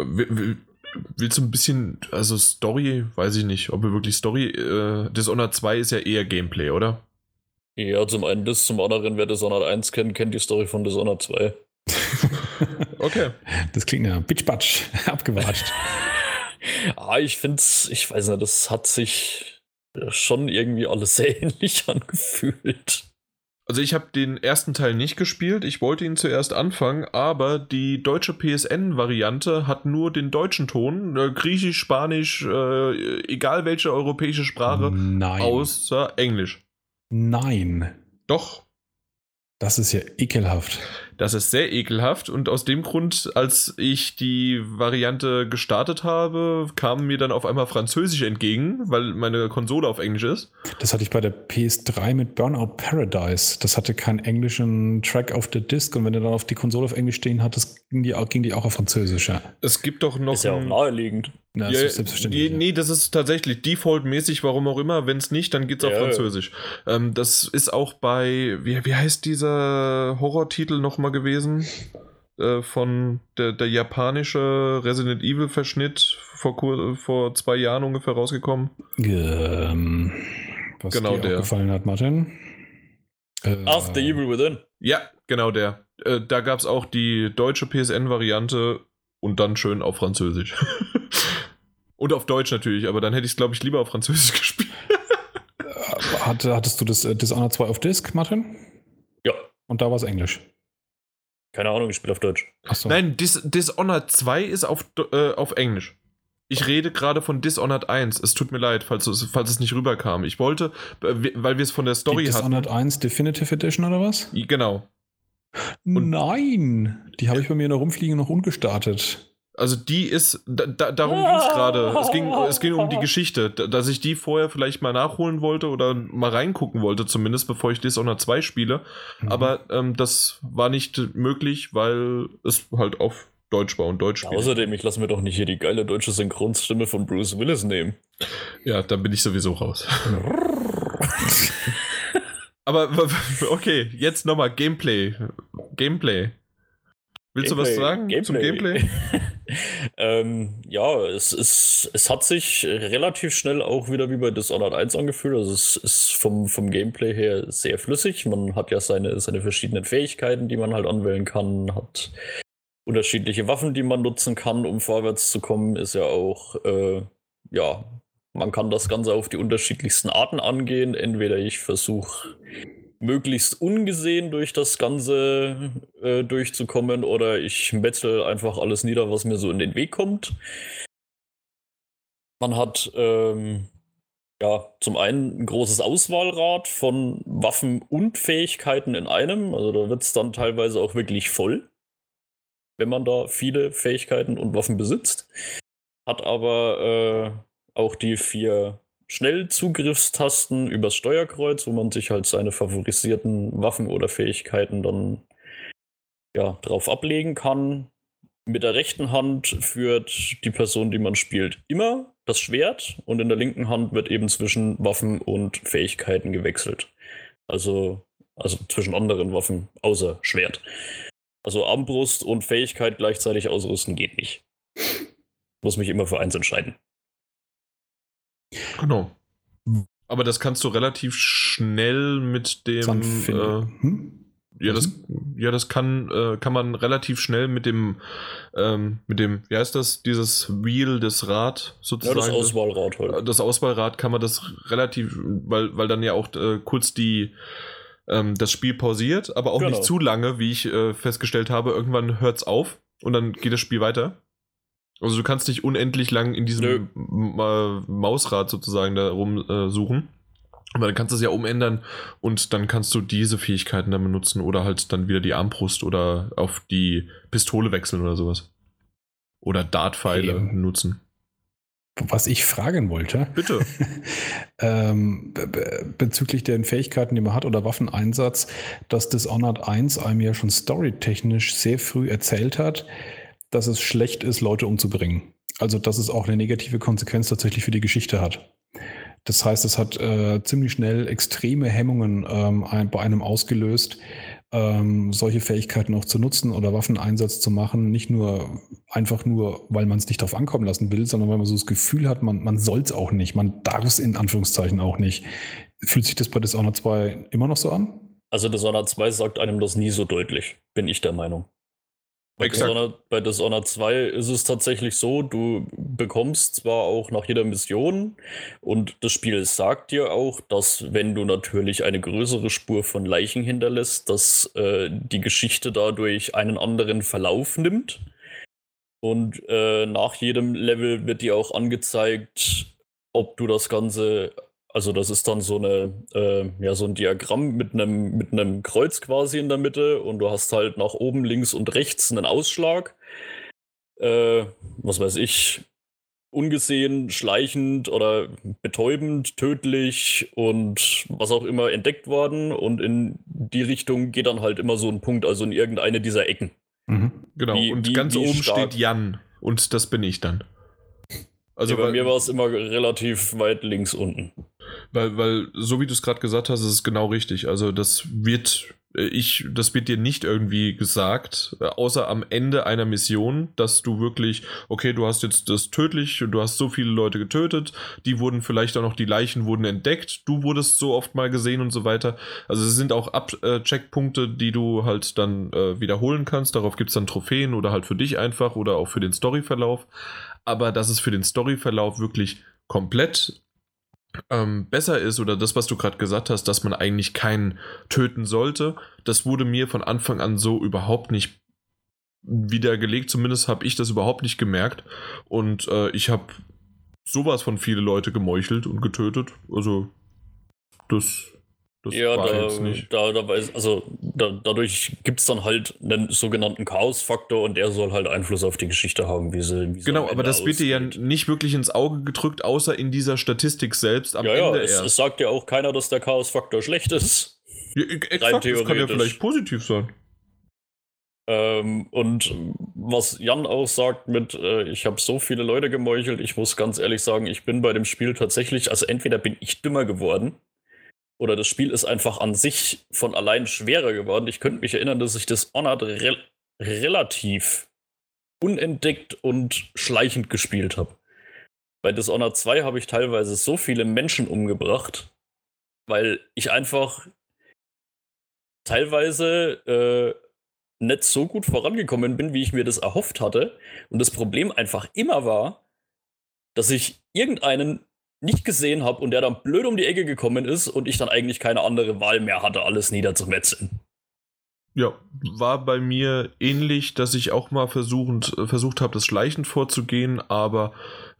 Willst du ein bisschen, also Story, weiß ich nicht, ob wir wirklich Story. Äh, Dishonored 2 ist ja eher Gameplay, oder? Ja, zum einen das, zum anderen, wer Dishonored 1 kennt, kennt die Story von Dishonored 2. okay. Das klingt ja bitchbatsch, abgewatscht. ah, ich finde es, ich weiß nicht, das hat sich schon irgendwie alles sehr ähnlich angefühlt. Also ich habe den ersten Teil nicht gespielt, ich wollte ihn zuerst anfangen, aber die deutsche PSN-Variante hat nur den deutschen Ton, äh, Griechisch, Spanisch, äh, egal welche europäische Sprache, Nein. außer Englisch. Nein. Doch. Das ist ja ekelhaft. Das ist sehr ekelhaft und aus dem Grund, als ich die Variante gestartet habe, kam mir dann auf einmal Französisch entgegen, weil meine Konsole auf Englisch ist. Das hatte ich bei der PS3 mit Burnout Paradise. Das hatte keinen englischen Track auf der Disk und wenn du dann auf die Konsole auf Englisch stehen hattest, ging die, ging die auch auf Französisch. Ja. Es gibt doch noch. Ist ja auch naheliegend. Ja, ja, das selbstverständlich. Nee, ja. das ist tatsächlich defaultmäßig, warum auch immer. Wenn es nicht, dann geht es ja, auf Französisch. Ähm, das ist auch bei, wie, wie heißt dieser Horrortitel nochmal gewesen? Äh, von der, der japanische Resident Evil-Verschnitt vor, vor zwei Jahren ungefähr rausgekommen. Ähm, was genau dir der. gefallen hat, Martin? Äh, Ach, The Evil Within. Ja, genau der. Äh, da gab es auch die deutsche PSN-Variante und dann schön auf Französisch. Und auf Deutsch natürlich, aber dann hätte ich es, glaube ich, lieber auf Französisch gespielt. Hatte, hattest du das äh, Dishonored 2 auf Disk, Martin? Ja. Und da war es Englisch? Keine Ahnung, ich spiele auf Deutsch. So. Nein, Dis Dishonored 2 ist auf, äh, auf Englisch. Ich rede gerade von Dishonored 1. Es tut mir leid, falls, falls es nicht rüberkam. Ich wollte, weil wir es von der Story die Dishonored hatten. Dishonored 1 Definitive Edition oder was? Genau. Und Nein, die habe ich bei mir in der Rumfliegen noch ungestartet. Also die ist, da, da, darum ging es gerade. Es ging, es ging um die Geschichte, dass ich die vorher vielleicht mal nachholen wollte oder mal reingucken wollte, zumindest bevor ich Dishonored 2 spiele. Mhm. Aber ähm, das war nicht möglich, weil es halt auf Deutsch war und Deutsch spielt. Außerdem, ich lasse mir doch nicht hier die geile deutsche Synchronstimme von Bruce Willis nehmen. Ja, dann bin ich sowieso raus. Aber okay, jetzt nochmal Gameplay. Gameplay. Willst Gameplay, du was sagen Gameplay. zum Gameplay? ähm, ja, es, ist, es hat sich relativ schnell auch wieder wie bei Dishonored 1 angefühlt. Also es ist vom, vom Gameplay her sehr flüssig. Man hat ja seine, seine verschiedenen Fähigkeiten, die man halt anwählen kann, hat unterschiedliche Waffen, die man nutzen kann, um vorwärts zu kommen. Ist ja auch, äh, ja, man kann das Ganze auf die unterschiedlichsten Arten angehen. Entweder ich versuche möglichst ungesehen durch das Ganze äh, durchzukommen oder ich metzel einfach alles nieder, was mir so in den Weg kommt. Man hat ähm, ja zum einen ein großes Auswahlrad von Waffen und Fähigkeiten in einem. Also da wird es dann teilweise auch wirklich voll, wenn man da viele Fähigkeiten und Waffen besitzt. Hat aber äh, auch die vier Schnellzugriffstasten übers Steuerkreuz, wo man sich halt seine favorisierten Waffen oder Fähigkeiten dann ja, drauf ablegen kann. Mit der rechten Hand führt die Person, die man spielt, immer das Schwert und in der linken Hand wird eben zwischen Waffen und Fähigkeiten gewechselt. Also, also zwischen anderen Waffen außer Schwert. Also Armbrust und Fähigkeit gleichzeitig ausrüsten geht nicht. Muss mich immer für eins entscheiden. Genau. Aber das kannst du relativ schnell mit dem. Äh, hm? Ja, das, ja, das kann, äh, kann man relativ schnell mit dem, ähm, mit dem, wie heißt das, dieses Wheel, das Rad sozusagen. Ja, das Auswahlrad halt. Das Auswahlrad kann man das relativ, weil, weil dann ja auch äh, kurz die, ähm, das Spiel pausiert, aber auch genau. nicht zu lange, wie ich äh, festgestellt habe. Irgendwann hört es auf und dann geht das Spiel weiter. Also du kannst nicht unendlich lang in diesem Ma Mausrad sozusagen da rumsuchen. Aber dann kannst du es ja umändern und dann kannst du diese Fähigkeiten dann benutzen oder halt dann wieder die Armbrust oder auf die Pistole wechseln oder sowas. Oder Dartpfeile okay. nutzen. Was ich fragen wollte. Bitte. ähm, bezüglich der Fähigkeiten, die man hat oder Waffeneinsatz, dass Dishonored 1 einem ja schon storytechnisch sehr früh erzählt hat, dass es schlecht ist, Leute umzubringen. Also, dass es auch eine negative Konsequenz tatsächlich für die Geschichte hat. Das heißt, es hat äh, ziemlich schnell extreme Hemmungen ähm, ein, bei einem ausgelöst, ähm, solche Fähigkeiten auch zu nutzen oder Waffeneinsatz zu machen. Nicht nur einfach nur, weil man es nicht darauf ankommen lassen will, sondern weil man so das Gefühl hat, man, man soll es auch nicht, man darf es in Anführungszeichen auch nicht. Fühlt sich das bei Dishonored 2 immer noch so an? Also Dishonored 2 sagt einem das nie so deutlich, bin ich der Meinung. Bei Dishonored, bei Dishonored 2 ist es tatsächlich so, du bekommst zwar auch nach jeder Mission und das Spiel sagt dir auch, dass wenn du natürlich eine größere Spur von Leichen hinterlässt, dass äh, die Geschichte dadurch einen anderen Verlauf nimmt. Und äh, nach jedem Level wird dir auch angezeigt, ob du das Ganze also das ist dann so eine, äh, ja, so ein Diagramm mit einem, mit einem Kreuz quasi in der Mitte und du hast halt nach oben, links und rechts einen Ausschlag. Äh, was weiß ich, ungesehen, schleichend oder betäubend, tödlich und was auch immer entdeckt worden. Und in die Richtung geht dann halt immer so ein Punkt, also in irgendeine dieser Ecken. Mhm. Genau, wie, und wie, ganz wie oben steht Jan und das bin ich dann. Also ja, bei mir war es immer relativ weit links unten. Weil, weil, so wie du es gerade gesagt hast, ist es genau richtig. Also das wird, äh, ich, das wird dir nicht irgendwie gesagt, äh, außer am Ende einer Mission, dass du wirklich, okay, du hast jetzt das tödlich und du hast so viele Leute getötet, die wurden vielleicht auch noch, die Leichen wurden entdeckt, du wurdest so oft mal gesehen und so weiter. Also es sind auch Ab-Checkpunkte, die du halt dann äh, wiederholen kannst. Darauf gibt es dann Trophäen oder halt für dich einfach oder auch für den Storyverlauf aber dass es für den Storyverlauf wirklich komplett ähm, besser ist oder das, was du gerade gesagt hast, dass man eigentlich keinen töten sollte, das wurde mir von Anfang an so überhaupt nicht wiedergelegt. Zumindest habe ich das überhaupt nicht gemerkt. Und äh, ich habe sowas von viele Leute gemeuchelt und getötet. Also, das das ja, da, da, da weiß, also da, dadurch gibt es dann halt einen sogenannten Chaos-Faktor und der soll halt Einfluss auf die Geschichte haben, wie sie. Wie genau, aber das wird dir ja nicht wirklich ins Auge gedrückt, außer in dieser Statistik selbst am ja, Ende ja, es, erst. Es sagt ja auch keiner, dass der Chaos-Faktor schlecht ist. Ja, e, exakt, das kann ja vielleicht positiv sein. Ähm, und was Jan auch sagt mit, äh, ich habe so viele Leute gemeuchelt, ich muss ganz ehrlich sagen, ich bin bei dem Spiel tatsächlich, also entweder bin ich dümmer geworden, oder das Spiel ist einfach an sich von allein schwerer geworden. Ich könnte mich erinnern, dass ich das Honored re relativ unentdeckt und schleichend gespielt habe. Bei Dishonored 2 habe ich teilweise so viele Menschen umgebracht, weil ich einfach teilweise äh, nicht so gut vorangekommen bin, wie ich mir das erhofft hatte. Und das Problem einfach immer war, dass ich irgendeinen nicht gesehen habe und der dann blöd um die Ecke gekommen ist und ich dann eigentlich keine andere Wahl mehr hatte, alles niederzumetzeln. Ja, war bei mir ähnlich, dass ich auch mal äh, versucht habe, das schleichend vorzugehen, aber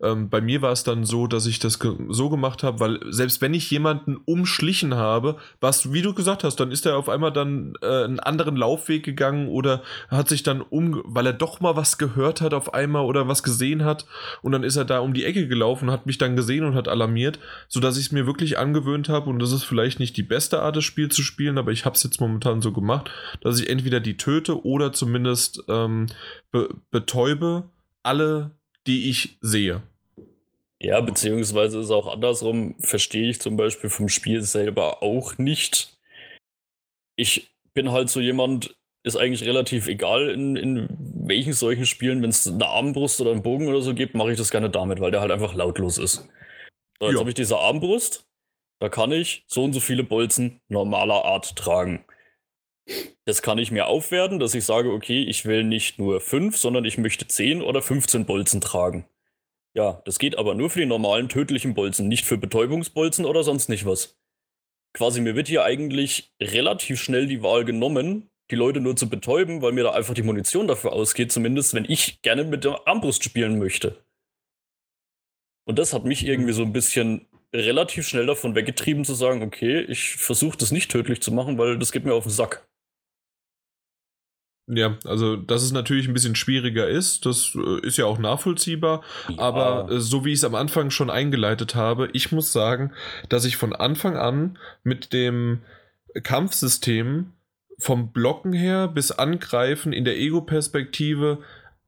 ähm, bei mir war es dann so, dass ich das ge so gemacht habe, weil selbst wenn ich jemanden umschlichen habe, was, wie du gesagt hast, dann ist er auf einmal dann äh, einen anderen Laufweg gegangen oder hat sich dann um, weil er doch mal was gehört hat auf einmal oder was gesehen hat und dann ist er da um die Ecke gelaufen, hat mich dann gesehen und hat alarmiert, sodass ich es mir wirklich angewöhnt habe und das ist vielleicht nicht die beste Art, das Spiel zu spielen, aber ich habe es jetzt momentan so gemacht, dass ich entweder die töte oder zumindest ähm, be betäube alle die ich sehe. Ja, beziehungsweise ist auch andersrum, verstehe ich zum Beispiel vom Spiel selber auch nicht. Ich bin halt so jemand, ist eigentlich relativ egal, in, in welchen solchen Spielen, wenn es eine Armbrust oder einen Bogen oder so gibt, mache ich das gerne damit, weil der halt einfach lautlos ist. So, jetzt habe ich diese Armbrust da kann ich so und so viele Bolzen normaler Art tragen. Das kann ich mir aufwerten, dass ich sage, okay, ich will nicht nur 5, sondern ich möchte 10 oder 15 Bolzen tragen. Ja, das geht aber nur für die normalen tödlichen Bolzen, nicht für Betäubungsbolzen oder sonst nicht was. Quasi mir wird hier eigentlich relativ schnell die Wahl genommen, die Leute nur zu betäuben, weil mir da einfach die Munition dafür ausgeht, zumindest wenn ich gerne mit der Armbrust spielen möchte. Und das hat mich irgendwie so ein bisschen relativ schnell davon weggetrieben zu sagen, okay, ich versuche das nicht tödlich zu machen, weil das geht mir auf den Sack. Ja, also dass es natürlich ein bisschen schwieriger ist, das äh, ist ja auch nachvollziehbar. Ja. Aber äh, so wie ich es am Anfang schon eingeleitet habe, ich muss sagen, dass ich von Anfang an mit dem Kampfsystem vom Blocken her bis Angreifen in der Ego-Perspektive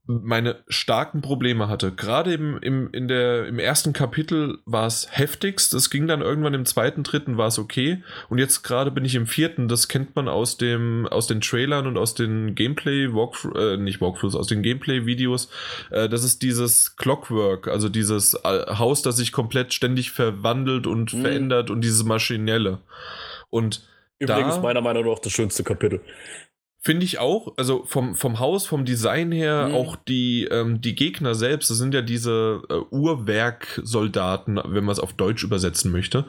meine starken Probleme hatte. Gerade im, im, in der, im ersten Kapitel war es heftigst. Es ging dann irgendwann im zweiten, dritten war es okay. Und jetzt gerade bin ich im vierten. Das kennt man aus, dem, aus den Trailern und aus den Gameplay, Walkthrough, äh, nicht Walkthroughs, aus den Gameplay-Videos. Äh, das ist dieses Clockwork, also dieses äh, Haus, das sich komplett ständig verwandelt und mhm. verändert und dieses Maschinelle. Und Übrigens da, meiner Meinung nach das schönste Kapitel. Finde ich auch, also vom, vom Haus, vom Design her, mhm. auch die, ähm, die Gegner selbst, das sind ja diese äh, Uhrwerksoldaten, wenn man es auf Deutsch übersetzen möchte.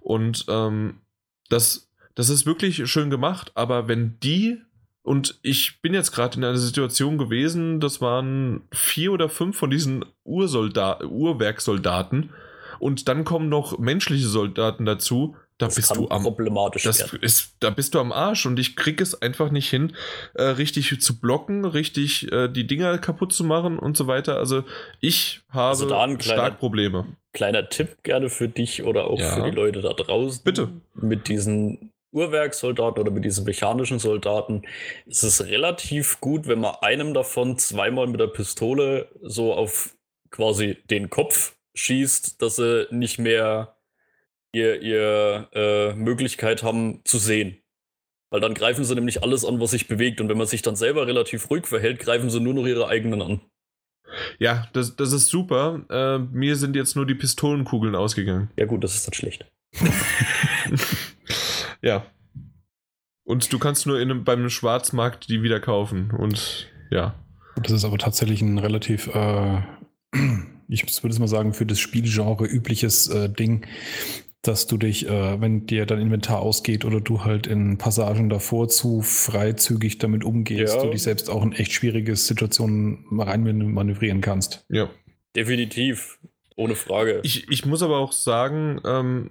Und ähm, das, das ist wirklich schön gemacht, aber wenn die, und ich bin jetzt gerade in einer Situation gewesen, das waren vier oder fünf von diesen Ursolda Uhrwerksoldaten, und dann kommen noch menschliche Soldaten dazu, da das bist du am problematisch das werden. ist da bist du am Arsch und ich krieg es einfach nicht hin äh, richtig zu blocken richtig äh, die Dinger kaputt zu machen und so weiter also ich habe also kleiner, stark Probleme kleiner Tipp gerne für dich oder auch ja. für die Leute da draußen bitte mit diesen Uhrwerksoldaten oder mit diesen mechanischen Soldaten ist es relativ gut wenn man einem davon zweimal mit der Pistole so auf quasi den Kopf schießt dass er nicht mehr ihr, ihr äh, Möglichkeit haben zu sehen. Weil dann greifen sie nämlich alles an, was sich bewegt. Und wenn man sich dann selber relativ ruhig verhält, greifen sie nur noch ihre eigenen an. Ja, das, das ist super. Äh, mir sind jetzt nur die Pistolenkugeln ausgegangen. Ja, gut, das ist dann schlecht. ja. Und du kannst nur in einem, beim Schwarzmarkt die wieder kaufen. Und ja. Das ist aber tatsächlich ein relativ äh, ich würde es mal sagen, für das Spielgenre übliches äh, Ding, dass du dich, äh, wenn dir dein Inventar ausgeht oder du halt in Passagen davor zu freizügig damit umgehst, ja. du dich selbst auch in echt schwierige Situationen rein manövrieren kannst. Ja. Definitiv. Ohne Frage. Ich, ich muss aber auch sagen, ähm,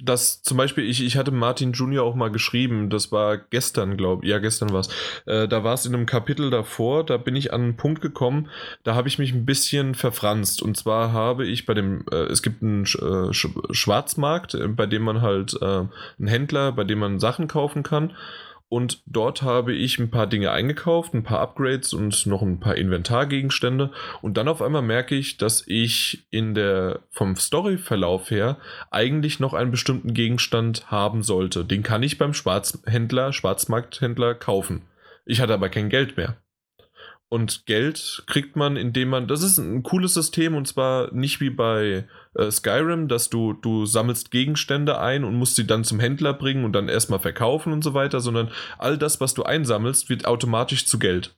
dass zum Beispiel, ich, ich hatte Martin Junior auch mal geschrieben, das war gestern, glaube ich, ja, gestern war es. Äh, da war es in einem Kapitel davor, da bin ich an einen Punkt gekommen, da habe ich mich ein bisschen verfranst. Und zwar habe ich bei dem, äh, es gibt einen äh, Sch Schwarzmarkt, äh, bei dem man halt äh, einen Händler, bei dem man Sachen kaufen kann. Und dort habe ich ein paar Dinge eingekauft, ein paar Upgrades und noch ein paar Inventargegenstände. Und dann auf einmal merke ich, dass ich in der, vom Storyverlauf her eigentlich noch einen bestimmten Gegenstand haben sollte. Den kann ich beim Schwarzhändler, Schwarzmarkthändler kaufen. Ich hatte aber kein Geld mehr. Und Geld kriegt man, indem man, das ist ein cooles System und zwar nicht wie bei äh, Skyrim, dass du, du sammelst Gegenstände ein und musst sie dann zum Händler bringen und dann erstmal verkaufen und so weiter, sondern all das, was du einsammelst, wird automatisch zu Geld.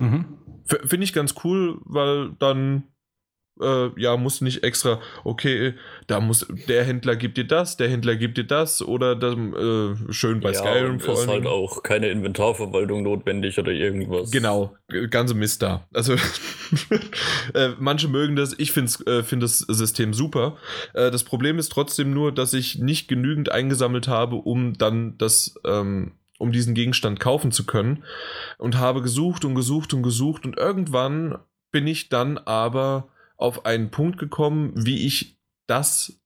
Mhm. Finde ich ganz cool, weil dann äh, ja, musst nicht extra, okay, da muss, der Händler gibt dir das, der Händler gibt dir das oder das, äh, schön bei ja, Skyrim vor allem. ist halt auch keine Inventarverwaltung notwendig oder irgendwas. Genau, ganze Mist da. Also, äh, manche mögen das, ich finde äh, find das System super. Äh, das Problem ist trotzdem nur, dass ich nicht genügend eingesammelt habe, um dann das, ähm, um diesen Gegenstand kaufen zu können und habe gesucht und gesucht und gesucht und irgendwann bin ich dann aber auf einen Punkt gekommen, wie ich das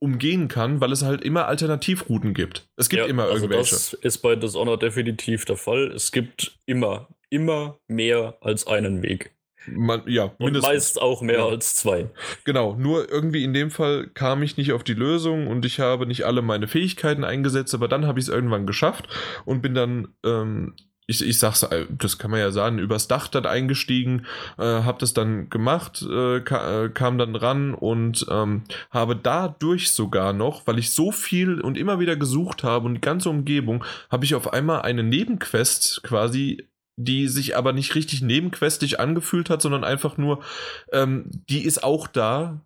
umgehen kann, weil es halt immer Alternativrouten gibt. Es gibt ja, immer also irgendwelche. Also das ist bei Dishonored definitiv der Fall. Es gibt immer, immer mehr als einen Weg. Man, ja, und meist auch mehr ja. als zwei. Genau, nur irgendwie in dem Fall kam ich nicht auf die Lösung und ich habe nicht alle meine Fähigkeiten eingesetzt, aber dann habe ich es irgendwann geschafft und bin dann ähm, ich, ich sag's, äh, das kann man ja sagen, übers Dach dann eingestiegen, äh, hab das dann gemacht, äh, ka äh, kam dann ran und ähm, habe dadurch sogar noch, weil ich so viel und immer wieder gesucht habe und die ganze Umgebung, habe ich auf einmal eine Nebenquest quasi die sich aber nicht richtig nebenquestig angefühlt hat, sondern einfach nur, ähm, die ist auch da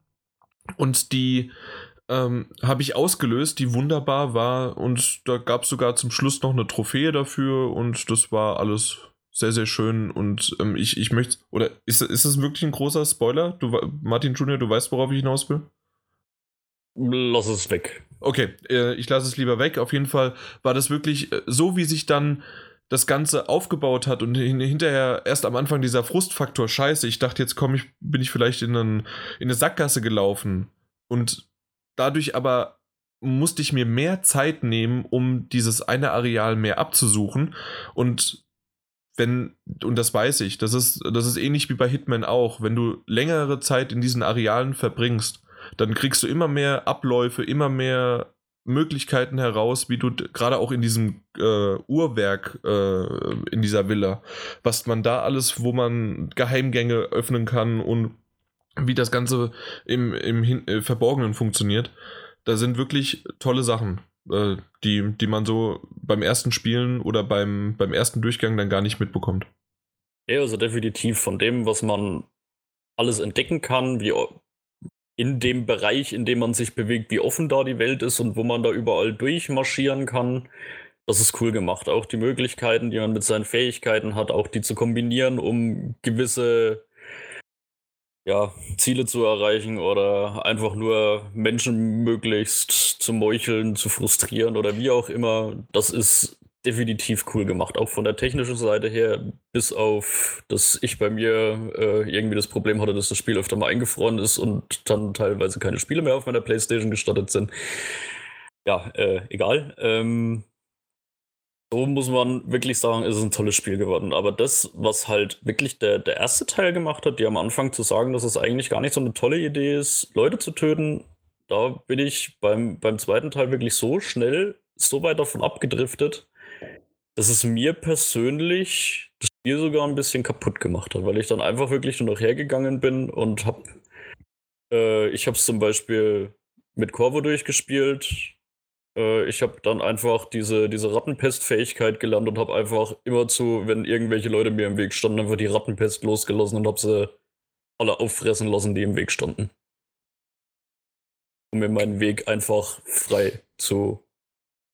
und die ähm, habe ich ausgelöst, die wunderbar war und da gab es sogar zum Schluss noch eine Trophäe dafür und das war alles sehr, sehr schön und ähm, ich, ich möchte, oder ist, ist das wirklich ein großer Spoiler? Du, Martin Junior, du weißt, worauf ich hinaus will? Lass es weg. Okay, äh, ich lasse es lieber weg. Auf jeden Fall war das wirklich äh, so, wie sich dann das Ganze aufgebaut hat und hinterher erst am Anfang dieser Frustfaktor, scheiße, ich dachte, jetzt komme ich, bin ich vielleicht in, einen, in eine Sackgasse gelaufen und dadurch aber musste ich mir mehr Zeit nehmen, um dieses eine Areal mehr abzusuchen. Und wenn, und das weiß ich, das ist, das ist ähnlich wie bei Hitman auch, wenn du längere Zeit in diesen Arealen verbringst, dann kriegst du immer mehr Abläufe, immer mehr Möglichkeiten heraus, wie du gerade auch in diesem äh, Uhrwerk äh, in dieser Villa, was man da alles, wo man Geheimgänge öffnen kann und wie das Ganze im, im Hin äh, Verborgenen funktioniert. Da sind wirklich tolle Sachen, äh, die, die man so beim ersten Spielen oder beim, beim ersten Durchgang dann gar nicht mitbekommt. Ja, also definitiv von dem, was man alles entdecken kann, wie in dem Bereich, in dem man sich bewegt, wie offen da die Welt ist und wo man da überall durchmarschieren kann. Das ist cool gemacht. Auch die Möglichkeiten, die man mit seinen Fähigkeiten hat, auch die zu kombinieren, um gewisse ja, Ziele zu erreichen oder einfach nur Menschen möglichst zu meucheln, zu frustrieren oder wie auch immer. Das ist definitiv cool gemacht. Auch von der technischen Seite her, bis auf, dass ich bei mir äh, irgendwie das Problem hatte, dass das Spiel öfter mal eingefroren ist und dann teilweise keine Spiele mehr auf meiner Playstation gestartet sind. Ja, äh, egal. Ähm, so muss man wirklich sagen, ist es ein tolles Spiel geworden. Aber das, was halt wirklich der, der erste Teil gemacht hat, die am Anfang zu sagen, dass es eigentlich gar nicht so eine tolle Idee ist, Leute zu töten, da bin ich beim, beim zweiten Teil wirklich so schnell, so weit davon abgedriftet, dass es mir persönlich das Spiel sogar ein bisschen kaputt gemacht hat, weil ich dann einfach wirklich nur noch hergegangen bin und hab, äh, ich habe es zum Beispiel mit Corvo durchgespielt. Äh, ich habe dann einfach diese, diese Rattenpest-Fähigkeit gelernt und habe einfach immer zu, wenn irgendwelche Leute mir im Weg standen, einfach die Rattenpest losgelassen und habe sie alle auffressen lassen, die im Weg standen. Um mir meinen Weg einfach frei zu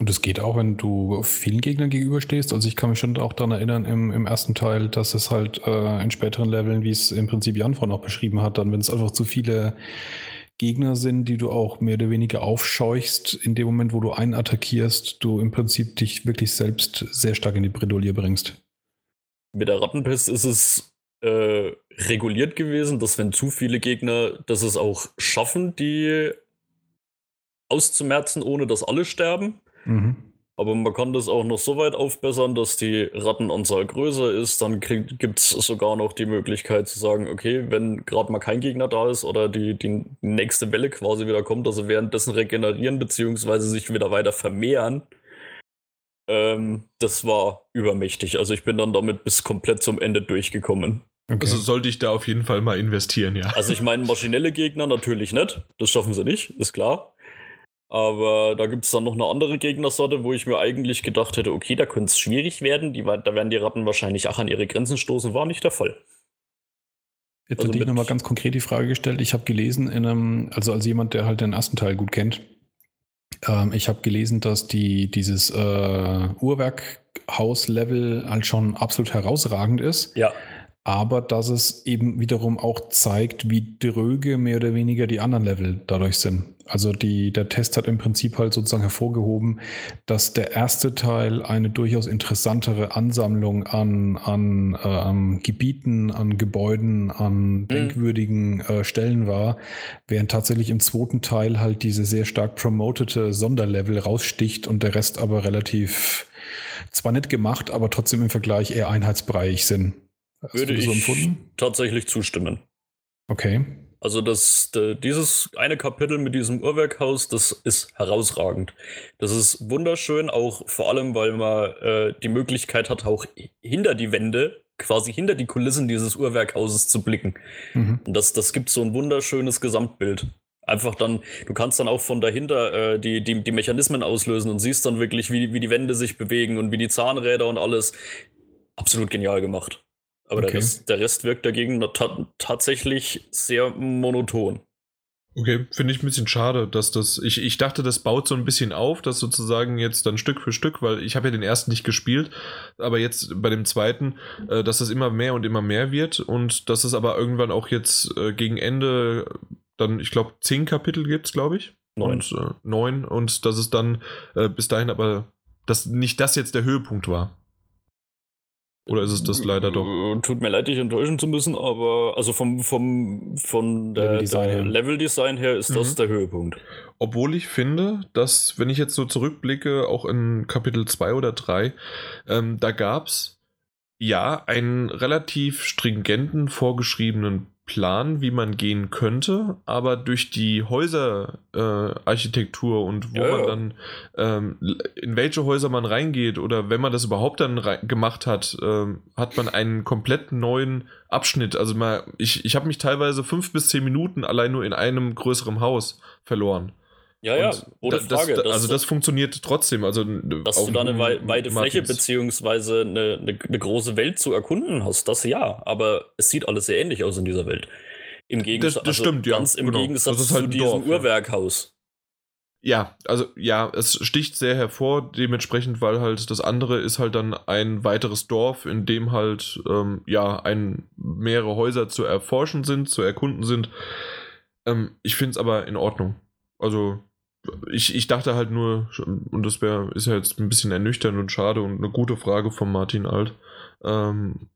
und es geht auch, wenn du vielen Gegnern gegenüberstehst. Also ich kann mich schon auch daran erinnern im, im ersten Teil, dass es halt äh, in späteren Leveln, wie es im Prinzip Jan vorhin auch beschrieben hat, dann wenn es einfach zu viele Gegner sind, die du auch mehr oder weniger aufscheuchst, in dem Moment, wo du einen attackierst, du im Prinzip dich wirklich selbst sehr stark in die Bredouille bringst. Mit der Rattenpest ist es äh, reguliert gewesen, dass wenn zu viele Gegner dass es auch schaffen, die auszumerzen, ohne dass alle sterben. Mhm. Aber man kann das auch noch so weit aufbessern, dass die Rattenanzahl größer ist. Dann gibt es sogar noch die Möglichkeit zu sagen, okay, wenn gerade mal kein Gegner da ist oder die, die nächste Welle quasi wieder kommt, also währenddessen regenerieren bzw. sich wieder weiter vermehren. Ähm, das war übermächtig. Also ich bin dann damit bis komplett zum Ende durchgekommen. Okay. Also sollte ich da auf jeden Fall mal investieren, ja. Also ich meine, maschinelle Gegner natürlich nicht. Das schaffen sie nicht, ist klar. Aber da gibt es dann noch eine andere Gegnersorte, wo ich mir eigentlich gedacht hätte, okay, da könnte es schwierig werden. Die, da werden die Ratten wahrscheinlich auch an ihre Grenzen stoßen. War nicht der Fall. Jetzt also hätte ich nochmal ganz konkret die Frage gestellt. Ich habe gelesen, in einem, also als jemand, der halt den ersten Teil gut kennt, ähm, ich habe gelesen, dass die, dieses äh, Uhrwerkhaus-Level halt schon absolut herausragend ist. Ja aber dass es eben wiederum auch zeigt, wie dröge mehr oder weniger die anderen Level dadurch sind. Also die, der Test hat im Prinzip halt sozusagen hervorgehoben, dass der erste Teil eine durchaus interessantere Ansammlung an, an äh, Gebieten, an Gebäuden, an mhm. denkwürdigen äh, Stellen war, während tatsächlich im zweiten Teil halt diese sehr stark promotete Sonderlevel raussticht und der Rest aber relativ zwar nicht gemacht, aber trotzdem im Vergleich eher einheitsbreiig sind. Hast Würde ich so empfunden? tatsächlich zustimmen. Okay. Also das, dieses eine Kapitel mit diesem Uhrwerkhaus, das ist herausragend. Das ist wunderschön, auch vor allem, weil man äh, die Möglichkeit hat, auch hinter die Wände, quasi hinter die Kulissen dieses Uhrwerkhauses zu blicken. Mhm. Und das, das gibt so ein wunderschönes Gesamtbild. Einfach dann, du kannst dann auch von dahinter äh, die, die, die Mechanismen auslösen und siehst dann wirklich, wie, wie die Wände sich bewegen und wie die Zahnräder und alles. Absolut genial gemacht. Aber okay. der, Rest, der, Rest, wirkt dagegen ta tatsächlich sehr monoton. Okay, finde ich ein bisschen schade, dass das. Ich, ich dachte, das baut so ein bisschen auf, dass sozusagen jetzt dann Stück für Stück, weil ich habe ja den ersten nicht gespielt, aber jetzt bei dem zweiten, äh, dass das immer mehr und immer mehr wird und dass es aber irgendwann auch jetzt äh, gegen Ende dann, ich glaube, zehn Kapitel gibt es, glaube ich. Neun. Und, äh, neun und dass es dann äh, bis dahin aber, dass nicht das jetzt der Höhepunkt war. Oder ist es das leider doch? Tut mir leid, dich enttäuschen zu müssen, aber also vom, vom von der Level-Design Level -Design her ist mhm. das der Höhepunkt. Obwohl ich finde, dass, wenn ich jetzt so zurückblicke, auch in Kapitel 2 oder 3, ähm, da gab es ja einen relativ stringenten, vorgeschriebenen Plan, wie man gehen könnte, aber durch die Häuserarchitektur äh, und wo ja, man ja. dann, ähm, in welche Häuser man reingeht oder wenn man das überhaupt dann gemacht hat, ähm, hat man einen komplett neuen Abschnitt. Also mal, ich, ich habe mich teilweise fünf bis zehn Minuten allein nur in einem größeren Haus verloren. Ja, ja, ohne das, Frage. Das, also das funktioniert trotzdem. Also dass du da eine weite Fläche beziehungsweise eine, eine, eine, große Welt zu erkunden hast, das ja. Aber es sieht alles sehr ähnlich aus in dieser Welt. Im Gegensatz, das, das also stimmt, ja. Ganz im genau. Gegensatz halt zu diesem Dorf, Uhrwerkhaus. Ja, also ja, es sticht sehr hervor, dementsprechend, weil halt das andere ist halt dann ein weiteres Dorf, in dem halt ähm, ja ein, mehrere Häuser zu erforschen sind, zu erkunden sind. Ähm, ich finde es aber in Ordnung. Also ich, ich dachte halt nur, und das wär, ist ja jetzt ein bisschen ernüchternd und schade und eine gute Frage von Martin Alt, ähm,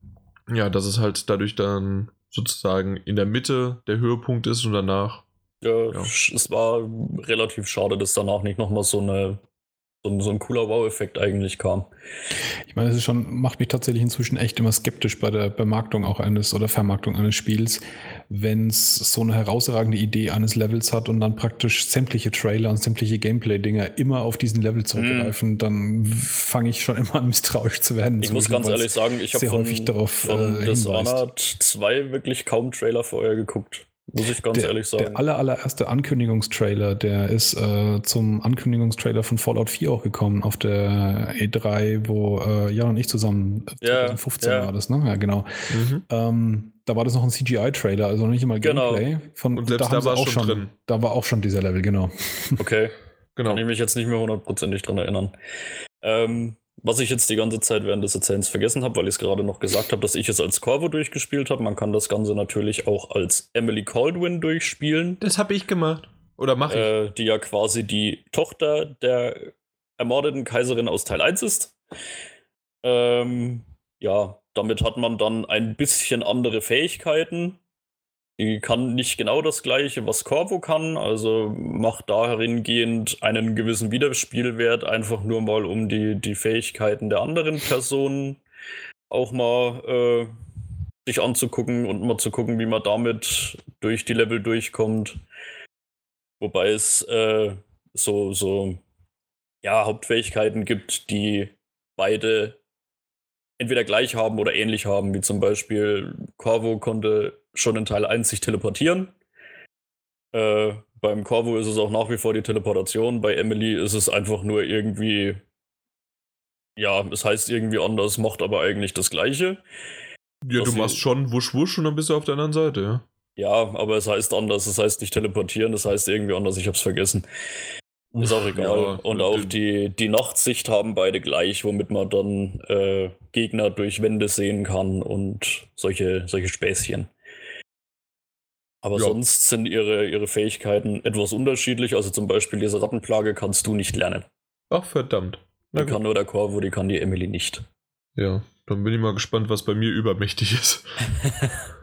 ja, dass es halt dadurch dann sozusagen in der Mitte der Höhepunkt ist und danach. Ja, ja. es war relativ schade, dass danach nicht nochmal so eine so, so ein cooler Wow-Effekt eigentlich kam. Ich meine, es ist schon, macht mich tatsächlich inzwischen echt immer skeptisch bei der Bemarktung auch eines oder Vermarktung eines Spiels, wenn es so eine herausragende Idee eines Levels hat und dann praktisch sämtliche Trailer und sämtliche Gameplay-Dinger immer auf diesen Level zurückgreifen, mm. dann fange ich schon immer an misstrauisch zu werden. Ich muss ganz ehrlich sagen, ich habe häufig darauf von äh, Dishonored 2 wirklich kaum Trailer vorher geguckt. Muss ich ganz der, ehrlich sagen. Der aller, allererste Ankündigungstrailer, der ist äh, zum Ankündigungstrailer von Fallout 4 auch gekommen auf der E3, wo äh, Jan und ich zusammen, äh, ja, 2015 ja. war das, ne? Ja, genau. Mhm. Ähm, da war das noch ein CGI-Trailer, also nicht immer genau. Gameplay. Von, und selbst da, da war schon, schon drin. Da war auch schon dieser Level, genau. Okay. genau. Kann ich mich jetzt nicht mehr hundertprozentig dran erinnern. Ähm, was ich jetzt die ganze Zeit während des Erzählens vergessen habe, weil ich es gerade noch gesagt habe, dass ich es als Corvo durchgespielt habe. Man kann das Ganze natürlich auch als Emily Caldwin durchspielen. Das habe ich gemacht. Oder mache ich. Äh, die ja quasi die Tochter der ermordeten Kaiserin aus Teil 1 ist. Ähm, ja, damit hat man dann ein bisschen andere Fähigkeiten. Die kann nicht genau das gleiche, was Corvo kann, also macht dahingehend einen gewissen Wiederspielwert, einfach nur mal um die, die Fähigkeiten der anderen Personen auch mal äh, sich anzugucken und mal zu gucken, wie man damit durch die Level durchkommt. Wobei es äh, so, so ja, Hauptfähigkeiten gibt, die beide entweder gleich haben oder ähnlich haben, wie zum Beispiel Corvo konnte schon in Teil 1 sich teleportieren. Äh, beim Corvo ist es auch nach wie vor die Teleportation. Bei Emily ist es einfach nur irgendwie, ja, es heißt irgendwie anders, macht aber eigentlich das Gleiche. Ja, du machst schon wusch wusch und dann bist du auf der anderen Seite, ja. Ja, aber es heißt anders, es heißt nicht teleportieren, es heißt irgendwie anders, ich hab's vergessen. Ist auch egal. Ja, und auch die, die Nachtsicht haben beide gleich, womit man dann äh, Gegner durch Wände sehen kann und solche, solche Späßchen. Aber ja. sonst sind ihre, ihre Fähigkeiten etwas unterschiedlich. Also zum Beispiel diese Rattenplage kannst du nicht lernen. Ach, verdammt. die kann nur der Corvo, die kann die Emily nicht. Ja, dann bin ich mal gespannt, was bei mir übermächtig ist.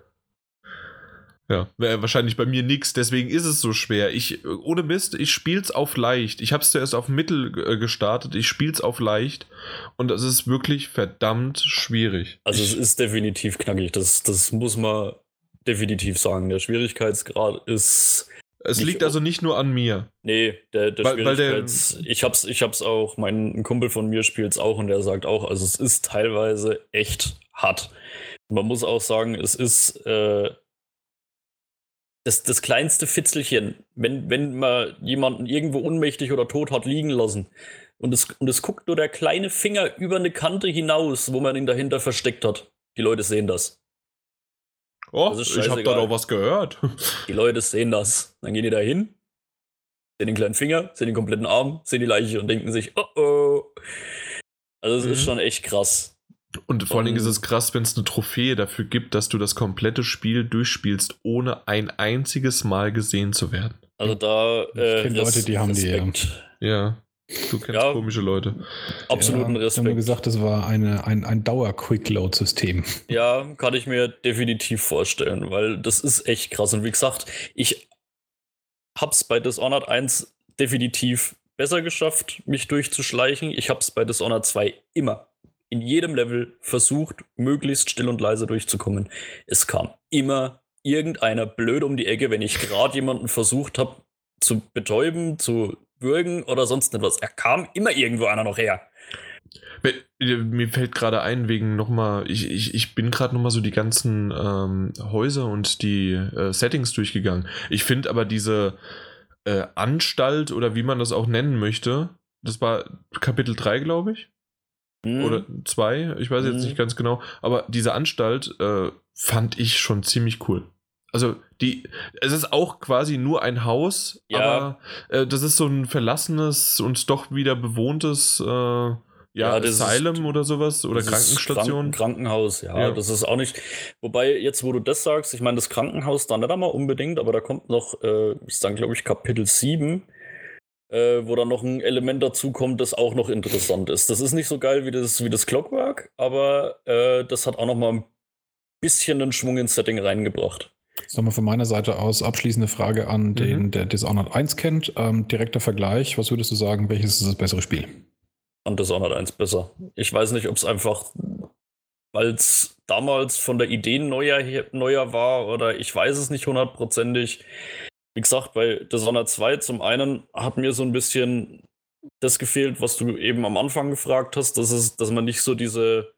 Ja, wäre wahrscheinlich bei mir nichts, deswegen ist es so schwer. Ich, ohne Mist, ich spiel's auf leicht. Ich hab's zuerst auf Mittel äh, gestartet, ich spiel's auf leicht und es ist wirklich verdammt schwierig. Also es ist definitiv knackig, das, das muss man definitiv sagen. Der Schwierigkeitsgrad ist. Es liegt also nicht nur an mir. Nee, der, der weil, Schwierigkeits. Weil der, ich hab's, ich hab's auch, mein Kumpel von mir spielt es auch und der sagt auch, also es ist teilweise echt hart. Man muss auch sagen, es ist äh, das, das kleinste Fitzelchen, wenn, wenn man jemanden irgendwo unmächtig oder tot hat liegen lassen und es, und es guckt nur der kleine Finger über eine Kante hinaus, wo man ihn dahinter versteckt hat. Die Leute sehen das. Oh, das ich habe da doch was gehört. Die Leute sehen das. Dann gehen die da hin, sehen den kleinen Finger, sehen den kompletten Arm, sehen die Leiche und denken sich, oh oh. Also es mhm. ist schon echt krass. Und vor allen Dingen ist es krass, wenn es eine Trophäe dafür gibt, dass du das komplette Spiel durchspielst, ohne ein einziges Mal gesehen zu werden. Also da äh, ich kenne Leute, die haben Respekt. die. Ja. Du kennst ja, komische Leute. Absoluten ja, Respekt. Ich habe gesagt, das war eine, ein, ein Dauer-Quick-Load-System. Ja, kann ich mir definitiv vorstellen, weil das ist echt krass. Und wie gesagt, ich hab's bei Dishonored 1 definitiv besser geschafft, mich durchzuschleichen. Ich hab's bei Dishonored 2 immer in jedem Level versucht, möglichst still und leise durchzukommen. Es kam immer irgendeiner blöd um die Ecke, wenn ich gerade jemanden versucht habe zu betäuben, zu würgen oder sonst etwas. Er kam immer irgendwo einer noch her. Mir fällt gerade ein, wegen nochmal, ich, ich, ich bin gerade nochmal so die ganzen ähm, Häuser und die äh, Settings durchgegangen. Ich finde aber diese äh, Anstalt oder wie man das auch nennen möchte, das war Kapitel 3, glaube ich. Mhm. Oder zwei, ich weiß mhm. jetzt nicht ganz genau. Aber diese Anstalt äh, fand ich schon ziemlich cool. Also die, es ist auch quasi nur ein Haus, ja. aber äh, das ist so ein verlassenes und doch wieder bewohntes äh, ja, ja Asylum ist, oder sowas oder Krankenstation. Kranken Krankenhaus, ja, ja, das ist auch nicht. Wobei, jetzt wo du das sagst, ich meine, das Krankenhaus da nicht einmal unbedingt, aber da kommt noch, äh, ist dann glaube ich Kapitel 7 äh, wo dann noch ein Element dazu kommt, das auch noch interessant ist. Das ist nicht so geil wie das, wie das Clockwork, aber äh, das hat auch noch mal ein bisschen einen Schwung ins Setting reingebracht. Jetzt nochmal von meiner Seite aus abschließende Frage an mhm. den, der Dishonored 1 kennt. Ähm, direkter Vergleich, was würdest du sagen, welches ist das bessere Spiel? An Dishonored 1 besser. Ich weiß nicht, ob es einfach, weil es damals von der Idee neuer, neuer war oder ich weiß es nicht hundertprozentig wie gesagt, bei Dishonored 2 zum einen hat mir so ein bisschen das gefehlt, was du eben am Anfang gefragt hast, dass, es, dass man nicht so diese,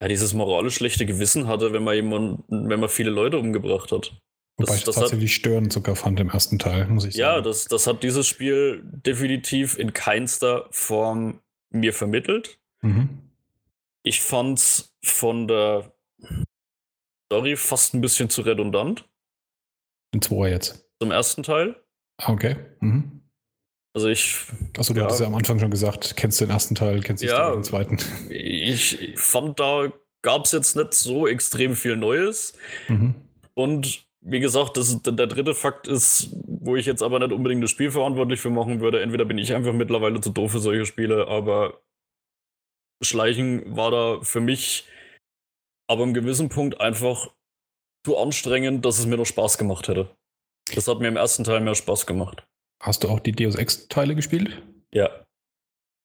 ja, dieses moralisch schlechte Gewissen hatte, wenn man jemanden, wenn man viele Leute umgebracht hat. Wobei das, ich das tatsächlich hat, störend sogar fand im ersten Teil, muss ich sagen. Ja, das, das hat dieses Spiel definitiv in keinster Form mir vermittelt. Mhm. Ich fand's von der Story fast ein bisschen zu redundant. In zwei jetzt. Zum ersten Teil. Okay. Mhm. Also ich. Achso, du ja. hattest ja am Anfang schon gesagt, kennst du den ersten Teil, kennst du ja, den zweiten. Ich fand, da gab es jetzt nicht so extrem viel Neues. Mhm. Und wie gesagt, das, der dritte Fakt ist, wo ich jetzt aber nicht unbedingt das Spiel verantwortlich für machen würde. Entweder bin ich einfach mittlerweile zu doof für solche Spiele, aber Schleichen war da für mich aber im gewissen Punkt einfach zu anstrengend, dass es mir noch Spaß gemacht hätte. Das hat mir im ersten Teil mehr Spaß gemacht. Hast du auch die Deus Ex-Teile gespielt? Ja.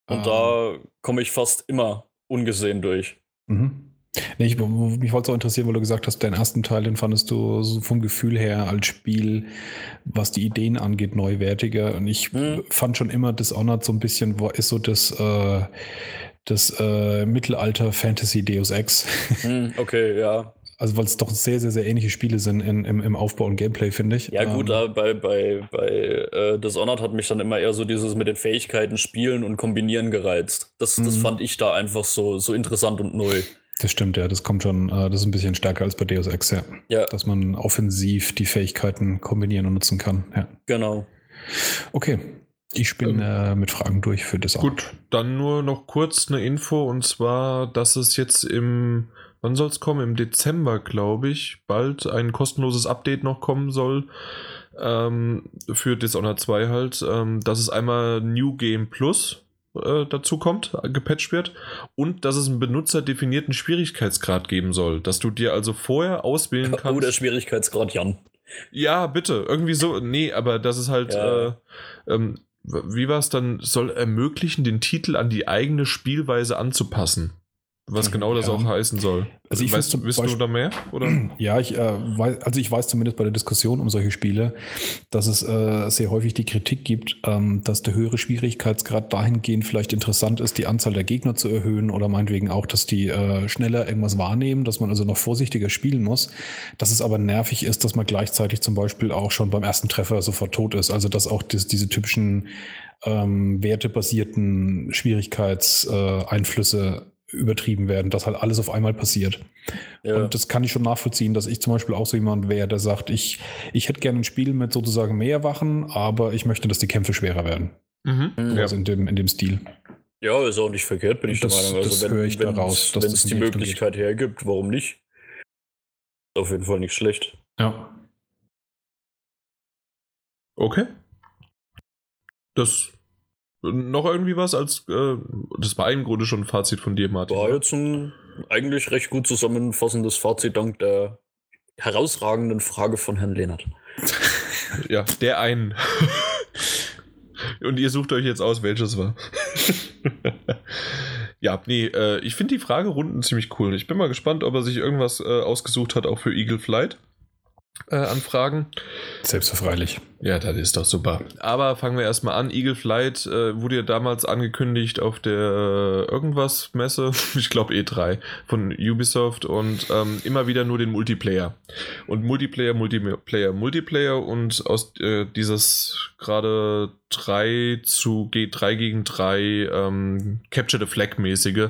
Und ah. da komme ich fast immer ungesehen durch. Mhm. Nee, ich, mich wollte so interessieren, weil du gesagt hast, deinen ersten Teil, den fandest du so vom Gefühl her als Spiel, was die Ideen angeht, neuwertiger. Und ich hm. fand schon immer Dishonored so ein bisschen, ist so das, äh, das äh, Mittelalter-Fantasy Deus Ex. Hm, okay, ja. Also weil es doch sehr, sehr, sehr ähnliche Spiele sind in, im, im Aufbau und Gameplay, finde ich. Ja gut, ähm, bei, bei, bei äh, Dishonored hat mich dann immer eher so dieses mit den Fähigkeiten spielen und kombinieren gereizt. Das, das mhm. fand ich da einfach so, so interessant und neu. Das stimmt, ja. Das kommt schon, äh, das ist ein bisschen stärker als bei Deus Ex, ja. ja. Dass man offensiv die Fähigkeiten kombinieren und nutzen kann, ja. Genau. Okay, ich bin ähm, äh, mit Fragen durch für das Gut, dann nur noch kurz eine Info und zwar, dass es jetzt im wann soll es kommen? Im Dezember, glaube ich, bald ein kostenloses Update noch kommen soll. Ähm, für Dishonored 2 halt, ähm, dass es einmal New Game Plus äh, dazu kommt, gepatcht wird und dass es einen benutzerdefinierten Schwierigkeitsgrad geben soll, dass du dir also vorher auswählen kannst. Oh, der Schwierigkeitsgrad, Jan. Ja, bitte, irgendwie so, nee, aber das ist halt, ja. äh, ähm, wie war es dann, soll ermöglichen, den Titel an die eigene Spielweise anzupassen was genau das ja. auch heißen soll. Also ich weißt, weißt du da mehr? Oder? Ja, ich äh, weiß, also ich weiß zumindest bei der Diskussion um solche Spiele, dass es äh, sehr häufig die Kritik gibt, ähm, dass der höhere Schwierigkeitsgrad dahingehend vielleicht interessant ist, die Anzahl der Gegner zu erhöhen oder meinetwegen auch, dass die äh, schneller irgendwas wahrnehmen, dass man also noch vorsichtiger spielen muss. Dass es aber nervig ist, dass man gleichzeitig zum Beispiel auch schon beim ersten Treffer sofort tot ist. Also dass auch das, diese typischen ähm, wertebasierten Schwierigkeitseinflüsse äh, übertrieben werden, dass halt alles auf einmal passiert. Ja. Und das kann ich schon nachvollziehen, dass ich zum Beispiel auch so jemand wäre, der sagt, ich, ich hätte gerne ein Spiel mit sozusagen mehr Wachen, aber ich möchte, dass die Kämpfe schwerer werden. Mhm. Also in dem, in dem Stil. Ja, ist auch nicht verkehrt, bin ich das, der Meinung. Also das wenn, höre ich wenn, daraus. Wenn es die Möglichkeit geht. hergibt, warum nicht? Auf jeden Fall nicht schlecht. Ja. Okay. Das noch irgendwie was als äh, das war im Grunde schon ein Fazit von dir, Martin. War jetzt ein eigentlich recht gut zusammenfassendes Fazit dank der herausragenden Frage von Herrn Lehnert. ja, der einen. Und ihr sucht euch jetzt aus, welches war. ja, nee, äh, ich finde die Fragerunden ziemlich cool. Ich bin mal gespannt, ob er sich irgendwas äh, ausgesucht hat, auch für Eagle Flight äh, Anfragen. Selbstverfreilich. Ja, das ist doch super. Aber fangen wir erstmal an. Eagle Flight äh, wurde ja damals angekündigt auf der äh, Irgendwas-Messe, ich glaube E3 von Ubisoft und ähm, immer wieder nur den Multiplayer. Und Multiplayer, Multiplayer, Multiplayer und aus äh, dieses gerade 3 zu G 3 gegen 3 ähm, Capture the Flag mäßige,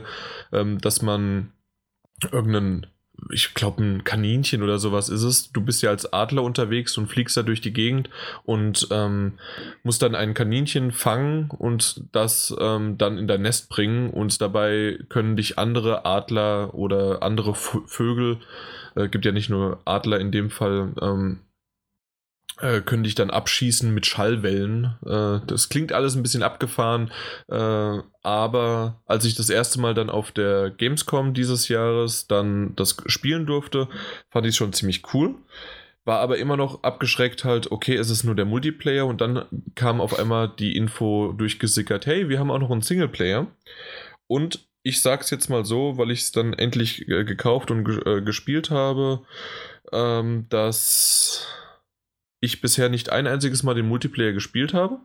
ähm, dass man irgendeinen ich glaube, ein Kaninchen oder sowas ist es. Du bist ja als Adler unterwegs und fliegst da durch die Gegend und ähm, musst dann ein Kaninchen fangen und das ähm, dann in dein Nest bringen und dabei können dich andere Adler oder andere Vögel, äh, gibt ja nicht nur Adler in dem Fall, ähm, äh, können dich dann abschießen mit Schallwellen. Äh, das klingt alles ein bisschen abgefahren, äh, aber als ich das erste Mal dann auf der Gamescom dieses Jahres dann das spielen durfte, fand ich es schon ziemlich cool. War aber immer noch abgeschreckt halt, okay, es ist nur der Multiplayer und dann kam auf einmal die Info durchgesickert, hey, wir haben auch noch einen Singleplayer. Und ich sag's jetzt mal so, weil ich es dann endlich äh, gekauft und äh, gespielt habe, ähm, dass ich bisher nicht ein einziges Mal den Multiplayer gespielt habe,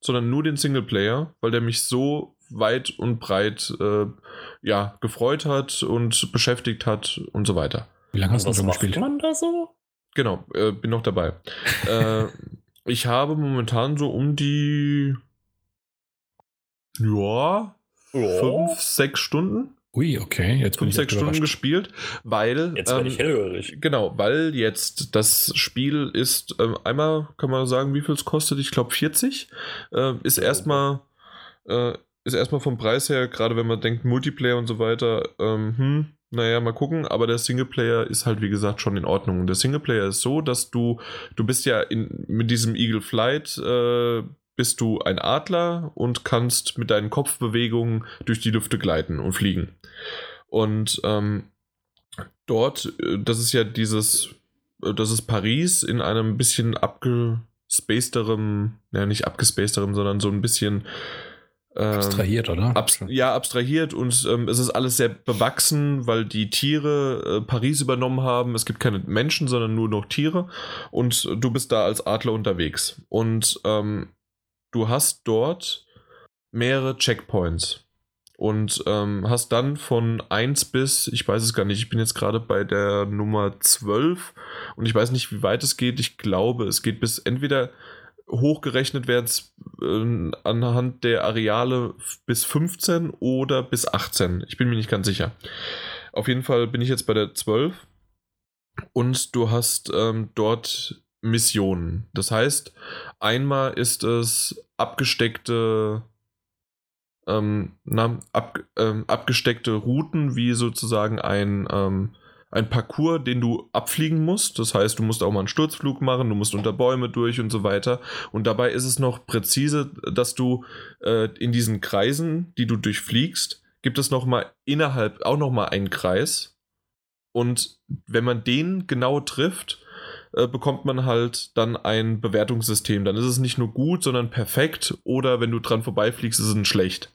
sondern nur den Singleplayer, weil der mich so weit und breit äh, ja, gefreut hat und beschäftigt hat und so weiter. Wie lange hast du schon gespielt? man da so? Genau, äh, bin noch dabei. äh, ich habe momentan so um die ja, oh. fünf, sechs Stunden. Ui, okay, jetzt bin 5, ich 6 Stunden gespielt, weil. Jetzt ähm, ich hellhörig. Genau, weil jetzt das Spiel ist, ähm, einmal kann man sagen, wie viel es kostet, ich glaube 40. Äh, ist erstmal. Äh, ist erstmal vom Preis her, gerade wenn man denkt, Multiplayer und so weiter, ähm, hm, naja, mal gucken, aber der Singleplayer ist halt, wie gesagt, schon in Ordnung. Und der Singleplayer ist so, dass du, du bist ja in, mit diesem Eagle Flight, äh, bist du ein Adler und kannst mit deinen Kopfbewegungen durch die Lüfte gleiten und fliegen. Und ähm, dort, äh, das ist ja dieses, äh, das ist Paris in einem bisschen abgespaceterem, ja nicht abgespaceterem, sondern so ein bisschen ähm, abstrahiert, oder? Abs ja, abstrahiert und ähm, es ist alles sehr bewachsen, weil die Tiere äh, Paris übernommen haben. Es gibt keine Menschen, sondern nur noch Tiere und du bist da als Adler unterwegs. Und ähm, du hast dort mehrere Checkpoints und ähm, hast dann von 1 bis, ich weiß es gar nicht, ich bin jetzt gerade bei der Nummer 12 und ich weiß nicht, wie weit es geht. Ich glaube, es geht bis entweder hochgerechnet werden äh, anhand der Areale bis 15 oder bis 18. Ich bin mir nicht ganz sicher. Auf jeden Fall bin ich jetzt bei der 12 und du hast ähm, dort Missionen. Das heißt, einmal ist es abgesteckte ähm, na, ab, ähm, abgesteckte Routen, wie sozusagen ein, ähm, ein Parcours, den du abfliegen musst. Das heißt, du musst auch mal einen Sturzflug machen, du musst unter Bäume durch und so weiter. Und dabei ist es noch präzise, dass du äh, in diesen Kreisen, die du durchfliegst, gibt es noch mal innerhalb auch noch mal einen Kreis. Und wenn man den genau trifft, äh, bekommt man halt dann ein Bewertungssystem. Dann ist es nicht nur gut, sondern perfekt oder wenn du dran vorbeifliegst, ist es schlecht.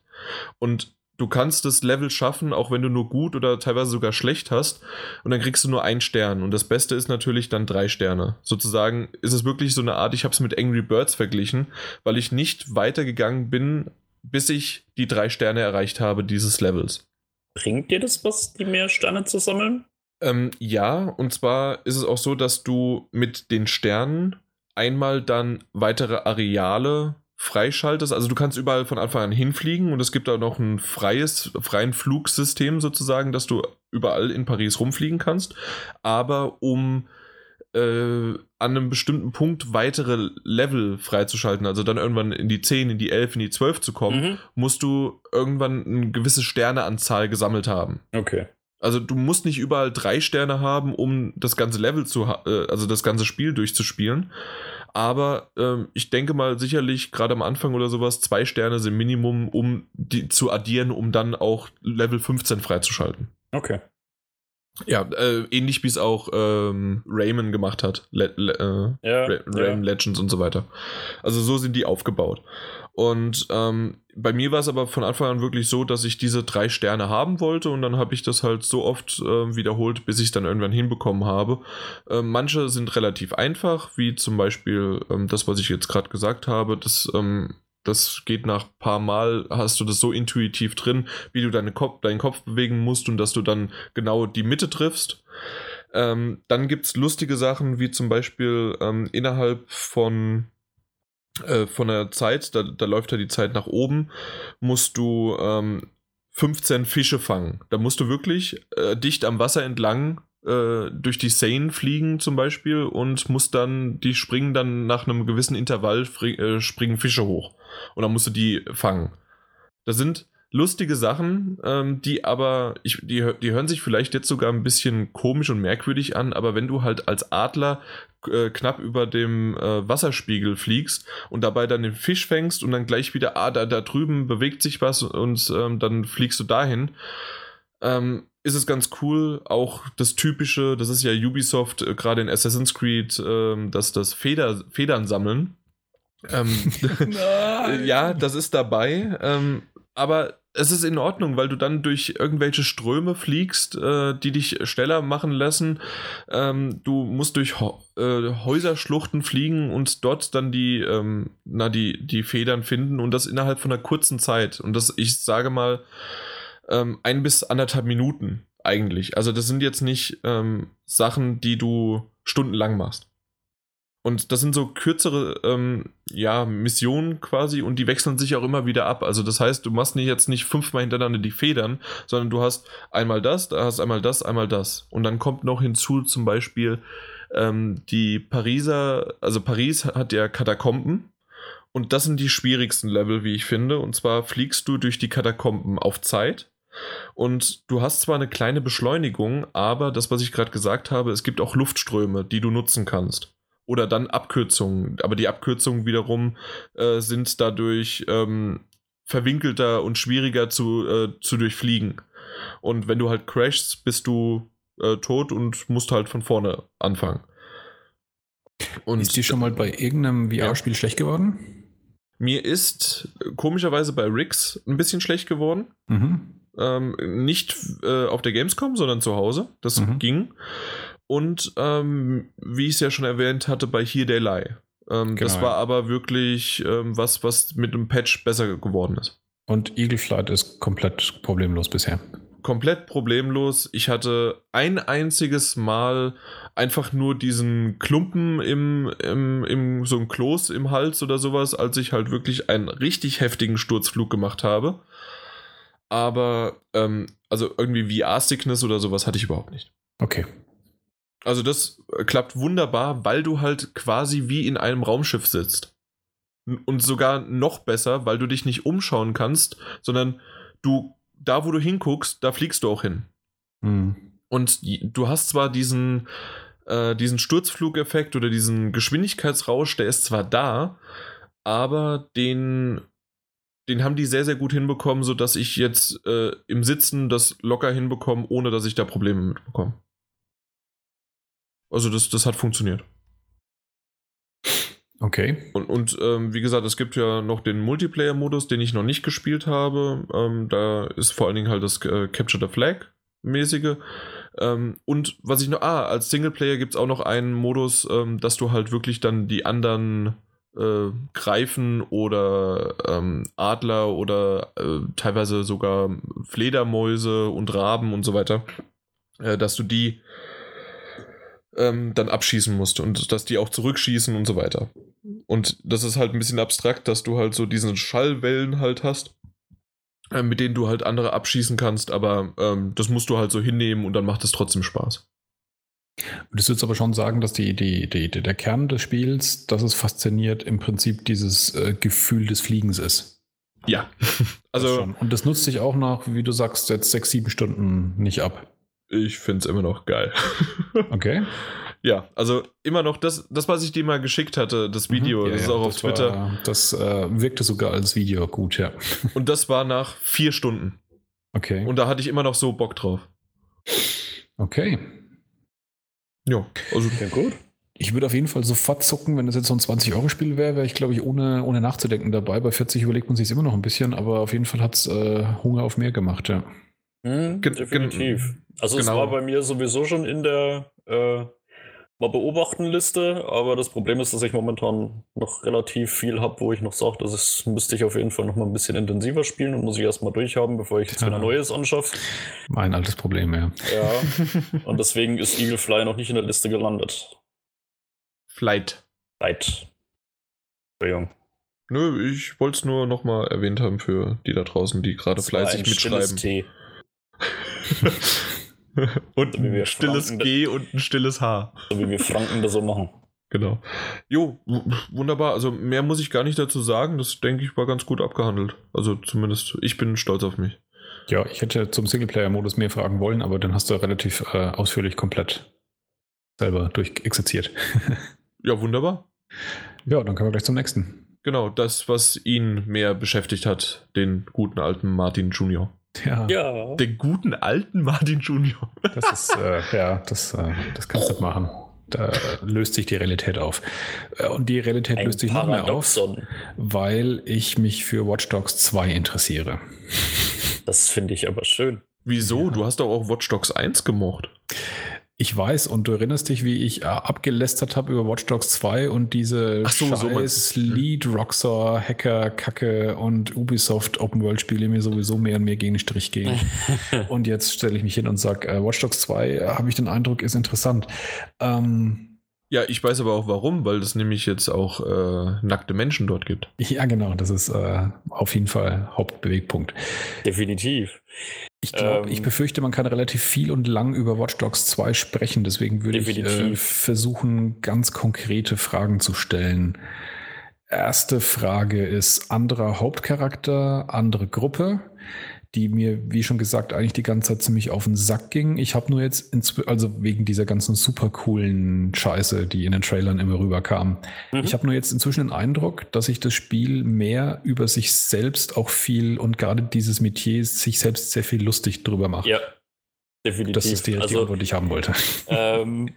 Und du kannst das Level schaffen, auch wenn du nur gut oder teilweise sogar schlecht hast. Und dann kriegst du nur einen Stern. Und das Beste ist natürlich dann drei Sterne. Sozusagen ist es wirklich so eine Art, ich habe es mit Angry Birds verglichen, weil ich nicht weitergegangen bin, bis ich die drei Sterne erreicht habe dieses Levels. Bringt dir das was, die mehr Sterne zu sammeln? Ähm, ja, und zwar ist es auch so, dass du mit den Sternen einmal dann weitere Areale freischaltest. Also du kannst überall von Anfang an hinfliegen und es gibt auch noch ein freies, freien Flugsystem sozusagen, dass du überall in Paris rumfliegen kannst. Aber um äh, an einem bestimmten Punkt weitere Level freizuschalten, also dann irgendwann in die 10, in die 11, in die 12 zu kommen, mhm. musst du irgendwann eine gewisse Sterneanzahl gesammelt haben. Okay. Also du musst nicht überall drei Sterne haben, um das ganze Level zu, äh, also das ganze Spiel durchzuspielen. Aber ähm, ich denke mal sicherlich gerade am Anfang oder sowas, zwei Sterne sind Minimum, um die zu addieren, um dann auch Level 15 freizuschalten. Okay. Ja, äh, ähnlich wie es auch ähm, Rayman gemacht hat. Le Le äh, ja, Rayman ja. Legends und so weiter. Also so sind die aufgebaut. Und ähm, bei mir war es aber von Anfang an wirklich so, dass ich diese drei Sterne haben wollte und dann habe ich das halt so oft äh, wiederholt, bis ich es dann irgendwann hinbekommen habe. Äh, manche sind relativ einfach, wie zum Beispiel ähm, das, was ich jetzt gerade gesagt habe. Das, ähm, das geht nach ein paar Mal, hast du das so intuitiv drin, wie du deine Kopf, deinen Kopf bewegen musst und dass du dann genau die Mitte triffst. Ähm, dann gibt es lustige Sachen, wie zum Beispiel ähm, innerhalb von äh, von der Zeit, da, da läuft ja die Zeit nach oben, musst du ähm, 15 Fische fangen. Da musst du wirklich äh, dicht am Wasser entlang durch die Seine fliegen zum Beispiel und musst dann, die springen dann nach einem gewissen Intervall, äh, springen Fische hoch. Und dann musst du die fangen. Da sind lustige Sachen, ähm, die aber, ich, die, die hören sich vielleicht jetzt sogar ein bisschen komisch und merkwürdig an, aber wenn du halt als Adler äh, knapp über dem äh, Wasserspiegel fliegst und dabei dann den Fisch fängst und dann gleich wieder, ah, da, da drüben bewegt sich was und ähm, dann fliegst du dahin, ähm, ist es ganz cool. Auch das typische, das ist ja Ubisoft, äh, gerade in Assassin's Creed, ähm, dass das Feder, Federn sammeln. Ähm, ja, das ist dabei. Ähm, aber es ist in Ordnung, weil du dann durch irgendwelche Ströme fliegst, äh, die dich schneller machen lassen. Ähm, du musst durch äh, Häuserschluchten fliegen und dort dann die, ähm, na, die, die Federn finden und das innerhalb von einer kurzen Zeit. Und das, ich sage mal, ähm, ein bis anderthalb Minuten eigentlich. Also das sind jetzt nicht ähm, Sachen, die du stundenlang machst. Und das sind so kürzere ähm, ja, Missionen quasi und die wechseln sich auch immer wieder ab. Also das heißt, du machst nicht jetzt nicht fünfmal hintereinander die Federn, sondern du hast einmal das, da hast einmal das, einmal das. Und dann kommt noch hinzu zum Beispiel ähm, die Pariser, also Paris hat ja Katakomben und das sind die schwierigsten Level, wie ich finde. Und zwar fliegst du durch die Katakomben auf Zeit. Und du hast zwar eine kleine Beschleunigung, aber das, was ich gerade gesagt habe, es gibt auch Luftströme, die du nutzen kannst oder dann Abkürzungen. Aber die Abkürzungen wiederum äh, sind dadurch ähm, verwinkelter und schwieriger zu, äh, zu durchfliegen. Und wenn du halt crashst, bist du äh, tot und musst halt von vorne anfangen. Und ist die schon mal bei irgendeinem VR-Spiel ja. schlecht geworden? Mir ist äh, komischerweise bei Rix ein bisschen schlecht geworden. Mhm. Ähm, nicht äh, auf der Gamescom, sondern zu Hause. Das mhm. ging und ähm, wie ich es ja schon erwähnt hatte, bei Here They Lie. Ähm, genau, das war aber wirklich ähm, was, was mit einem Patch besser geworden ist. Und Eagle Flight ist komplett problemlos bisher. Komplett problemlos. Ich hatte ein einziges Mal einfach nur diesen Klumpen im, im, im so ein Kloß im Hals oder sowas, als ich halt wirklich einen richtig heftigen Sturzflug gemacht habe. Aber ähm, also irgendwie VR-Sickness oder sowas hatte ich überhaupt nicht. Okay. Also das äh, klappt wunderbar, weil du halt quasi wie in einem Raumschiff sitzt. Und sogar noch besser, weil du dich nicht umschauen kannst, sondern du, da wo du hinguckst, da fliegst du auch hin. Mhm. Und du hast zwar diesen, äh, diesen Sturzflugeffekt oder diesen Geschwindigkeitsrausch, der ist zwar da, aber den, den haben die sehr, sehr gut hinbekommen, sodass ich jetzt äh, im Sitzen das locker hinbekomme, ohne dass ich da Probleme mitbekomme. Also das, das hat funktioniert. Okay. Und, und ähm, wie gesagt, es gibt ja noch den Multiplayer-Modus, den ich noch nicht gespielt habe. Ähm, da ist vor allen Dingen halt das äh, Capture the Flag-mäßige. Ähm, und was ich noch, ah, als Singleplayer gibt es auch noch einen Modus, ähm, dass du halt wirklich dann die anderen äh, Greifen oder ähm, Adler oder äh, teilweise sogar Fledermäuse und Raben und so weiter, äh, dass du die ähm, dann abschießen musst und dass die auch zurückschießen und so weiter. Und das ist halt ein bisschen abstrakt, dass du halt so diesen Schallwellen halt hast, äh, mit denen du halt andere abschießen kannst, aber ähm, das musst du halt so hinnehmen und dann macht es trotzdem Spaß. Würdest du jetzt aber schon sagen, dass die, die, die, der Kern des Spiels, das es fasziniert, im Prinzip dieses äh, Gefühl des Fliegens ist? Ja. also. Das und das nutzt sich auch nach, wie du sagst, jetzt sechs, sieben Stunden nicht ab. Ich finde es immer noch geil. okay. Ja, also immer noch das, das, was ich dir mal geschickt hatte, das mhm. Video, mhm, ja, das ist auch auf Twitter. War, das äh, wirkte sogar als Video gut, ja. Und das war nach vier Stunden. Okay. Und da hatte ich immer noch so Bock drauf. Okay. Ja, also. Ja, gut. Ich würde auf jeden Fall sofort zucken, wenn das jetzt so ein 20-Euro-Spiel wäre, wäre ich, glaube ich, ohne, ohne nachzudenken dabei. Bei 40 überlegt man sich immer noch ein bisschen, aber auf jeden Fall hat es äh, Hunger auf mehr gemacht, ja. Mhm, definitiv. Also genau. es war bei mir sowieso schon in der äh, mal beobachten Liste, aber das Problem ist, dass ich momentan noch relativ viel habe, wo ich noch sage, das müsste ich auf jeden Fall noch mal ein bisschen intensiver spielen und muss ich erstmal durchhaben, bevor ich jetzt ja. wieder Neues anschaffe. Mein altes Problem, ja. Ja. und deswegen ist Eagle Fly noch nicht in der Liste gelandet. Flight. Flight. Entschuldigung. Nö, ich wollte es nur noch mal erwähnt haben für die da draußen, die gerade fleißig mitschreiben. Tee. und so ein stilles Franken G und ein stilles H. So wie wir Franken das so machen. Genau. Jo, wunderbar. Also mehr muss ich gar nicht dazu sagen. Das denke ich war ganz gut abgehandelt. Also zumindest ich bin stolz auf mich. Ja, ich hätte zum Singleplayer-Modus mehr fragen wollen, aber dann hast du relativ äh, ausführlich komplett selber durchexerziert. ja, wunderbar. Ja, dann kommen wir gleich zum nächsten. Genau, das, was ihn mehr beschäftigt hat, den guten alten Martin Junior. Ja. ja. Den guten alten Martin Junior. Das ist, äh, ja, das, äh, das kannst du machen. Da löst sich die Realität auf. Äh, und die Realität Ein löst sich noch mehr auf, weil ich mich für Watch Dogs 2 interessiere. Das finde ich aber schön. Wieso? Ja. Du hast doch auch Watch Dogs 1 gemocht. Ich weiß, und du erinnerst dich, wie ich äh, abgelästert habe über Watch Dogs 2 und diese Ach so, scheiß so Lead Rockstar Hacker Kacke und Ubisoft Open World Spiele mir sowieso mehr und mehr gegen den Strich gehen. und jetzt stelle ich mich hin und sage, äh, Watch Dogs 2, äh, habe ich den Eindruck, ist interessant. Ähm, ja, ich weiß aber auch warum, weil es nämlich jetzt auch äh, nackte Menschen dort gibt. Ja, genau, das ist äh, auf jeden Fall Hauptbewegpunkt. Definitiv. Ich glaube, ähm, ich befürchte, man kann relativ viel und lang über Watch Dogs 2 sprechen, deswegen würde ich äh, versuchen, ganz konkrete Fragen zu stellen. Erste Frage ist anderer Hauptcharakter, andere Gruppe die mir, wie schon gesagt, eigentlich die ganze Zeit ziemlich auf den Sack ging. Ich habe nur jetzt, also wegen dieser ganzen super coolen Scheiße, die in den Trailern immer rüberkam. Mhm. Ich habe nur jetzt inzwischen den Eindruck, dass sich das Spiel mehr über sich selbst auch viel und gerade dieses Metier sich selbst sehr viel lustig drüber macht. Ja, definitiv. Das ist die richtige also, Antwort, die ich haben wollte. Ähm,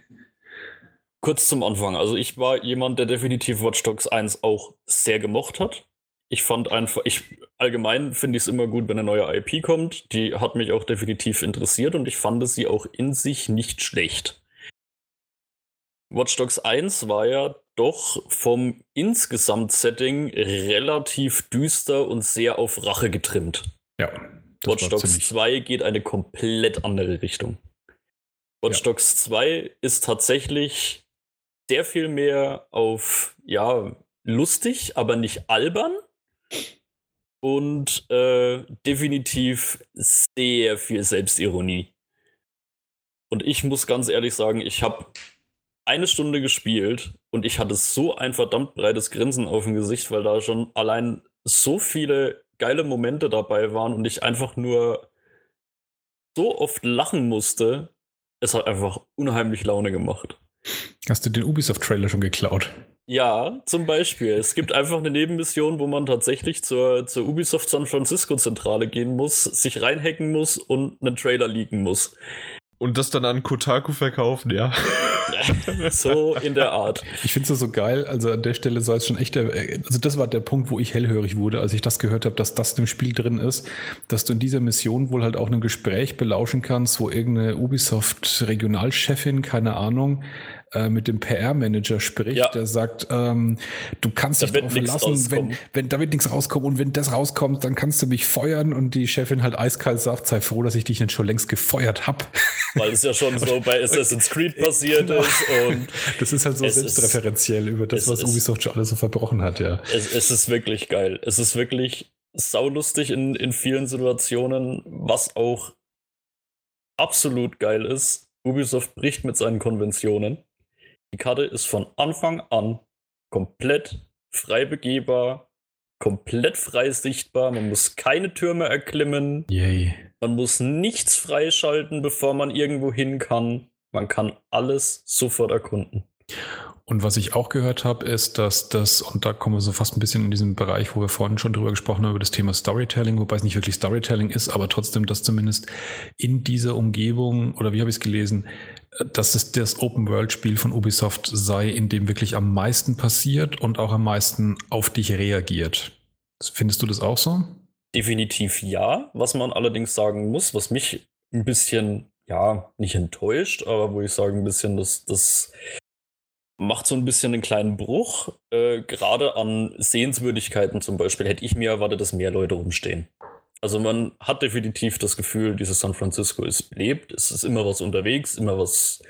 kurz zum Anfang. Also ich war jemand, der definitiv Watch Dogs 1 auch sehr gemocht hat ich fand einfach, ich allgemein finde ich es immer gut, wenn eine neue IP kommt. Die hat mich auch definitiv interessiert und ich fand sie auch in sich nicht schlecht. Watch Dogs 1 war ja doch vom Insgesamt-Setting relativ düster und sehr auf Rache getrimmt. Ja. Watch Dogs 2 geht eine komplett andere Richtung. Watch ja. Dogs 2 ist tatsächlich sehr viel mehr auf, ja, lustig, aber nicht albern und äh, definitiv sehr viel Selbstironie. Und ich muss ganz ehrlich sagen, ich habe eine Stunde gespielt und ich hatte so ein verdammt breites Grinsen auf dem Gesicht, weil da schon allein so viele geile Momente dabei waren und ich einfach nur so oft lachen musste. Es hat einfach unheimlich Laune gemacht. Hast du den Ubisoft-Trailer schon geklaut? Ja, zum Beispiel. Es gibt einfach eine Nebenmission, wo man tatsächlich zur, zur Ubisoft San Francisco Zentrale gehen muss, sich reinhacken muss und einen Trailer leaken muss. Und das dann an Kotaku verkaufen, ja. so in der Art. Ich finde es so geil. Also an der Stelle soll es schon echt, der, also das war der Punkt, wo ich hellhörig wurde, als ich das gehört habe, dass das im Spiel drin ist, dass du in dieser Mission wohl halt auch ein Gespräch belauschen kannst, wo irgendeine Ubisoft-Regionalchefin, keine Ahnung, äh, mit dem PR-Manager spricht, ja. der sagt, ähm, du kannst dich darauf verlassen, wenn, wenn da wird nichts rauskommen und wenn das rauskommt, dann kannst du mich feuern und die Chefin halt eiskalt sagt, sei froh, dass ich dich nicht schon längst gefeuert habe. Weil es ja schon so bei Assassin's Creed passiert genau. ist und das ist halt so selbstreferenziell über das, was Ubisoft schon alles so verbrochen hat, ja. Es, es ist wirklich geil. Es ist wirklich saulustig in, in vielen Situationen, was auch absolut geil ist. Ubisoft bricht mit seinen Konventionen. Die Karte ist von Anfang an komplett frei begehbar, komplett frei sichtbar. Man muss keine Türme erklimmen. Yay. Man muss nichts freischalten, bevor man irgendwo hin kann. Man kann alles sofort erkunden. Und was ich auch gehört habe, ist, dass das, und da kommen wir so fast ein bisschen in diesem Bereich, wo wir vorhin schon drüber gesprochen haben, über das Thema Storytelling, wobei es nicht wirklich Storytelling ist, aber trotzdem, dass zumindest in dieser Umgebung, oder wie habe ich es gelesen, dass es das Open-World-Spiel von Ubisoft sei, in dem wirklich am meisten passiert und auch am meisten auf dich reagiert. Findest du das auch so? Definitiv ja. Was man allerdings sagen muss, was mich ein bisschen, ja, nicht enttäuscht, aber wo ich sage ein bisschen, dass das macht so ein bisschen einen kleinen Bruch. Äh, Gerade an Sehenswürdigkeiten zum Beispiel hätte ich mir erwartet, dass mehr Leute rumstehen. Also man hat definitiv das Gefühl, dieses San Francisco ist belebt, es ist immer was unterwegs, immer was,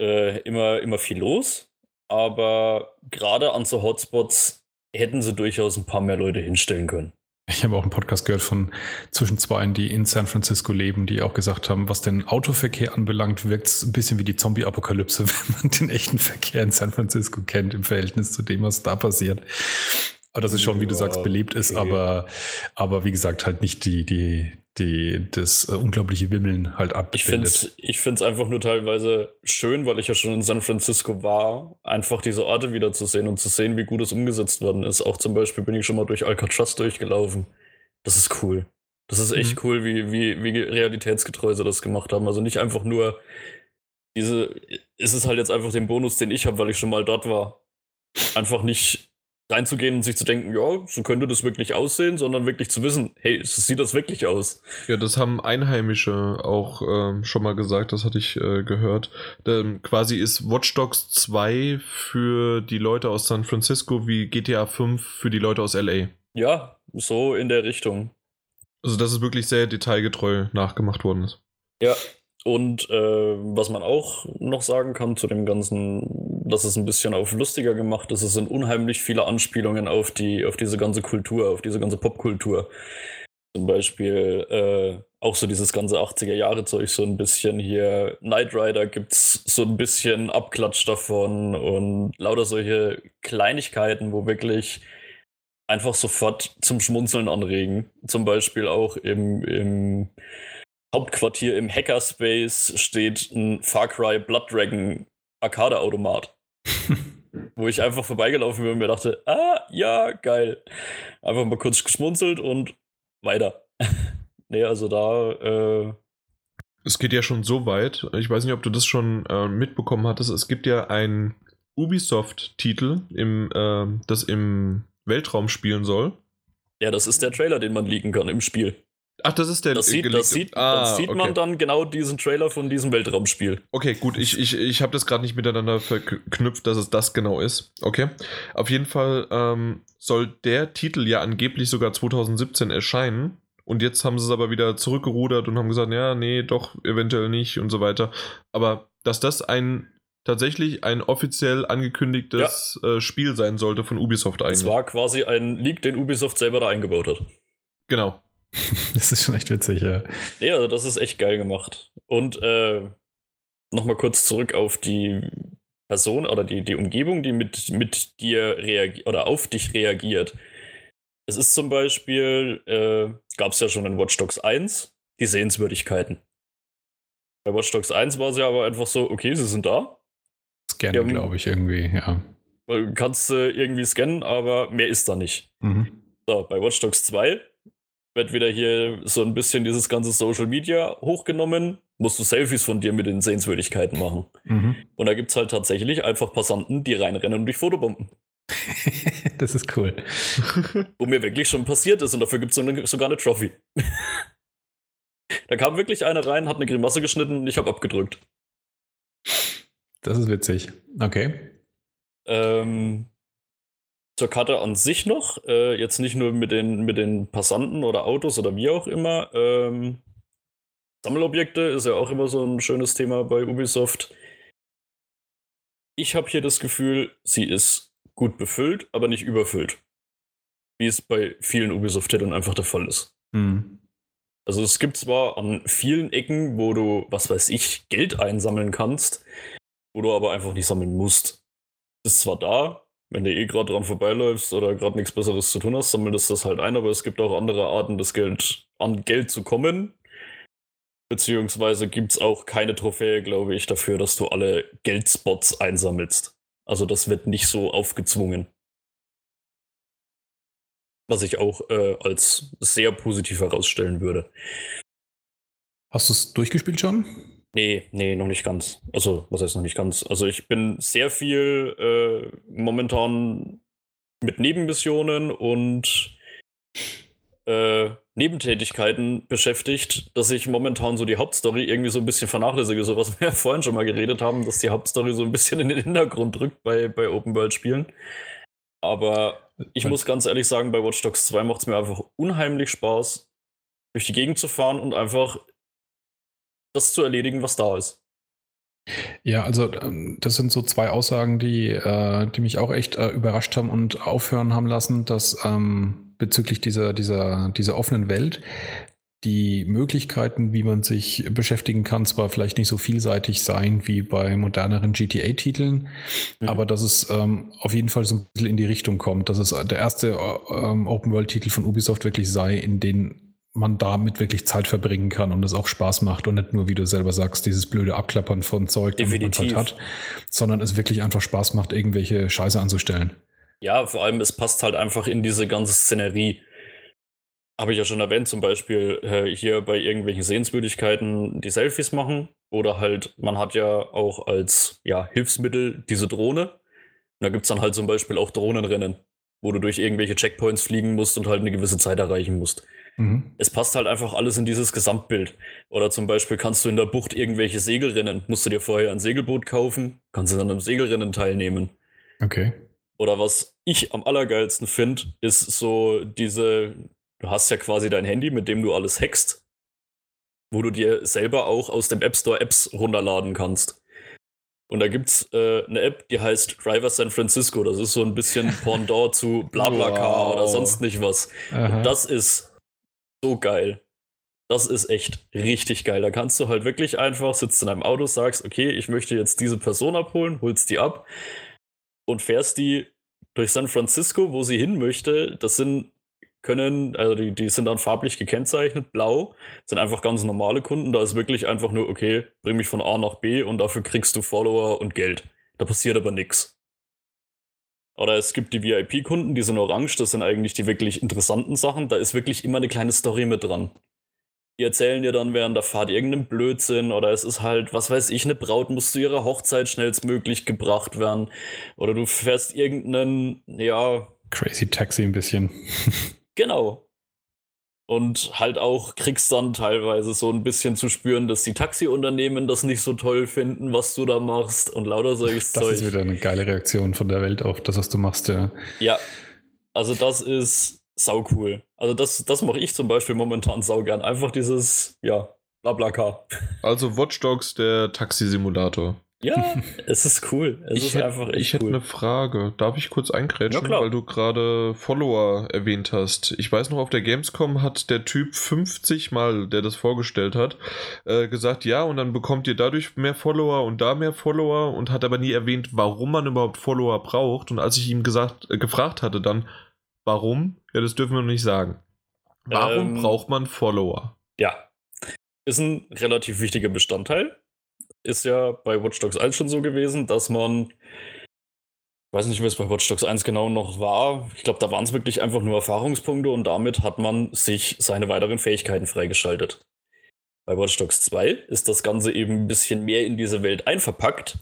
äh, immer, immer viel los. Aber gerade an so Hotspots hätten sie durchaus ein paar mehr Leute hinstellen können. Ich habe auch einen Podcast gehört von zwischen zwei, die in San Francisco leben, die auch gesagt haben, was den Autoverkehr anbelangt, wirkt es ein bisschen wie die Zombie-Apokalypse, wenn man den echten Verkehr in San Francisco kennt im Verhältnis zu dem, was da passiert. Aber das ist schon, wie du sagst, belebt ist, okay. aber, aber wie gesagt, halt nicht die, die, die, das äh, unglaubliche Wimmeln halt abbildet. Ich finde es einfach nur teilweise schön, weil ich ja schon in San Francisco war, einfach diese Orte wiederzusehen und zu sehen, wie gut es umgesetzt worden ist. Auch zum Beispiel bin ich schon mal durch Alcatraz durchgelaufen. Das ist cool. Das ist echt mhm. cool, wie, wie, wie realitätsgetreu sie das gemacht haben. Also nicht einfach nur diese, ist es halt jetzt einfach den Bonus, den ich habe, weil ich schon mal dort war. Einfach nicht reinzugehen und sich zu denken, ja, so könnte das wirklich aussehen, sondern wirklich zu wissen, hey, so sieht das wirklich aus. Ja, das haben Einheimische auch ähm, schon mal gesagt, das hatte ich äh, gehört. Ähm, quasi ist Watch Dogs 2 für die Leute aus San Francisco wie GTA 5 für die Leute aus LA. Ja, so in der Richtung. Also, dass es wirklich sehr detailgetreu nachgemacht worden ist. Ja, und äh, was man auch noch sagen kann zu dem Ganzen, dass es ein bisschen auf lustiger gemacht ist, es sind unheimlich viele Anspielungen auf die, auf diese ganze Kultur, auf diese ganze Popkultur. Zum Beispiel äh, auch so dieses ganze 80er-Jahre-Zeug, so ein bisschen hier. Knight Rider gibt es so ein bisschen Abklatsch davon und lauter solche Kleinigkeiten, wo wirklich einfach sofort zum Schmunzeln anregen. Zum Beispiel auch im, im Hauptquartier im Hackerspace steht ein Far Cry Blood Dragon Arcade-Automat. wo ich einfach vorbeigelaufen bin und mir dachte, ah, ja, geil. Einfach mal kurz geschmunzelt und weiter. nee, also da. Äh es geht ja schon so weit. Ich weiß nicht, ob du das schon äh, mitbekommen hattest. Es gibt ja einen Ubisoft-Titel, äh, das im Weltraum spielen soll. Ja, das ist der Trailer, den man liegen kann im Spiel. Ach, das ist der. Das sieht, das sieht, ah, das sieht okay. man dann genau diesen Trailer von diesem Weltraumspiel. Okay, gut. Ich, ich, ich habe das gerade nicht miteinander verknüpft, dass es das genau ist. Okay. Auf jeden Fall ähm, soll der Titel ja angeblich sogar 2017 erscheinen. Und jetzt haben sie es aber wieder zurückgerudert und haben gesagt, ja, nee, doch, eventuell nicht und so weiter. Aber dass das ein tatsächlich ein offiziell angekündigtes ja. äh, Spiel sein sollte von Ubisoft eigentlich. Es war quasi ein Leak, den Ubisoft selber da eingebaut hat. Genau. das ist schon echt witzig, ja. Ja, also das ist echt geil gemacht. Und äh, nochmal kurz zurück auf die Person oder die, die Umgebung, die mit, mit dir reagiert oder auf dich reagiert. Es ist zum Beispiel, äh, gab es ja schon in Watch Dogs 1, die Sehenswürdigkeiten. Bei Watch Dogs 1 war es ja aber einfach so, okay, sie sind da. Scannen, glaube ich, irgendwie, ja. Kannst du äh, irgendwie scannen, aber mehr ist da nicht. Mhm. So, bei Watch Dogs 2 wird wieder hier so ein bisschen dieses ganze Social Media hochgenommen, musst du Selfies von dir mit den Sehenswürdigkeiten machen. Mhm. Und da gibt es halt tatsächlich einfach Passanten, die reinrennen und dich fotobomben. das ist cool. Wo mir wirklich schon passiert ist und dafür gibt es sogar eine Trophy. da kam wirklich einer rein, hat eine Grimasse geschnitten und ich habe abgedrückt. Das ist witzig. Okay. Ähm, zur Karte an sich noch, äh, jetzt nicht nur mit den, mit den Passanten oder Autos oder wie auch immer. Ähm, Sammelobjekte ist ja auch immer so ein schönes Thema bei Ubisoft. Ich habe hier das Gefühl, sie ist gut befüllt, aber nicht überfüllt. Wie es bei vielen Ubisoft-Titeln einfach der Fall ist. Mhm. Also es gibt zwar an vielen Ecken, wo du, was weiß ich, Geld einsammeln kannst, wo du aber einfach nicht sammeln musst. Ist zwar da, wenn du eh gerade dran vorbeiläufst oder gerade nichts Besseres zu tun hast, sammelst du das halt ein, aber es gibt auch andere Arten, das Geld an Geld zu kommen. Beziehungsweise gibt es auch keine Trophäe, glaube ich, dafür, dass du alle Geldspots einsammelst. Also das wird nicht so aufgezwungen. Was ich auch äh, als sehr positiv herausstellen würde. Hast du es durchgespielt schon? Nee, nee, noch nicht ganz. Also, was heißt noch nicht ganz? Also, ich bin sehr viel äh, momentan mit Nebenmissionen und äh, Nebentätigkeiten beschäftigt, dass ich momentan so die Hauptstory irgendwie so ein bisschen vernachlässige, so was wir ja vorhin schon mal geredet haben, dass die Hauptstory so ein bisschen in den Hintergrund drückt bei, bei Open-World-Spielen. Aber ich muss ganz ehrlich sagen, bei Watch Dogs 2 macht es mir einfach unheimlich Spaß, durch die Gegend zu fahren und einfach das zu erledigen, was da ist. Ja, also ähm, das sind so zwei Aussagen, die, äh, die mich auch echt äh, überrascht haben und aufhören haben lassen, dass ähm, bezüglich dieser, dieser, dieser offenen Welt. Die Möglichkeiten, wie man sich beschäftigen kann, zwar vielleicht nicht so vielseitig sein wie bei moderneren GTA-Titeln, mhm. aber dass es ähm, auf jeden Fall so ein bisschen in die Richtung kommt, dass es der erste ähm, Open-World-Titel von Ubisoft wirklich sei, in den man damit wirklich Zeit verbringen kann und es auch Spaß macht und nicht nur, wie du selber sagst, dieses blöde Abklappern von Zeug, das man halt hat, sondern es wirklich einfach Spaß macht, irgendwelche Scheiße anzustellen. Ja, vor allem, es passt halt einfach in diese ganze Szenerie. Habe ich ja schon erwähnt, zum Beispiel äh, hier bei irgendwelchen Sehenswürdigkeiten die Selfies machen. Oder halt, man hat ja auch als ja, Hilfsmittel diese Drohne. Und da gibt es dann halt zum Beispiel auch Drohnenrennen, wo du durch irgendwelche Checkpoints fliegen musst und halt eine gewisse Zeit erreichen musst. Mhm. Es passt halt einfach alles in dieses Gesamtbild. Oder zum Beispiel kannst du in der Bucht irgendwelche Segelrennen, musst du dir vorher ein Segelboot kaufen, kannst du dann am Segelrennen teilnehmen. Okay. Oder was ich am allergeilsten finde, ist so diese, du hast ja quasi dein Handy, mit dem du alles hackst, wo du dir selber auch aus dem App Store Apps runterladen kannst. Und da gibt's äh, eine App, die heißt Driver San Francisco. Das ist so ein bisschen Pendant zu BlaBlaCar wow. oder sonst nicht was. Und das ist so geil. Das ist echt richtig geil. Da kannst du halt wirklich einfach, sitzt in einem Auto, sagst, okay, ich möchte jetzt diese Person abholen, holst die ab und fährst die durch San Francisco, wo sie hin möchte. Das sind können, also die, die sind dann farblich gekennzeichnet, blau, sind einfach ganz normale Kunden. Da ist wirklich einfach nur, okay, bring mich von A nach B und dafür kriegst du Follower und Geld. Da passiert aber nichts. Oder es gibt die VIP-Kunden, die sind orange, das sind eigentlich die wirklich interessanten Sachen. Da ist wirklich immer eine kleine Story mit dran. Die erzählen dir dann während der Fahrt irgendeinen Blödsinn oder es ist halt, was weiß ich, eine Braut muss zu ihrer Hochzeit schnellstmöglich gebracht werden. Oder du fährst irgendeinen, ja. Crazy Taxi ein bisschen. genau. Und halt auch kriegst dann teilweise so ein bisschen zu spüren, dass die Taxiunternehmen das nicht so toll finden, was du da machst und lauter solches Zeug. Das ist wieder eine geile Reaktion von der Welt auf das, was du machst, ja. Ja. Also das ist sau cool. Also das, das mache ich zum Beispiel momentan sau gern. Einfach dieses, ja, Blablaka. Also Watch Dogs, der Taxi-Simulator. Ja, es ist cool. Es ich ist hätte, einfach echt Ich hätte cool. eine Frage. Darf ich kurz einkrätschen, weil du gerade Follower erwähnt hast? Ich weiß noch, auf der Gamescom hat der Typ 50 Mal, der das vorgestellt hat, äh, gesagt, ja, und dann bekommt ihr dadurch mehr Follower und da mehr Follower und hat aber nie erwähnt, warum man überhaupt Follower braucht. Und als ich ihm gesagt, äh, gefragt hatte dann, Warum? Ja, das dürfen wir noch nicht sagen. Warum ähm, braucht man Follower? Ja. Ist ein relativ wichtiger Bestandteil. Ist ja bei Watch Dogs 1 schon so gewesen, dass man Ich weiß nicht, was bei Watch Dogs 1 genau noch war. Ich glaube, da waren es wirklich einfach nur Erfahrungspunkte und damit hat man sich seine weiteren Fähigkeiten freigeschaltet. Bei Watch Dogs 2 ist das Ganze eben ein bisschen mehr in diese Welt einverpackt.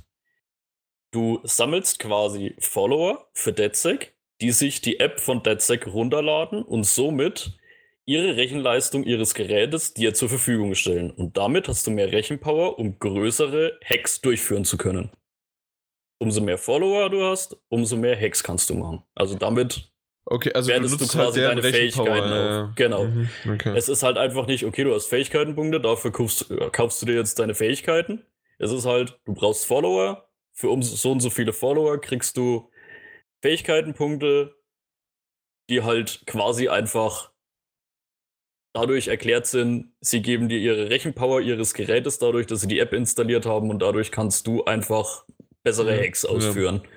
Du sammelst quasi Follower für DedSec, die sich die App von DedSec runterladen und somit ihre Rechenleistung ihres Gerätes dir zur Verfügung stellen. Und damit hast du mehr Rechenpower, um größere Hacks durchführen zu können. Umso mehr Follower du hast, umso mehr Hacks kannst du machen. Also damit Okay, also wertest du, quasi halt deine Fähigkeiten ja. auf. Genau. Mhm, okay. Es ist halt einfach nicht, okay, du hast Fähigkeitenpunkte, dafür kaufst, kaufst du dir jetzt deine Fähigkeiten. Es ist halt, du brauchst Follower. Für um so und so viele Follower kriegst du Fähigkeitenpunkte, die halt quasi einfach dadurch erklärt sind, sie geben dir ihre Rechenpower ihres Gerätes dadurch, dass sie die App installiert haben und dadurch kannst du einfach bessere Hacks ausführen. Ja.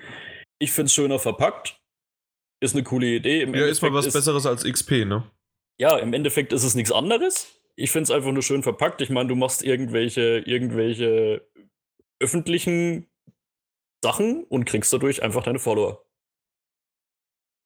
Ich finde es schöner verpackt. Ist eine coole Idee. Im ja, Endeffekt ist mal was ist, Besseres als XP, ne? Ja, im Endeffekt ist es nichts anderes. Ich finde es einfach nur schön verpackt. Ich meine, du machst irgendwelche, irgendwelche öffentlichen Sachen und kriegst dadurch einfach deine Follower.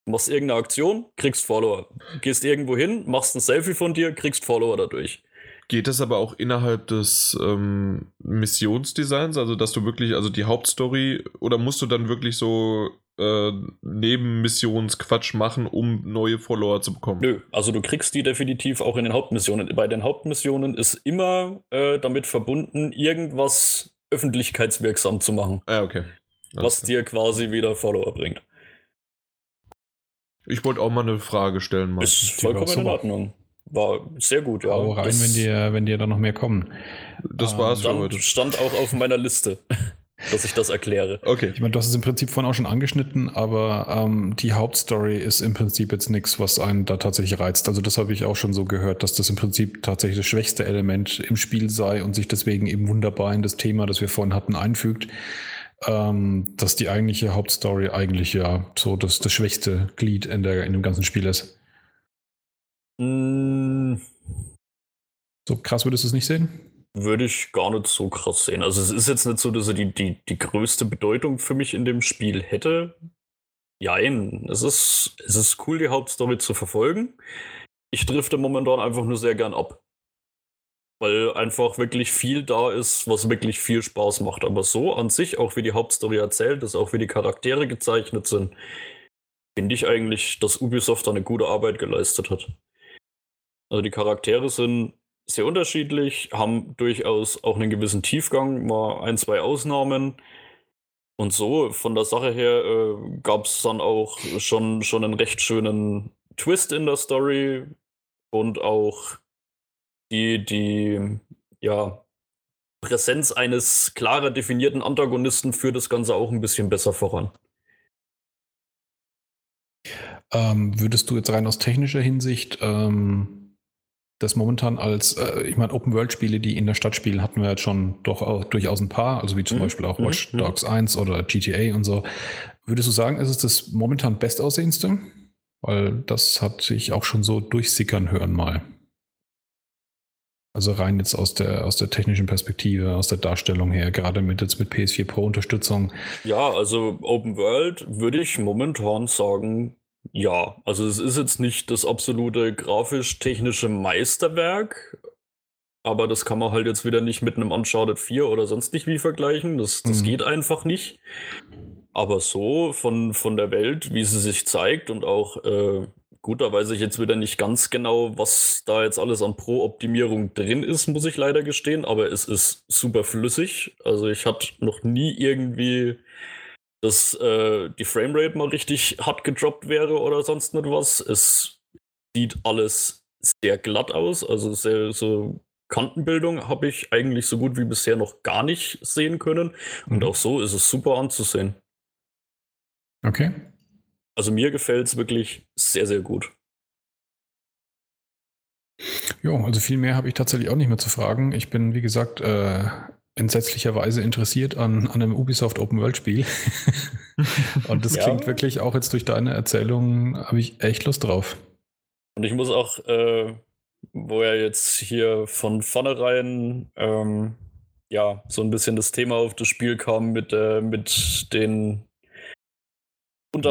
Machst irgendeine Aktion, kriegst Follower. Gehst irgendwo hin, machst ein Selfie von dir, kriegst Follower dadurch. Geht das aber auch innerhalb des ähm, Missionsdesigns, also dass du wirklich, also die Hauptstory, oder musst du dann wirklich so äh, Nebenmissionsquatsch machen, um neue Follower zu bekommen? Nö, also du kriegst die definitiv auch in den Hauptmissionen. Bei den Hauptmissionen ist immer äh, damit verbunden, irgendwas öffentlichkeitswirksam zu machen. Ah, okay. was dir quasi wieder Follower bringt. Ich wollte auch mal eine Frage stellen. Martin. Ist vollkommen in Ordnung. War sehr gut, ja. Hau rein, das, wenn dir, wenn dir da noch mehr kommen. Das war's für heute. Stand auch auf meiner Liste, dass ich das erkläre. Okay. Ich meine, du hast es im Prinzip vorhin auch schon angeschnitten, aber ähm, die Hauptstory ist im Prinzip jetzt nichts, was einen da tatsächlich reizt. Also das habe ich auch schon so gehört, dass das im Prinzip tatsächlich das schwächste Element im Spiel sei und sich deswegen eben wunderbar in das Thema, das wir vorhin hatten, einfügt ähm, dass die eigentliche Hauptstory eigentlich ja so das, das schwächste Glied in, der, in dem ganzen Spiel ist. Mm. So krass würdest du es nicht sehen? Würde ich gar nicht so krass sehen. Also es ist jetzt nicht so, dass er die, die, die größte Bedeutung für mich in dem Spiel hätte. Jein, es ist, es ist cool, die Hauptstory zu verfolgen. Ich drifte momentan einfach nur sehr gern ab weil einfach wirklich viel da ist, was wirklich viel Spaß macht. Aber so an sich, auch wie die Hauptstory erzählt ist, auch wie die Charaktere gezeichnet sind, finde ich eigentlich, dass Ubisoft da eine gute Arbeit geleistet hat. Also die Charaktere sind sehr unterschiedlich, haben durchaus auch einen gewissen Tiefgang, mal ein, zwei Ausnahmen. Und so, von der Sache her, äh, gab es dann auch schon, schon einen recht schönen Twist in der Story und auch die, die ja, Präsenz eines klarer definierten Antagonisten führt das Ganze auch ein bisschen besser voran. Ähm, würdest du jetzt rein aus technischer Hinsicht ähm, das momentan als, äh, ich meine, Open-World-Spiele, die in der Stadt spielen, hatten wir jetzt schon doch auch durchaus ein paar, also wie zum mhm. Beispiel auch mhm. Watch mhm. Dogs 1 oder GTA und so. Würdest du sagen, ist es das momentan bestaussehendste? Weil das hat sich auch schon so durchsickern hören mal. Also rein jetzt aus der, aus der technischen Perspektive, aus der Darstellung her, gerade mit jetzt mit PS4 Pro Unterstützung. Ja, also Open World würde ich momentan sagen, ja. Also es ist jetzt nicht das absolute grafisch-technische Meisterwerk, aber das kann man halt jetzt wieder nicht mit einem Uncharted 4 oder sonst nicht wie vergleichen. Das, das mhm. geht einfach nicht. Aber so von, von der Welt, wie sie sich zeigt und auch äh, Gut, da weiß ich jetzt wieder nicht ganz genau, was da jetzt alles an Pro-Optimierung drin ist, muss ich leider gestehen, aber es ist super flüssig. Also ich hatte noch nie irgendwie, dass äh, die Framerate mal richtig hart gedroppt wäre oder sonst nicht was. Es sieht alles sehr glatt aus, also sehr so Kantenbildung habe ich eigentlich so gut wie bisher noch gar nicht sehen können. Und mhm. auch so ist es super anzusehen. Okay. Also mir gefällt es wirklich sehr, sehr gut. Ja, also viel mehr habe ich tatsächlich auch nicht mehr zu fragen. Ich bin, wie gesagt, äh, entsetzlicherweise interessiert an, an einem Ubisoft Open World Spiel. Und das ja. klingt wirklich auch jetzt durch deine Erzählung, habe ich echt Lust drauf. Und ich muss auch, äh, wo er jetzt hier von vornherein ähm, ja so ein bisschen das Thema auf das Spiel kam mit, äh, mit den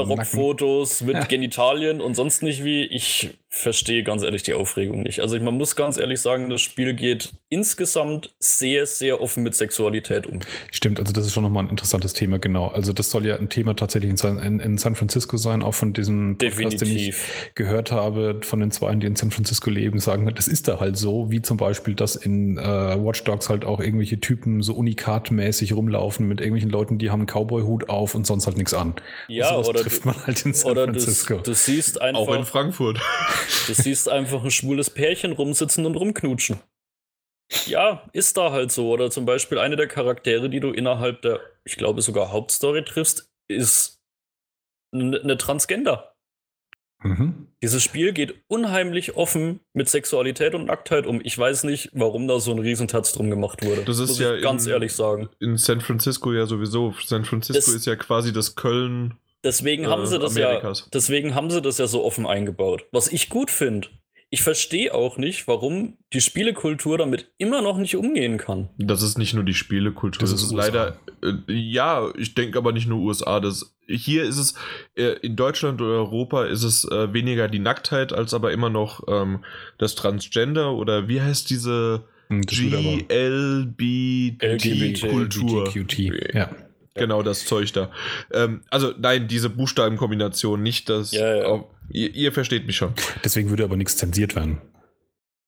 Unterrockfotos mit Genitalien und sonst nicht wie. Ich verstehe ganz ehrlich die Aufregung nicht. Also man muss ganz ehrlich sagen, das Spiel geht insgesamt sehr, sehr offen mit Sexualität um. Stimmt, also das ist schon nochmal ein interessantes Thema, genau. Also das soll ja ein Thema tatsächlich in San, in, in San Francisco sein, auch von diesem Podcast, den ich gehört habe, von den zwei, die in San Francisco leben, sagen, das ist da halt so, wie zum Beispiel, dass in äh, Watch Dogs halt auch irgendwelche Typen so unikatmäßig rumlaufen mit irgendwelchen Leuten, die haben einen Cowboy-Hut auf und sonst halt nichts an. Ja, oder trifft man halt in San Francisco. Du, du siehst einfach, auch in Frankfurt. Du siehst einfach ein schwules Pärchen rumsitzen und rumknutschen. Ja, ist da halt so. Oder zum Beispiel eine der Charaktere, die du innerhalb der, ich glaube sogar Hauptstory triffst, ist eine Transgender. Mhm. Dieses Spiel geht unheimlich offen mit Sexualität und Nacktheit um. Ich weiß nicht, warum da so ein Riesentatz drum gemacht wurde. Das ist ja ganz in, ehrlich sagen. In San Francisco ja sowieso. San Francisco das, ist ja quasi das Köln Deswegen haben sie das Amerikas. ja, deswegen haben sie das ja so offen eingebaut. Was ich gut finde. Ich verstehe auch nicht, warum die Spielekultur damit immer noch nicht umgehen kann. Das ist nicht nur die Spielekultur, das, das ist, leider, äh, ja, ich denke aber nicht nur USA. Das, hier ist es, äh, in Deutschland oder Europa ist es äh, weniger die Nacktheit, als aber immer noch ähm, das Transgender oder wie heißt diese hm, GLBT-Kultur? Ja. Genau, das Zeug da. Ähm, also nein, diese Buchstabenkombination, nicht das. Ja, ja. Auch, ihr, ihr, versteht mich schon. Deswegen würde aber nichts zensiert werden.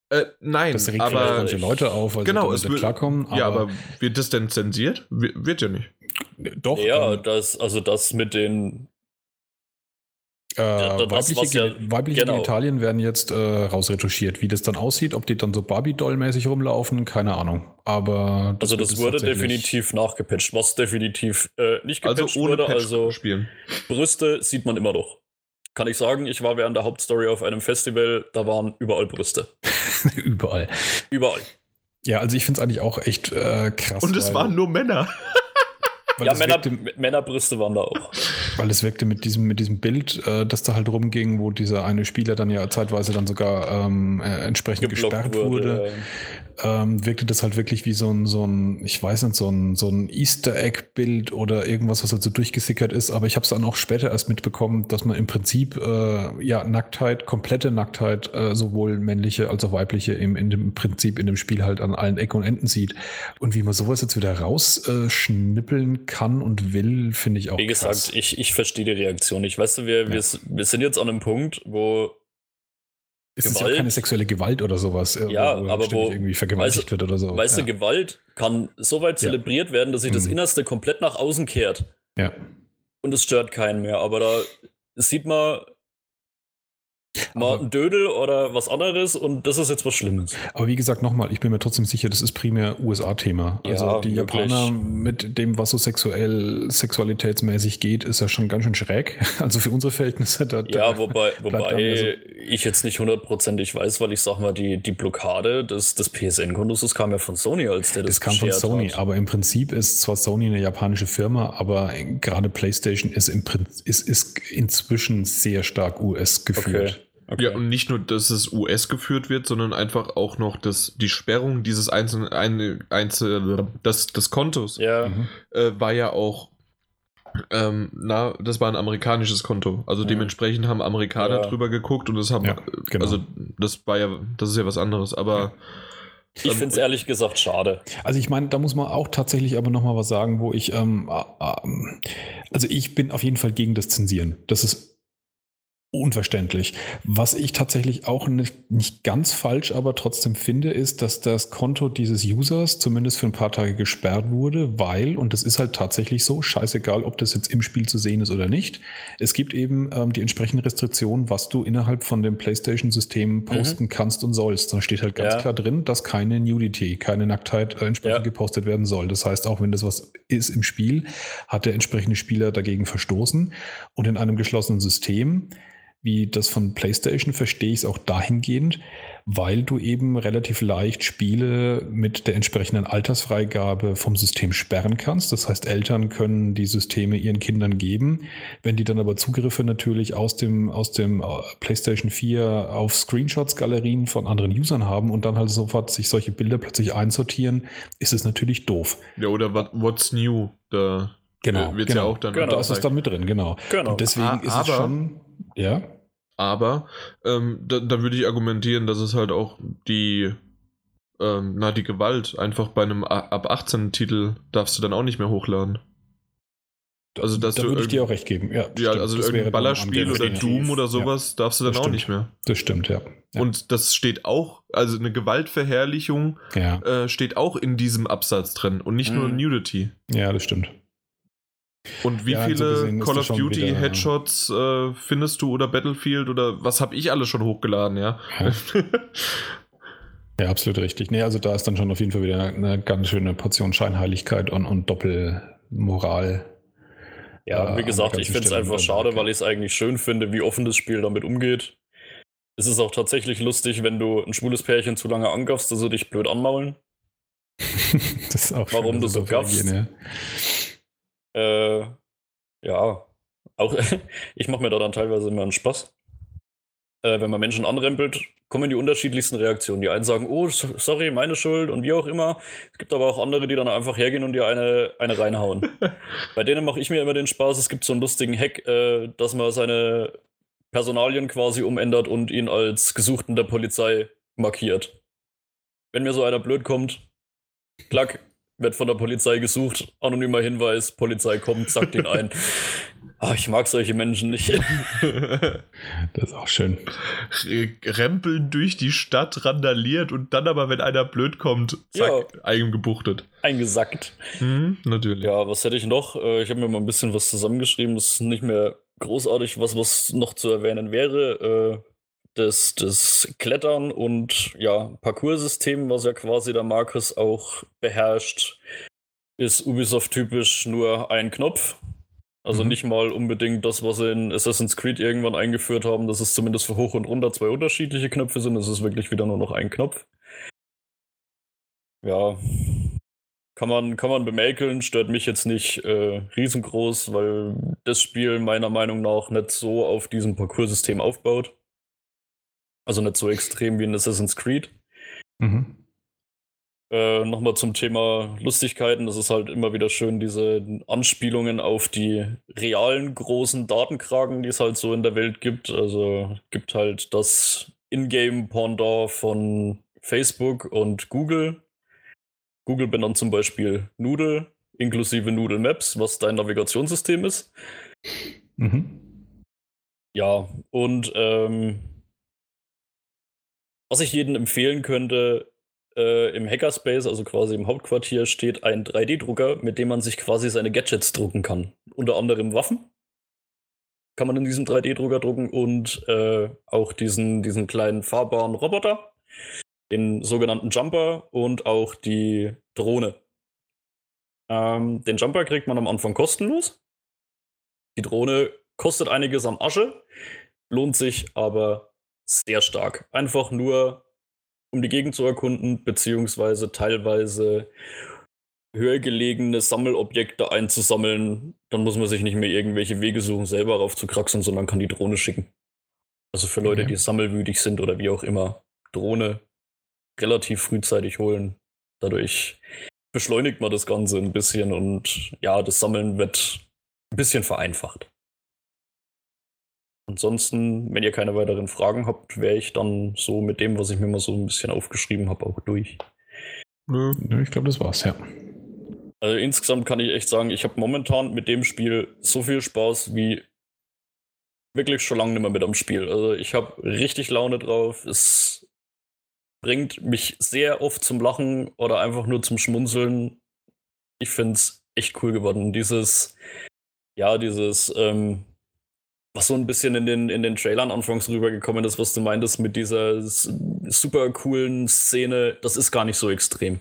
Äh, nein, das regt aber manche Leute auf, weil genau, sie damit klarkommen. Aber ja, aber wird das denn zensiert? Wird ja nicht. Doch. Ja, ähm, das, also das mit den äh, das, weibliche, ja, weibliche genau. Genitalien werden jetzt äh, rausretuschiert. Wie das dann aussieht, ob die dann so Barbie-Doll-mäßig rumlaufen, keine Ahnung. Aber das also das wurde definitiv nachgepatcht, was definitiv äh, nicht also gepatcht also ohne wurde. Patch also spielen. Brüste sieht man immer noch. Kann ich sagen, ich war während der Hauptstory auf einem Festival, da waren überall Brüste. überall. Überall. Ja, also ich finde es eigentlich auch echt äh, krass. Und es waren nur Männer. ja, Männer, Männerbrüste waren da auch. Weil es wirkte mit diesem, mit diesem Bild, äh, das da halt rumging, wo dieser eine Spieler dann ja zeitweise dann sogar ähm, äh, entsprechend Geblockt gesperrt wurde. wurde ähm, wirkte das halt wirklich wie so ein, so ein, ich weiß nicht, so ein, so ein Easter Egg-Bild oder irgendwas, was halt so durchgesickert ist. Aber ich habe es dann auch später erst mitbekommen, dass man im Prinzip äh, ja Nacktheit, komplette Nacktheit, äh, sowohl männliche als auch weibliche im, in dem Prinzip in dem Spiel halt an allen Ecken und Enden sieht. Und wie man sowas jetzt wieder rausschnippeln äh, kann und will, finde ich auch. Wie gesagt, krass. ich, ich verstehe die Reaktion. Ich weiß, wir, ja. wir, wir sind jetzt an einem Punkt, wo es ist ja keine sexuelle Gewalt oder sowas. Äh, ja, wo aber wo irgendwie vergewaltigt wird oder so. Weißt ja. du, Gewalt kann so weit zelebriert werden, dass sich das mhm. Innerste komplett nach außen kehrt. Ja. Und es stört keinen mehr. Aber da sieht man, mal ein Dödel oder was anderes und das ist jetzt was Schlimmes. Aber wie gesagt, nochmal, ich bin mir trotzdem sicher, das ist primär USA-Thema. Also ja, die wirklich. Japaner mit dem, was so sexuell, sexualitätsmäßig geht, ist ja schon ganz schön schräg. Also für unsere Verhältnisse. Da, ja, wobei, wobei also ich jetzt nicht hundertprozentig weiß, weil ich sag mal, die, die Blockade des, des PSN-Kontos, das kam ja von Sony, als der das Das kam von Sony, hat. aber im Prinzip ist zwar Sony eine japanische Firma, aber gerade PlayStation ist, im Prinzip, ist, ist inzwischen sehr stark US geführt. Okay. Okay. Ja, und nicht nur, dass es US geführt wird, sondern einfach auch noch das, die Sperrung dieses einzelnen, ein, einzel, des, des Kontos ja. äh, war ja auch, ähm, na, das war ein amerikanisches Konto. Also ja. dementsprechend haben Amerikaner ja. drüber geguckt und das haben, ja, genau. also das war ja, das ist ja was anderes, aber. Ich finde es ehrlich gesagt schade. Also ich meine, da muss man auch tatsächlich aber nochmal was sagen, wo ich, ähm, äh, also ich bin auf jeden Fall gegen das Zensieren. Das ist unverständlich. Was ich tatsächlich auch nicht, nicht, ganz falsch, aber trotzdem finde, ist, dass das Konto dieses Users zumindest für ein paar Tage gesperrt wurde, weil, und das ist halt tatsächlich so, scheißegal, ob das jetzt im Spiel zu sehen ist oder nicht, es gibt eben ähm, die entsprechenden Restriktionen, was du innerhalb von dem PlayStation-System mhm. posten mhm. kannst und sollst. Da steht halt ganz ja. klar drin, dass keine Nudity, keine Nacktheit äh, entsprechend ja. gepostet werden soll. Das heißt, auch wenn das was ist im Spiel, hat der entsprechende Spieler dagegen verstoßen. Und in einem geschlossenen System wie das von PlayStation verstehe ich es auch dahingehend, weil du eben relativ leicht Spiele mit der entsprechenden Altersfreigabe vom System sperren kannst. Das heißt, Eltern können die Systeme ihren Kindern geben. Wenn die dann aber Zugriffe natürlich aus dem, aus dem äh, PlayStation 4 auf Screenshots-Galerien von anderen Usern haben und dann halt sofort sich solche Bilder plötzlich einsortieren, ist es natürlich doof. Ja, oder What's New? Da Genau, wird genau. ja auch dann. Genau, das ist dann mit drin, genau. Genau. Und deswegen Ah, ist aber- es schon, ja, Aber ähm, da, da würde ich argumentieren, dass es halt auch die, ähm, na, die Gewalt einfach bei einem ab 18 Titel darfst du dann auch nicht mehr hochladen. Also, dass da du würde ich dir auch recht geben. Ja, Ja, stimmt. also irgendein dann Ballerspiel oder. Doom oder sowas darfst du dann auch nicht mehr. Das stimmt, ja. ja. Und das steht auch, also eine Gewaltverherrlichung ja. äh, steht auch in diesem Absatz drin und nicht nur Mhm. Nudity. ja, das stimmt. Und wie Ja, so viele ist Call of Duty wieder- Headshots äh, findest du oder Battlefield oder was habe ich alles schon hochgeladen, ja? Ja. Ja, absolut richtig. Nee, also da ist dann schon auf jeden Fall wieder eine ganz schöne Portion Scheinheiligkeit und, und Doppelmoral. Ja, äh, wie gesagt, ich finde es einfach schade, weil ich es eigentlich schön finde, wie offen das Spiel damit umgeht. Es ist auch tatsächlich lustig, wenn du ein schwules Pärchen zu lange angaffst, dass sie dich blöd anmaulen. das ist auch Warum schön, du so gaffst? Äh, ja, auch ich mache mir da dann teilweise immer einen Spaß. Äh, wenn man Menschen anrempelt, kommen die unterschiedlichsten Reaktionen. Die einen sagen, oh, so- sorry, meine Schuld und wie auch immer. Es gibt aber auch andere, die dann einfach hergehen und dir eine, eine reinhauen. Bei denen mache ich mir immer den Spaß. Es gibt so einen lustigen Hack, äh, dass man seine Personalien quasi umändert und ihn als Gesuchten der Polizei markiert. Wenn mir so einer blöd kommt, klack, wird von der Polizei gesucht, anonymer Hinweis, Polizei kommt, sagt ihn ein. Ah, ich mag solche Menschen nicht. ja. Das ist auch schön. Rempeln durch die Stadt randaliert und dann aber, wenn einer blöd kommt, zack, eingebuchtet. Eingesackt. Mhm, natürlich. Ja, was hätte ich noch? Äh, Ich habe mir mal ein bisschen was zusammengeschrieben. Das ist nicht mehr großartig, was, was noch zu erwähnen wäre. Das, das Klettern und ja, Parcoursystem, was ja quasi der Markus auch beherrscht, ist Ubisoft typisch nur ein Knopf. Also Mhm. nicht mal unbedingt das, was sie in Assassin's Creed irgendwann eingeführt haben, dass es zumindest für hoch und runter zwei unterschiedliche Knöpfe sind. Es ist wirklich wieder nur noch ein Knopf. Ja, kann man, kann man bemäkeln, stört mich jetzt nicht äh, riesengroß, weil das Spiel meiner Meinung nach nicht so auf diesem Parcoursystem aufbaut. Also nicht so extrem wie in Assassin's Creed. Mhm. Äh, Nochmal zum Thema Lustigkeiten. Das ist halt immer wieder schön, diese Anspielungen auf die realen großen Datenkragen, die es halt so in der Welt gibt. Also gibt halt das Ingame-Pendant von Facebook und Google. Google benannt zum Beispiel Noodle inklusive Noodle Maps, was dein Navigationssystem ist. Mhm. Ja, und ähm, was ich jedem empfehlen könnte, äh, im Hackerspace, also quasi im Hauptquartier, steht ein 3D-Drucker, mit dem man sich quasi seine Gadgets drucken kann. Unter anderem Waffen kann man in diesem 3D-Drucker drucken und äh, auch diesen, diesen kleinen fahrbaren Roboter, den sogenannten Jumper und auch die Drohne. Ähm, den Jumper kriegt man am Anfang kostenlos. Die Drohne kostet einiges an Asche, lohnt sich aber sehr stark. Einfach nur, um die Gegend zu erkunden, beziehungsweise teilweise höher gelegene Sammelobjekte einzusammeln. Dann muss man sich nicht mehr irgendwelche Wege suchen, selber raufzukraxeln, sondern kann die Drohne schicken. Also für Leute, Okay. die sammelwütig sind oder wie auch immer, Drohne relativ frühzeitig holen. Dadurch beschleunigt man das Ganze ein bisschen und ja, das Sammeln wird ein bisschen vereinfacht. Ansonsten, wenn ihr keine weiteren Fragen habt, wäre ich dann so mit dem, was ich mir mal so ein bisschen aufgeschrieben habe, auch durch. Ich glaube, das war's, ja. Also insgesamt kann ich echt sagen, ich habe momentan mit dem Spiel so viel Spaß wie wirklich schon lange nicht mehr mit am Spiel. Also ich habe richtig Laune drauf. Es bringt mich sehr oft zum Lachen oder einfach nur zum Schmunzeln. Ich finde es echt cool geworden. Dieses, ja, dieses, ähm, was so ein bisschen in den, in den Trailern anfangs rübergekommen ist, was du meintest mit dieser super coolen Szene, das ist gar nicht so extrem.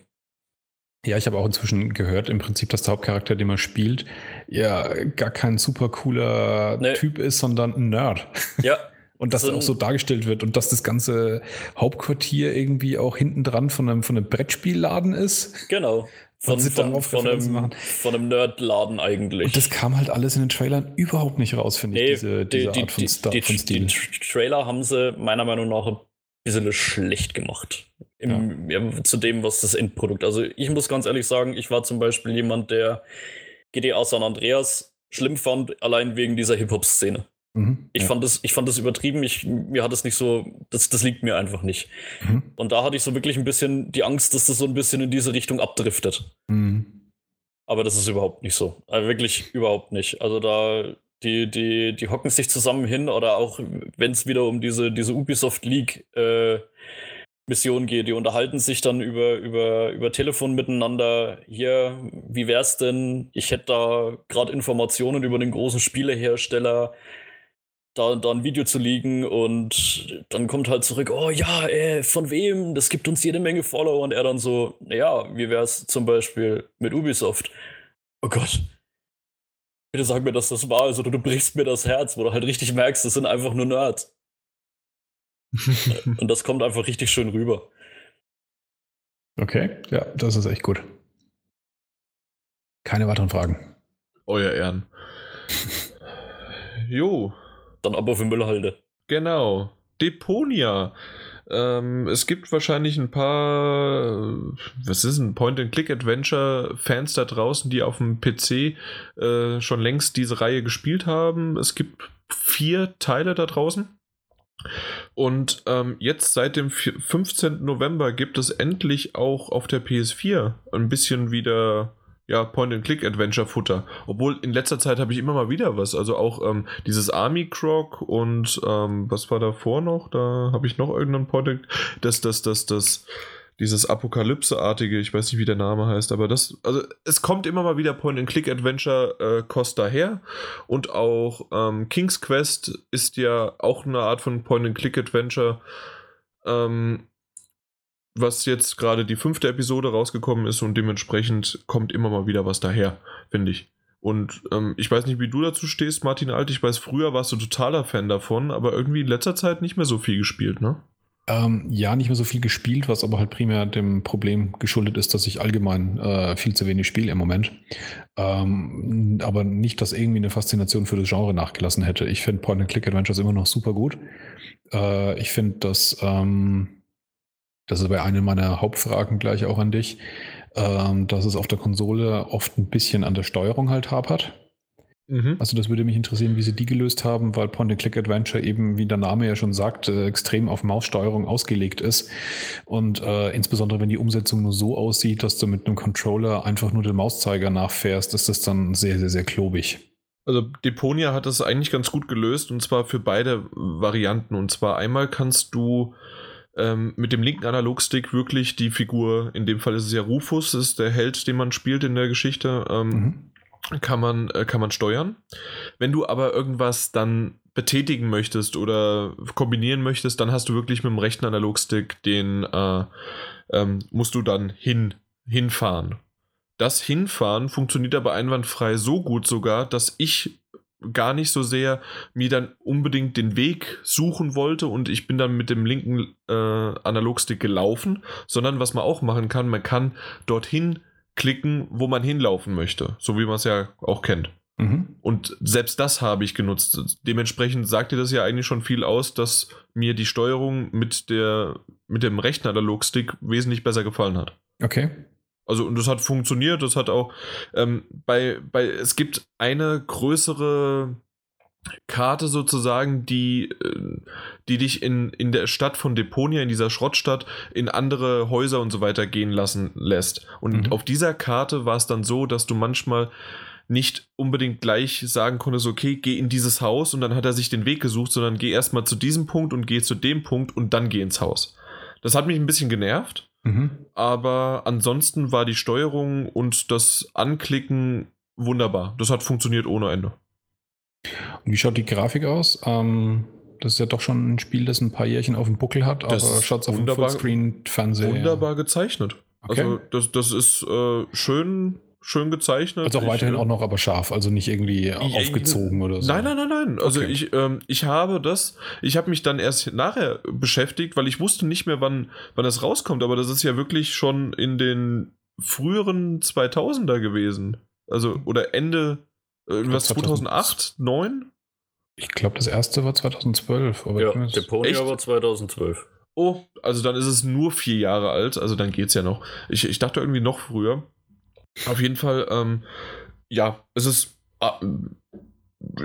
Ja, ich habe auch inzwischen gehört, im Prinzip, dass der Hauptcharakter, den man spielt, ja gar kein super cooler Nee. Typ ist, sondern ein Nerd. Ja, Und dass So er auch so dargestellt wird und dass das ganze Hauptquartier irgendwie auch hinten dran von einem, von einem Brettspielladen ist. Genau. Von, von, von, einem, von einem Nerdladen eigentlich. Und das kam halt alles in den Trailern überhaupt nicht raus, finde ich, Nee, diese, diese die, Art von, die, Star, die, von die, Stil. die Trailer haben sie meiner Meinung nach ein bisschen schlecht gemacht. Im, ja. zu dem, was das Endprodukt. Also ich muss ganz ehrlich sagen, ich war zum Beispiel jemand, der GTA San Andreas schlimm fand, allein wegen dieser Hip-Hop-Szene. Mhm, ich, ja. fand das, ich fand das übertrieben, ich, mir hat es nicht so, das, das liegt mir einfach nicht. Mhm. Und da hatte ich so wirklich ein bisschen die Angst, dass das so ein bisschen in diese Richtung abdriftet. Mhm. Aber das ist überhaupt nicht so. Also wirklich überhaupt nicht. Also da, die, die, die hocken sich zusammen hin oder auch wenn es wieder um diese, diese Ubisoft League äh, Mission geht, die unterhalten sich dann über, über, über Telefon miteinander. Hier, wie wär's denn? Ich hätte da gerade Informationen über den großen Spielehersteller da, da ein Video zu liegen und dann kommt halt zurück, oh ja, äh, von wem? Das gibt uns jede Menge Follower und er dann so, ja, wie wär's zum Beispiel mit Ubisoft? Oh Gott. Bitte sag mir, dass das war, also du brichst mir das Herz, wo du halt richtig merkst, das sind einfach nur Nerds. und das kommt einfach richtig schön rüber. Okay, ja, das ist echt gut. Keine weiteren Fragen. Euer Ehren. jo, dann aber für Müllhalde. Genau. Deponia. Ähm, es gibt wahrscheinlich ein paar, was ist ein Point-and-Click-Adventure-Fans da draußen, die auf dem PC äh, schon längst diese Reihe gespielt haben. Es gibt vier Teile da draußen. Und ähm, jetzt seit dem 15. November gibt es endlich auch auf der PS4 ein bisschen wieder ja, Point-and-Click-Adventure-Futter. Obwohl in letzter Zeit habe ich immer mal wieder was. Also auch ähm, dieses Army Croc und ähm, was war davor noch? Da habe ich noch irgendeinen Point das, das, das, das, dieses Apokalypse-artige, ich weiß nicht, wie der Name heißt, aber das, also es kommt immer mal wieder Point-and-Click-Adventure äh, daher. Und auch ähm, King's Quest ist ja auch eine Art von Point-and-Click-Adventure. Ähm, was jetzt gerade die fünfte Episode rausgekommen ist und dementsprechend kommt immer mal wieder was daher, finde ich. Und ähm, ich weiß nicht, wie du dazu stehst, Martin Alt. Ich weiß, früher warst du totaler Fan davon, aber irgendwie in letzter Zeit nicht mehr so viel gespielt, ne? Ähm, ja, nicht mehr so viel gespielt, was aber halt primär dem Problem geschuldet ist, dass ich allgemein äh, viel zu wenig spiele im Moment. Ähm, aber nicht, dass irgendwie eine Faszination für das Genre nachgelassen hätte. Ich finde Point-and-Click-Adventures immer noch super gut. Äh, ich finde, dass ähm, das ist bei einer meiner Hauptfragen gleich auch an dich, ähm, dass es auf der Konsole oft ein bisschen an der Steuerung halt hapert. Mhm. Also das würde mich interessieren, wie sie die gelöst haben, weil Point-and-Click-Adventure eben, wie der Name ja schon sagt, äh, extrem auf Maussteuerung ausgelegt ist. Und äh, insbesondere, wenn die Umsetzung nur so aussieht, dass du mit einem Controller einfach nur den Mauszeiger nachfährst, ist das dann sehr, sehr, sehr klobig. Also Deponia hat das eigentlich ganz gut gelöst und zwar für beide Varianten. Und zwar einmal kannst du ähm, mit dem linken Analogstick wirklich die Figur, in dem Fall ist es ja Rufus, ist der Held, den man spielt in der Geschichte, ähm, mhm. kann, man, äh, kann man steuern. Wenn du aber irgendwas dann betätigen möchtest oder kombinieren möchtest, dann hast du wirklich mit dem rechten Analogstick den, äh, ähm, musst du dann hin, hinfahren. Das Hinfahren funktioniert aber einwandfrei so gut sogar, dass ich gar nicht so sehr mir dann unbedingt den Weg suchen wollte und ich bin dann mit dem linken äh, Analogstick gelaufen, sondern was man auch machen kann, man kann dorthin klicken, wo man hinlaufen möchte, so wie man es ja auch kennt. Mhm. Und selbst das habe ich genutzt. Dementsprechend sagt dir das ja eigentlich schon viel aus, dass mir die Steuerung mit, der, mit dem rechten Analogstick wesentlich besser gefallen hat. Okay. Also, und das hat funktioniert, das hat auch ähm, bei, bei, es gibt eine größere Karte sozusagen, die, äh, die dich in, in der Stadt von Deponia, in dieser Schrottstadt, in andere Häuser und so weiter gehen lassen lässt. Und mhm. auf dieser Karte war es dann so, dass du manchmal nicht unbedingt gleich sagen konntest, okay, geh in dieses Haus und dann hat er sich den Weg gesucht, sondern geh erstmal zu diesem Punkt und geh zu dem Punkt und dann geh ins Haus. Das hat mich ein bisschen genervt, Mhm. Aber ansonsten war die Steuerung und das Anklicken wunderbar. Das hat funktioniert ohne Ende. Und wie schaut die Grafik aus? Ähm, das ist ja doch schon ein Spiel, das ein paar Jährchen auf dem Buckel hat, aber schaut es auf dem Fullscreen-Fernseher. Wunderbar gezeichnet. Okay. Also das, das ist äh, schön schön gezeichnet. Also auch weiterhin ich, auch noch aber scharf, also nicht irgendwie aufgezogen oder so. Nein, nein, nein, nein. Also okay. ich, ähm, ich habe das, ich habe mich dann erst nachher beschäftigt, weil ich wusste nicht mehr, wann, wann das rauskommt, aber das ist ja wirklich schon in den früheren 2000er gewesen. Also, oder Ende, äh, irgendwas 2008, 2009? Ich glaube, das erste war 2012. Aber ja, Deponia war 2012. Oh, also dann ist es nur vier Jahre alt, also dann geht's ja noch. Ich, ich dachte irgendwie noch früher. Auf jeden Fall, ähm, ja, es ist. Ah,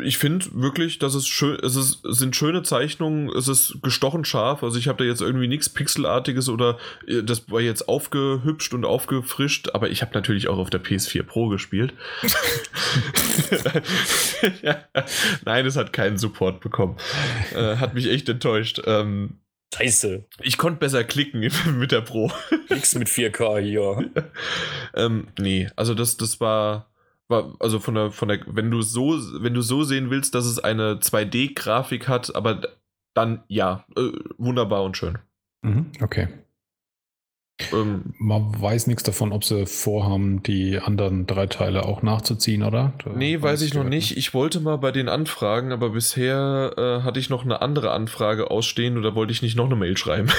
ich finde wirklich, dass es schön, es, ist, es sind schöne Zeichnungen, es ist gestochen scharf. Also ich habe da jetzt irgendwie nichts Pixelartiges oder äh, das war jetzt aufgehübscht und aufgefrischt, aber ich habe natürlich auch auf der PS4 Pro gespielt. ja. Nein, es hat keinen Support bekommen. Äh, hat mich echt enttäuscht. Ähm, Scheiße. Ich konnte besser klicken mit der Pro. Nix mit 4K hier. ähm, nee, also das, das war also von der, von der, wenn du so, wenn du so sehen willst, dass es eine 2D-Grafik hat, aber dann ja, äh, wunderbar und schön. Mhm, okay. Ähm, Man weiß nichts davon, ob sie vorhaben, die anderen drei Teile auch nachzuziehen, oder? Da nee, weiß ich noch nicht. Ich wollte mal bei den Anfragen, aber bisher äh, hatte ich noch eine andere Anfrage ausstehen oder wollte ich nicht noch eine Mail schreiben.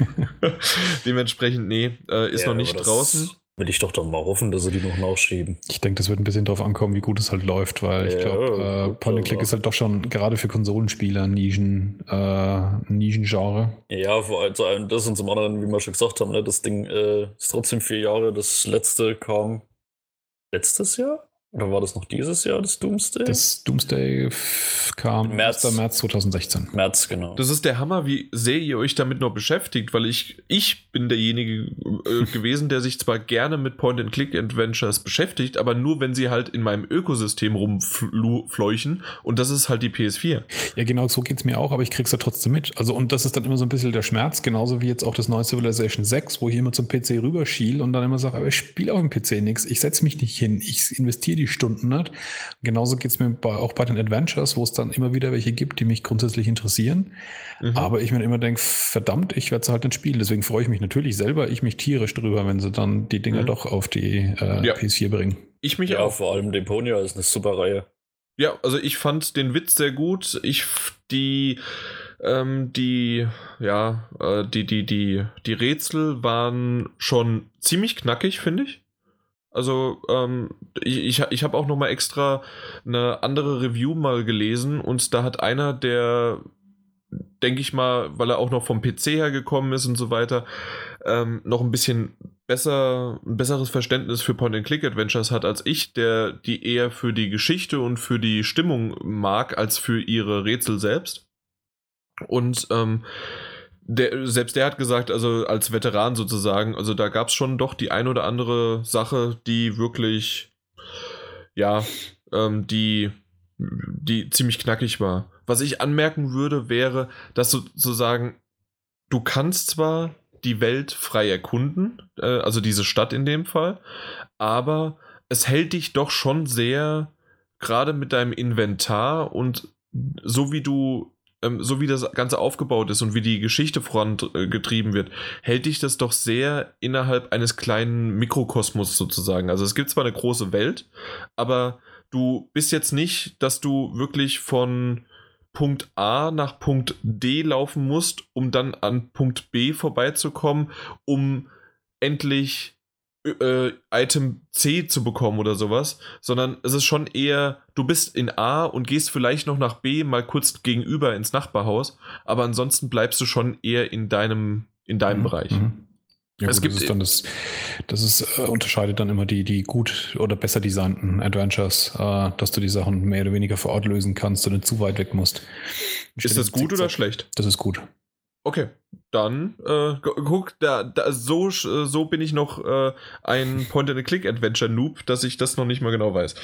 Dementsprechend, nee, äh, ist ja, noch nicht draußen will ich doch dann mal hoffen, dass sie die noch nachschieben. Ich denke, das wird ein bisschen drauf ankommen, wie gut es halt läuft, weil ja, ich glaube, äh, Point and Click ist halt doch schon gerade für Konsolenspieler ein Nischen, äh, Nischengenre. Ja, vor allem, zu das und zum anderen, wie wir schon gesagt haben, ne, das Ding äh, ist trotzdem vier Jahre. Das letzte kam letztes Jahr? Oder war das noch dieses Jahr, das Doomsday? Das Doomsday kam März, März 2016. März, genau. Das ist der Hammer, wie sehr ihr euch damit noch beschäftigt, weil ich, ich bin derjenige äh, gewesen, der sich zwar gerne mit Point-and-Click-Adventures beschäftigt, aber nur, wenn sie halt in meinem Ökosystem rumfleuchen und das ist halt die PS4. Ja, genau, so geht es mir auch, aber ich krieg's ja trotzdem mit. Also, und das ist dann immer so ein bisschen der Schmerz, genauso wie jetzt auch das neue Civilization 6, wo ich immer zum PC rüberschiel und dann immer sage, aber ich spiele auf dem PC nichts, ich setze mich nicht hin, ich investiere die die Stunden hat. Genauso geht es mir bei, auch bei den Adventures, wo es dann immer wieder welche gibt, die mich grundsätzlich interessieren. Mhm. Aber ich mir immer denke, verdammt, ich werde es halt nicht spielen. Deswegen freue ich mich natürlich selber, ich mich tierisch drüber, wenn sie dann die Dinger mhm. doch auf die äh, ja. PS4 bringen. Ich mich ja, auch. Vor allem Deponia ist eine super Reihe. Ja, also ich fand den Witz sehr gut. Ich die ähm, die ja äh, die die die die Rätsel waren schon ziemlich knackig, finde ich. Also ähm, ich, ich, habe auch noch mal extra eine andere Review mal gelesen und da hat einer, der, denke ich mal, weil er auch noch vom PC her gekommen ist und so weiter, ähm, noch ein bisschen besser, ein besseres Verständnis für Point-and-Click-Adventures hat als ich, der die eher für die Geschichte und für die Stimmung mag, als für ihre Rätsel selbst. Und ähm, der, selbst der hat gesagt, also als Veteran sozusagen, also da gab es schon doch die ein oder andere Sache, die wirklich, ja, ähm, die, die ziemlich knackig war. Was ich anmerken würde, wäre, dass sozusagen, du kannst zwar die Welt frei erkunden, äh, also diese Stadt in dem Fall, aber es hält dich doch schon sehr, gerade mit deinem Inventar und so wie du ähm, so wie das Ganze aufgebaut ist und wie die Geschichte vorangetrieben wird, hält dich das doch sehr innerhalb eines kleinen Mikrokosmos sozusagen. Also es gibt zwar eine große Welt, aber du bist jetzt nicht, dass du wirklich von Punkt A nach Punkt D laufen musst, um dann an Punkt B vorbeizukommen, um endlich äh, Item C zu bekommen oder sowas, sondern es ist schon eher, du bist in A und gehst vielleicht noch nach B mal kurz gegenüber ins Nachbarhaus, aber ansonsten bleibst du schon eher in deinem, in deinem mhm. Bereich. Mhm. Ja, es gut, gibt das ist dann das, das ist, äh, unterscheidet dann immer die, die gut oder besser designten Adventures, äh, dass du die Sachen mehr oder weniger vor Ort lösen kannst und nicht zu weit weg musst. Ist das gut oder schlecht? Das ist gut. Okay, dann äh, guck, da, da, so, so bin ich noch äh, ein Point-and-Click-Adventure-Noob, dass ich das noch nicht mal genau weiß.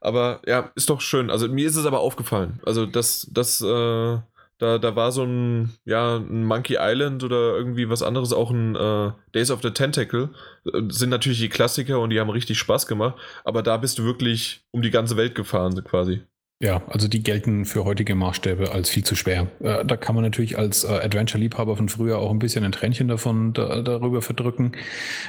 Aber ja, ist doch schön. Also mir ist es aber aufgefallen. Also das, das, äh, da, da war so ein, ja, ein Monkey Island oder irgendwie was anderes, auch ein äh, Days of the Tentacle. Äh, sind natürlich die Klassiker und die haben richtig Spaß gemacht. Aber da bist du wirklich um die ganze Welt gefahren, quasi. Ja, also die gelten für heutige Maßstäbe als viel zu schwer. Äh, da kann man natürlich als äh, Adventure-Liebhaber von früher auch ein bisschen ein Tränchen davon da, darüber verdrücken.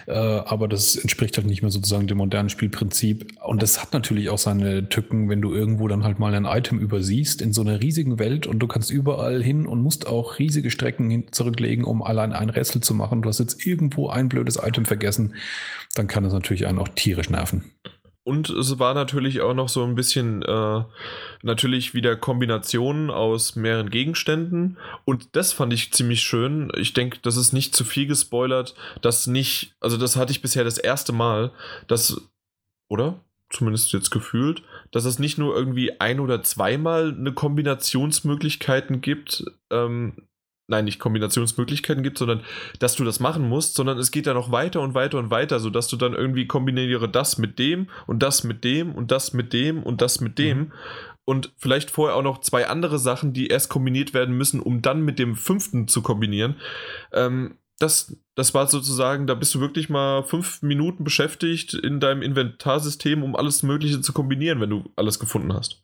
Äh, aber das entspricht halt nicht mehr sozusagen dem modernen Spielprinzip. Und das hat natürlich auch seine Tücken, wenn du irgendwo dann halt mal ein Item übersiehst in so einer riesigen Welt und du kannst überall hin und musst auch riesige Strecken zurücklegen, um allein ein Rätsel zu machen. Du hast jetzt irgendwo ein blödes Item vergessen, dann kann das natürlich einen auch tierisch nerven. Und es war natürlich auch noch so ein bisschen, äh, natürlich wieder Kombinationen aus mehreren Gegenständen. Und das fand ich ziemlich schön. Ich denke, das ist nicht zu viel gespoilert. dass nicht, also das hatte ich bisher das erste Mal, dass, oder? zumindest jetzt gefühlt, dass es nicht nur irgendwie ein oder zweimal eine Kombinationsmöglichkeiten gibt, ähm, nein, nicht Kombinationsmöglichkeiten gibt, sondern dass du das machen musst, sondern es geht ja noch weiter und weiter und weiter, sodass du dann irgendwie kombiniere das mit dem und das mit dem und das mit dem und das mit dem mhm. und vielleicht vorher auch noch zwei andere Sachen, die erst kombiniert werden müssen, um dann mit dem fünften zu kombinieren. Ähm, das, das war sozusagen, da bist du wirklich mal fünf Minuten beschäftigt in deinem Inventarsystem, um alles Mögliche zu kombinieren, wenn du alles gefunden hast.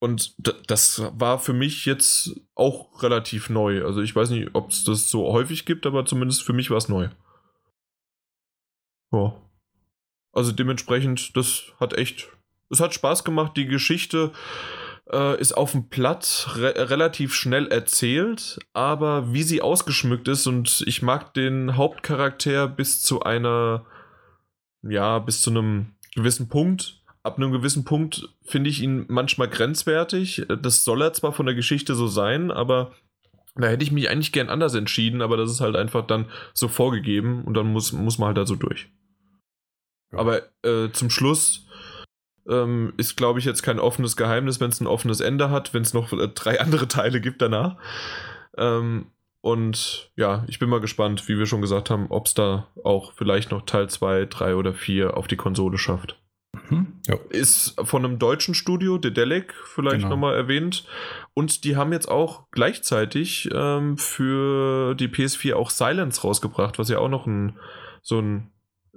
Und das war für mich jetzt auch relativ neu. Also ich weiß nicht, ob es das so häufig gibt, aber zumindest für mich war es neu. Ja. Also dementsprechend, das hat echt, es hat Spaß gemacht. Die Geschichte äh, ist auf dem Platt re relativ schnell erzählt, aber wie sie ausgeschmückt ist und ich mag den Hauptcharakter bis zu einer, ja, bis zu einem gewissen Punkt. Ab einem gewissen Punkt finde ich ihn manchmal grenzwertig. Das soll er zwar von der Geschichte so sein, aber da hätte ich mich eigentlich gern anders entschieden, aber das ist halt einfach dann so vorgegeben und dann muss, muss man halt da so durch. Ja. Aber äh, zum Schluss ähm, ist, glaube ich, jetzt kein offenes Geheimnis, wenn es ein offenes Ende hat, wenn es noch äh, drei andere Teile gibt danach. Ähm, und ja, ich bin mal gespannt, wie wir schon gesagt haben, ob es da auch vielleicht noch Teil 2, 3 oder 4 auf die Konsole schafft. Mhm, ja. Ist von einem deutschen Studio, Dedelic, vielleicht genau. nochmal erwähnt. Und die haben jetzt auch gleichzeitig ähm, für die PS4 auch Silence rausgebracht, was ja auch noch ein so ein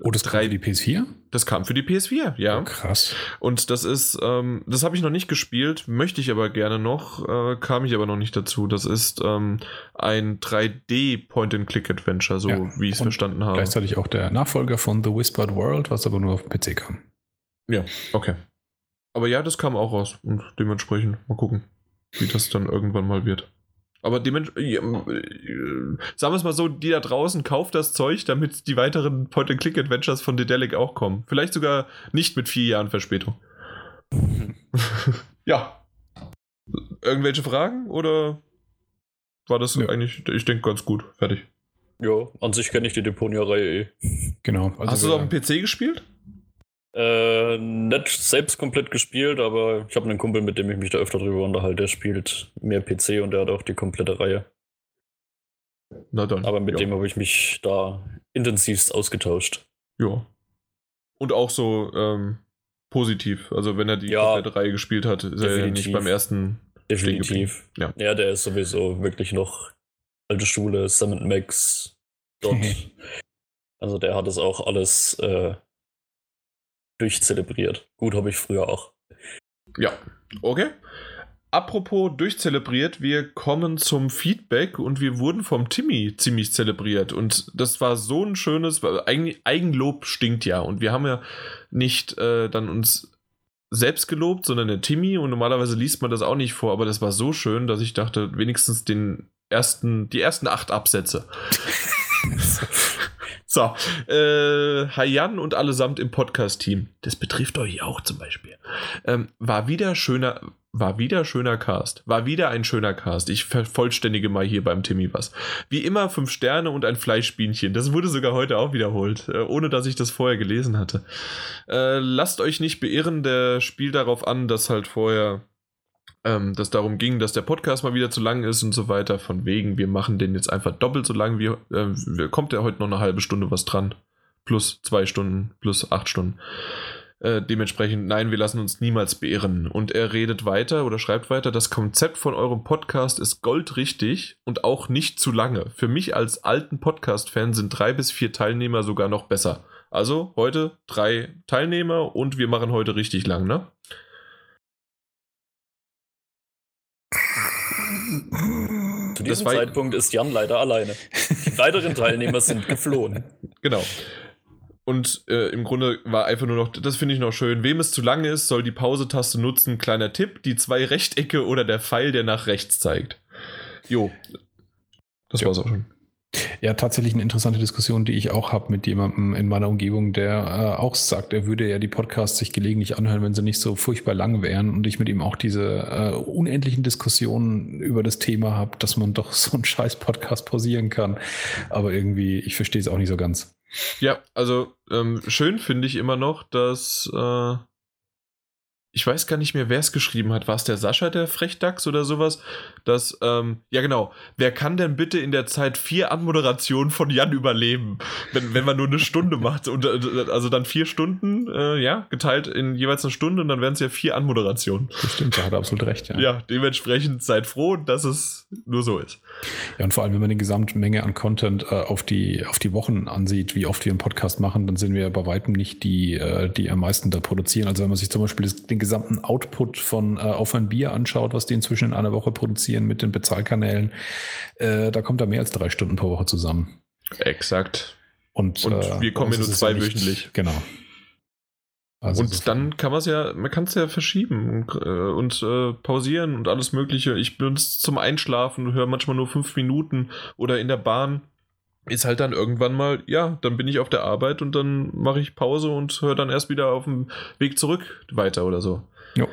Oh, das kam für die PS4? Das kam für die PS4, ja. Oh, krass. Und das ist, ähm, das habe ich noch nicht gespielt, möchte ich aber gerne noch, äh, kam ich aber noch nicht dazu. Das ist ähm, ein 3D Point-and-Click-Adventure, so ja, wie ich es verstanden habe. Gleichzeitig auch der Nachfolger von The Whispered World, was aber nur auf dem PC kam. Ja, okay. Aber ja, das kam auch raus und dementsprechend mal gucken, wie das dann irgendwann mal wird. Aber dementsprechend, äh, sagen wir es mal so, die da draußen kauft das Zeug, damit die weiteren Point-and-Click-Adventures von Dedelic auch kommen. Vielleicht sogar nicht mit vier Jahren Verspätung. ja. Irgendwelche Fragen oder war das ja. eigentlich, ich denke, ganz gut. Fertig. Ja, an sich kenne ich die Deponia-Reihe eh. Genau. Also Hast du es auf dem PC gespielt? Äh, nicht selbst komplett gespielt, aber ich habe einen Kumpel, mit dem ich mich da öfter drüber unterhalte. Der spielt mehr PC und der hat auch die komplette Reihe. Na dann. Aber mit ja. dem habe ich mich da intensivst ausgetauscht. Ja. Und auch so ähm, positiv. Also wenn er die ja, komplette Reihe gespielt hat, ist definitiv. er ja nicht beim ersten. Definitiv. Ja. ja, der ist sowieso wirklich noch alte Schule, Sam Max dort. also der hat es auch alles äh, durchzelebriert. Gut, habe ich früher auch. Ja, okay. Apropos durchzelebriert, wir kommen zum Feedback und wir wurden vom Timmy ziemlich zelebriert und das war so ein schönes, eigentlich Eigenlob stinkt ja und wir haben ja nicht äh, dann uns selbst gelobt, sondern der Timmy und normalerweise liest man das auch nicht vor, aber das war so schön, dass ich dachte, wenigstens den ersten, die ersten acht Absätze. So, äh, Hayan und allesamt im Podcast-Team, das betrifft euch auch zum Beispiel, ähm, war wieder schöner, war wieder schöner Cast, war wieder ein schöner Cast. Ich vervollständige mal hier beim Timmy was. Wie immer fünf Sterne und ein Fleischbienchen. Das wurde sogar heute auch wiederholt, äh, ohne dass ich das vorher gelesen hatte. Äh, lasst euch nicht beirren, der spielt darauf an, dass halt vorher ähm, dass darum ging, dass der Podcast mal wieder zu lang ist und so weiter. Von wegen, wir machen den jetzt einfach doppelt so lang. Wie, äh, kommt ja heute noch eine halbe Stunde was dran. Plus zwei Stunden, plus acht Stunden. Äh, dementsprechend, nein, wir lassen uns niemals beirren. Und er redet weiter oder schreibt weiter, das Konzept von eurem Podcast ist goldrichtig und auch nicht zu lange. Für mich als alten Podcast-Fan sind drei bis vier Teilnehmer sogar noch besser. Also heute drei Teilnehmer und wir machen heute richtig lang, ne? Zu diesem Zeitpunkt ist Jan leider alleine. Die weiteren Teilnehmer sind geflohen. Genau. Und äh, im Grunde war einfach nur noch, das finde ich noch schön, wem es zu lange ist, soll die Pause-Taste nutzen. Kleiner Tipp, die zwei Rechtecke oder der Pfeil, der nach rechts zeigt. Jo. Das jo. war's auch schon. Ja, tatsächlich eine interessante Diskussion, die ich auch habe mit jemandem in meiner Umgebung, der äh, auch sagt, er würde ja die Podcasts sich gelegentlich anhören, wenn sie nicht so furchtbar lang wären und ich mit ihm auch diese äh, unendlichen Diskussionen über das Thema habe, dass man doch so einen scheiß Podcast pausieren kann. Aber irgendwie, ich verstehe es auch nicht so ganz. Ja, also ähm, schön finde ich immer noch, dass äh, ich weiß gar nicht mehr, wer es geschrieben hat. War es der Sascha, der Frechdachs oder sowas? Das, ähm, ja genau. Wer kann denn bitte in der Zeit vier Anmoderationen von Jan überleben, wenn, wenn man nur eine Stunde macht? Und, äh, also dann vier Stunden, äh, ja, geteilt in jeweils eine Stunde und dann wären es ja vier Anmoderationen. Das stimmt, da hat er absolut recht, ja. Ja, dementsprechend seid froh, dass es nur so ist. Ja, und vor allem, wenn man die Gesamtmenge an Content äh, auf, die, auf die Wochen ansieht, wie oft wir einen Podcast machen, dann sind wir bei weitem nicht die, äh, die am meisten da produzieren. Also wenn man sich zum Beispiel das, den gesamten Output von äh, Auf ein Bier anschaut, was die inzwischen in einer Woche produzieren mit den Bezahlkanälen, äh, da kommt da mehr als drei Stunden pro Woche zusammen. Exakt. Und, und äh, wir kommen ja nur zwei wöchentlich. Genau. Also und dann kann man es ja, man kann es ja verschieben und, äh, und äh, pausieren und alles Mögliche. Ich benutze zum Einschlafen, höre manchmal nur fünf Minuten oder in der Bahn ist halt dann irgendwann mal, ja, dann bin ich auf der Arbeit und dann mache ich Pause und höre dann erst wieder auf dem Weg zurück weiter oder so. Ja.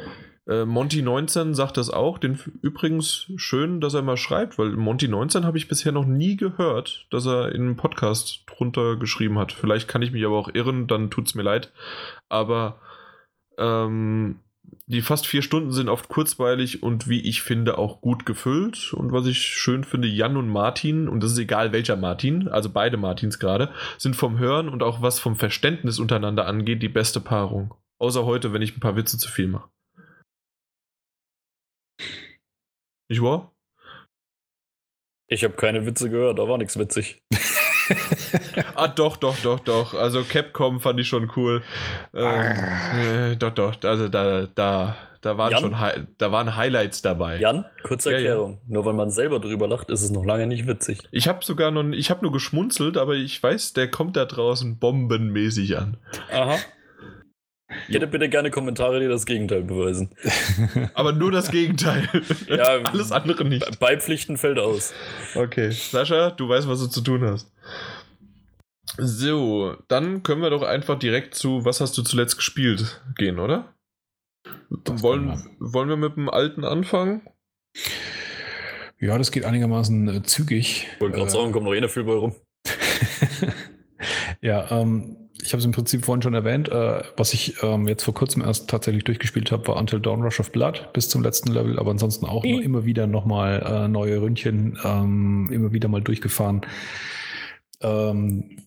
Äh, Monty19 sagt das auch. Den übrigens schön, dass er mal schreibt, weil Monty19 habe ich bisher noch nie gehört, dass er in einem Podcast drunter geschrieben hat. Vielleicht kann ich mich aber auch irren, dann tut es mir leid. Aber ähm, die fast vier Stunden sind oft kurzweilig und wie ich finde auch gut gefüllt. Und was ich schön finde, Jan und Martin, und das ist egal welcher Martin, also beide Martins gerade, sind vom Hören und auch was vom Verständnis untereinander angeht, die beste Paarung. Außer heute, wenn ich ein paar Witze zu viel mache. Nicht wahr? Ich habe keine Witze gehört, da war nichts witzig. ah, doch, doch, doch, doch. Also Capcom fand ich schon cool. Ähm, ah. äh, doch, doch. Also da, da, da waren Jan? schon da waren Highlights dabei. Jan, kurze Erklärung. Ja, ja. Nur weil man selber drüber lacht, ist es noch lange nicht witzig. Ich habe sogar noch, ich habe nur geschmunzelt, aber ich weiß, der kommt da draußen bombenmäßig an. Aha. Ich hätte bitte gerne Kommentare, die das Gegenteil beweisen. Aber nur das Gegenteil. ja, Alles andere nicht. Beipflichten fällt aus. Okay. Sascha, du weißt, was du zu tun hast. So, dann können wir doch einfach direkt zu Was hast du zuletzt gespielt gehen, oder? wollen, wollen wir mit dem alten anfangen? Ja, das geht einigermaßen äh, zügig. Ich wollte gerade äh, sagen, kommt noch eh eine bei rum. ja, ähm, ich habe es im Prinzip vorhin schon erwähnt, äh, was ich ähm, jetzt vor kurzem erst tatsächlich durchgespielt habe, war Until Dawn Rush of Blood bis zum letzten Level, aber ansonsten auch mhm. immer wieder nochmal äh, neue Ründchen, ähm, immer wieder mal durchgefahren. Ähm,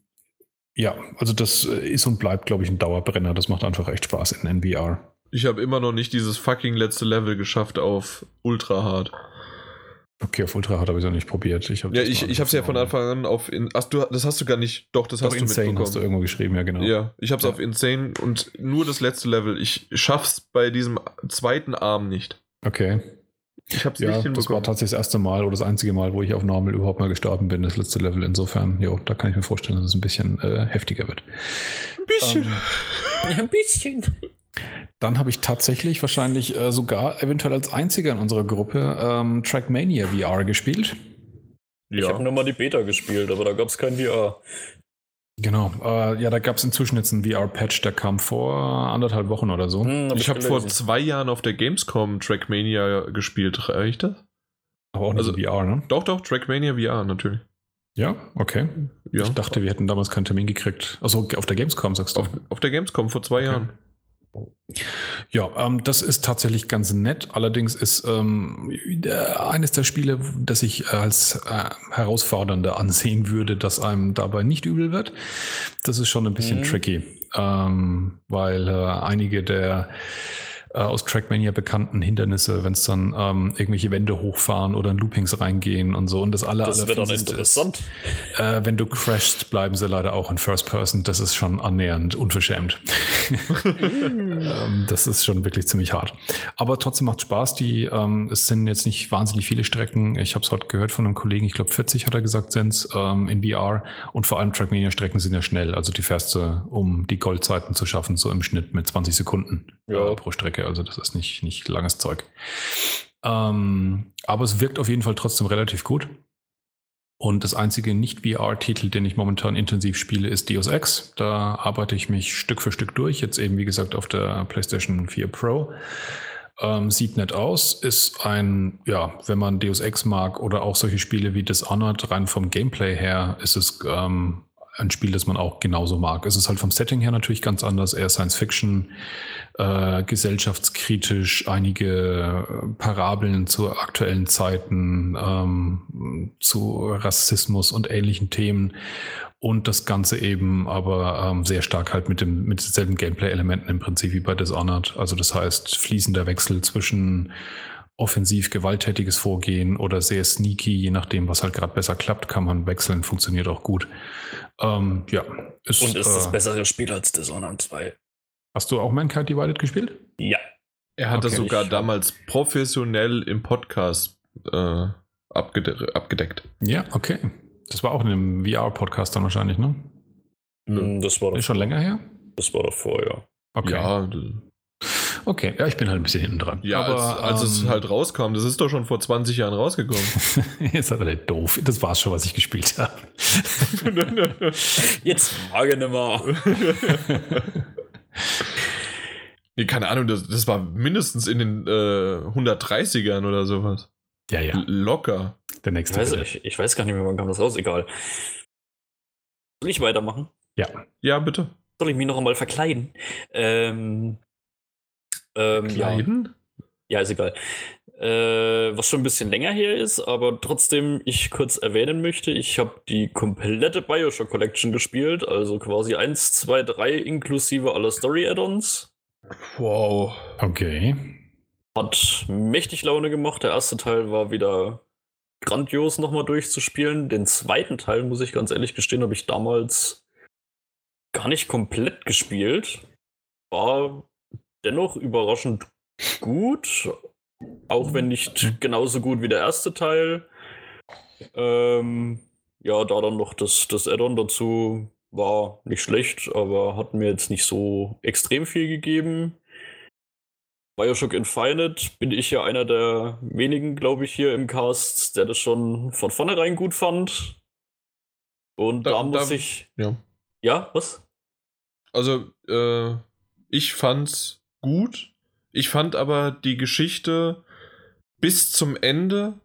ja, also das ist und bleibt, glaube ich, ein Dauerbrenner. Das macht einfach echt Spaß in NVR. Ich habe immer noch nicht dieses fucking letzte Level geschafft auf Ultra Hard. Okay, auf Ultra habe ich es nicht probiert. Ich hab ja, ich, ich habe es ja von Anfang an auf. In, ach, du, das hast du gar nicht. Doch, das doch, hast du Insane mitbekommen. hast du irgendwo geschrieben, ja, genau. Ja, ich habe es ja. auf Insane und nur das letzte Level. Ich schaff's bei diesem zweiten Arm nicht. Okay. Ich habe es ja, nicht hinbekommen. Das war tatsächlich das erste Mal oder das einzige Mal, wo ich auf Normal überhaupt mal gestorben bin, das letzte Level. Insofern, ja, da kann ich mir vorstellen, dass es ein bisschen äh, heftiger wird. Ein bisschen. Ähm, ein bisschen. Dann habe ich tatsächlich wahrscheinlich äh, sogar eventuell als einziger in unserer Gruppe ähm, Trackmania VR gespielt. Ja. Ich habe nur mal die Beta gespielt, aber da gab es kein VR. Genau, äh, ja, da gab es inzwischen jetzt einen VR-Patch, der kam vor anderthalb Wochen oder so. Hm, hab ich, ich habe vor zwei Jahren auf der Gamescom Trackmania gespielt, reicht das? Aber auch nicht also, VR, ne? Doch, doch, Trackmania VR natürlich. Ja, okay. Ja. Ich dachte, wir hätten damals keinen Termin gekriegt. Also auf der Gamescom, sagst du? Auf, auf der Gamescom vor zwei okay. Jahren. Ja, ähm, das ist tatsächlich ganz nett. Allerdings ist ähm, eines der Spiele, das ich als äh, herausfordernder ansehen würde, dass einem dabei nicht übel wird. Das ist schon ein bisschen mhm. tricky, ähm, weil äh, einige der äh, aus Trackmania bekannten Hindernisse, wenn es dann ähm, irgendwelche Wände hochfahren oder in Loopings reingehen und so. Und das alle Das wird dann interessant. Ist, äh, wenn du crashst, bleiben sie leider auch in First Person. Das ist schon annähernd unverschämt. ähm, das ist schon wirklich ziemlich hart. Aber trotzdem macht Spaß. Die, ähm, es sind jetzt nicht wahnsinnig viele Strecken. Ich habe es heute gehört von einem Kollegen, ich glaube 40 hat er gesagt, sind es ähm, in VR. Und vor allem Trackmania-Strecken sind ja schnell. Also die fährst du, um die Goldzeiten zu schaffen, so im Schnitt mit 20 Sekunden ja. äh, pro Strecke. Strecke, also das ist nicht, nicht langes Zeug. Ähm, aber es wirkt auf jeden Fall trotzdem relativ gut. Und das einzige Nicht-VR-Titel, den ich momentan intensiv spiele, ist Deus Ex. Da arbeite ich mich Stück für Stück durch. Jetzt eben, wie gesagt, auf der PlayStation 4 Pro. Ähm, sieht nett aus, ist ein, ja, wenn man Deus Ex mag oder auch solche Spiele wie Dishonored, rein vom Gameplay her, ist es ähm, ein Spiel, das man auch genauso mag. Es ist halt vom Setting her natürlich ganz anders, eher Science Fiction, äh, gesellschaftskritisch, einige äh, Parabeln zu aktuellen Zeiten, ähm, zu Rassismus und ähnlichen Themen und das Ganze eben aber ähm, sehr stark halt mit dem mit denselben Gameplay-Elementen im Prinzip wie bei Dishonored. Also das heißt fließender Wechsel zwischen offensiv gewalttätiges Vorgehen oder sehr sneaky, je nachdem, was halt gerade besser klappt, kann man wechseln, funktioniert auch gut. Ähm, ja. Ist, Und ist äh, das bessere Spiel als Dishonored 2. Hast du auch Mankind Divided gespielt? Ja. Er hat okay, das sogar damals professionell im Podcast äh, abgede abgedeckt. Ja, okay. Das war auch in einem VR-Podcast dann wahrscheinlich, ne? Hm, das war Ist schon länger her? Das war davor, ja. Okay. Ja, Okay, ja, ich bin halt ein bisschen hinten dran. Ja, aber, als, als ähm, es halt rauskam, das ist doch schon vor 20 Jahren rausgekommen. Jetzt hat er nicht doof. Das war es schon, was ich gespielt habe. Jetzt nicht mehr. nee, keine Ahnung, das, das war mindestens in den äh, 130ern oder sowas. Ja, ja. L locker. Der nächste. Ich weiß, ich, ich weiß, gar nicht mehr, wann kam das raus, egal. Soll ich weitermachen? Ja. Ja, bitte. Soll ich mich noch einmal verkleiden? Ähm, ähm, Kleiden? Ja. ja, ist egal. Äh, was schon ein bisschen länger her ist, aber trotzdem ich kurz erwähnen möchte, ich habe die komplette Bioshock Collection gespielt, also quasi 1, 2, 3 inklusive aller Story-Add-ons. Wow. Okay. Hat mächtig Laune gemacht. Der erste Teil war wieder grandios nochmal durchzuspielen. Den zweiten Teil, muss ich ganz ehrlich gestehen, habe ich damals gar nicht komplett gespielt. War dennoch überraschend gut, auch wenn nicht genauso gut wie der erste Teil. Ähm, ja, da dann noch das, das Add-on dazu war nicht schlecht, aber hat mir jetzt nicht so extrem viel gegeben. Bioshock Infinite bin ich ja einer der wenigen, glaube ich, hier im Cast, der das schon von vornherein gut fand. Und da, da muss da, ich. Ja. Ja, was? Also, äh, ich fand's gut. Ich fand aber die Geschichte bis zum Ende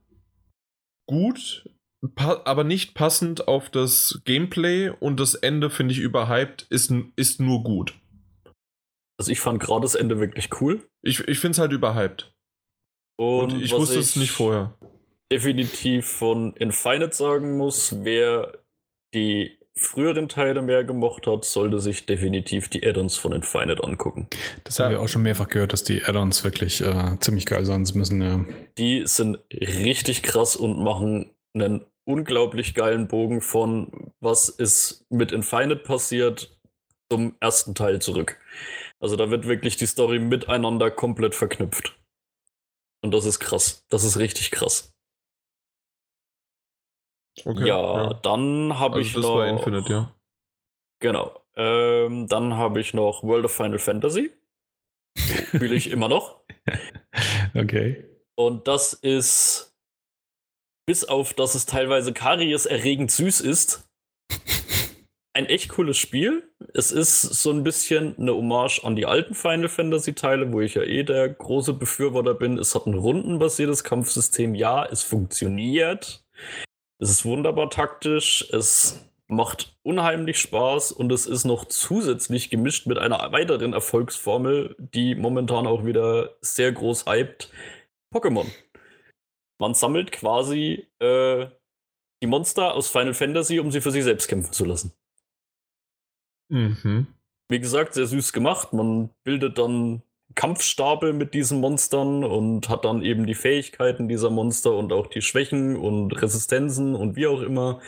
gut, aber nicht passend auf das Gameplay und das Ende finde ich überhyped, ist, ist nur gut. Also ich fand gerade das Ende wirklich cool. Ich, ich finde es halt überhyped. Und, und ich wusste ich es nicht vorher. Definitiv von Infinite sagen muss, wer die früheren Teile mehr gemocht hat, sollte sich definitiv die Add-ons von Infinite angucken. Das haben wir auch schon mehrfach gehört, dass die Add-ons wirklich äh, ziemlich geil sein müssen. Ja. Die sind richtig krass und machen einen unglaublich geilen Bogen von was ist mit Infinite passiert zum ersten Teil zurück. Also da wird wirklich die Story miteinander komplett verknüpft. Und das ist krass. Das ist richtig krass. Okay, ja, ja, dann habe also ich das noch. Das war Infinite, ja. Genau. Ähm, dann habe ich noch World of Final Fantasy. Spiele ich immer noch. Okay. Und das ist, bis auf dass es teilweise Karies erregend süß ist, ein echt cooles Spiel. Es ist so ein bisschen eine Hommage an die alten Final Fantasy Teile, wo ich ja eh der große Befürworter bin. Es hat ein rundenbasiertes Kampfsystem. Ja, es funktioniert. Es ist wunderbar taktisch, es macht unheimlich Spaß und es ist noch zusätzlich gemischt mit einer weiteren Erfolgsformel, die momentan auch wieder sehr groß hypt. Pokémon. Man sammelt quasi äh, die Monster aus Final Fantasy, um sie für sich selbst kämpfen zu lassen. Mhm. Wie gesagt, sehr süß gemacht. Man bildet dann Kampfstapel mit diesen Monstern und hat dann eben die Fähigkeiten dieser Monster und auch die Schwächen und Resistenzen und wie auch immer.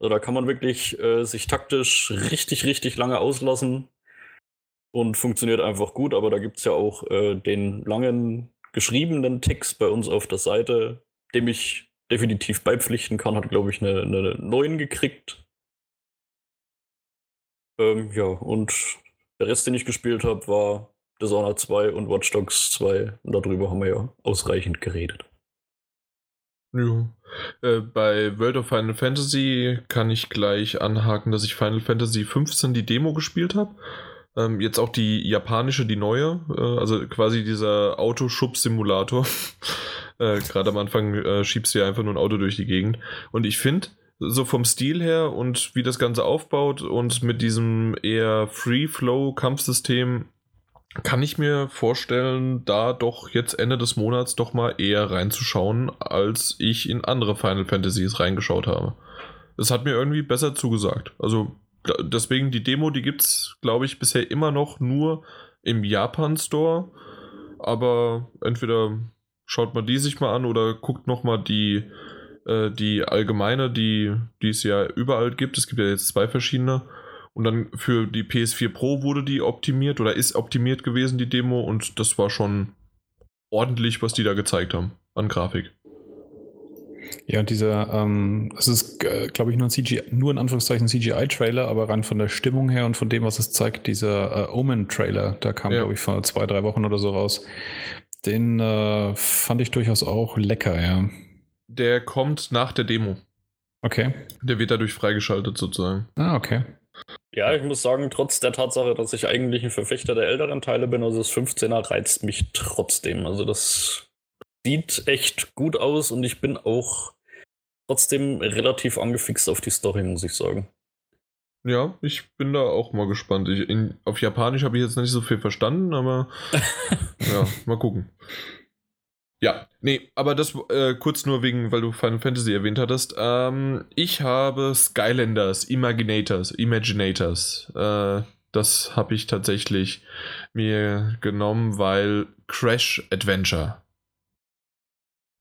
Also da kann man wirklich äh, sich taktisch richtig, richtig lange auslassen und funktioniert einfach gut. Aber da gibt es ja auch äh, den langen geschriebenen Text bei uns auf der Seite, dem ich definitiv beipflichten kann. Hat, glaube ich, eine, eine 9 gekriegt. Ähm, ja, und der Rest, den ich gespielt habe, war Dishonored 2 und Watch Dogs 2. Und darüber haben wir ja ausreichend geredet. Ja. Äh, bei World of Final Fantasy kann ich gleich anhaken, dass ich Final Fantasy 15 die Demo gespielt habe. Ähm, jetzt auch die japanische, die neue, äh, also quasi dieser Autoschub-Simulator. äh, Gerade am Anfang äh, schiebst du ja einfach nur ein Auto durch die Gegend. Und ich finde, so vom Stil her und wie das Ganze aufbaut und mit diesem eher Free-Flow-Kampfsystem kann ich mir vorstellen, da doch jetzt Ende des Monats doch mal eher reinzuschauen, als ich in andere Final Fantasies reingeschaut habe. Es hat mir irgendwie besser zugesagt. Also deswegen die Demo, die gibt es, glaube ich, bisher immer noch nur im Japan Store. Aber entweder schaut man die sich mal an oder guckt nochmal die, äh, die allgemeine, die, die es ja überall gibt. Es gibt ja jetzt zwei verschiedene. Und dann für die PS4 Pro wurde die optimiert oder ist optimiert gewesen, die Demo. Und das war schon ordentlich, was die da gezeigt haben an Grafik. Ja, und dieser, ähm, es ist, äh, glaube ich, nur ein CGI, nur in Anführungszeichen CGI-Trailer, aber rein von der Stimmung her und von dem, was es zeigt, dieser äh, Omen-Trailer, der kam, ja. glaube ich, vor zwei, drei Wochen oder so raus. Den äh, fand ich durchaus auch lecker, ja. Der kommt nach der Demo. Okay. Der wird dadurch freigeschaltet sozusagen. Ah, okay. Ja, ich muss sagen, trotz der Tatsache, dass ich eigentlich ein Verfechter der älteren Teile bin, also das 15er reizt mich trotzdem. Also das sieht echt gut aus und ich bin auch trotzdem relativ angefixt auf die Story, muss ich sagen. Ja, ich bin da auch mal gespannt. Ich, in, auf Japanisch habe ich jetzt nicht so viel verstanden, aber ja, mal gucken. Ja, nee, aber das äh, kurz nur wegen, weil du Final Fantasy erwähnt hattest. Ähm, ich habe Skylanders, Imaginators, Imaginators. Äh, das habe ich tatsächlich mir genommen, weil Crash Adventure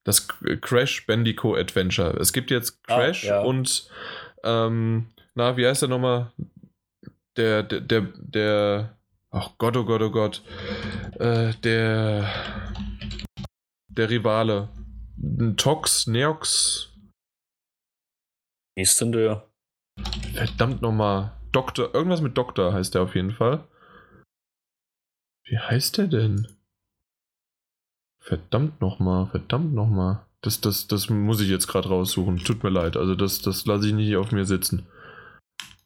das Crash Bandicoot Adventure. Es gibt jetzt ah, Crash ah, ja. und ähm, na, wie heißt der nochmal? Der, der, der, der, ach Gott, oh Gott, oh Gott, äh, der, der Rivale. Tox, Neox. Wie ist denn der? Verdammt nochmal. Doktor, irgendwas mit Doktor heißt der auf jeden Fall. Wie heißt der denn? Verdammt nochmal, verdammt nochmal. Das, das, das muss ich jetzt gerade raussuchen. Tut mir leid. Also das, das lasse ich nicht auf mir sitzen.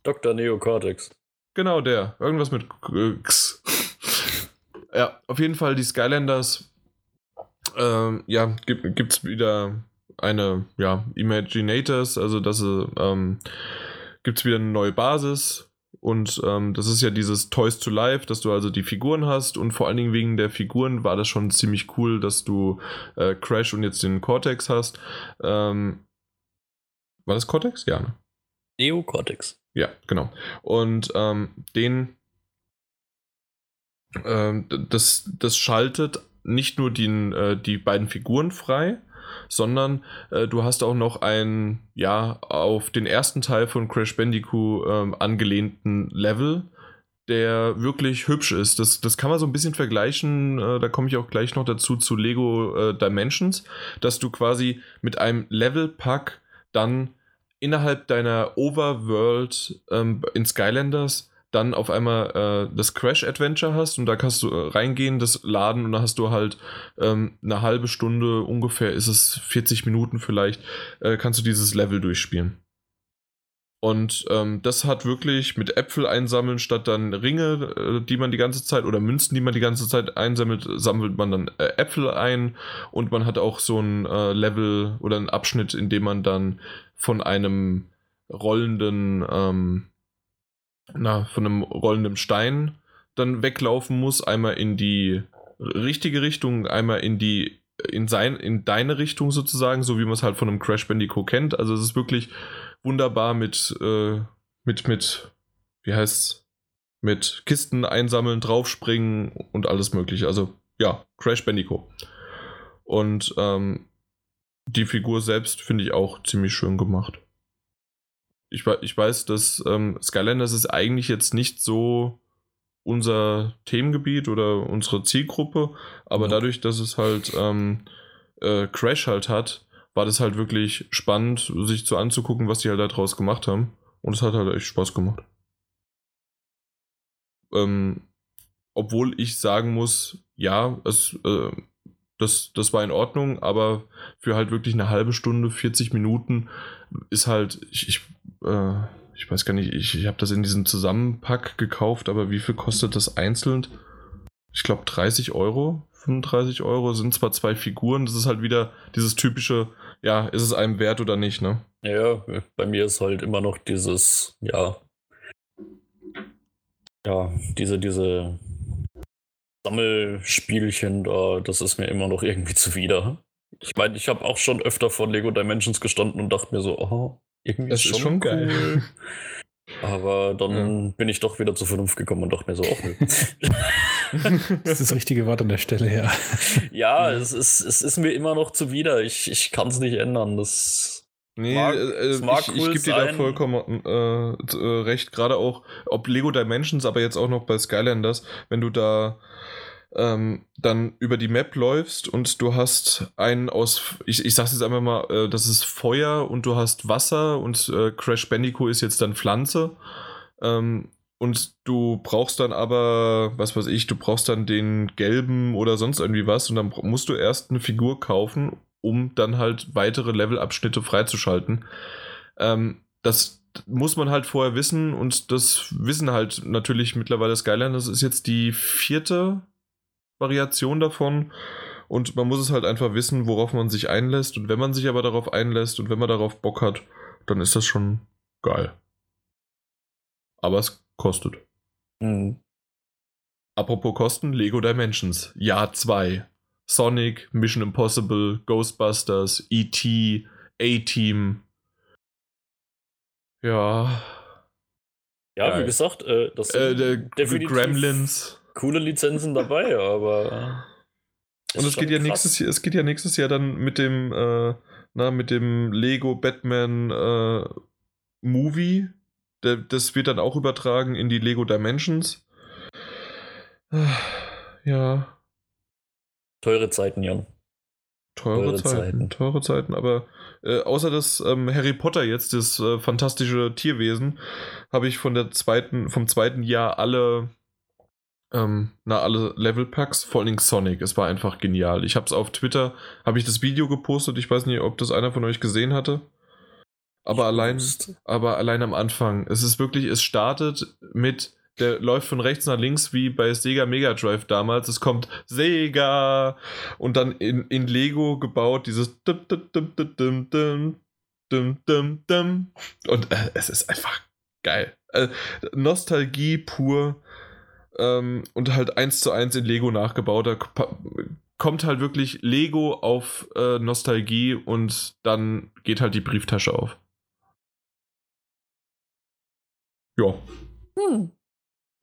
Dr. Neocortex. Genau, der. Irgendwas mit X. ja, auf jeden Fall die Skylanders. Ähm, ja, gibt es wieder eine, ja, Imaginators, also das ähm, gibt es wieder eine neue Basis und ähm, das ist ja dieses Toys to Life, dass du also die Figuren hast und vor allen Dingen wegen der Figuren war das schon ziemlich cool, dass du äh, Crash und jetzt den Cortex hast. Ähm, war das Cortex? Ja, ne? Neo Cortex. Ja, genau. Und ähm, den ähm, das, das schaltet nicht nur die, äh, die beiden Figuren frei, sondern äh, du hast auch noch einen, ja, auf den ersten Teil von Crash Bandicoot ähm, angelehnten Level, der wirklich hübsch ist. Das, das kann man so ein bisschen vergleichen, äh, da komme ich auch gleich noch dazu, zu Lego äh, Dimensions, dass du quasi mit einem Level-Pack dann innerhalb deiner Overworld ähm, in Skylanders dann auf einmal äh, das Crash Adventure hast und da kannst du äh, reingehen, das laden und da hast du halt ähm, eine halbe Stunde, ungefähr ist es 40 Minuten vielleicht, äh, kannst du dieses Level durchspielen. Und ähm, das hat wirklich mit Äpfel einsammeln statt dann Ringe, äh, die man die ganze Zeit oder Münzen, die man die ganze Zeit einsammelt, sammelt man dann äh, Äpfel ein und man hat auch so ein äh, Level oder einen Abschnitt, in dem man dann von einem rollenden ähm, na, von einem rollenden Stein dann weglaufen muss, einmal in die richtige Richtung, einmal in die in sein in deine Richtung sozusagen, so wie man es halt von einem Crash Bandicoot kennt. Also es ist wirklich wunderbar mit äh, mit mit wie heißt's mit Kisten einsammeln, draufspringen und alles mögliche. Also ja, Crash Bandicoot. Und ähm, die Figur selbst finde ich auch ziemlich schön gemacht ich, ich weiß, dass ähm, Skylanders ist eigentlich jetzt nicht so unser Themengebiet oder unsere Zielgruppe, aber ja. dadurch, dass es halt ähm, äh, Crash halt hat, war das halt wirklich spannend, sich zu anzugucken, was die halt daraus gemacht haben. Und es hat halt echt Spaß gemacht. Ähm, obwohl ich sagen muss, ja, es, äh, das, das war in Ordnung, aber für halt wirklich eine halbe Stunde, 40 Minuten ist halt, ich, ich äh, ich weiß gar nicht, ich, ich habe das in diesem Zusammenpack gekauft, aber wie viel kostet das einzeln? Ich glaube 30 Euro, 35 Euro sind zwar zwei Figuren, das ist halt wieder dieses typische, ja, ist es einem wert oder nicht, ne? Ja, bei mir ist halt immer noch dieses, ja, ja, diese, diese Sammelspielchen da, das ist mir immer noch irgendwie zuwider. Ich meine, ich habe auch schon öfter vor Lego Dimensions gestanden und dachte mir so, oh, irgendwie das ist schon, schon cool. geil. Aber dann ja. bin ich doch wieder zur Vernunft gekommen und dachte mir so, oh nö. das ist das richtige Wort an der Stelle, ja. Ja, es ist, es ist mir immer noch zuwider. Ich, ich kann es nicht ändern. Das Nee, mag, äh, mag ich, cool ich gebe dir da vollkommen äh, äh, recht. Gerade auch, ob Lego Dimensions, aber jetzt auch noch bei Skylanders, wenn du da ähm, dann über die Map läufst und du hast einen aus, ich, ich sag's jetzt einfach mal, äh, das ist Feuer und du hast Wasser und äh, Crash Bandicoot ist jetzt dann Pflanze. Ähm, und du brauchst dann aber, was weiß ich, du brauchst dann den gelben oder sonst irgendwie was und dann musst du erst eine Figur kaufen, um dann halt weitere Levelabschnitte freizuschalten. Ähm, das muss man halt vorher wissen und das wissen halt natürlich mittlerweile Skylanders ist jetzt die vierte Variation davon. Und man muss es halt einfach wissen, worauf man sich einlässt. Und wenn man sich aber darauf einlässt und wenn man darauf Bock hat, dann ist das schon geil. Aber es kostet. Mhm. Apropos Kosten, Lego Dimensions. Jahr 2. Sonic, Mission Impossible, Ghostbusters, E.T., A-Team. Ja. Ja, geil. wie gesagt, äh, das sind äh, Gremlins coole Lizenzen dabei, aber. Und es geht ja nächstes Jahr, es geht ja nächstes Jahr dann mit dem, äh, na, mit dem Lego Batman äh, Movie. Der, das wird dann auch übertragen in die Lego Dimensions. Ja. Teure Zeiten, Jan. Teure, teure Zeiten, Zeiten, teure Zeiten, aber äh, außer das ähm, Harry Potter jetzt, das äh, fantastische Tierwesen, habe ich von der zweiten, vom zweiten Jahr alle ähm, na, alle Level-Packs, vor allem Sonic. Es war einfach genial. Ich habe es auf Twitter, habe ich das Video gepostet. Ich weiß nicht, ob das einer von euch gesehen hatte. Aber allein, aber allein am Anfang. Es ist wirklich, es startet mit, der läuft von rechts nach links wie bei Sega Mega Drive damals. Es kommt Sega und dann in, in Lego gebaut dieses und äh, es ist einfach geil. Äh, Nostalgie pur ähm, und halt eins zu eins in Lego nachgebaut. Da kommt halt wirklich Lego auf äh, Nostalgie und dann geht halt die Brieftasche auf. Ja. Hm.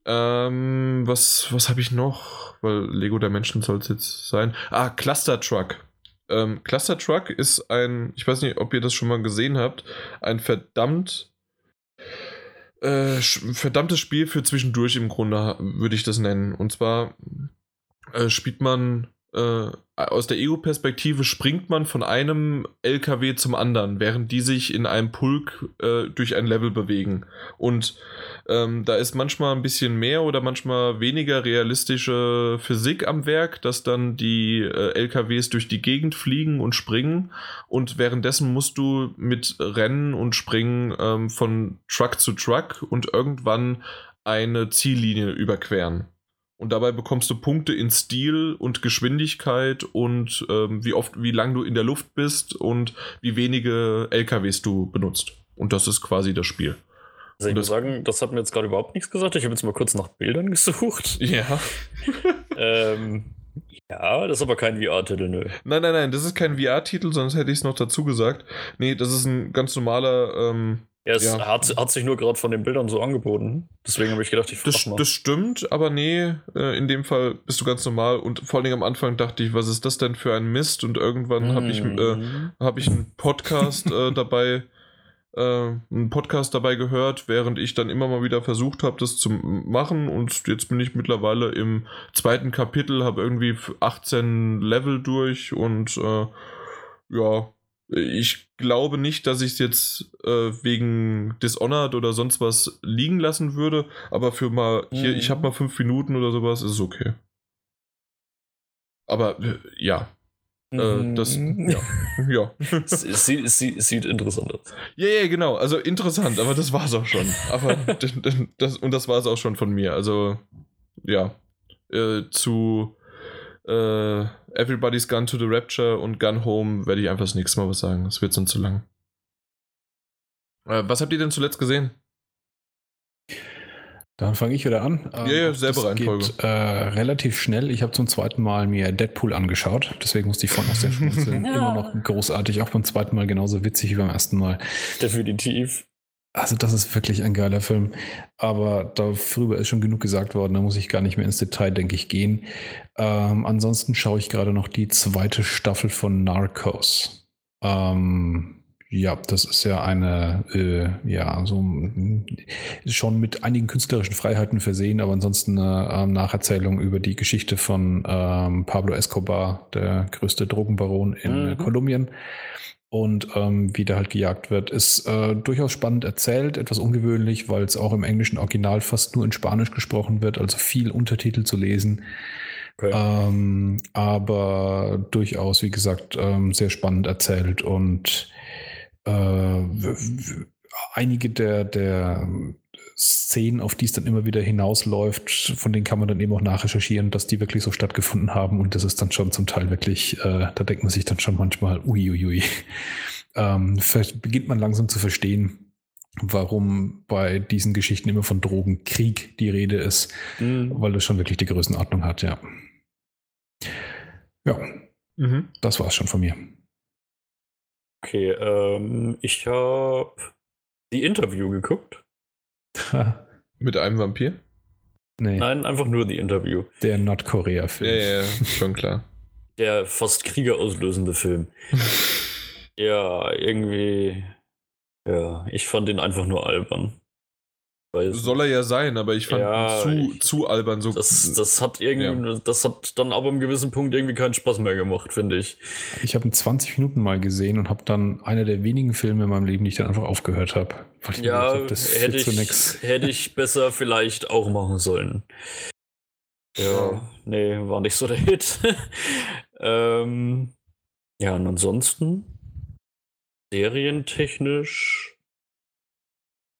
Ähm, was was habe ich noch? Weil Lego der Menschen soll es jetzt sein. Ah, Cluster Truck. Ähm, Cluster Truck ist ein, ich weiß nicht, ob ihr das schon mal gesehen habt, ein verdammt äh, verdammtes Spiel für zwischendurch im Grunde, würde ich das nennen. Und zwar äh, spielt man äh, aus der EU-Perspektive springt man von einem LKW zum anderen, während die sich in einem Pulk äh, durch ein Level bewegen. Und ähm, da ist manchmal ein bisschen mehr oder manchmal weniger realistische Physik am Werk, dass dann die äh, LKWs durch die Gegend fliegen und springen. Und währenddessen musst du mit Rennen und Springen ähm, von Truck zu Truck und irgendwann eine Ziellinie überqueren. Und dabei bekommst du Punkte in Stil und Geschwindigkeit und ähm, wie oft, wie lang du in der Luft bist und wie wenige LKWs du benutzt. Und das ist quasi das Spiel. Also ich muss sagen, das hat mir jetzt gerade überhaupt nichts gesagt. Ich habe jetzt mal kurz nach Bildern gesucht. Ja. ähm, ja, das ist aber kein VR-Titel, nö. Nein, nein, nein, das ist kein VR-Titel, sonst hätte ich es noch dazu gesagt. Nee, das ist ein ganz normaler ähm, ja, es ja. Hat, hat, sich nur gerade von den Bildern so angeboten. Deswegen habe ich gedacht, ich das, mal. Das stimmt, aber nee, äh, in dem Fall bist du ganz normal. Und vor allem am Anfang dachte ich, was ist das denn für ein Mist? Und irgendwann habe ich, äh, mhm. hab ich einen Podcast äh, dabei, äh, einen Podcast dabei gehört, während ich dann immer mal wieder versucht habe, das zu machen. Und jetzt bin ich mittlerweile im zweiten Kapitel, habe irgendwie 18 Level durch und äh, ja, ich glaube nicht, dass ich es jetzt äh, wegen Dishonored oder sonst was liegen lassen würde, aber für mal hier, mhm. ich habe mal fünf Minuten oder sowas, ist es okay. Aber äh, ja. Äh, mhm. das, ja. ja. sie, sie, sieht interessant aus. Ja, ja, genau. Also interessant, aber das war es auch schon. Aber das, und das war es auch schon von mir. Also, ja. Äh, zu äh, Everybody's Gone to the Rapture und Gun Home werde ich einfach das nächste Mal was sagen. Das wird sonst zu lang. Äh, was habt ihr denn zuletzt gesehen? Dann fange ich wieder an. Ja, ja, ähm, selbe Reihenfolge. Geht, äh, relativ schnell. Ich habe zum zweiten Mal mir Deadpool angeschaut. Deswegen musste ich vorhin aus der schmunzeln. ja. Immer noch großartig. Auch beim zweiten Mal genauso witzig wie beim ersten Mal. Definitiv. Also das ist wirklich ein geiler Film. Aber darüber ist schon genug gesagt worden. Da muss ich gar nicht mehr ins Detail, denke ich, gehen. Ähm, ansonsten schaue ich gerade noch die zweite Staffel von Narcos. Ähm, ja, das ist ja eine, äh, ja, so schon mit einigen künstlerischen Freiheiten versehen, aber ansonsten eine ähm, Nacherzählung über die Geschichte von ähm, Pablo Escobar, der größte Drogenbaron in mhm. Kolumbien. Und ähm, wie der halt gejagt wird, ist äh, durchaus spannend erzählt, etwas ungewöhnlich, weil es auch im englischen Original fast nur in Spanisch gesprochen wird, also viel Untertitel zu lesen. Okay. Ähm, aber durchaus, wie gesagt, ähm, sehr spannend erzählt und äh, einige der, der Szenen, auf die es dann immer wieder hinausläuft, von denen kann man dann eben auch nachrecherchieren, dass die wirklich so stattgefunden haben und das ist dann schon zum Teil wirklich, äh, da denkt man sich dann schon manchmal, uiuiui. Ähm, beginnt man langsam zu verstehen, warum bei diesen Geschichten immer von Drogenkrieg die Rede ist, mhm. weil das schon wirklich die Größenordnung hat, ja. Ja, mhm. das war es schon von mir. Okay, ähm, ich habe die Interview geguckt. Mit einem Vampir? Nee. Nein, einfach nur die Interview. Der Nordkorea-Film. Ja, ja, schon klar. Der fast kriegerauslösende Film. ja, irgendwie. Ja, ich fand ihn einfach nur albern. Soll er ja sein, aber ich fand ja, zu, ich, zu albern so. Das, das hat irgendwie, ja. das hat dann aber im gewissen Punkt irgendwie keinen Spaß mehr gemacht, finde ich. Ich habe ihn 20 Minuten mal gesehen und habe dann einer der wenigen Filme in meinem Leben, die ich dann einfach aufgehört habe. Ja, das hätte, ich, hätte ich besser vielleicht auch machen sollen. Ja, nee, war nicht so der Hit. ähm, ja, und ansonsten serientechnisch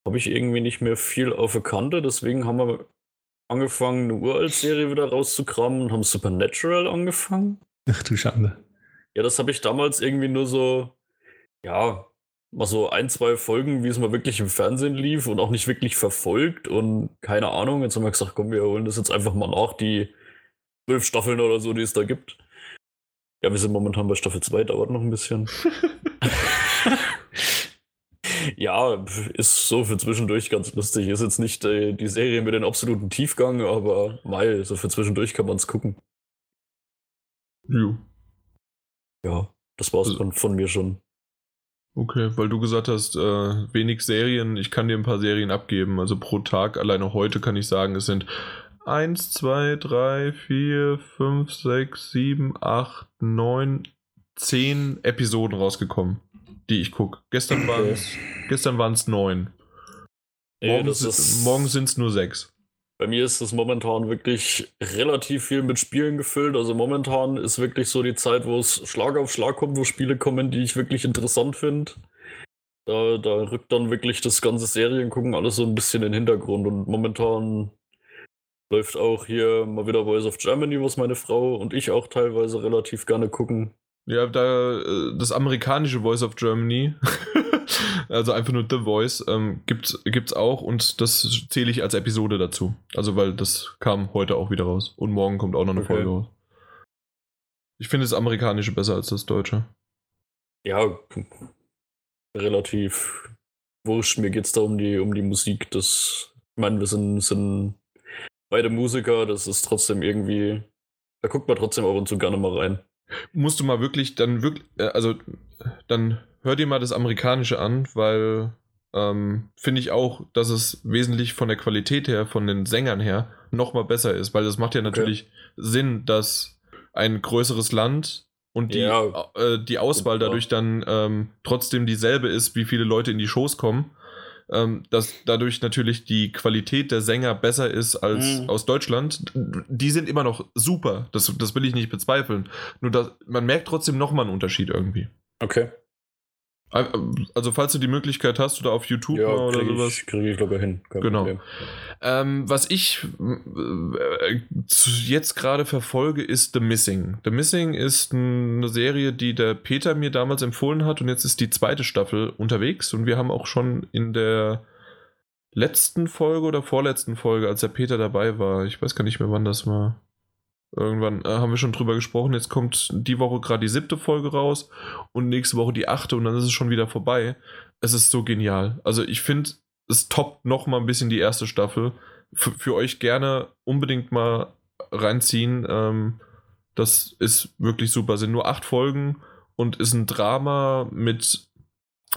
habe ich irgendwie nicht mehr viel auf der Kante. Deswegen haben wir angefangen, eine Uralt-Serie wieder rauszukramen und haben Supernatural angefangen. Ach du Schande. Ja, das habe ich damals irgendwie nur so, ja, mal so ein, zwei Folgen, wie es mal wirklich im Fernsehen lief und auch nicht wirklich verfolgt und keine Ahnung. Jetzt haben wir gesagt, komm, wir holen das jetzt einfach mal nach, die zwölf Staffeln oder so, die es da gibt. Ja, wir sind momentan bei Staffel 2, dauert noch ein bisschen. Ja, ist so für zwischendurch ganz lustig. Ist jetzt nicht äh, die Serie mit dem absoluten Tiefgang, aber mal, so für zwischendurch kann man es gucken. Jo. Ja, das war's also, von, von mir schon. Okay, weil du gesagt hast, äh, wenig Serien, ich kann dir ein paar Serien abgeben. Also pro Tag, alleine heute kann ich sagen, es sind 1, 2, 3, 4, 5, 6, 7, 8, 9, 10 Episoden rausgekommen die ich gucke. Gestern waren es gestern waren's neun. Nee, morgen sind es nur sechs. Bei mir ist es momentan wirklich relativ viel mit Spielen gefüllt. Also momentan ist wirklich so die Zeit, wo es Schlag auf Schlag kommt, wo Spiele kommen, die ich wirklich interessant finde. Da, da rückt dann wirklich das ganze Seriengucken alles so ein bisschen in den Hintergrund. Und momentan läuft auch hier mal wieder Voice of Germany, was meine Frau und ich auch teilweise relativ gerne gucken. Ja, da äh, das amerikanische Voice of Germany, also einfach nur The Voice, ähm, gibt es auch und das zähle ich als Episode dazu. Also weil das kam heute auch wieder raus und morgen kommt auch noch eine okay. Folge raus. Ich finde das amerikanische besser als das deutsche. Ja, relativ wurscht. Mir geht es da um die, um die Musik. Das, ich meine, wir sind, sind beide Musiker, das ist trotzdem irgendwie, da guckt man trotzdem ab und zu gerne mal rein musst du mal wirklich dann wirklich, äh, also dann hör dir mal das Amerikanische an, weil ähm, finde ich auch, dass es wesentlich von der Qualität her, von den Sängern her, nochmal besser ist, weil das macht ja natürlich okay. Sinn, dass ein größeres Land und die, ja. äh, die Auswahl dadurch dann ähm, trotzdem dieselbe ist, wie viele Leute in die Shows kommen ähm, dass dadurch natürlich die Qualität der Sänger besser ist als mhm. aus Deutschland. Die sind immer noch super, das, das will ich nicht bezweifeln. Nur dass, man merkt trotzdem nochmal einen Unterschied irgendwie. Okay. Also falls du die Möglichkeit hast oder auf YouTube ja, oder sowas. Kriege ich locker hin. Kein genau. Ähm, was ich äh, jetzt gerade verfolge, ist The Missing. The Missing ist eine Serie, die der Peter mir damals empfohlen hat und jetzt ist die zweite Staffel unterwegs und wir haben auch schon in der letzten Folge oder vorletzten Folge, als der Peter dabei war, ich weiß gar nicht mehr, wann das war. Irgendwann äh, haben wir schon drüber gesprochen. Jetzt kommt die Woche gerade die siebte Folge raus und nächste Woche die achte und dann ist es schon wieder vorbei. Es ist so genial. Also ich finde, es toppt noch mal ein bisschen die erste Staffel. F für euch gerne unbedingt mal reinziehen. Ähm, das ist wirklich super. Sind nur acht Folgen und ist ein Drama mit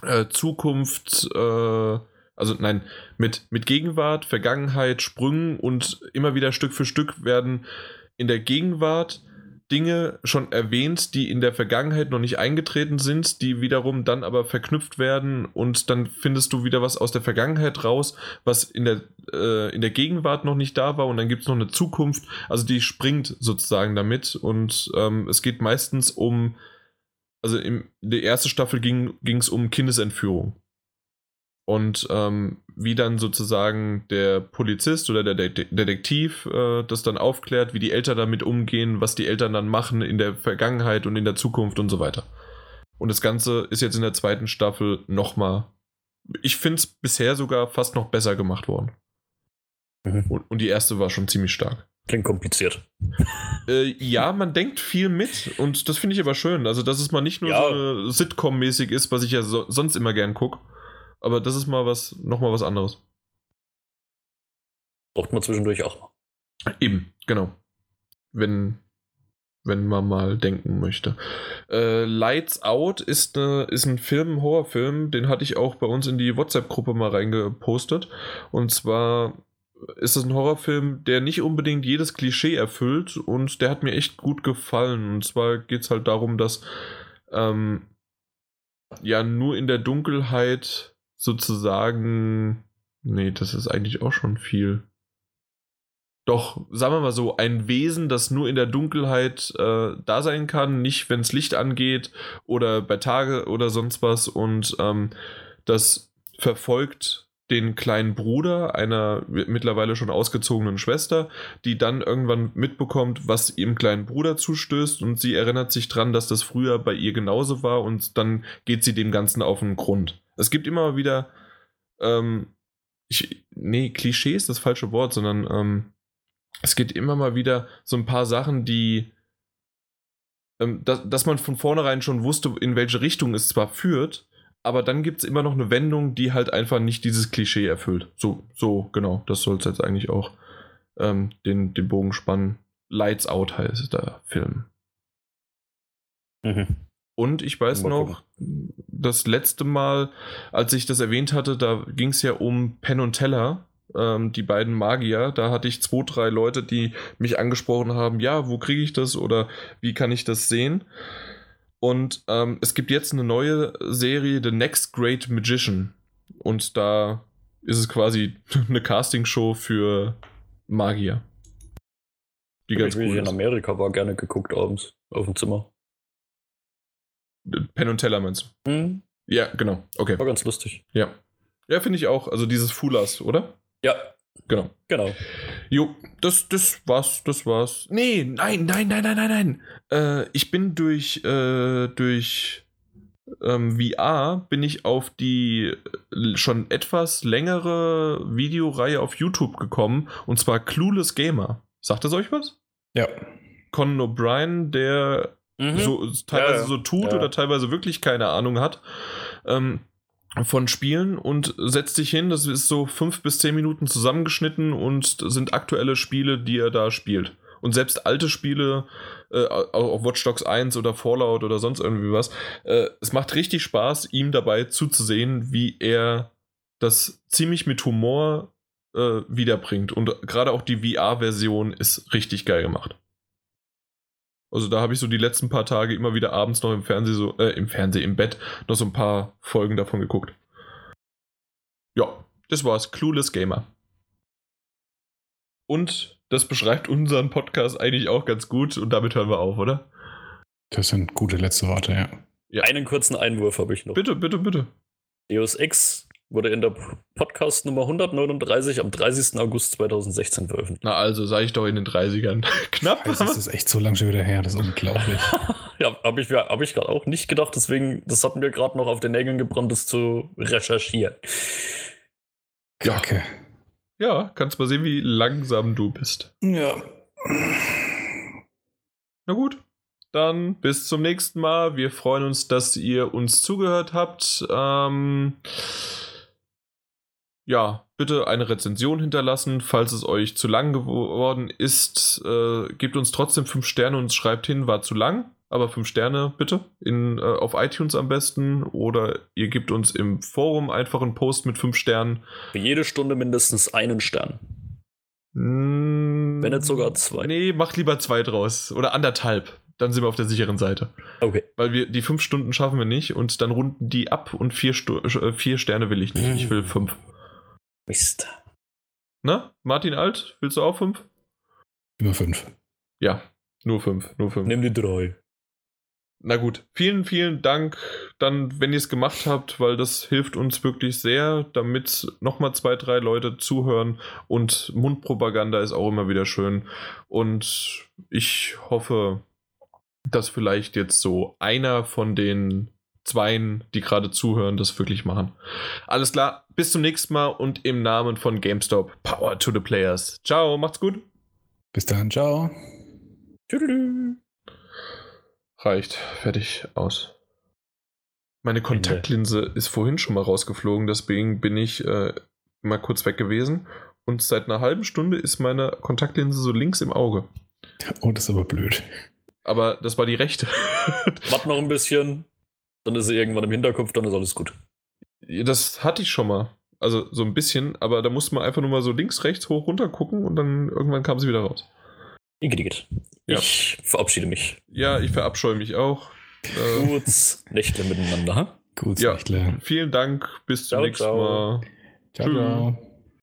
äh, Zukunft, äh, also nein, mit, mit Gegenwart, Vergangenheit, Sprüngen und immer wieder Stück für Stück werden in der Gegenwart Dinge schon erwähnt, die in der Vergangenheit noch nicht eingetreten sind, die wiederum dann aber verknüpft werden und dann findest du wieder was aus der Vergangenheit raus, was in der, äh, in der Gegenwart noch nicht da war und dann gibt es noch eine Zukunft. Also die springt sozusagen damit und ähm, es geht meistens um, also in der ersten Staffel ging es um Kindesentführung und ähm, wie dann sozusagen der Polizist oder der De Detektiv äh, das dann aufklärt, wie die Eltern damit umgehen, was die Eltern dann machen in der Vergangenheit und in der Zukunft und so weiter. Und das Ganze ist jetzt in der zweiten Staffel nochmal, ich finde es bisher sogar fast noch besser gemacht worden. Mhm. Und, und, die erste war schon ziemlich stark. Klingt kompliziert. Äh, ja, man denkt viel mit und das finde ich aber schön. Also, dass es mal nicht nur ja. so Sitcom-mäßig ist, was ich ja so, sonst immer gern gucke aber das ist mal was, nochmal was anderes. Braucht man zwischendurch auch. Eben, genau. Wenn, wenn man mal denken möchte. Äh, Lights Out ist, ne, ist ein Film, ein Horrorfilm, den hatte ich auch bei uns in die WhatsApp-Gruppe mal reingepostet. Und zwar ist es ein Horrorfilm, der nicht unbedingt jedes Klischee erfüllt und der hat mir echt gut gefallen. Und zwar geht es halt darum, dass ähm, ja nur in der Dunkelheit sozusagen. Nee, das ist eigentlich auch schon viel. Doch, sagen wir mal so, ein Wesen, das nur in der Dunkelheit äh, da sein kann, nicht wenn es Licht angeht oder bei Tage oder sonst was. Und ähm, das verfolgt den kleinen Bruder einer mittlerweile schon ausgezogenen Schwester, die dann irgendwann mitbekommt, was ihrem kleinen Bruder zustößt und sie erinnert sich dran, dass das früher bei ihr genauso war und dann geht sie dem Ganzen auf den Grund. Es gibt immer wieder, ähm, ich, nee, Klischee ist das falsche Wort, sondern ähm, es gibt immer mal wieder so ein paar Sachen, die, ähm, dass, dass man von vornherein schon wusste, in welche Richtung es zwar führt, aber dann gibt es immer noch eine Wendung, die halt einfach nicht dieses Klischee erfüllt. So, so, genau, das soll es jetzt eigentlich auch ähm, den, den Bogen spannen. Lights Out heißt der Film. Mhm. Und ich weiß noch, das letzte Mal, als ich das erwähnt hatte, da ging es ja um Penn und Teller, ähm, die beiden Magier. Da hatte ich zwei, drei Leute, die mich angesprochen haben, ja, wo kriege ich das oder wie kann ich das sehen? Und ähm, es gibt jetzt eine neue Serie, The Next Great Magician. Und da ist es quasi eine Castingshow für Magier. Die ganz ich cool in Amerika war gerne geguckt abends auf dem Zimmer. Penn und Teller meinst du? Mhm. Ja, genau. Okay. War ganz lustig. Ja. Ja, finde ich auch. Also dieses Fulas, oder? Ja. Genau. Genau. Jo, das, das war's, das war's. Nee, nein, nein, nein, nein, nein, nein. Äh, ich bin durch, äh, durch ähm, VR bin ich auf die äh, schon etwas längere Videoreihe auf YouTube gekommen und zwar Clueless Gamer. Sagt das euch was? Ja. Conan O'Brien, der mhm. so teilweise ja, so tut ja. oder teilweise wirklich keine Ahnung hat ähm, von Spielen und setzt sich hin. Das ist so fünf bis zehn Minuten zusammengeschnitten und sind aktuelle Spiele, die er da spielt. Und selbst alte Spiele, äh, auch Watch Dogs 1 oder Fallout oder sonst irgendwie was, äh, es macht richtig Spaß, ihm dabei zuzusehen, wie er das ziemlich mit Humor äh, wiederbringt. Und gerade auch die VR-Version ist richtig geil gemacht. Also da habe ich so die letzten paar Tage immer wieder abends noch im Fernsehen, so, äh, im Fernsehen, im Bett, noch so ein paar Folgen davon geguckt. Ja, das war's. Clueless Gamer. Und das beschreibt unseren Podcast eigentlich auch ganz gut und damit hören wir auf, oder? Das sind gute letzte Worte, ja. Ja. Einen kurzen Einwurf habe ich noch. Bitte, bitte, bitte. Deus Ex wurde in der Podcast Nummer 139 am 30. August 2016 veröffentlicht. Na also, sage ich doch in den 30ern. Knapp. Das ist echt so lange schon wieder her, das ist unglaublich. ja, habe ich, hab ich gerade auch nicht gedacht, deswegen, das hat mir gerade noch auf den Nägeln gebrannt, das zu recherchieren. Kacke. Ja, ja kannst mal sehen, wie langsam du bist. Ja. Na gut, dann bis zum nächsten Mal. Wir freuen uns, dass ihr uns zugehört habt. Ähm, ja, bitte eine Rezension hinterlassen. Falls es euch zu lang geworden ist, äh, gebt uns trotzdem 5 Sterne und schreibt hin, war zu lang. Aber 5 Sterne bitte in, äh, auf iTunes am besten oder ihr gebt uns im Forum einfach einen Post mit 5 Sternen. Für jede Stunde mindestens einen Stern. Mm, Wenn nicht sogar zwei. Nee, macht lieber zwei draus. Oder anderthalb. Dann sind wir auf der sicheren Seite. Okay. Weil wir die fünf Stunden schaffen wir nicht und dann runden die ab und vier, Stu äh, vier Sterne will ich nicht. Ich will fünf. Mist. Na, Martin Alt, willst du auch fünf? Über fünf. Ja, nur fünf, nur fünf. Nimm die drei. Na gut, vielen, vielen Dank dann, wenn ihr es gemacht habt, weil das hilft uns wirklich sehr, damit nochmal zwei, drei Leute zuhören und Mundpropaganda ist auch immer wieder schön. Und ich hoffe, dass vielleicht jetzt so einer von den Zweien, die gerade zuhören, das wirklich machen. Alles klar, bis zum nächsten Mal und im Namen von GameStop, Power to the Players. Ciao, macht's gut. Bis dann, ciao. Tschüss. Reicht, fertig, aus. Meine Kontaktlinse ist vorhin schon mal rausgeflogen, deswegen bin ich äh, mal kurz weg gewesen. Und seit einer halben Stunde ist meine Kontaktlinse so links im Auge. Oh, das ist aber blöd. Aber das war die rechte. Warte noch ein bisschen, dann ist sie irgendwann im Hinterkopf, dann ist alles gut. Das hatte ich schon mal. Also so ein bisschen, aber da musste man einfach nur mal so links, rechts, hoch, runter gucken und dann irgendwann kam sie wieder raus. Igidigit. Ja. Ich verabschiede mich. Ja, ich verabscheue mich auch. Äh, Gutes Nächtle miteinander. Gutes ja. Nächtle. Vielen Dank. Bis zum ciao, nächsten ciao. Mal. Ciao, ciao.